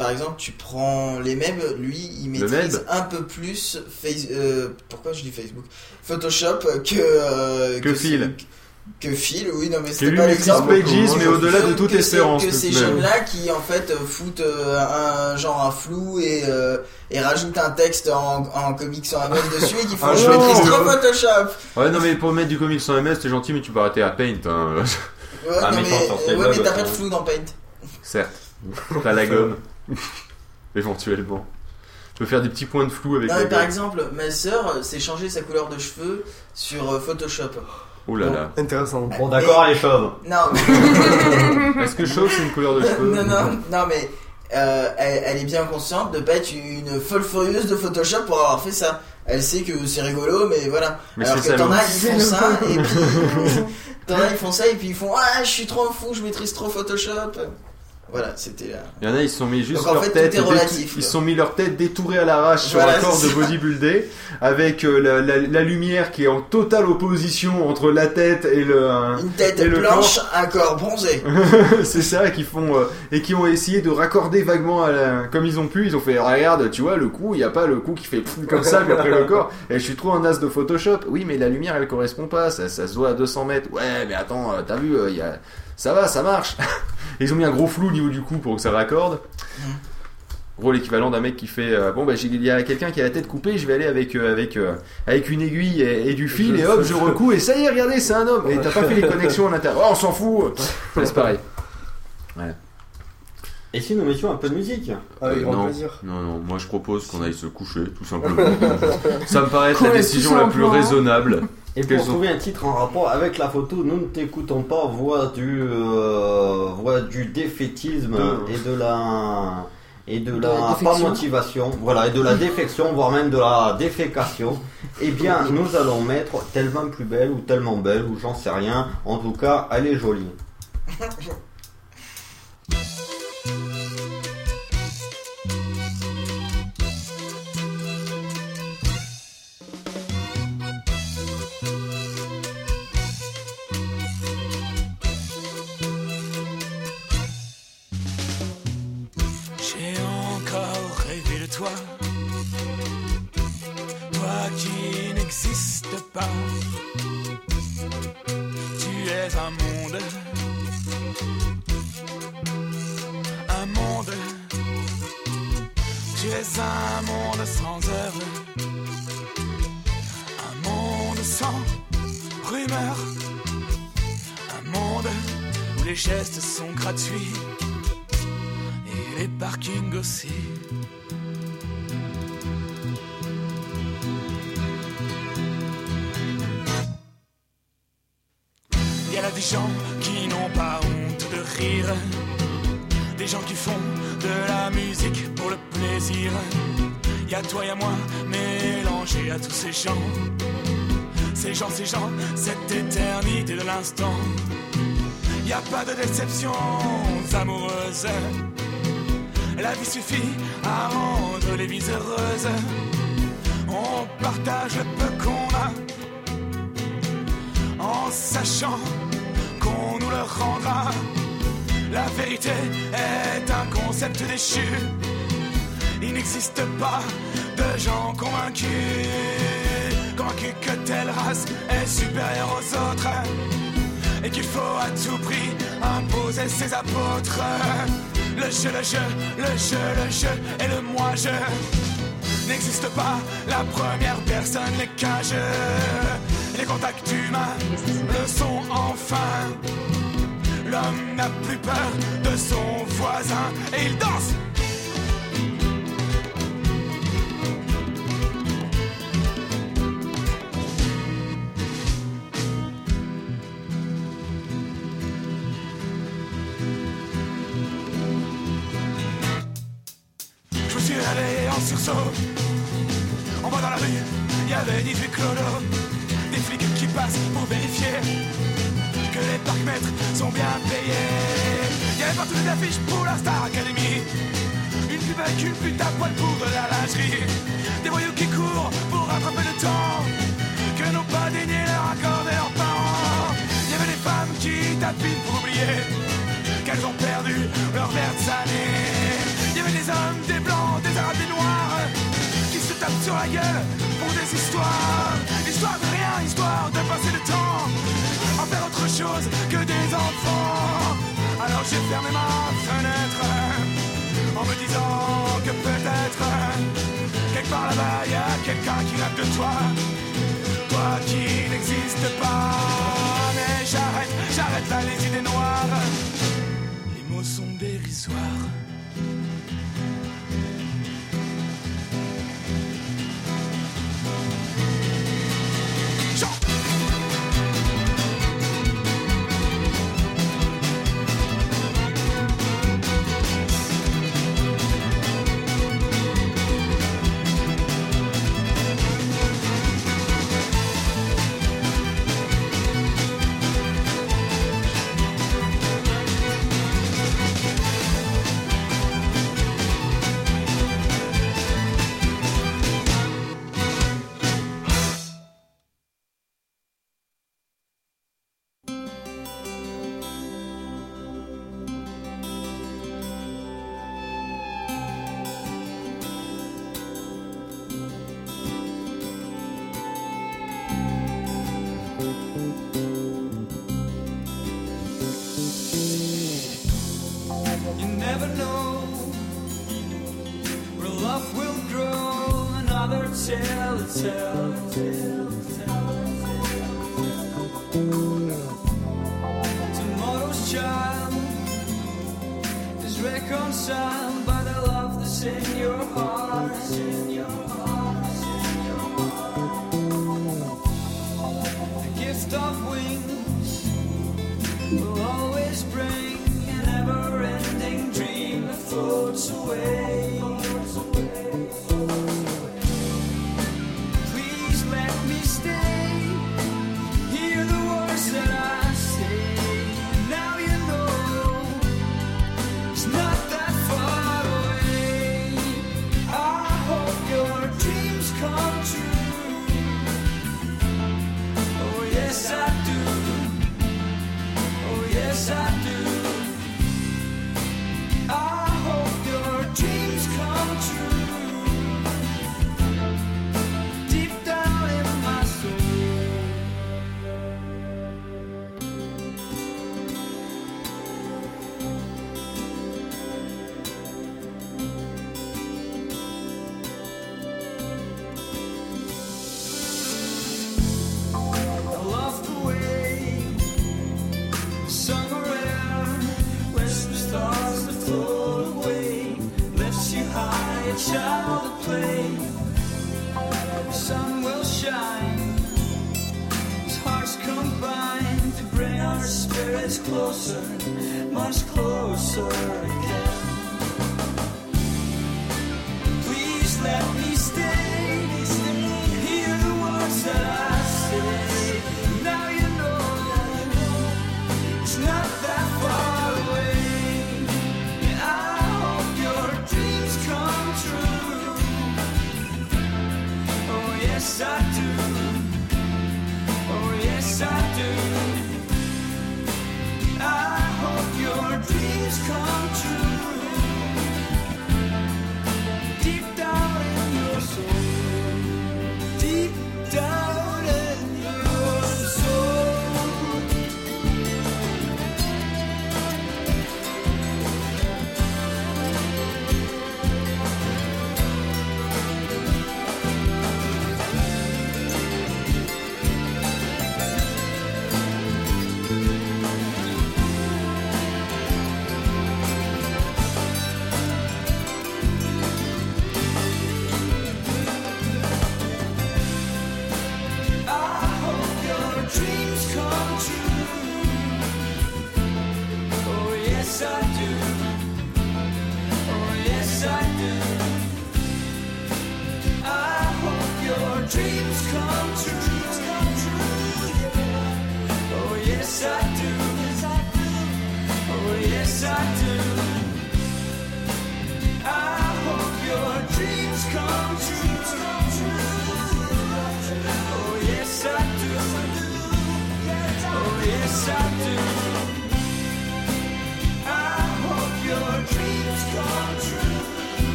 par exemple, tu prends les MEB, lui, il maîtrise un peu plus face, euh, pourquoi je dis Facebook, Photoshop que euh, Que Phil. Que Phil, oui, non, mais c'était pas l'exemple. Pages, mais au-delà de Que- toute espérance. Que ces jeunes-là qui en fait foutent euh, un genre un flou et, euh, et rajoutent un texte en, en comics sur un MS <laughs> dessus et qui font Ah je maîtrise trop Photoshop. Ouais, non, mais pour mettre du comics sans MS, t'es gentil, mais tu peux arrêter à Paint. Hein. Ouais, Ah, non, mais ouais, mais t'as pas de flou dans Paint. Certes. T'as la <laughs> gomme. <laughs> Éventuellement. Tu peux faire des petits points de flou avec Non, la mais par exemple, ma sœur s'est changé sa couleur de cheveux sur euh, Photoshop. Oh là là. Intéressant. Bon, d'accord, les chauves. Non, <laughs> Est-ce que chauve, c'est une couleur de cheveux? Non, non, non, mais euh, elle, elle est bien consciente de pas être une folle furieuse de Photoshop pour avoir fait ça. Elle sait que c'est rigolo, mais voilà. Mais Alors que t'en as, ils font ça, et puis. <laughs> t'en as, ils font ça, et puis ils font Ah, je suis trop fou, je maîtrise trop Photoshop. Voilà, c'était là. Il y en a, ils se sont mis juste Donc, en leur fait, tête, relatif, ils se sont mis leur tête détourée à l'arrache sur un corps de bodybuildé, avec euh, la, la- la lumière qui est en totale opposition entre la tête et le Une tête et le blanche, corps. un corps bronzé. <laughs> c'est ça qui font euh, et qui ont essayé de raccorder vaguement à la- comme ils ont pu. Ils ont fait regarde, tu vois le cou, il y a pas le cou qui fait comme ça puis après le corps. Et je suis trop un as de Photoshop. Oui, mais la lumière elle correspond pas. Ça, ça se voit à 200 mètres. Ouais, mais attends, euh, t'as vu, euh, il y a... ça va, ça marche. <laughs> Ils ont mis un gros flou au niveau du cou pour que ça raccorde. Gros l'équivalent d'un mec qui fait euh, bon bah il y a quelqu'un qui a la tête coupée, je vais aller avec euh, avec euh, avec une aiguille et, et du fil et hop je recoue et ça y est regardez c'est un homme et t'as pas fait les connexions à l'intérieur. Oh on s'en fout. Ouais, c'est pareil. Ouais. Et si nous mettions un peu de musique? Euh, non, non, non, moi je propose qu'on aille se coucher, tout simplement. <laughs> Ça me paraît être la décision la plus raisonnable. Et pour trouver un titre en rapport avec la photo, nous ne t'écoutons pas voix du, euh, voix du défaitisme De- et de la et de De la la pas motivation, voilà, et de la <laughs> défection, voire même de la défécation. Eh bien, <laughs> nous allons mettre tellement plus belle ou tellement belle ou j'en sais rien. En tout cas, elle est jolie. <laughs> Tu es un monde, un monde. Tu es un monde sans heure, un monde sans rumeur, un monde où les gestes sont gratuits. Et les parkings aussi. Y a toi et moi mélangés à tous ces gens, ces gens, ces gens, cette éternité de l'instant. N'y a pas de déceptions amoureuses. La vie suffit à rendre les vies heureuses. On partage le peu qu'on a en sachant qu'on nous le rendra. La vérité est un concept déchu. Il n'existe pas de gens convaincus, convaincus que telle race est supérieure aux autres et qu'il faut à tout prix imposer ses apôtres. Le jeu, le jeu, le jeu, le jeu et le moi-je n'existe pas. La première personne qu'un jeu. Les contacts humains le sont enfin. L'homme n'a plus peur de son voisin et il danse. Il y avait 18 clodos. Des flics qui passent pour vérifier que les parcs-mètres sont bien payés. Il y avait partout des affiches pour la Star Academy. Une pub avec une pute à poil pour de la lingerie. Des voyous qui courent pour rattraper le temps que n'ont pas daigné leur accorder leurs parents. Il y avait des femmes qui tapinent pour oublier qu'elles ont perdu leurs vertes années. Il y avait des hommes, des blancs, des arabes, des noirs qui se tapent sur la gueule des histoires. Histoire de rien, histoire de passer le temps en faire autre chose que des enfants. Alors j'ai fermé ma fenêtre en me disant que peut-être quelque part là-bas y a quelqu'un qui rêve de toi. Toi qui n'existe pas. Mais j'arrête, j'arrête là les idées noires. Les mots sont dérisoires.